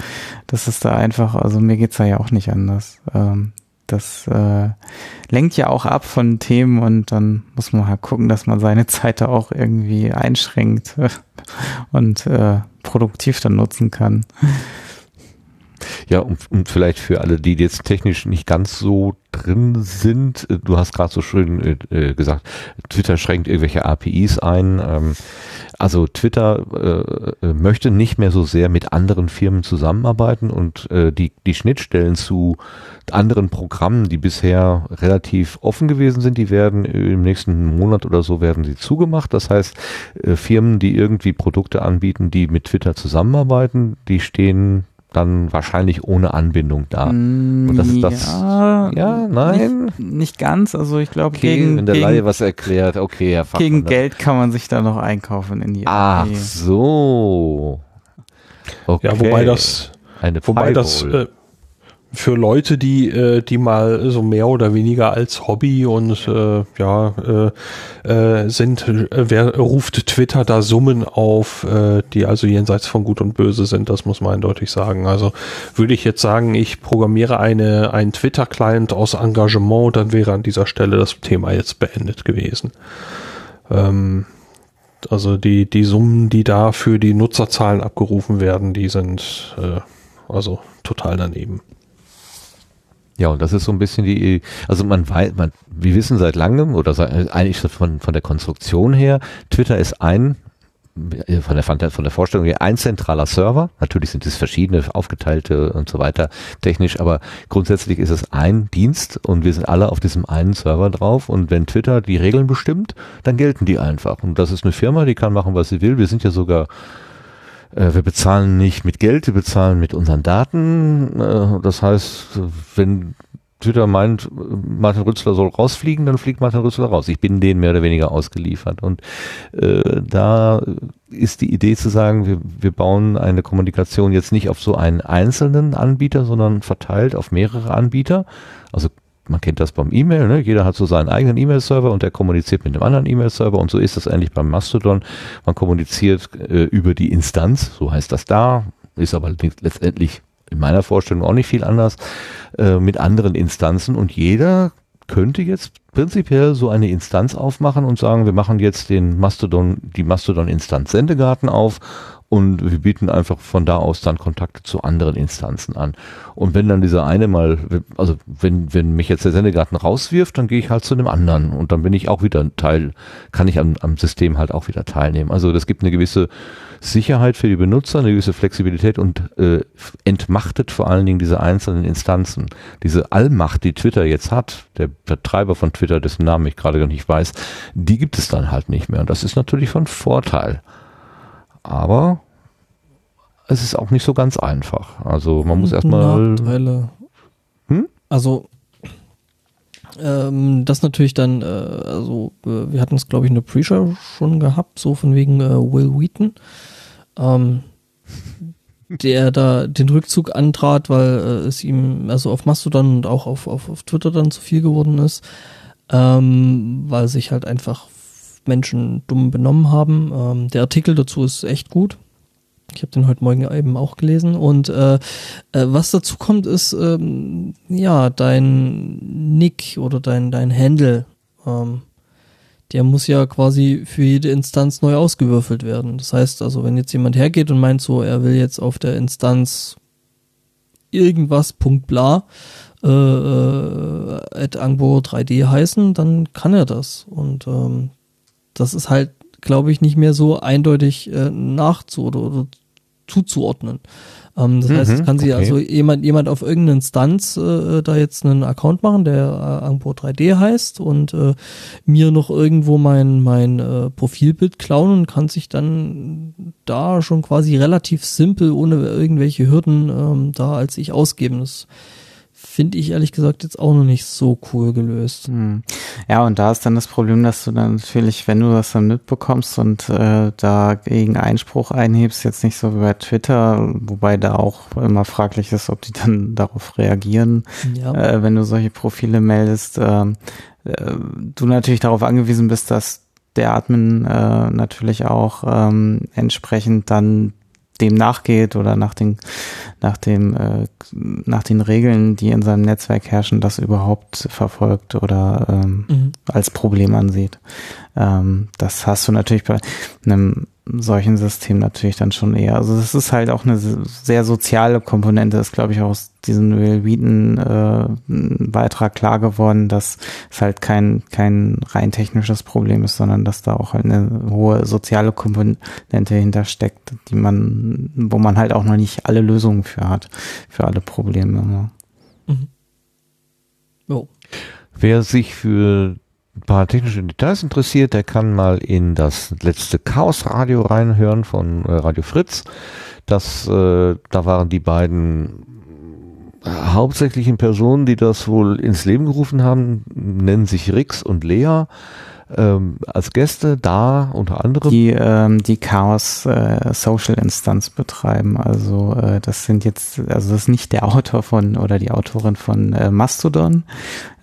Speaker 3: das ist da einfach, also mir geht's da ja auch nicht anders. Ähm, das äh, lenkt ja auch ab von Themen und dann muss man halt gucken, dass man seine Zeit da auch irgendwie einschränkt und äh, produktiv dann nutzen kann.
Speaker 1: Ja, und, und vielleicht für alle, die jetzt technisch nicht ganz so drin sind, äh, du hast gerade so schön äh, äh, gesagt, Twitter schränkt irgendwelche APIs ein. Ähm, also Twitter äh, äh, möchte nicht mehr so sehr mit anderen Firmen zusammenarbeiten und äh, die, die Schnittstellen zu anderen Programmen, die bisher relativ offen gewesen sind, die werden im nächsten Monat oder so werden sie zugemacht. Das heißt, äh, Firmen, die irgendwie Produkte anbieten, die mit Twitter zusammenarbeiten, die stehen dann wahrscheinlich ohne Anbindung da. Und das ist das.
Speaker 3: Ja,
Speaker 1: Ja, nein.
Speaker 3: Nicht, nicht ganz. Also ich glaube,
Speaker 1: Okay,
Speaker 3: gegen,
Speaker 1: wenn der
Speaker 3: gegen,
Speaker 1: Laie was erklärt, okay, Herr Fachmann.
Speaker 3: gegen
Speaker 1: dann-
Speaker 3: Geld kann man sich da noch einkaufen in die
Speaker 1: Ach
Speaker 3: API.
Speaker 1: so. Okay.
Speaker 2: Ja, wobei das,
Speaker 1: Eine
Speaker 2: wobei das äh, für Leute, die, äh, die mal so mehr oder weniger als Hobby und äh, ja äh, äh, sind, äh, wer ruft Twitter da Summen auf, äh, die also jenseits von Gut und Böse sind, das muss man eindeutig sagen. Also würde ich jetzt sagen, ich programmiere eine einen Twitter-Client aus Engagement, dann wäre an dieser Stelle das Thema jetzt beendet gewesen. Ähm, also die, die Summen, die da für die Nutzerzahlen abgerufen werden, die sind äh, also total daneben.
Speaker 1: Ja, und das ist so ein bisschen die, also man weiß, man, wir wissen seit langem oder seit, eigentlich von, von der Konstruktion her, Twitter ist ein, äh, von der, von der, Vorstellung her, ein zentraler Server. Natürlich sind es verschiedene, aufgeteilte und so weiter, technisch, aber grundsätzlich ist es ein Dienst und wir sind alle auf diesem einen Server drauf und wenn Twitter die Regeln bestimmt, dann gelten die einfach. Und das ist eine Firma, die kann machen, was sie will. Wir sind ja sogar wir bezahlen nicht mit Geld, wir bezahlen mit unseren Daten. Äh, Das heißt, wenn Twitter meint, Martin Rützler soll rausfliegen, dann fliegt Martin Rützler raus. Ich bin denen mehr oder weniger ausgeliefert. Und äh, da ist die Idee zu sagen, wir, wir bauen eine Kommunikation jetzt nicht auf so einen einzelnen Anbieter, sondern verteilt auf mehrere Anbieter. Also man kennt das beim E-Mail, ne? jeder hat so seinen eigenen E-Mail-Server und der kommuniziert mit einem anderen E-Mail-Server und so ist das eigentlich beim Mastodon. Man kommuniziert äh, über die Instanz, so heißt das da, ist aber letztendlich in meiner Vorstellung auch nicht viel anders, äh, mit anderen Instanzen und jeder könnte jetzt prinzipiell so eine Instanz aufmachen und sagen, wir machen jetzt den Mastodon, die Mastodon-Instanz Sendegarten auf und wir bieten einfach von da aus dann Kontakte zu anderen Instanzen an. Und wenn dann dieser eine mal, also wenn, wenn mich jetzt der Sendegarten rauswirft, dann gehe ich halt zu einem anderen und dann bin ich auch wieder Teil, kann ich am, am System halt auch wieder teilnehmen. Also das gibt eine gewisse Sicherheit für die Benutzer, eine gewisse Flexibilität und äh, entmachtet vor allen Dingen diese einzelnen Instanzen. Diese Allmacht, die Twitter jetzt hat, der Betreiber von Twitter, dessen Namen ich gerade gar nicht weiß, die gibt es dann halt nicht mehr. Und das ist natürlich von Vorteil. Aber es ist auch nicht so ganz einfach. Also man muss erstmal.
Speaker 4: Nachteile.
Speaker 1: Hm?
Speaker 4: Also ähm, das natürlich dann, äh, also äh, wir hatten es glaube ich in der Pre-Show schon gehabt, so von wegen äh, Will Wheaton, ähm, der da den Rückzug antrat, weil äh, es ihm also auf Mastodon und auch auf, auf, auf Twitter dann zu viel geworden ist, ähm, weil sich halt einfach Menschen dumm benommen haben. Ähm, der Artikel dazu ist echt gut. Ich habe den heute Morgen eben auch gelesen. Und äh, äh, was dazu kommt, ist ähm, ja dein Nick oder dein dein Handle. Ähm, der muss ja quasi für jede Instanz neu ausgewürfelt werden. Das heißt also, wenn jetzt jemand hergeht und meint so, er will jetzt auf der Instanz irgendwas Punkt bla äh, äh, at Angbo 3D heißen, dann kann er das. Und ähm, das ist halt, glaube ich, nicht mehr so eindeutig äh, nachzu oder, oder zuzuordnen. Ähm, das
Speaker 1: Mhm,
Speaker 4: heißt, es kann sich
Speaker 1: okay.
Speaker 4: also jemand, jemand auf irgendeine Instanz äh, da jetzt einen Account machen, der äh, Angbo 3D heißt und äh, mir noch irgendwo mein, mein äh, Profilbild klauen und kann sich dann da schon quasi relativ simpel, ohne irgendwelche Hürden ähm, da als ich ausgeben. Das finde ich ehrlich gesagt jetzt auch noch nicht so cool gelöst.
Speaker 3: Hm. Ja, und da ist dann das Problem, dass du dann natürlich, wenn du das dann mitbekommst und äh, dagegen Einspruch einhebst, jetzt nicht so wie bei Twitter, wobei da auch immer fraglich ist, ob die dann darauf reagieren,
Speaker 4: Ja.
Speaker 3: äh, wenn du solche Profile meldest, ähm, äh, du natürlich darauf angewiesen bist, dass der Admin äh, natürlich auch ähm, entsprechend dann dem nachgeht oder nach den nach dem äh, nach den Regeln, die in seinem Netzwerk herrschen, das überhaupt verfolgt oder ähm,
Speaker 4: Mhm.
Speaker 3: als Problem ansieht. Ähm, das hast du natürlich bei einem solchen Systemen natürlich dann schon eher. Also das ist halt auch eine sehr soziale Komponente, ist glaube ich auch aus diesem Will Wheaton äh, Beitrag klar geworden, dass es halt kein, kein rein technisches Problem ist, sondern dass da auch halt eine hohe soziale Komponente hintersteckt, die man, wo man halt auch noch nicht alle Lösungen für hat, für alle Probleme. Mhm.
Speaker 1: Oh. Wer sich für ein paar technische Details interessiert, der kann mal in das letzte Chaos Radio reinhören von äh, Radio Fritz. Das, äh, da waren die beiden hauptsächlichen Personen, die das wohl ins Leben gerufen haben, nennen sich Rix und Lea ähm, als Gäste da unter anderem.
Speaker 3: Die, ähm, die Chaos äh, Social Instance betreiben. Also äh, das sind jetzt, also das ist nicht der Autor von oder die Autorin von äh, Mastodon,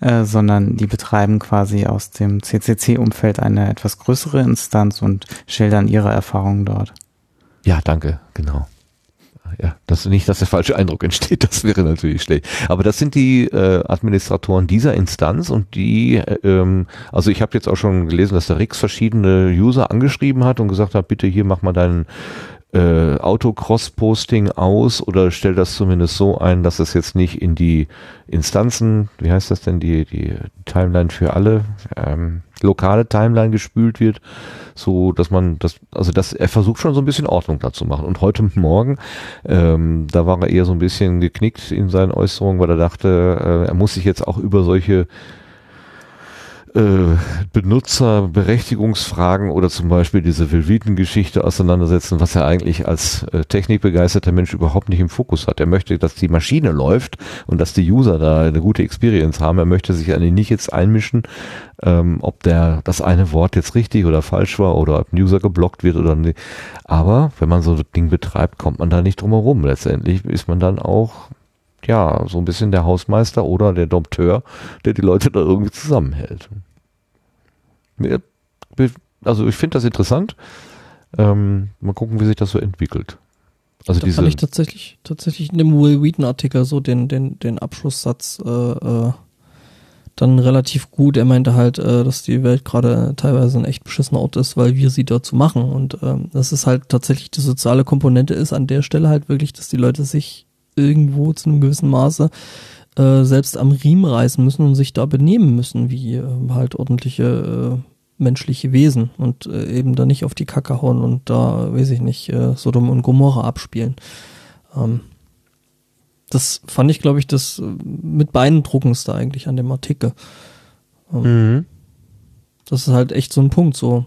Speaker 3: äh, sondern die betreiben quasi aus dem CCC-Umfeld eine etwas größere Instanz und schildern ihre Erfahrungen dort.
Speaker 1: Ja, danke, genau ja, dass nicht, dass der falsche Eindruck entsteht, das wäre natürlich schlecht. Aber das sind die äh, Administratoren dieser Instanz und die, äh, ähm, also ich habe jetzt auch schon gelesen, dass der Rix verschiedene User angeschrieben hat und gesagt hat, bitte hier mach mal deinen äh, Autocross-Posting aus oder stell das zumindest so ein, dass es jetzt nicht in die Instanzen, wie heißt das denn, die, die Timeline für alle, ähm, lokale Timeline gespült wird, so dass man das, also das, er versucht schon so ein bisschen Ordnung da zu machen. Und heute Morgen, ähm, da war er eher so ein bisschen geknickt in seinen Äußerungen, weil er dachte, äh, er muss sich jetzt auch über solche äh, Benutzerberechtigungsfragen oder zum Beispiel diese Velviten-Geschichte auseinandersetzen, was er eigentlich als äh, technikbegeisterter Mensch überhaupt nicht im Fokus hat. Er möchte, dass die Maschine läuft und dass die User da eine gute Experience haben. Er möchte sich eigentlich nicht jetzt einmischen, ähm, ob der das eine Wort jetzt richtig oder falsch war oder ob ein User geblockt wird oder nicht. Aber wenn man so ein Ding betreibt, kommt man da nicht drum herum. Letztendlich ist man dann auch ja, so ein bisschen der Hausmeister oder der Dompteur, der die Leute da irgendwie zusammenhält. Also ich finde das interessant. Ähm, mal gucken, wie sich das so entwickelt.
Speaker 4: Also da diese fand ich tatsächlich, tatsächlich in dem Will Wheaton Artikel so den, den, den Abschlusssatz äh, äh, dann relativ gut. Er meinte halt, äh, dass die Welt gerade teilweise ein echt beschissener Ort ist, weil wir sie dazu machen. Und ähm, das ist halt tatsächlich die soziale Komponente ist an der Stelle halt wirklich, dass die Leute sich irgendwo zu einem gewissen Maße äh, selbst am Riemen reißen müssen und sich da benehmen müssen, wie äh, halt ordentliche äh, menschliche Wesen und äh, eben da nicht auf die Kacke hauen und da, weiß ich nicht, äh, Sodom und Gomorra abspielen. Ähm, das fand ich, glaube ich, das äh, mit beeindruckendste eigentlich an dem Artikel. Ähm, mhm. Das ist halt echt so ein Punkt, so.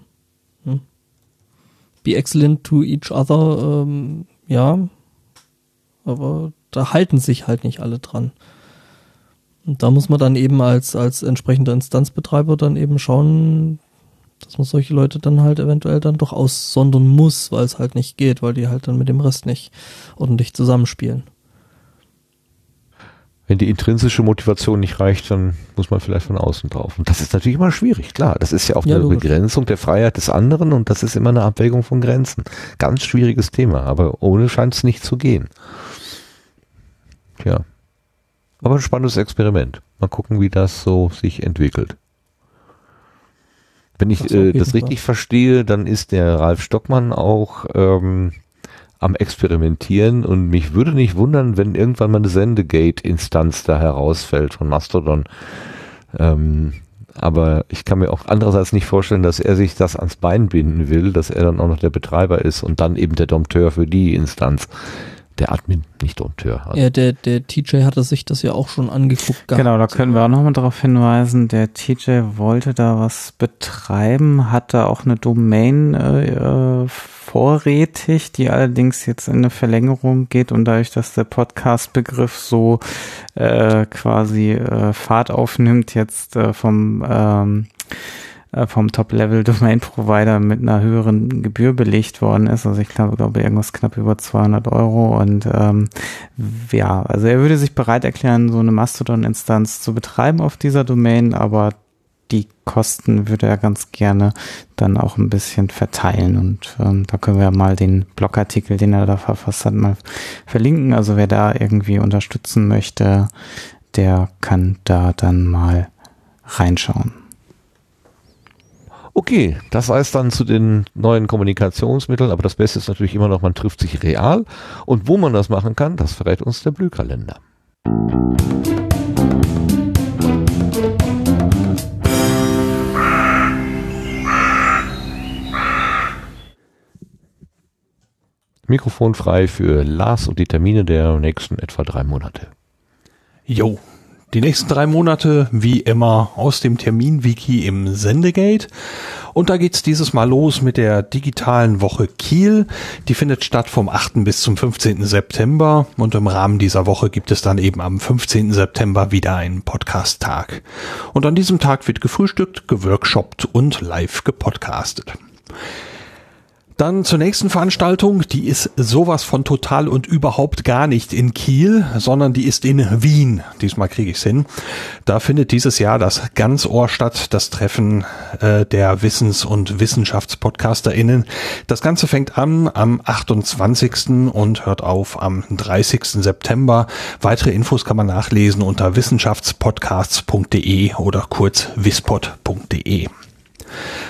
Speaker 4: Hm? Be excellent to each other, ähm, ja, aber da halten sich halt nicht alle dran. Und da muss man dann eben als, als entsprechender Instanzbetreiber dann eben schauen, dass man solche Leute dann halt eventuell dann doch aussondern muss, weil es halt nicht geht, weil die halt dann mit dem Rest nicht ordentlich zusammenspielen.
Speaker 1: Wenn die intrinsische Motivation nicht reicht, dann muss man vielleicht von außen drauf. Und das ist natürlich immer schwierig, klar. Das ist ja auch ja, eine logisch. Begrenzung der Freiheit des anderen und das ist immer eine Abwägung von Grenzen. Ganz schwieriges Thema, aber ohne scheint es nicht zu gehen. Tja. Aber ein spannendes Experiment. Mal gucken, wie das so sich entwickelt. Wenn ich äh, das richtig Fall. verstehe, dann ist der Ralf Stockmann auch ähm, am Experimentieren und mich würde nicht wundern, wenn irgendwann mal eine Sendegate-Instanz da herausfällt von Mastodon. Ähm, aber ich kann mir auch andererseits nicht vorstellen, dass er sich das ans Bein binden will, dass er dann auch noch der Betreiber ist und dann eben der Dompteur für die Instanz der Admin, nicht Dompteur.
Speaker 4: Also. Ja, der, der TJ hatte sich das ja auch schon angeguckt.
Speaker 3: Gehabt. Genau, da können wir auch nochmal darauf hinweisen, der TJ wollte da was betreiben, hat da auch eine Domain äh, vorrätig, die allerdings jetzt in eine Verlängerung geht und dadurch, dass der Podcast-Begriff so äh, quasi äh, Fahrt aufnimmt, jetzt äh, vom ähm, äh, vom Top-Level-Domain-Provider mit einer höheren Gebühr belegt worden ist. Also ich glaube, glaube irgendwas knapp über 200 Euro. Und ähm, ja, also er würde sich bereit erklären, so eine Mastodon-Instanz zu betreiben auf dieser Domain, aber die Kosten würde er ganz gerne dann auch ein bisschen verteilen. Und ähm, da können wir mal den Blogartikel, den er da verfasst hat, mal verlinken. Also wer da irgendwie unterstützen möchte, der kann da dann mal reinschauen.
Speaker 1: Okay, das heißt dann zu den neuen Kommunikationsmitteln, aber das Beste ist natürlich immer noch, man trifft sich real. Und wo man das machen kann, das verrät uns der Blühkalender. Mikrofon frei für Lars und die Termine der nächsten etwa drei Monate.
Speaker 2: Jo, die nächsten drei Monate wie immer aus dem Termin-Wiki im Sendegate. Und da geht's dieses Mal los mit der digitalen Woche Kiel. Die findet statt vom 8. bis zum 15. September. Und im Rahmen dieser Woche gibt es dann eben am 15. September wieder einen Podcast-Tag. Und an diesem Tag wird gefrühstückt, geworkshoppt und live gepodcastet. Dann zur nächsten Veranstaltung, die ist sowas von total und überhaupt gar nicht in Kiel, sondern die ist in Wien. Diesmal kriege ich es hin. Da findet dieses Jahr das Ganzohr statt, das Treffen äh, der Wissens- und WissenschaftspodcasterInnen. Das Ganze fängt an am 28. und hört auf am 30. September. Weitere Infos kann man nachlesen unter wissenschaftspodcasts.de oder kurz wispod.de.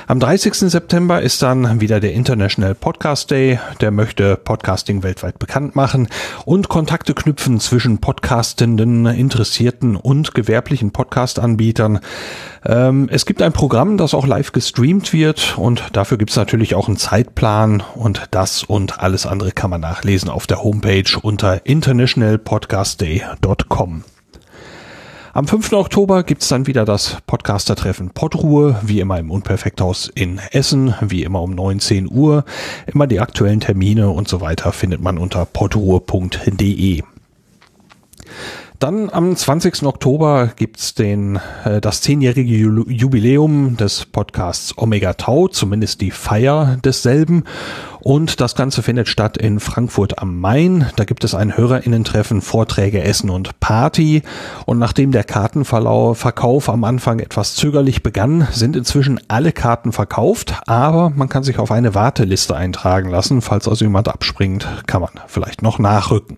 Speaker 2: Am 30. September ist dann wieder der International Podcast Day. Der möchte Podcasting weltweit bekannt machen und Kontakte knüpfen zwischen Podcastenden, Interessierten und gewerblichen Podcast-Anbietern. Ähm, es gibt ein Programm, das auch live gestreamt wird und dafür gibt es natürlich auch einen Zeitplan und das und alles andere kann man nachlesen auf der Homepage unter internationalpodcastday.com. Am 5. Oktober gibt's dann wieder das Podcaster-Treffen Podruhe, wie immer im Unperfekthaus in Essen, wie immer um 19 Uhr. Immer die aktuellen Termine und so weiter findet man unter podruhe.de. Dann am 20. Oktober gibt's den, äh, das zehnjährige Jubiläum des Podcasts Omega Tau, zumindest die Feier desselben. Und das Ganze findet statt in Frankfurt am Main. Da gibt es ein Hörerinnentreffen, Vorträge, Essen und Party. Und nachdem der Kartenverkauf am Anfang etwas zögerlich begann, sind inzwischen alle Karten verkauft. Aber man kann sich auf eine Warteliste eintragen lassen. Falls also jemand abspringt, kann man vielleicht noch nachrücken.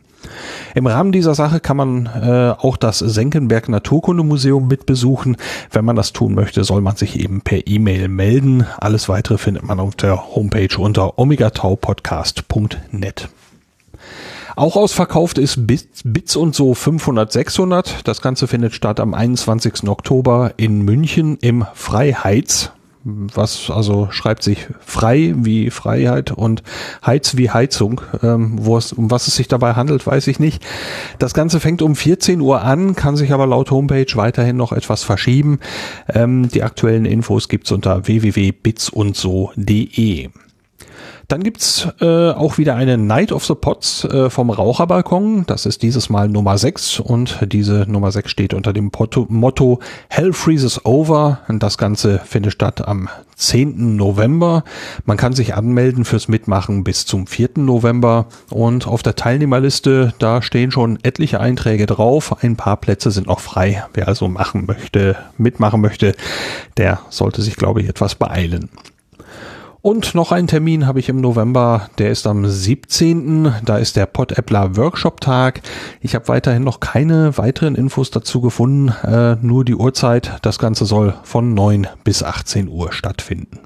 Speaker 2: Im Rahmen dieser Sache kann man äh, auch das Senckenberg Naturkundemuseum mitbesuchen. Wenn man das tun möchte, soll man sich eben per E-Mail melden. Alles weitere findet man auf der Homepage unter omegataupodcast.net. Auch ausverkauft ist Bits, Bits und so 500, 600. Das Ganze findet statt am 21. Oktober in München im Freiheits was also schreibt sich frei wie Freiheit und Heiz wie Heizung. Ähm, wo es, um was es sich dabei handelt, weiß ich nicht. Das Ganze fängt um 14 Uhr an, kann sich aber laut Homepage weiterhin noch etwas verschieben. Ähm, die aktuellen Infos gibt's unter www.bitsundso.de. Dann gibt's äh, auch wieder eine Night of the Pots äh, vom Raucherbalkon. Das ist dieses Mal Nummer 6 und diese Nummer 6 steht unter dem Motto, Motto Hell Freezes Over. Und das Ganze findet statt am 10. November. Man kann sich anmelden fürs Mitmachen bis zum 4. November und auf der Teilnehmerliste, da stehen schon etliche Einträge drauf. Ein paar Plätze sind noch frei. Wer also machen möchte, mitmachen möchte, der sollte sich, glaube ich, etwas beeilen. Und noch einen Termin habe ich im November, der ist am 17. Da ist der Pod-Appler Workshop-Tag. Ich habe weiterhin noch keine weiteren Infos dazu gefunden, äh, nur die Uhrzeit. Das Ganze soll von 9 bis 18 Uhr stattfinden.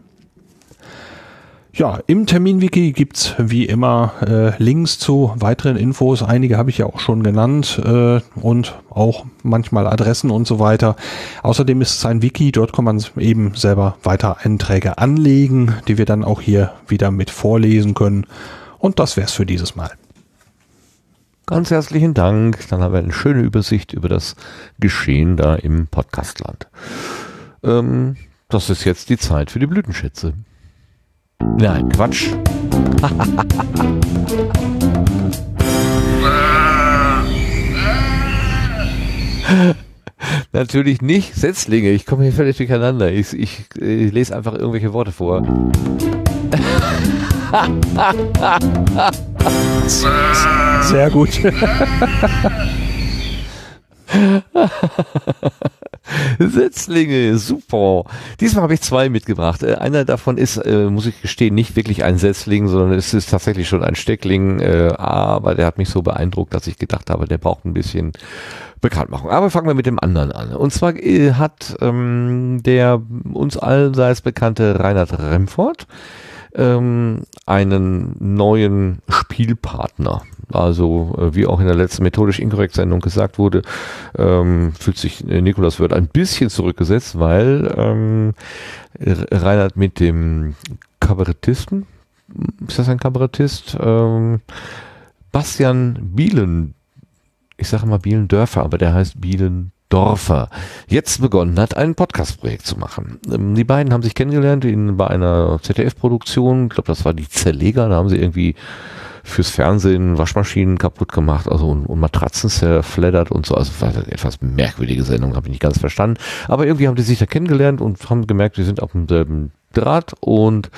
Speaker 2: Ja, im Terminwiki gibt's wie immer äh, Links zu weiteren Infos. Einige habe ich ja auch schon genannt äh, und auch manchmal Adressen und so weiter. Außerdem ist es ein Wiki, dort kann man eben selber weiter Einträge anlegen, die wir dann auch hier wieder mit vorlesen können. Und das wär's für dieses Mal.
Speaker 1: Ganz herzlichen Dank. Dann haben wir eine schöne Übersicht über das Geschehen da im Podcastland. Ähm, das ist jetzt die Zeit für die Blütenschätze. Nein, Quatsch. Natürlich nicht Setzlinge. Ich komme hier völlig durcheinander. Ich, ich, ich lese einfach irgendwelche Worte vor.
Speaker 2: Sehr gut.
Speaker 1: Setzlinge, super. Diesmal habe ich zwei mitgebracht. Äh, einer davon ist, äh, muss ich gestehen, nicht wirklich ein Setzling, sondern es ist tatsächlich schon ein Steckling. Äh, aber der hat mich so beeindruckt, dass ich gedacht habe, der braucht ein bisschen Bekanntmachung. Aber fangen wir mit dem anderen an. Und zwar äh, hat ähm, der uns allseits bekannte Reinhard Remford ähm, einen neuen Spielpartner. Also äh, wie auch in der letzten methodisch inkorrekt Sendung gesagt wurde, ähm, fühlt sich äh, Nikolas Wörth ein bisschen zurückgesetzt, weil ähm, Reinhard mit dem Kabarettisten, ist das ein Kabarettist? Ähm, Bastian Bielen, ich sage mal Bielendörfer, aber der heißt Bielendorfer, jetzt begonnen hat, ein Podcast-Projekt zu machen. Ähm, die beiden haben sich kennengelernt in, bei einer ZDF-Produktion, ich glaube, das war die Zerleger, da haben sie irgendwie fürs Fernsehen Waschmaschinen kaputt gemacht, also und, und Matratzen zerfleddert und so. Also war eine etwas merkwürdige Sendung, habe ich nicht ganz verstanden. Aber irgendwie haben die sich da kennengelernt und haben gemerkt, die sind auf demselben Draht und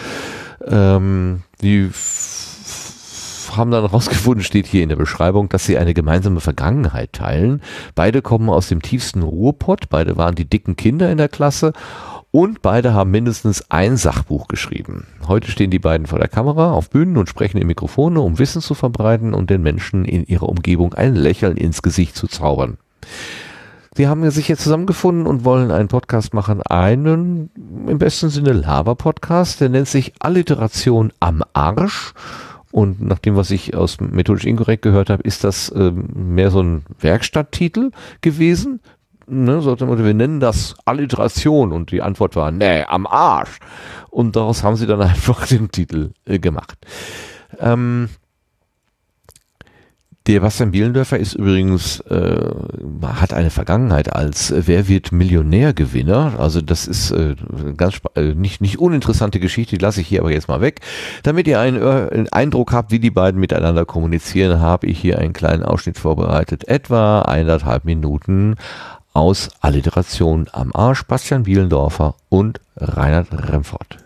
Speaker 1: ähm, die haben dann herausgefunden, steht hier in der Beschreibung, dass sie eine gemeinsame Vergangenheit teilen. Beide kommen aus dem tiefsten Ruhrpott, beide waren die dicken Kinder in der Klasse und beide haben mindestens ein Sachbuch geschrieben. Heute stehen die beiden vor der Kamera auf Bühnen und sprechen in Mikrofone, um Wissen zu verbreiten und den Menschen in ihrer Umgebung ein Lächeln ins Gesicht zu zaubern. Sie haben sich jetzt zusammengefunden und wollen einen Podcast machen, einen im besten Sinne Lava-Podcast, der nennt sich Alliteration am Arsch und nach dem, was ich aus methodisch inkorrekt gehört habe, ist das ähm, mehr so ein Werkstatttitel gewesen. Ne, so, wir nennen das Alliteration und die Antwort war, nee, am Arsch. Und daraus haben sie dann einfach den Titel äh, gemacht. Ähm, der Bastian Bielendörfer ist übrigens, äh, hat eine Vergangenheit als äh, Wer wird Millionär-Gewinner. Also das ist äh, ganz äh, nicht, nicht uninteressante Geschichte, die lasse ich hier aber jetzt mal weg. Damit ihr einen, äh, Eindruck habt, wie die beiden miteinander kommunizieren, habe ich hier einen kleinen Ausschnitt vorbereitet. Etwa eineinhalb Minuten aus Alliteration am Arsch, Bastian Bielendorfer und Reinhard Remford.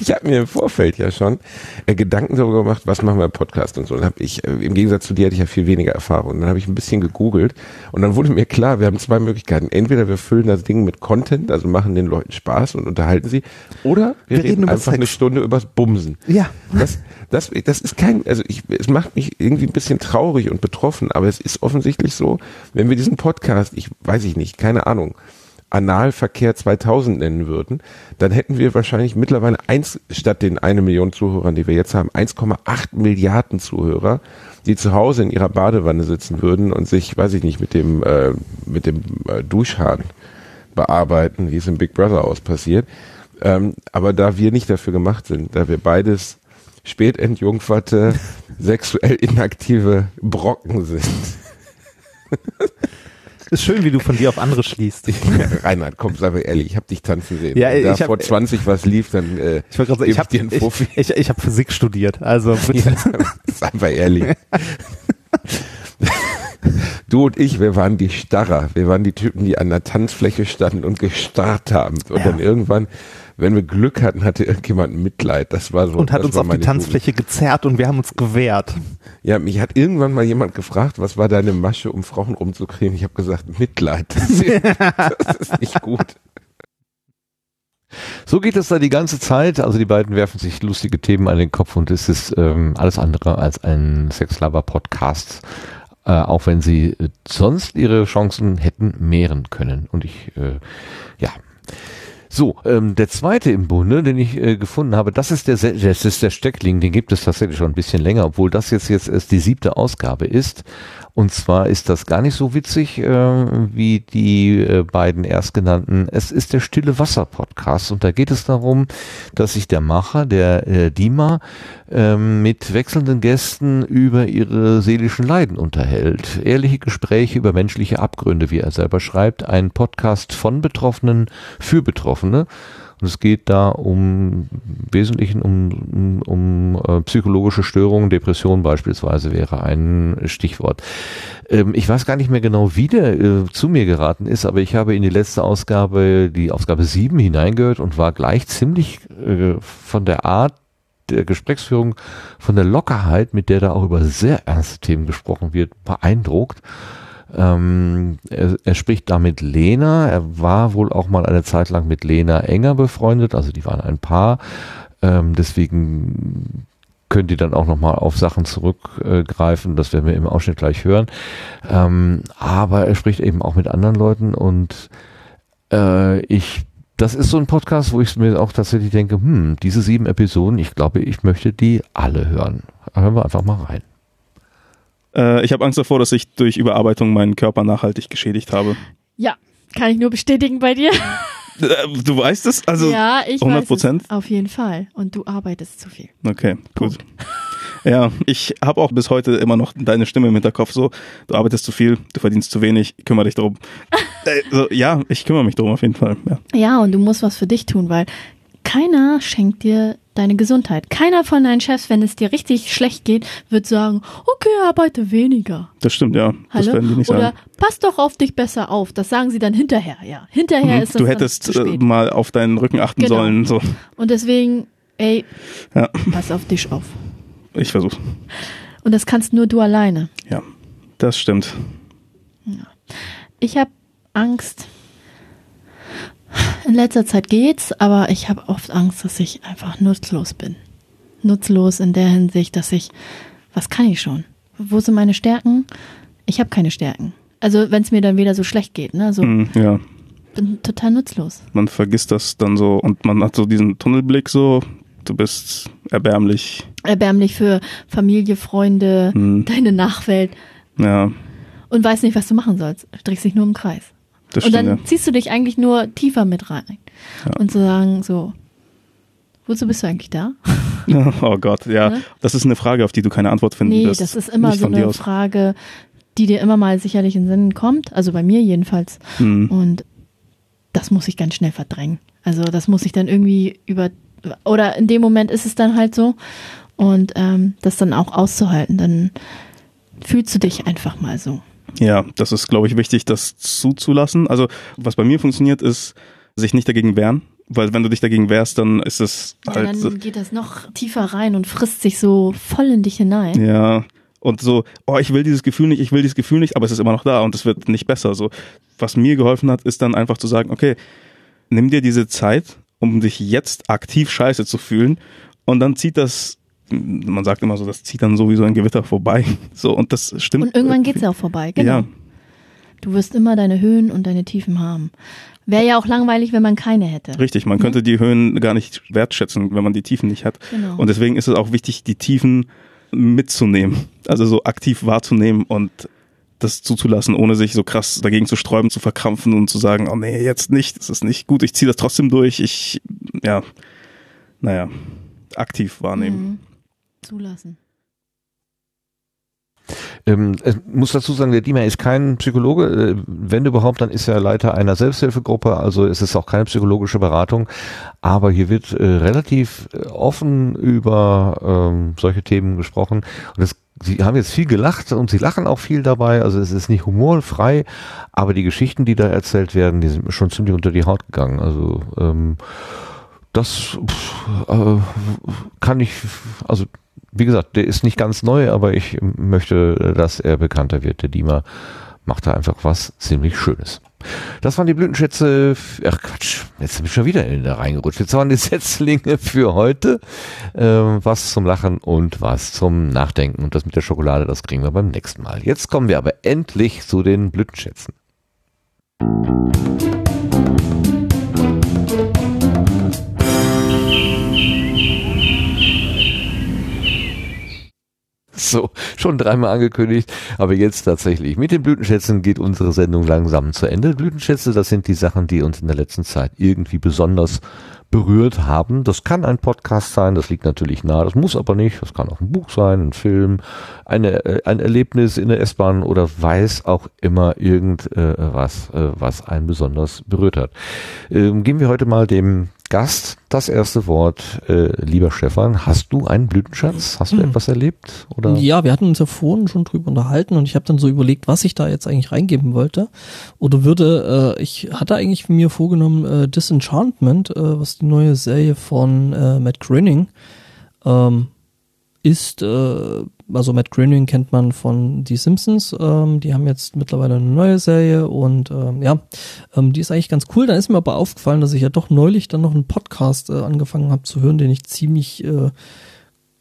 Speaker 6: Ich habe mir im Vorfeld ja schon äh, Gedanken darüber gemacht, was machen wir im Podcast und so. Dann habe ich, äh, im Gegensatz zu dir hatte ich ja viel weniger Erfahrung. Dann habe ich ein bisschen gegoogelt und dann wurde mir klar, wir haben zwei Möglichkeiten. Entweder wir füllen das Ding mit Content, also machen den Leuten Spaß und unterhalten sie, oder wir, wir reden, reden einfach Sex. eine Stunde übers Bumsen.
Speaker 2: Ja.
Speaker 6: Das, das, das ist kein, also ich, es macht mich irgendwie ein bisschen traurig und betroffen, aber es ist offensichtlich so, wenn wir diesen Podcast, ich weiß ich nicht, keine Ahnung, Analverkehr 2000 nennen würden, dann hätten wir wahrscheinlich mittlerweile eins, statt den eine Million Zuhörern, die wir jetzt haben, 1,8 Milliarden Zuhörer, die zu Hause in ihrer Badewanne sitzen würden und sich, weiß ich nicht, mit dem, äh, mit dem äh, Duschhahn bearbeiten, wie es im Big Brother aus passiert. Ähm, aber da wir nicht dafür gemacht sind, da wir beides spätentjungferte, sexuell inaktive Brocken sind,
Speaker 2: ist schön, wie du von dir auf andere schließt.
Speaker 6: Reinhard, komm, sei mal ehrlich, ich habe dich tanzen sehen.
Speaker 2: Ja,
Speaker 6: Wenn da
Speaker 2: ich hab,
Speaker 6: vor 20 was lief, dann äh,
Speaker 2: ich, grad, ich habe ich, ich, ich hab Physik studiert, also bitte. Ja,
Speaker 6: sei mal ehrlich. du und ich, wir waren die Starrer. Wir waren die Typen, die an der Tanzfläche standen und gestarrt haben. Und ja. dann irgendwann wenn wir Glück hatten, hatte irgendjemand Mitleid. Das war so.
Speaker 2: Und hat uns auf die Tanzfläche Jugend. gezerrt und wir haben uns gewehrt.
Speaker 6: Ja, mich hat irgendwann mal jemand gefragt, was war deine Masche, um Frauen rumzukriegen? Ich habe gesagt, Mitleid. Das ist, das ist nicht gut.
Speaker 1: So geht es da die ganze Zeit. Also die beiden werfen sich lustige Themen an den Kopf und es ist ähm, alles andere als ein Sexlover-Podcast, äh, auch wenn sie äh, sonst ihre Chancen hätten mehren können. Und ich, äh, ja. So, ähm, der zweite im Bunde, den ich äh, gefunden habe, das ist der, das ist der Steckling, den gibt es tatsächlich schon ein bisschen länger, obwohl das jetzt jetzt erst die siebte Ausgabe ist. Und zwar ist das gar nicht so witzig äh, wie die äh, beiden erstgenannten. Es ist der Stille Wasser Podcast und da geht es darum, dass sich der Macher, der äh, Dima, äh, mit wechselnden Gästen über ihre seelischen Leiden unterhält. Ehrliche Gespräche über menschliche Abgründe, wie er selber schreibt. Ein Podcast von Betroffenen für Betroffene. Und es geht da um Wesentlichen um, um, um äh, psychologische Störungen, Depression beispielsweise wäre ein Stichwort. Ähm, ich weiß gar nicht mehr genau, wie der äh, zu mir geraten ist, aber ich habe in die letzte Ausgabe, die Ausgabe 7 hineingehört und war gleich ziemlich äh, von der Art der Gesprächsführung, von der Lockerheit, mit der da auch über sehr ernste Themen gesprochen wird, beeindruckt. Ähm, er, er, spricht da mit Lena. Er war wohl auch mal eine Zeit lang mit Lena enger befreundet, also die waren ein Paar. Ähm, deswegen könnt ihr dann auch nochmal auf Sachen zurückgreifen. Das werden wir im Ausschnitt gleich hören. Ähm, aber er spricht eben auch mit anderen Leuten und äh, ich das ist so ein Podcast, wo ich mir auch tatsächlich denke, hm, diese sieben Episoden, ich glaube, ich möchte die alle hören. Hören wir einfach mal rein.
Speaker 7: Äh, ich habe Angst davor, dass ich durch Überarbeitung meinen Körper nachhaltig geschädigt habe.
Speaker 8: Ja, kann ich nur bestätigen bei dir.
Speaker 7: Äh, Du weißt es? Also
Speaker 8: ja, ich
Speaker 7: 100
Speaker 8: weiß
Speaker 7: Prozent?
Speaker 8: Auf jeden Fall. Und du arbeitest zu viel.
Speaker 7: Okay, gut. Ja, ich habe auch bis heute immer noch deine Stimme im Hinterkopf so, du arbeitest zu viel, du verdienst zu wenig, kümmere dich drum. äh, so, ja, ich kümmere mich drum auf jeden Fall. Ja.
Speaker 8: Ja, und du musst was für dich tun, weil keiner schenkt dir deine Gesundheit. Keiner von deinen Chefs, wenn es dir richtig schlecht geht, wird sagen, okay, arbeite weniger.
Speaker 7: Das stimmt, ja. Das
Speaker 8: Hallo?
Speaker 7: werden die nicht
Speaker 8: Oder
Speaker 7: sagen.
Speaker 8: pass doch auf dich besser auf. Das sagen sie dann hinterher, ja. Hinterher
Speaker 7: Mhm,
Speaker 8: ist das
Speaker 7: du hättest äh, mal auf deinen Rücken achten
Speaker 8: Genau.
Speaker 7: sollen. So,
Speaker 8: Und deswegen, ey,
Speaker 7: Ja.
Speaker 8: pass auf dich auf.
Speaker 7: ich versuch's.
Speaker 8: Und das kannst nur du alleine.
Speaker 7: Ja, das stimmt.
Speaker 8: Ich habe Angst. In letzter Zeit geht's, aber ich habe oft Angst, dass ich einfach nutzlos bin. Nutzlos in der Hinsicht, dass ich, was kann ich schon? Wo sind meine Stärken? Ich habe keine Stärken. Also wenn es mir dann wieder so schlecht geht, ne? So
Speaker 7: Mhm, ja,
Speaker 8: bin total nutzlos.
Speaker 7: man vergisst das dann so und man hat so diesen Tunnelblick so, du bist erbärmlich.
Speaker 8: Erbärmlich für Familie, Freunde,
Speaker 7: Mhm.
Speaker 8: deine Nachwelt
Speaker 7: Ja,
Speaker 8: und weiß nicht, was du machen sollst. Du drehst dich nur im Kreis.
Speaker 7: Das
Speaker 8: und
Speaker 7: stimmt.
Speaker 8: dann
Speaker 7: Ja.
Speaker 8: ziehst du dich eigentlich nur tiefer mit rein. Und zu sagen, so, wozu bist du eigentlich da?
Speaker 7: Oh Gott, ja.
Speaker 8: Ne?
Speaker 7: Das ist eine Frage, auf die du keine Antwort finden
Speaker 8: Nee,
Speaker 7: wirst.
Speaker 8: das ist immer so eine. Frage, die dir immer mal sicherlich in den Sinn kommt. Also bei mir jedenfalls.
Speaker 7: Mhm.
Speaker 8: Und das muss ich ganz schnell verdrängen. Also das muss ich dann irgendwie über, oder in dem Moment ist es dann halt so. Und ähm, das dann auch auszuhalten, dann fühlst du dich einfach mal so.
Speaker 7: Ja, das ist, glaube ich, wichtig, das zuzulassen. Also, was bei mir funktioniert, ist, sich nicht dagegen wehren. Weil wenn du dich dagegen wehrst, dann ist es
Speaker 8: Ja,
Speaker 7: halt. so-
Speaker 8: dann geht das noch tiefer rein und frisst sich so voll in dich hinein.
Speaker 7: Ja. Und so, oh, ich will dieses Gefühl nicht, ich will dieses Gefühl nicht, aber es ist immer noch da und es wird nicht besser. So, was mir geholfen hat, ist dann einfach zu sagen, okay, nimm dir diese Zeit, um dich jetzt aktiv scheiße zu fühlen und dann zieht das, man sagt immer so, das zieht dann sowieso ein Gewitter vorbei. So, und das stimmt.
Speaker 8: Und irgendwann geht's ja auch vorbei, genau.
Speaker 7: Ja,
Speaker 8: Du wirst immer deine Höhen und deine Tiefen haben. Wäre ja auch langweilig, wenn man keine hätte.
Speaker 7: richtig. Man könnte die Höhen gar nicht wertschätzen, wenn man die Tiefen nicht hat.
Speaker 8: Genau.
Speaker 7: Und deswegen ist es auch wichtig, die Tiefen mitzunehmen. Also so aktiv wahrzunehmen und das zuzulassen, ohne sich so krass dagegen zu sträuben, zu verkrampfen und zu sagen, oh nee, jetzt nicht, das ist nicht gut, ich ziehe das trotzdem durch. Ich, ja, naja, aktiv wahrnehmen.
Speaker 8: Mhm. Zulassen.
Speaker 1: Ähm, ich muss dazu sagen, der Diemer ist kein Psychologe. Äh, Wenn überhaupt, dann ist er Leiter einer Selbsthilfegruppe. Also es ist auch keine psychologische Beratung. Aber hier wird äh, relativ äh, offen über ähm, solche Themen gesprochen. Und es, sie haben jetzt viel gelacht und sie lachen auch viel dabei. Also es ist nicht humorfrei. Aber die Geschichten, die da erzählt werden, die sind mir schon ziemlich unter die Haut gegangen. Also ähm, das pff, äh, kann ich, also wie gesagt, der ist nicht ganz neu, aber ich möchte, dass er bekannter wird. Der Diemer macht da einfach was ziemlich Schönes. Das waren die Blütenschätze. Ach Quatsch, jetzt bin ich schon wieder in da reingerutscht. Jetzt waren die Setzlinge für heute. Ähm, was zum Lachen und was zum Nachdenken. Und das mit der Schokolade, das kriegen wir beim nächsten Mal. Jetzt kommen wir aber endlich zu den Blütenschätzen. So, schon dreimal angekündigt, aber jetzt tatsächlich. Mit den Blütenschätzen geht unsere Sendung langsam zu Ende. Blütenschätze, das sind die Sachen, die uns in der letzten Zeit irgendwie besonders berührt haben. Das kann ein Podcast sein, das liegt natürlich nahe, das muss aber nicht. Das kann auch ein Buch sein, ein Film, eine, äh, ein Erlebnis in der S-Bahn oder weiß auch immer irgendwas, äh, was einen besonders berührt hat. Ähm, geben wir heute mal dem Gast das erste Wort. Äh, lieber Stefan, hast du einen Blütenschatz? Hast du etwas erlebt? Oder?
Speaker 4: Ja, wir hatten uns ja vorhin schon drüber unterhalten und ich habe dann so überlegt, was ich da jetzt eigentlich reingeben wollte. Oder würde, äh, ich hatte eigentlich mir vorgenommen, äh, Disenchantment, äh, was die neue Serie von äh, Matt Groening ähm, ist, äh, also Matt Groening kennt man von Die Simpsons, ähm, die haben jetzt mittlerweile eine neue Serie und ähm, ja, ähm, die ist eigentlich ganz cool. Dann ist mir aber aufgefallen, dass ich ja doch neulich dann noch einen Podcast äh, angefangen habe zu hören, den ich ziemlich äh,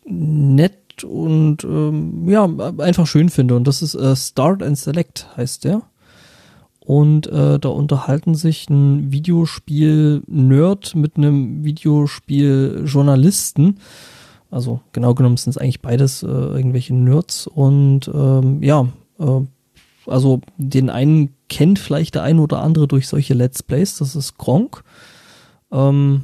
Speaker 4: nett und ähm, ja, einfach schön finde. Und das ist äh, Start and Select heißt der. Und äh, da unterhalten sich ein Videospiel-Nerd mit einem Videospiel-Journalisten. Also genau genommen sind es eigentlich beides äh, irgendwelche Nerds. Und ähm, ja, äh, also den einen kennt vielleicht der eine oder andere durch solche Let's Plays. Das ist Gronk. Ähm,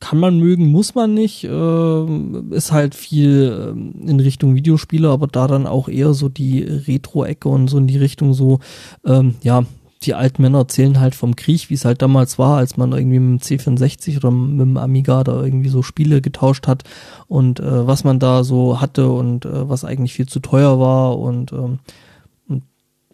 Speaker 4: kann man mögen, muss man nicht. Äh, ist halt viel äh, in Richtung Videospiele, aber da dann auch eher so die Retro-Ecke und so in die Richtung so, ähm, ja, die alten Männer erzählen halt vom Krieg, wie es halt damals war, als man irgendwie mit dem C64 oder mit dem Amiga da irgendwie so Spiele getauscht hat und äh, was man da so hatte und äh, was eigentlich viel zu teuer war und ähm,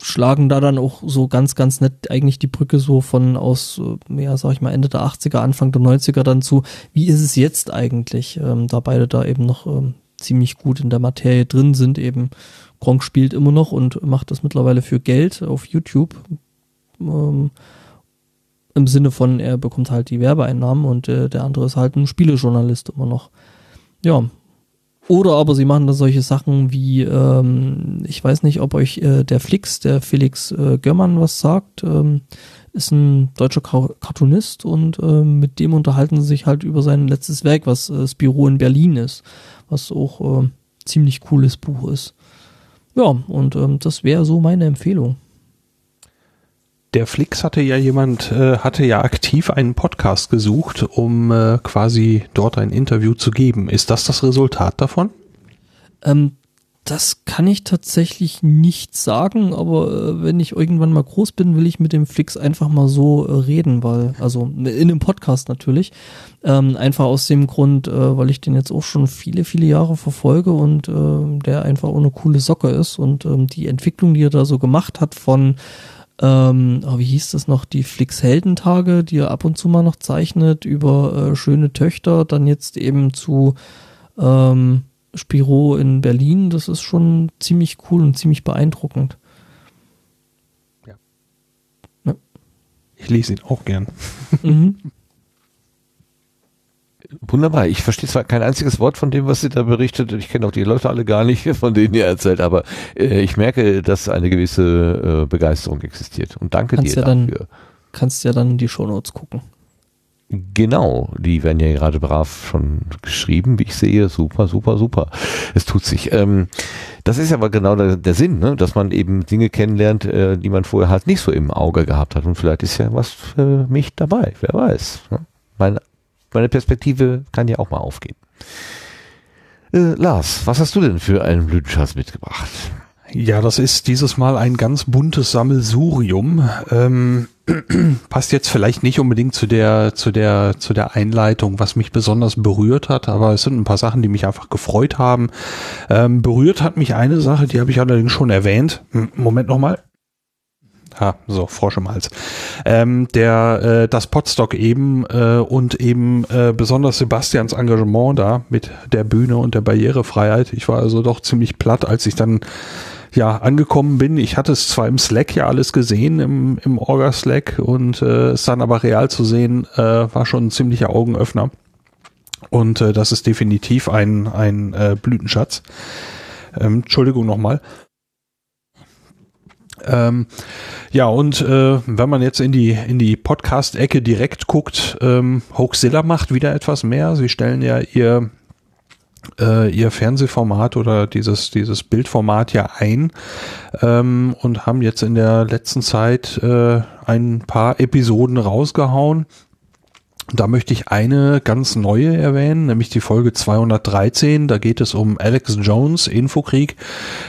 Speaker 4: schlagen da dann auch so ganz, ganz nett eigentlich die Brücke so von aus, äh, ja, sag ich mal, Ende der 80er, Anfang der 90er dann zu, wie ist es jetzt eigentlich, ähm, da beide da eben noch ähm, ziemlich gut in der Materie drin sind eben. Gronk spielt immer noch und macht das mittlerweile für Geld auf YouTube. Ähm, Im Sinne von, er bekommt halt die Werbeeinnahmen und äh, der andere ist halt ein Spielejournalist immer noch. Ja, oder aber sie machen da solche Sachen wie, ähm, ich weiß nicht, ob euch äh, der Flix, der Felix äh, Görmann was sagt, ähm, ist ein deutscher Cartoonist und äh, mit dem unterhalten sie sich halt über sein letztes Werk, was äh, das Büro in Berlin ist, was auch äh, ziemlich cooles Buch ist. Ja, und ähm, das wäre so meine Empfehlung.
Speaker 2: Der Flix hatte ja jemand, äh, hatte ja aktiv einen Podcast gesucht, um äh, quasi dort ein Interview zu geben. Ist das das Resultat davon?
Speaker 4: Ähm, das kann ich tatsächlich nicht sagen, aber äh, wenn ich irgendwann mal groß bin, will ich mit dem Flix einfach mal so äh, reden, weil, also in einem Podcast natürlich, ähm, einfach aus dem Grund, äh, weil ich den jetzt auch schon viele, viele Jahre verfolge und äh, der einfach ohne coole Socke ist und ähm, die Entwicklung, die er da so gemacht hat von ähm, wie hieß das noch, die Flix Heldentage, die er ab und zu mal noch zeichnet, über äh, schöne Töchter, dann jetzt eben zu ähm, Spiro in Berlin, das ist schon ziemlich cool und ziemlich beeindruckend.
Speaker 2: Ja. ja. Ich lese ihn auch gern.
Speaker 1: Mhm. wunderbar. Ich verstehe zwar kein einziges Wort von dem, was sie da berichtet. Ich kenne auch die Leute alle gar nicht, von denen ihr erzählt, aber äh, ich merke, dass eine gewisse äh, Begeisterung existiert. Und danke
Speaker 4: kannst
Speaker 1: dir
Speaker 4: ja
Speaker 1: dafür.
Speaker 4: Dann, kannst ja dann die Shownotes gucken.
Speaker 1: Genau, die werden ja gerade brav schon geschrieben, wie ich sehe. Super, super, super. Es tut sich. Ähm, das ist aber genau der, der Sinn, ne? dass man eben Dinge kennenlernt, äh, die man vorher halt nicht so im Auge gehabt hat. Und vielleicht ist ja was für mich dabei, wer weiß. Ne? Mein meine Perspektive kann ja auch mal aufgehen. Äh, Lars, was hast du denn für einen Blütenschatz mitgebracht?
Speaker 2: Ja, das ist dieses Mal ein ganz buntes Sammelsurium. Ähm, passt jetzt vielleicht nicht unbedingt zu der, zu der, zu der Einleitung, was mich besonders berührt hat, aber es sind ein paar Sachen, die mich einfach gefreut haben. Ähm, berührt hat mich eine Sache, die habe ich allerdings schon erwähnt. Moment nochmal. Ha, so, Frosch im Hals. Ähm, der, äh, das Potstock eben äh, und eben äh, besonders Sebastians Engagement da mit der Bühne und der Barrierefreiheit. Ich war also doch ziemlich platt, als ich dann ja angekommen bin. Ich hatte es zwar im Slack ja alles gesehen, im, im Orga-Slack und äh, es dann aber real zu sehen, äh, war schon ein ziemlicher Augenöffner. Und äh, das ist definitiv ein, ein äh, Blütenschatz. Ähm, Entschuldigung nochmal. Ähm, ja, und äh, wenn man jetzt in die, in die Podcast-Ecke direkt guckt, ähm, Hoaxilla macht wieder etwas mehr. Sie stellen ja ihr, äh, ihr Fernsehformat oder dieses, dieses Bildformat ja ein ähm, und haben jetzt in der letzten Zeit äh, ein paar Episoden rausgehauen. Da möchte ich eine ganz neue erwähnen, nämlich die Folge 213. Da geht es um Alex Jones, Infokrieg,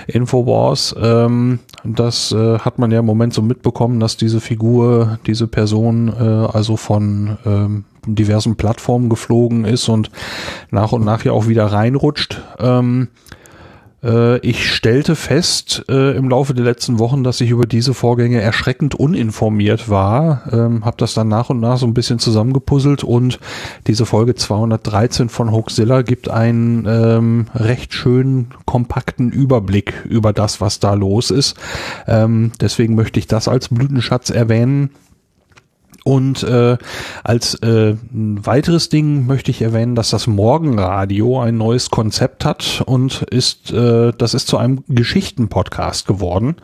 Speaker 2: Infowars. Ähm, das äh, hat man ja im Moment so mitbekommen, dass diese Figur, diese Person äh, also von ähm, diversen Plattformen geflogen ist und nach und nach ja auch wieder reinrutscht. Ähm, äh, ich stellte fest äh, im Laufe der letzten Wochen, dass ich über diese Vorgänge erschreckend uninformiert war. Ähm, habe das dann nach und nach so ein bisschen zusammengepuzzelt und diese Folge 213 von Hoaxilla gibt einen ähm, recht schönen, kompakten Überblick über das, was da los ist. Ähm, deswegen möchte ich das als Blütenschatz erwähnen. Und äh, als äh, ein weiteres Ding möchte ich erwähnen, dass das Morgenradio ein neues Konzept hat und ist, äh, das ist zu einem Geschichtenpodcast geworden.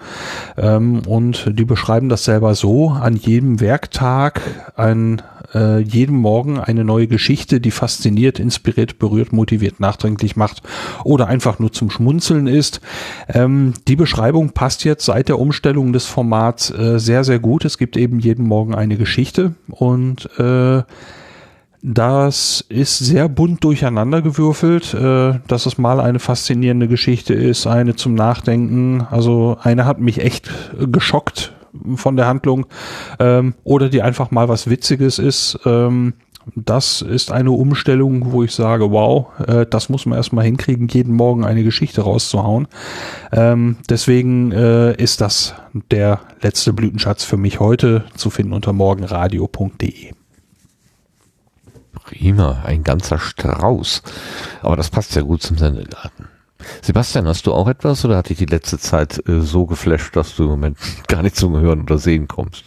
Speaker 2: Ähm, und die beschreiben das selber so, an jedem Werktag ein äh, jeden Morgen eine neue Geschichte, die fasziniert, inspiriert, berührt, motiviert, nachdenklich macht oder einfach nur zum Schmunzeln ist. Ähm, die Beschreibung passt jetzt seit der Umstellung des Formats äh, sehr, sehr gut. Es gibt eben jeden Morgen eine Geschichte und äh, das ist sehr bunt durcheinandergewürfelt, äh, dass es mal eine faszinierende Geschichte ist, eine zum Nachdenken. Also eine hat mich echt geschockt von der Handlung ähm, oder die einfach mal was Witziges ist. Ähm, das ist eine Umstellung, wo ich sage, wow, äh, das muss man erstmal hinkriegen, jeden Morgen eine Geschichte rauszuhauen. Ähm, deswegen äh, ist das der letzte Blütenschatz für mich heute zu finden unter morgenradio.de.
Speaker 1: Prima, ein ganzer Strauß. Aber das passt ja gut zum Sendegarten. Sebastian, hast du auch etwas oder hat dich die letzte Zeit äh, so geflasht, dass du im Moment gar nicht zum Hören oder Sehen kommst?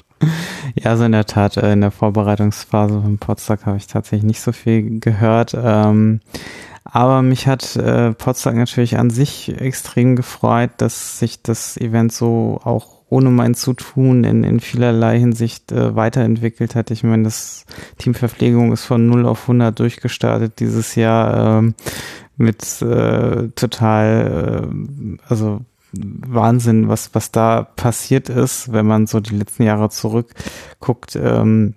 Speaker 3: Ja, also in der Tat, äh, in der Vorbereitungsphase von Potsdam habe ich tatsächlich nicht so viel gehört. Ähm, aber mich hat äh, Potsdam natürlich an sich extrem gefreut, dass sich das Event so auch ohne mein Zutun in, in vielerlei Hinsicht äh, weiterentwickelt hat. Ich meine, das Team Verpflegung ist von 0 auf 100 durchgestartet dieses Jahr ähm, mit äh, total, äh, also Wahnsinn, was, was da passiert ist, wenn man so die letzten Jahre zurückguckt. Ähm,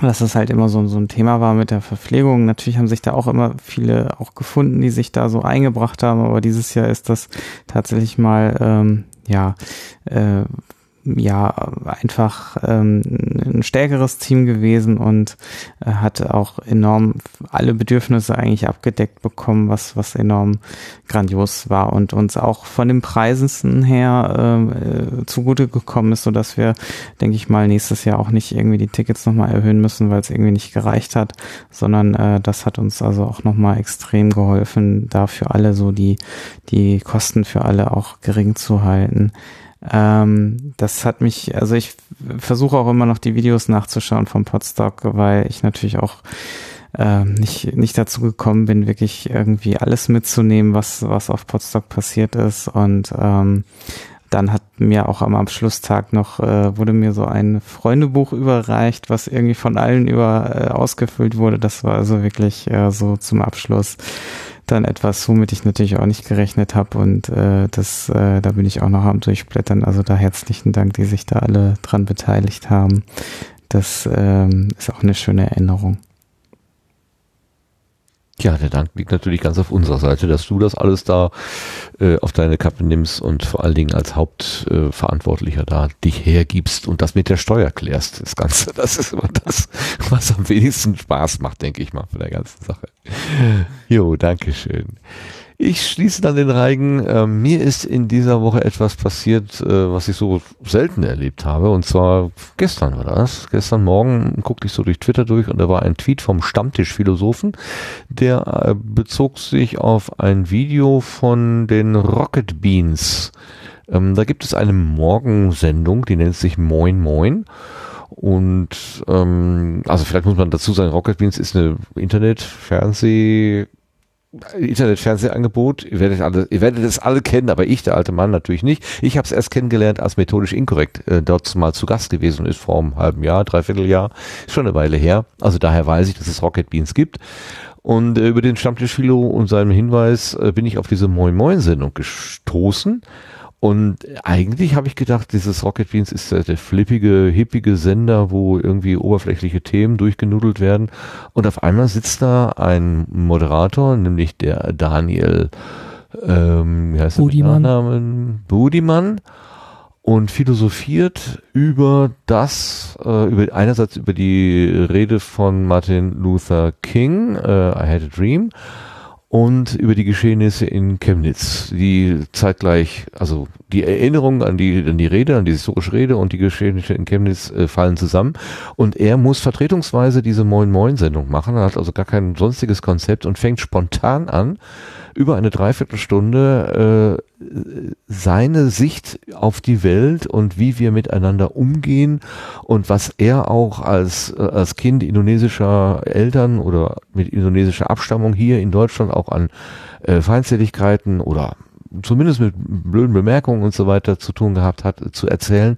Speaker 3: dass das halt immer so, so ein Thema war mit der Verpflegung. Natürlich haben sich da auch immer viele auch gefunden, die sich da so eingebracht haben, aber dieses Jahr ist das tatsächlich mal ähm, ja äh, ja einfach ähm, ein stärkeres Team gewesen und äh, hat auch enorm alle Bedürfnisse eigentlich abgedeckt bekommen, was was enorm grandios war und uns auch von den Preisen her ähm, äh, zugute gekommen ist, so dass wir, denke ich mal, nächstes Jahr auch nicht irgendwie die Tickets nochmal erhöhen müssen, weil es irgendwie nicht gereicht hat, sondern äh, das hat uns also auch nochmal extrem geholfen, da für alle so die die Kosten für alle auch gering zu halten. Ähm, das hat mich, also ich versuche auch immer noch die Videos nachzuschauen vom Podstock, weil ich natürlich auch äh, nicht, nicht dazu gekommen bin, wirklich irgendwie alles mitzunehmen, was, was auf Podstock passiert ist. Und ähm, dann hat mir auch am Abschlusstag noch, äh, wurde mir so ein Freundebuch überreicht, was irgendwie von allen über äh, ausgefüllt wurde. Das war also wirklich äh, so zum Abschluss dann etwas, womit ich natürlich auch nicht gerechnet habe und äh, das, äh, da bin ich auch noch am Durchblättern. Also da herzlichen Dank, die sich da alle dran beteiligt haben. Das ähm, ist auch eine schöne Erinnerung.
Speaker 1: Ja, der Dank liegt natürlich ganz auf unserer Seite, dass du das alles da äh, auf deine Kappe nimmst und vor allen Dingen als Hauptverantwortlicher äh, da dich hergibst und das mit der Steuer klärst. Das Ganze, das ist immer das, was am wenigsten Spaß macht, denke ich mal, von der ganzen Sache. Jo, Dankeschön. Ich schließe dann den Reigen. Äh, mir ist in dieser Woche etwas passiert, äh, was ich so selten erlebt habe. Und zwar gestern war das. Gestern Morgen guckte ich so durch Twitter durch und da war ein Tweet vom Stammtischphilosophen, der äh, bezog sich auf ein Video von den Rocket Beans. Ähm, da gibt es eine Morgensendung, die nennt sich Moin Moin. Und ähm, also vielleicht muss man dazu sagen, Rocket Beans ist eine Internet-Fernseh- Internetfernsehangebot. Ihr werdet, alle, ihr werdet es alle kennen, aber ich, der alte Mann, natürlich nicht. Ich habe es erst kennengelernt als methodisch inkorrekt äh, dort mal zu Gast gewesen ist vor einem halben Jahr, dreiviertel Jahr, ist schon eine Weile her. Also daher weiß ich, dass es Rocket Beans gibt. Und äh, über den Stammtisch Philo und seinem Hinweis äh, bin ich auf diese Moin Moin Sendung gestoßen. Und eigentlich habe ich gedacht, dieses Rocket Beans ist der, der flippige, hippige Sender, wo irgendwie oberflächliche Themen durchgenudelt werden. Und auf einmal sitzt da ein Moderator, nämlich der Daniel, ähm, wie heißt der
Speaker 4: Budiman.
Speaker 1: Namen? Budiman und philosophiert über das, äh, über einerseits über die Rede von Martin Luther King, äh, I Had a Dream, und über die Geschehnisse in Chemnitz, die zeitgleich, also die Erinnerung an die, an die Rede, an die historische Rede und die Geschehnisse in Chemnitz äh, fallen zusammen. Und er muss vertretungsweise diese Moin Moin Sendung machen, er hat also gar kein sonstiges Konzept und fängt spontan an, über eine Dreiviertelstunde äh, seine Sicht auf die Welt und wie wir miteinander umgehen und was er auch als, äh, als Kind indonesischer Eltern oder mit indonesischer Abstammung hier in Deutschland auch an äh, Feindseligkeiten oder zumindest mit blöden Bemerkungen und so weiter zu tun gehabt hat, zu erzählen.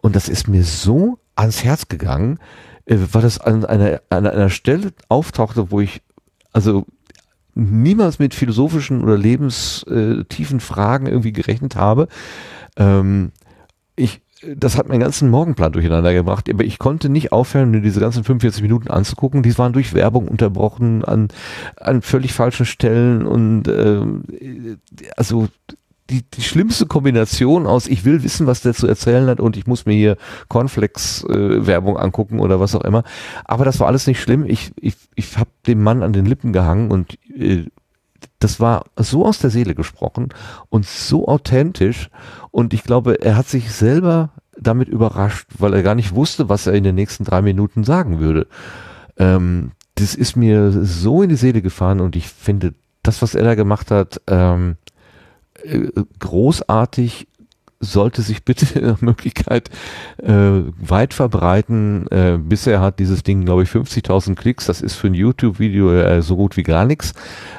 Speaker 1: Und das ist mir so ans Herz gegangen, äh, weil das an einer, an einer Stelle auftauchte, wo ich also niemals mit philosophischen oder lebenstiefen Fragen irgendwie gerechnet habe. Ähm, ich, das hat meinen ganzen Morgenplan durcheinander gebracht, aber ich konnte nicht aufhören, mir diese ganzen 45 Minuten anzugucken. Die waren durch Werbung unterbrochen an, an völlig falschen Stellen und ähm, also die, die schlimmste Kombination aus, ich will wissen, was der zu erzählen hat und ich muss mir hier Cornflakes-Werbung äh, angucken oder was auch immer. Aber das war alles nicht schlimm. Ich, ich, ich habe dem Mann an den Lippen gehangen und äh, das war so aus der Seele gesprochen und so authentisch. Und ich glaube, er hat sich selber damit überrascht, weil er gar nicht wusste, was er in den nächsten drei Minuten sagen würde. Ähm, das ist mir so in die Seele gefahren und ich finde, das, was er da gemacht hat, ähm, äh, großartig sollte sich bitte der Möglichkeit äh, weit verbreiten. Äh, bisher hat dieses Ding, glaube ich, 50.000 Klicks. Das ist für ein YouTube-Video äh, so gut wie gar nichts.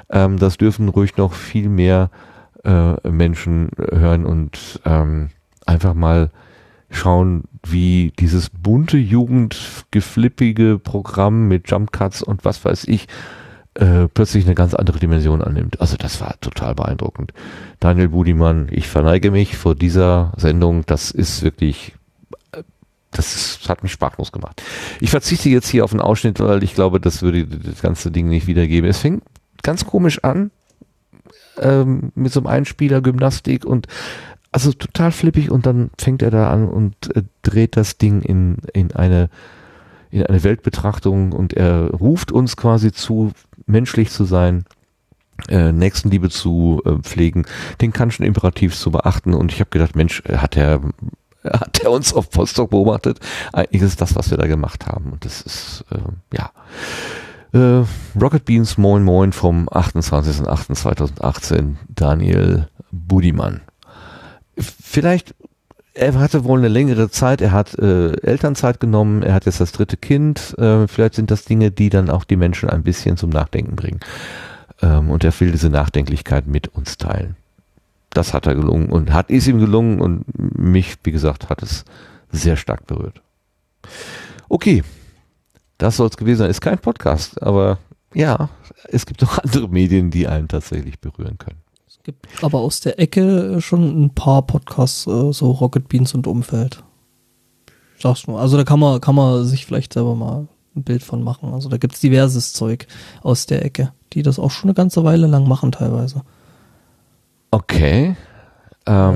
Speaker 1: Ähm, das dürfen ruhig noch viel mehr äh, Menschen hören und ähm, einfach mal schauen, wie dieses bunte Jugendgeflippige Programm mit Jump Cuts und was weiß ich äh, plötzlich eine ganz andere Dimension annimmt. Also das war total beeindruckend. Daniel Budimann, ich verneige mich vor dieser Sendung. Das ist wirklich, äh, das, hat mich sprachlos gemacht. Ich verzichte jetzt hier auf einen Ausschnitt, weil ich glaube, das würde das ganze Ding nicht wiedergeben. Es fängt ganz komisch an ähm, mit so einem Einspieler Gymnastik und also total flippig und dann fängt er da an und äh, dreht das Ding in, in eine in eine Weltbetrachtung und er ruft uns quasi zu, menschlich zu sein, äh, Nächstenliebe zu äh, pflegen, den Kantschen Imperativ zu beachten. Und ich habe gedacht, Mensch, hat er hat er uns auf Postdoc beobachtet? Eigentlich ist das, was wir da gemacht haben. Und das ist, äh, ja. Äh, Rocket Beans Moin Moin vom 28.08.2018, Daniel Budimann. Vielleicht er hatte wohl eine längere Zeit, er hat äh, Elternzeit genommen, er hat jetzt das dritte Kind. Äh, vielleicht sind das Dinge, die dann auch die Menschen ein bisschen zum Nachdenken bringen. Ähm, und er will diese Nachdenklichkeit mit uns teilen. Das hat er gelungen und hat ist ihm gelungen und mich, wie gesagt, hat es sehr stark berührt. Okay, das soll es gewesen sein. Ist kein Podcast, aber ja, es gibt noch andere Medien, die einen tatsächlich berühren können
Speaker 4: gibt aber aus der Ecke schon ein paar Podcasts, äh, so Rocket Beans und Umfeld. Sagst du, also da kann man, kann man sich vielleicht selber mal ein Bild von machen. Also da gibt's diverses Zeug aus der Ecke, die das auch schon eine ganze Weile lang machen teilweise.
Speaker 1: Okay.
Speaker 4: Ähm,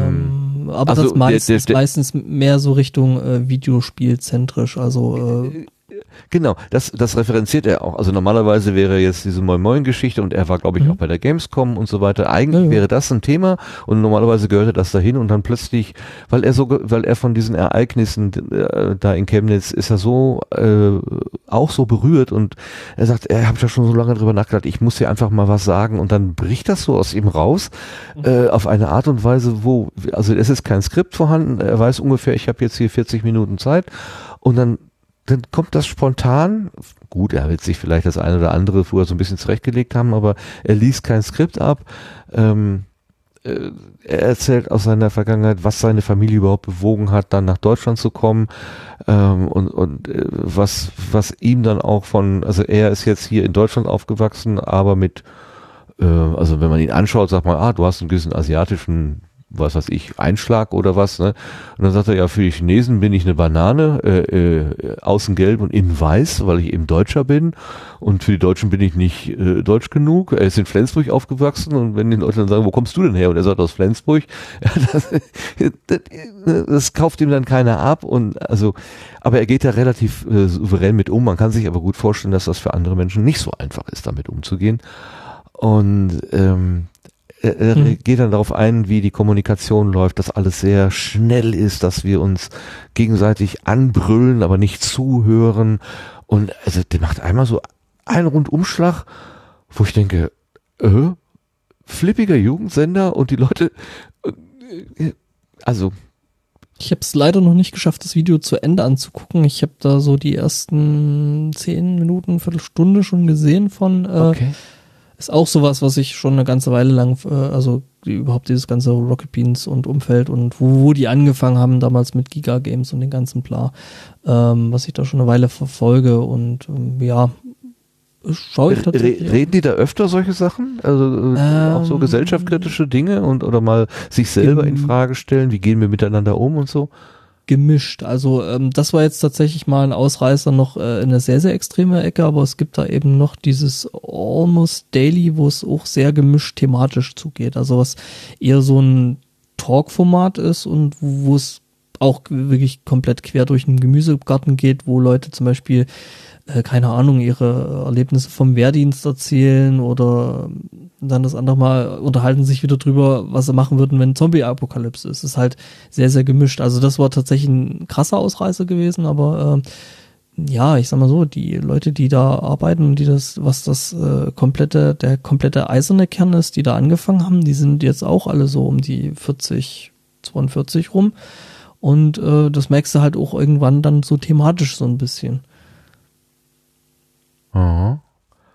Speaker 4: ähm, aber also das meist, der, der, der, meistens mehr so Richtung äh, Videospielzentrisch, also äh,
Speaker 1: Genau, das, das referenziert er auch. Also normalerweise wäre jetzt diese Moin Moin Geschichte und er war, glaube ich, mhm. auch bei der Gamescom und so weiter. Eigentlich ja, ja. wäre das ein Thema und normalerweise gehörte das dahin und dann plötzlich, weil er so, weil er von diesen Ereignissen äh, da in Chemnitz ist er so äh, auch so berührt und er sagt, er hat ja schon so lange drüber nachgedacht, ich muss hier einfach mal was sagen und dann bricht das so aus ihm raus mhm. äh, auf eine Art und Weise, wo, also es ist kein Skript vorhanden, er weiß ungefähr, ich habe jetzt hier 40 Minuten Zeit und dann dann kommt das spontan. Gut, er wird sich vielleicht das eine oder andere vorher so ein bisschen zurechtgelegt haben, aber er liest kein Skript ab. Ähm, äh, er erzählt aus seiner Vergangenheit, was seine Familie überhaupt bewogen hat, dann nach Deutschland zu kommen ähm, und, und äh, was, was ihm dann auch von, also er ist jetzt hier in Deutschland aufgewachsen, aber mit, äh, also wenn man ihn anschaut, sagt man, ah, du hast einen gewissen asiatischen was weiß ich, Einschlag oder was. Ne? Und dann sagt er, ja, für die Chinesen bin ich eine Banane, äh, äh, außen gelb und innen weiß, weil ich eben Deutscher bin. Und für die Deutschen bin ich nicht äh, deutsch genug. Er ist in Flensburg aufgewachsen und wenn die Leute dann sagen, wo kommst du denn her? Und er sagt, aus Flensburg. Ja, das, das, das, kauft ihm dann keiner ab. Und also, aber er geht da relativ äh, souverän mit um. Man kann sich aber gut vorstellen, dass das für andere Menschen nicht so einfach ist, damit umzugehen. Und ähm, er hm. geht dann darauf ein, wie die Kommunikation läuft, dass alles sehr schnell ist, dass wir uns gegenseitig anbrüllen, aber nicht zuhören. Und also der macht einmal so einen Rundumschlag, wo ich denke, äh, flippiger Jugendsender und die Leute, äh, also
Speaker 4: Ich habe es leider noch nicht geschafft, das Video zu Ende anzugucken. Ich habe da so die ersten zehn Minuten, Viertelstunde schon gesehen von. Äh,
Speaker 1: okay.
Speaker 4: Ist auch sowas, was ich schon eine ganze Weile lang, äh, also die, überhaupt dieses ganze Rocket Beans und Umfeld und wo, wo die angefangen haben damals mit Giga Games und den ganzen Bla, ähm, was ich da schon eine Weile verfolge und ähm, ja, schaue ich tatsächlich.
Speaker 1: reden die da öfter solche Sachen? Also äh, auch so
Speaker 4: Ähm,
Speaker 1: gesellschaftskritische Dinge und oder mal sich selber in Frage stellen, wie gehen wir miteinander um und so?
Speaker 4: Gemischt. Also ähm, das war jetzt tatsächlich mal ein Ausreißer noch äh, in eine sehr, sehr extreme Ecke, aber es gibt da eben noch dieses Almost Daily, wo es auch sehr gemischt thematisch zugeht. Also was eher so ein Talk-Format ist und wo es auch wirklich komplett quer durch den Gemüsegarten geht, wo Leute zum Beispiel, äh, keine Ahnung, ihre Erlebnisse vom Wehrdienst erzählen oder dann das andere Mal unterhalten sich wieder drüber, was sie machen würden, wenn Zombie-Apokalypse ist. Es ist halt sehr, sehr gemischt. Also das war tatsächlich ein krasser Ausreißer gewesen, aber ähm, ja, ich sag mal so, die Leute, die da arbeiten und die das, was das äh, komplette, der komplette eiserne Kern ist, die da angefangen haben, die sind jetzt auch alle so um die 40, 42 rum. Und äh, das merkst du halt auch irgendwann dann so thematisch so ein bisschen.
Speaker 1: Aha.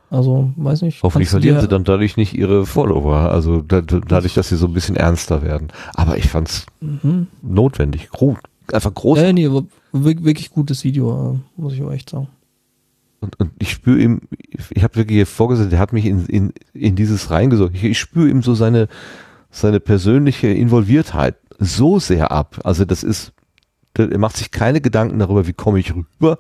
Speaker 4: Also, weiß nicht.
Speaker 1: Hoffentlich verlieren sie dann dadurch nicht ihre Follower, also da, da- dadurch, dass sie so ein bisschen ernster werden. Aber ich fand's
Speaker 4: Mhm.
Speaker 1: notwendig, groß, einfach groß.
Speaker 4: Ja, nee, wirklich gutes Video, muss ich auch echt sagen.
Speaker 1: Und, und ich spüre ihm, ich habe wirklich hier vorgesehen, der hat mich in, in, in dieses reingesogen. Ich, ich spüre ihm so seine, seine persönliche Involviertheit so sehr ab. Also das ist, er macht sich keine Gedanken darüber, wie komme ich rüber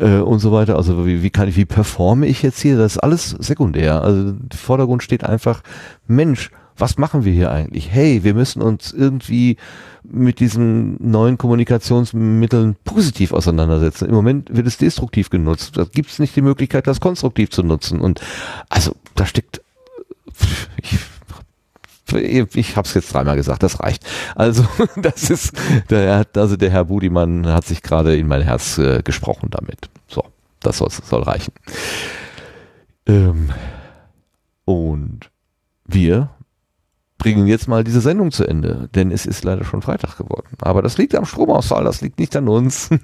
Speaker 1: äh, und so weiter. Also wie, wie kann ich, wie performe ich jetzt hier? Das ist alles sekundär. Also im Vordergrund steht einfach, Mensch, was machen wir hier eigentlich? Hey, wir müssen uns irgendwie mit diesen neuen Kommunikationsmitteln positiv auseinandersetzen. Im Moment wird es destruktiv genutzt. Da gibt es nicht die Möglichkeit, das konstruktiv zu nutzen. Und also da steckt ich, ich habe es jetzt dreimal gesagt, das reicht. Also das ist, der also der Herr Budimann hat sich gerade in mein Herz äh, gesprochen damit. So, das soll, soll reichen. Ähm, und wir bringen jetzt mal diese Sendung zu Ende, denn es ist leider schon Freitag geworden. Aber das liegt am Stromausfall, das liegt nicht an uns.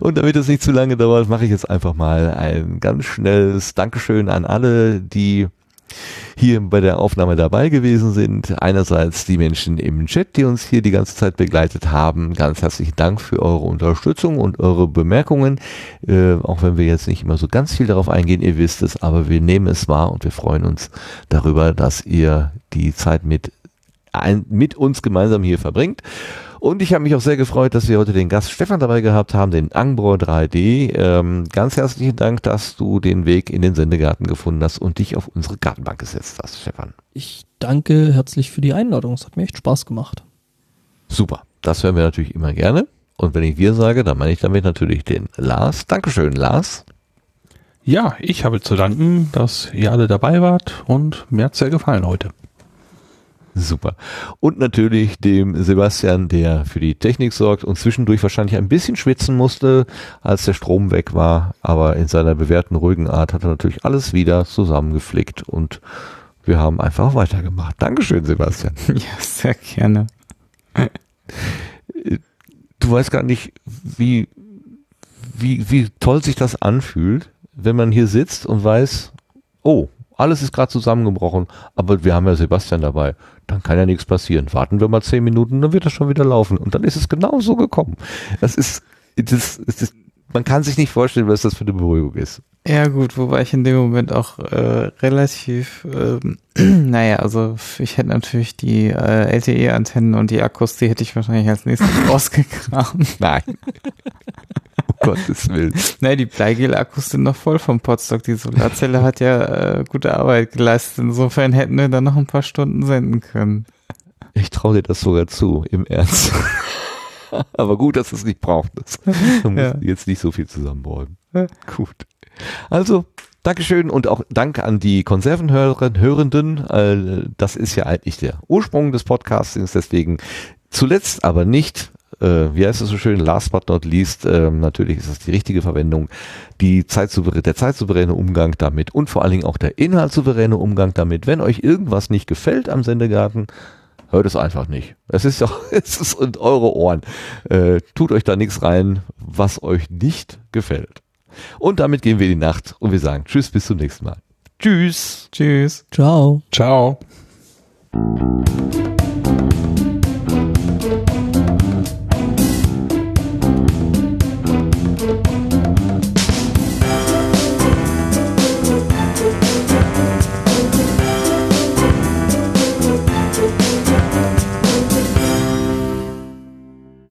Speaker 1: Und damit es nicht zu lange dauert, mache ich jetzt einfach mal ein ganz schnelles Dankeschön an alle, die hier bei der Aufnahme dabei gewesen sind. Einerseits die Menschen im Chat, die uns hier die ganze Zeit begleitet haben. Ganz herzlichen Dank für eure Unterstützung und eure Bemerkungen. Äh, auch wenn wir jetzt nicht immer so ganz viel darauf eingehen, ihr wisst es, aber wir nehmen es wahr und wir freuen uns darüber, dass ihr die Zeit mit, ein, mit uns gemeinsam hier verbringt. Und ich habe mich auch sehr gefreut, dass wir heute den Gast Stefan dabei gehabt haben, den Angbor 3D. Ähm, ganz herzlichen Dank, dass du den Weg in den Sendegarten gefunden hast und dich auf unsere Gartenbank gesetzt hast, Stefan.
Speaker 4: Ich danke herzlich für die Einladung. Es hat mir echt Spaß gemacht.
Speaker 1: Super. Das hören wir natürlich immer gerne. Und wenn ich wir sage, dann meine ich damit natürlich den Lars. Dankeschön, Lars.
Speaker 2: Ja, ich habe zu danken, dass ihr alle dabei wart und mir hat's sehr gefallen heute.
Speaker 1: Super. Und natürlich dem Sebastian, der für die Technik sorgt und zwischendurch wahrscheinlich ein bisschen schwitzen musste, als der Strom weg war. Aber in seiner bewährten, ruhigen Art hat er natürlich alles wieder zusammengeflickt und wir haben einfach weitergemacht. Dankeschön, Sebastian.
Speaker 3: Ja, sehr gerne.
Speaker 1: Du weißt gar nicht, wie, wie, wie toll sich das anfühlt, wenn man hier sitzt und weiß, oh, alles ist gerade zusammengebrochen, aber wir haben ja Sebastian dabei. Dann kann ja nichts passieren. Warten wir mal zehn Minuten, dann wird das schon wieder laufen. Und dann ist es genau so gekommen. Das ist, das, das man kann sich nicht vorstellen, was das für eine Beruhigung ist.
Speaker 3: Ja gut, wobei ich in dem Moment auch äh, relativ, ähm, naja, also ich hätte natürlich die äh, LTE-Antennen und die Akkus, die hätte ich wahrscheinlich als nächstes rausgekramt.
Speaker 1: Nein. um Gottes Willen.
Speaker 3: Naja, die Bleigel-Akkus sind noch voll vom Potstock. Die Solarzelle hat ja äh, gute Arbeit geleistet. Insofern hätten wir dann noch ein paar Stunden senden können.
Speaker 1: Ich traue dir das sogar zu, im Ernst. Aber gut, dass es nicht braucht. Musst
Speaker 3: Ja.
Speaker 1: jetzt nicht so viel zusammenbräumen. Gut. Also, Dankeschön und auch Dank an die Konservenhörer, Hörenden. Äh, Das ist ja eigentlich der Ursprung des Podcastings. Deswegen zuletzt aber nicht äh, wie heißt es so schön, last but not least, ähm, natürlich ist es die richtige Verwendung, die zeitsouveräne, der zeitsouveräne Umgang damit und vor allen Dingen auch der inhaltssouveräne Umgang damit. Wenn euch irgendwas nicht gefällt am Sendegarten, hört es einfach nicht. Es ist doch, es ist in eure Ohren. Äh, tut euch da nichts rein, was euch nicht gefällt. Und damit gehen wir in die Nacht und wir sagen Tschüss, bis zum nächsten Mal. Tschüss.
Speaker 3: Tschüss.
Speaker 4: Ciao.
Speaker 2: Ciao.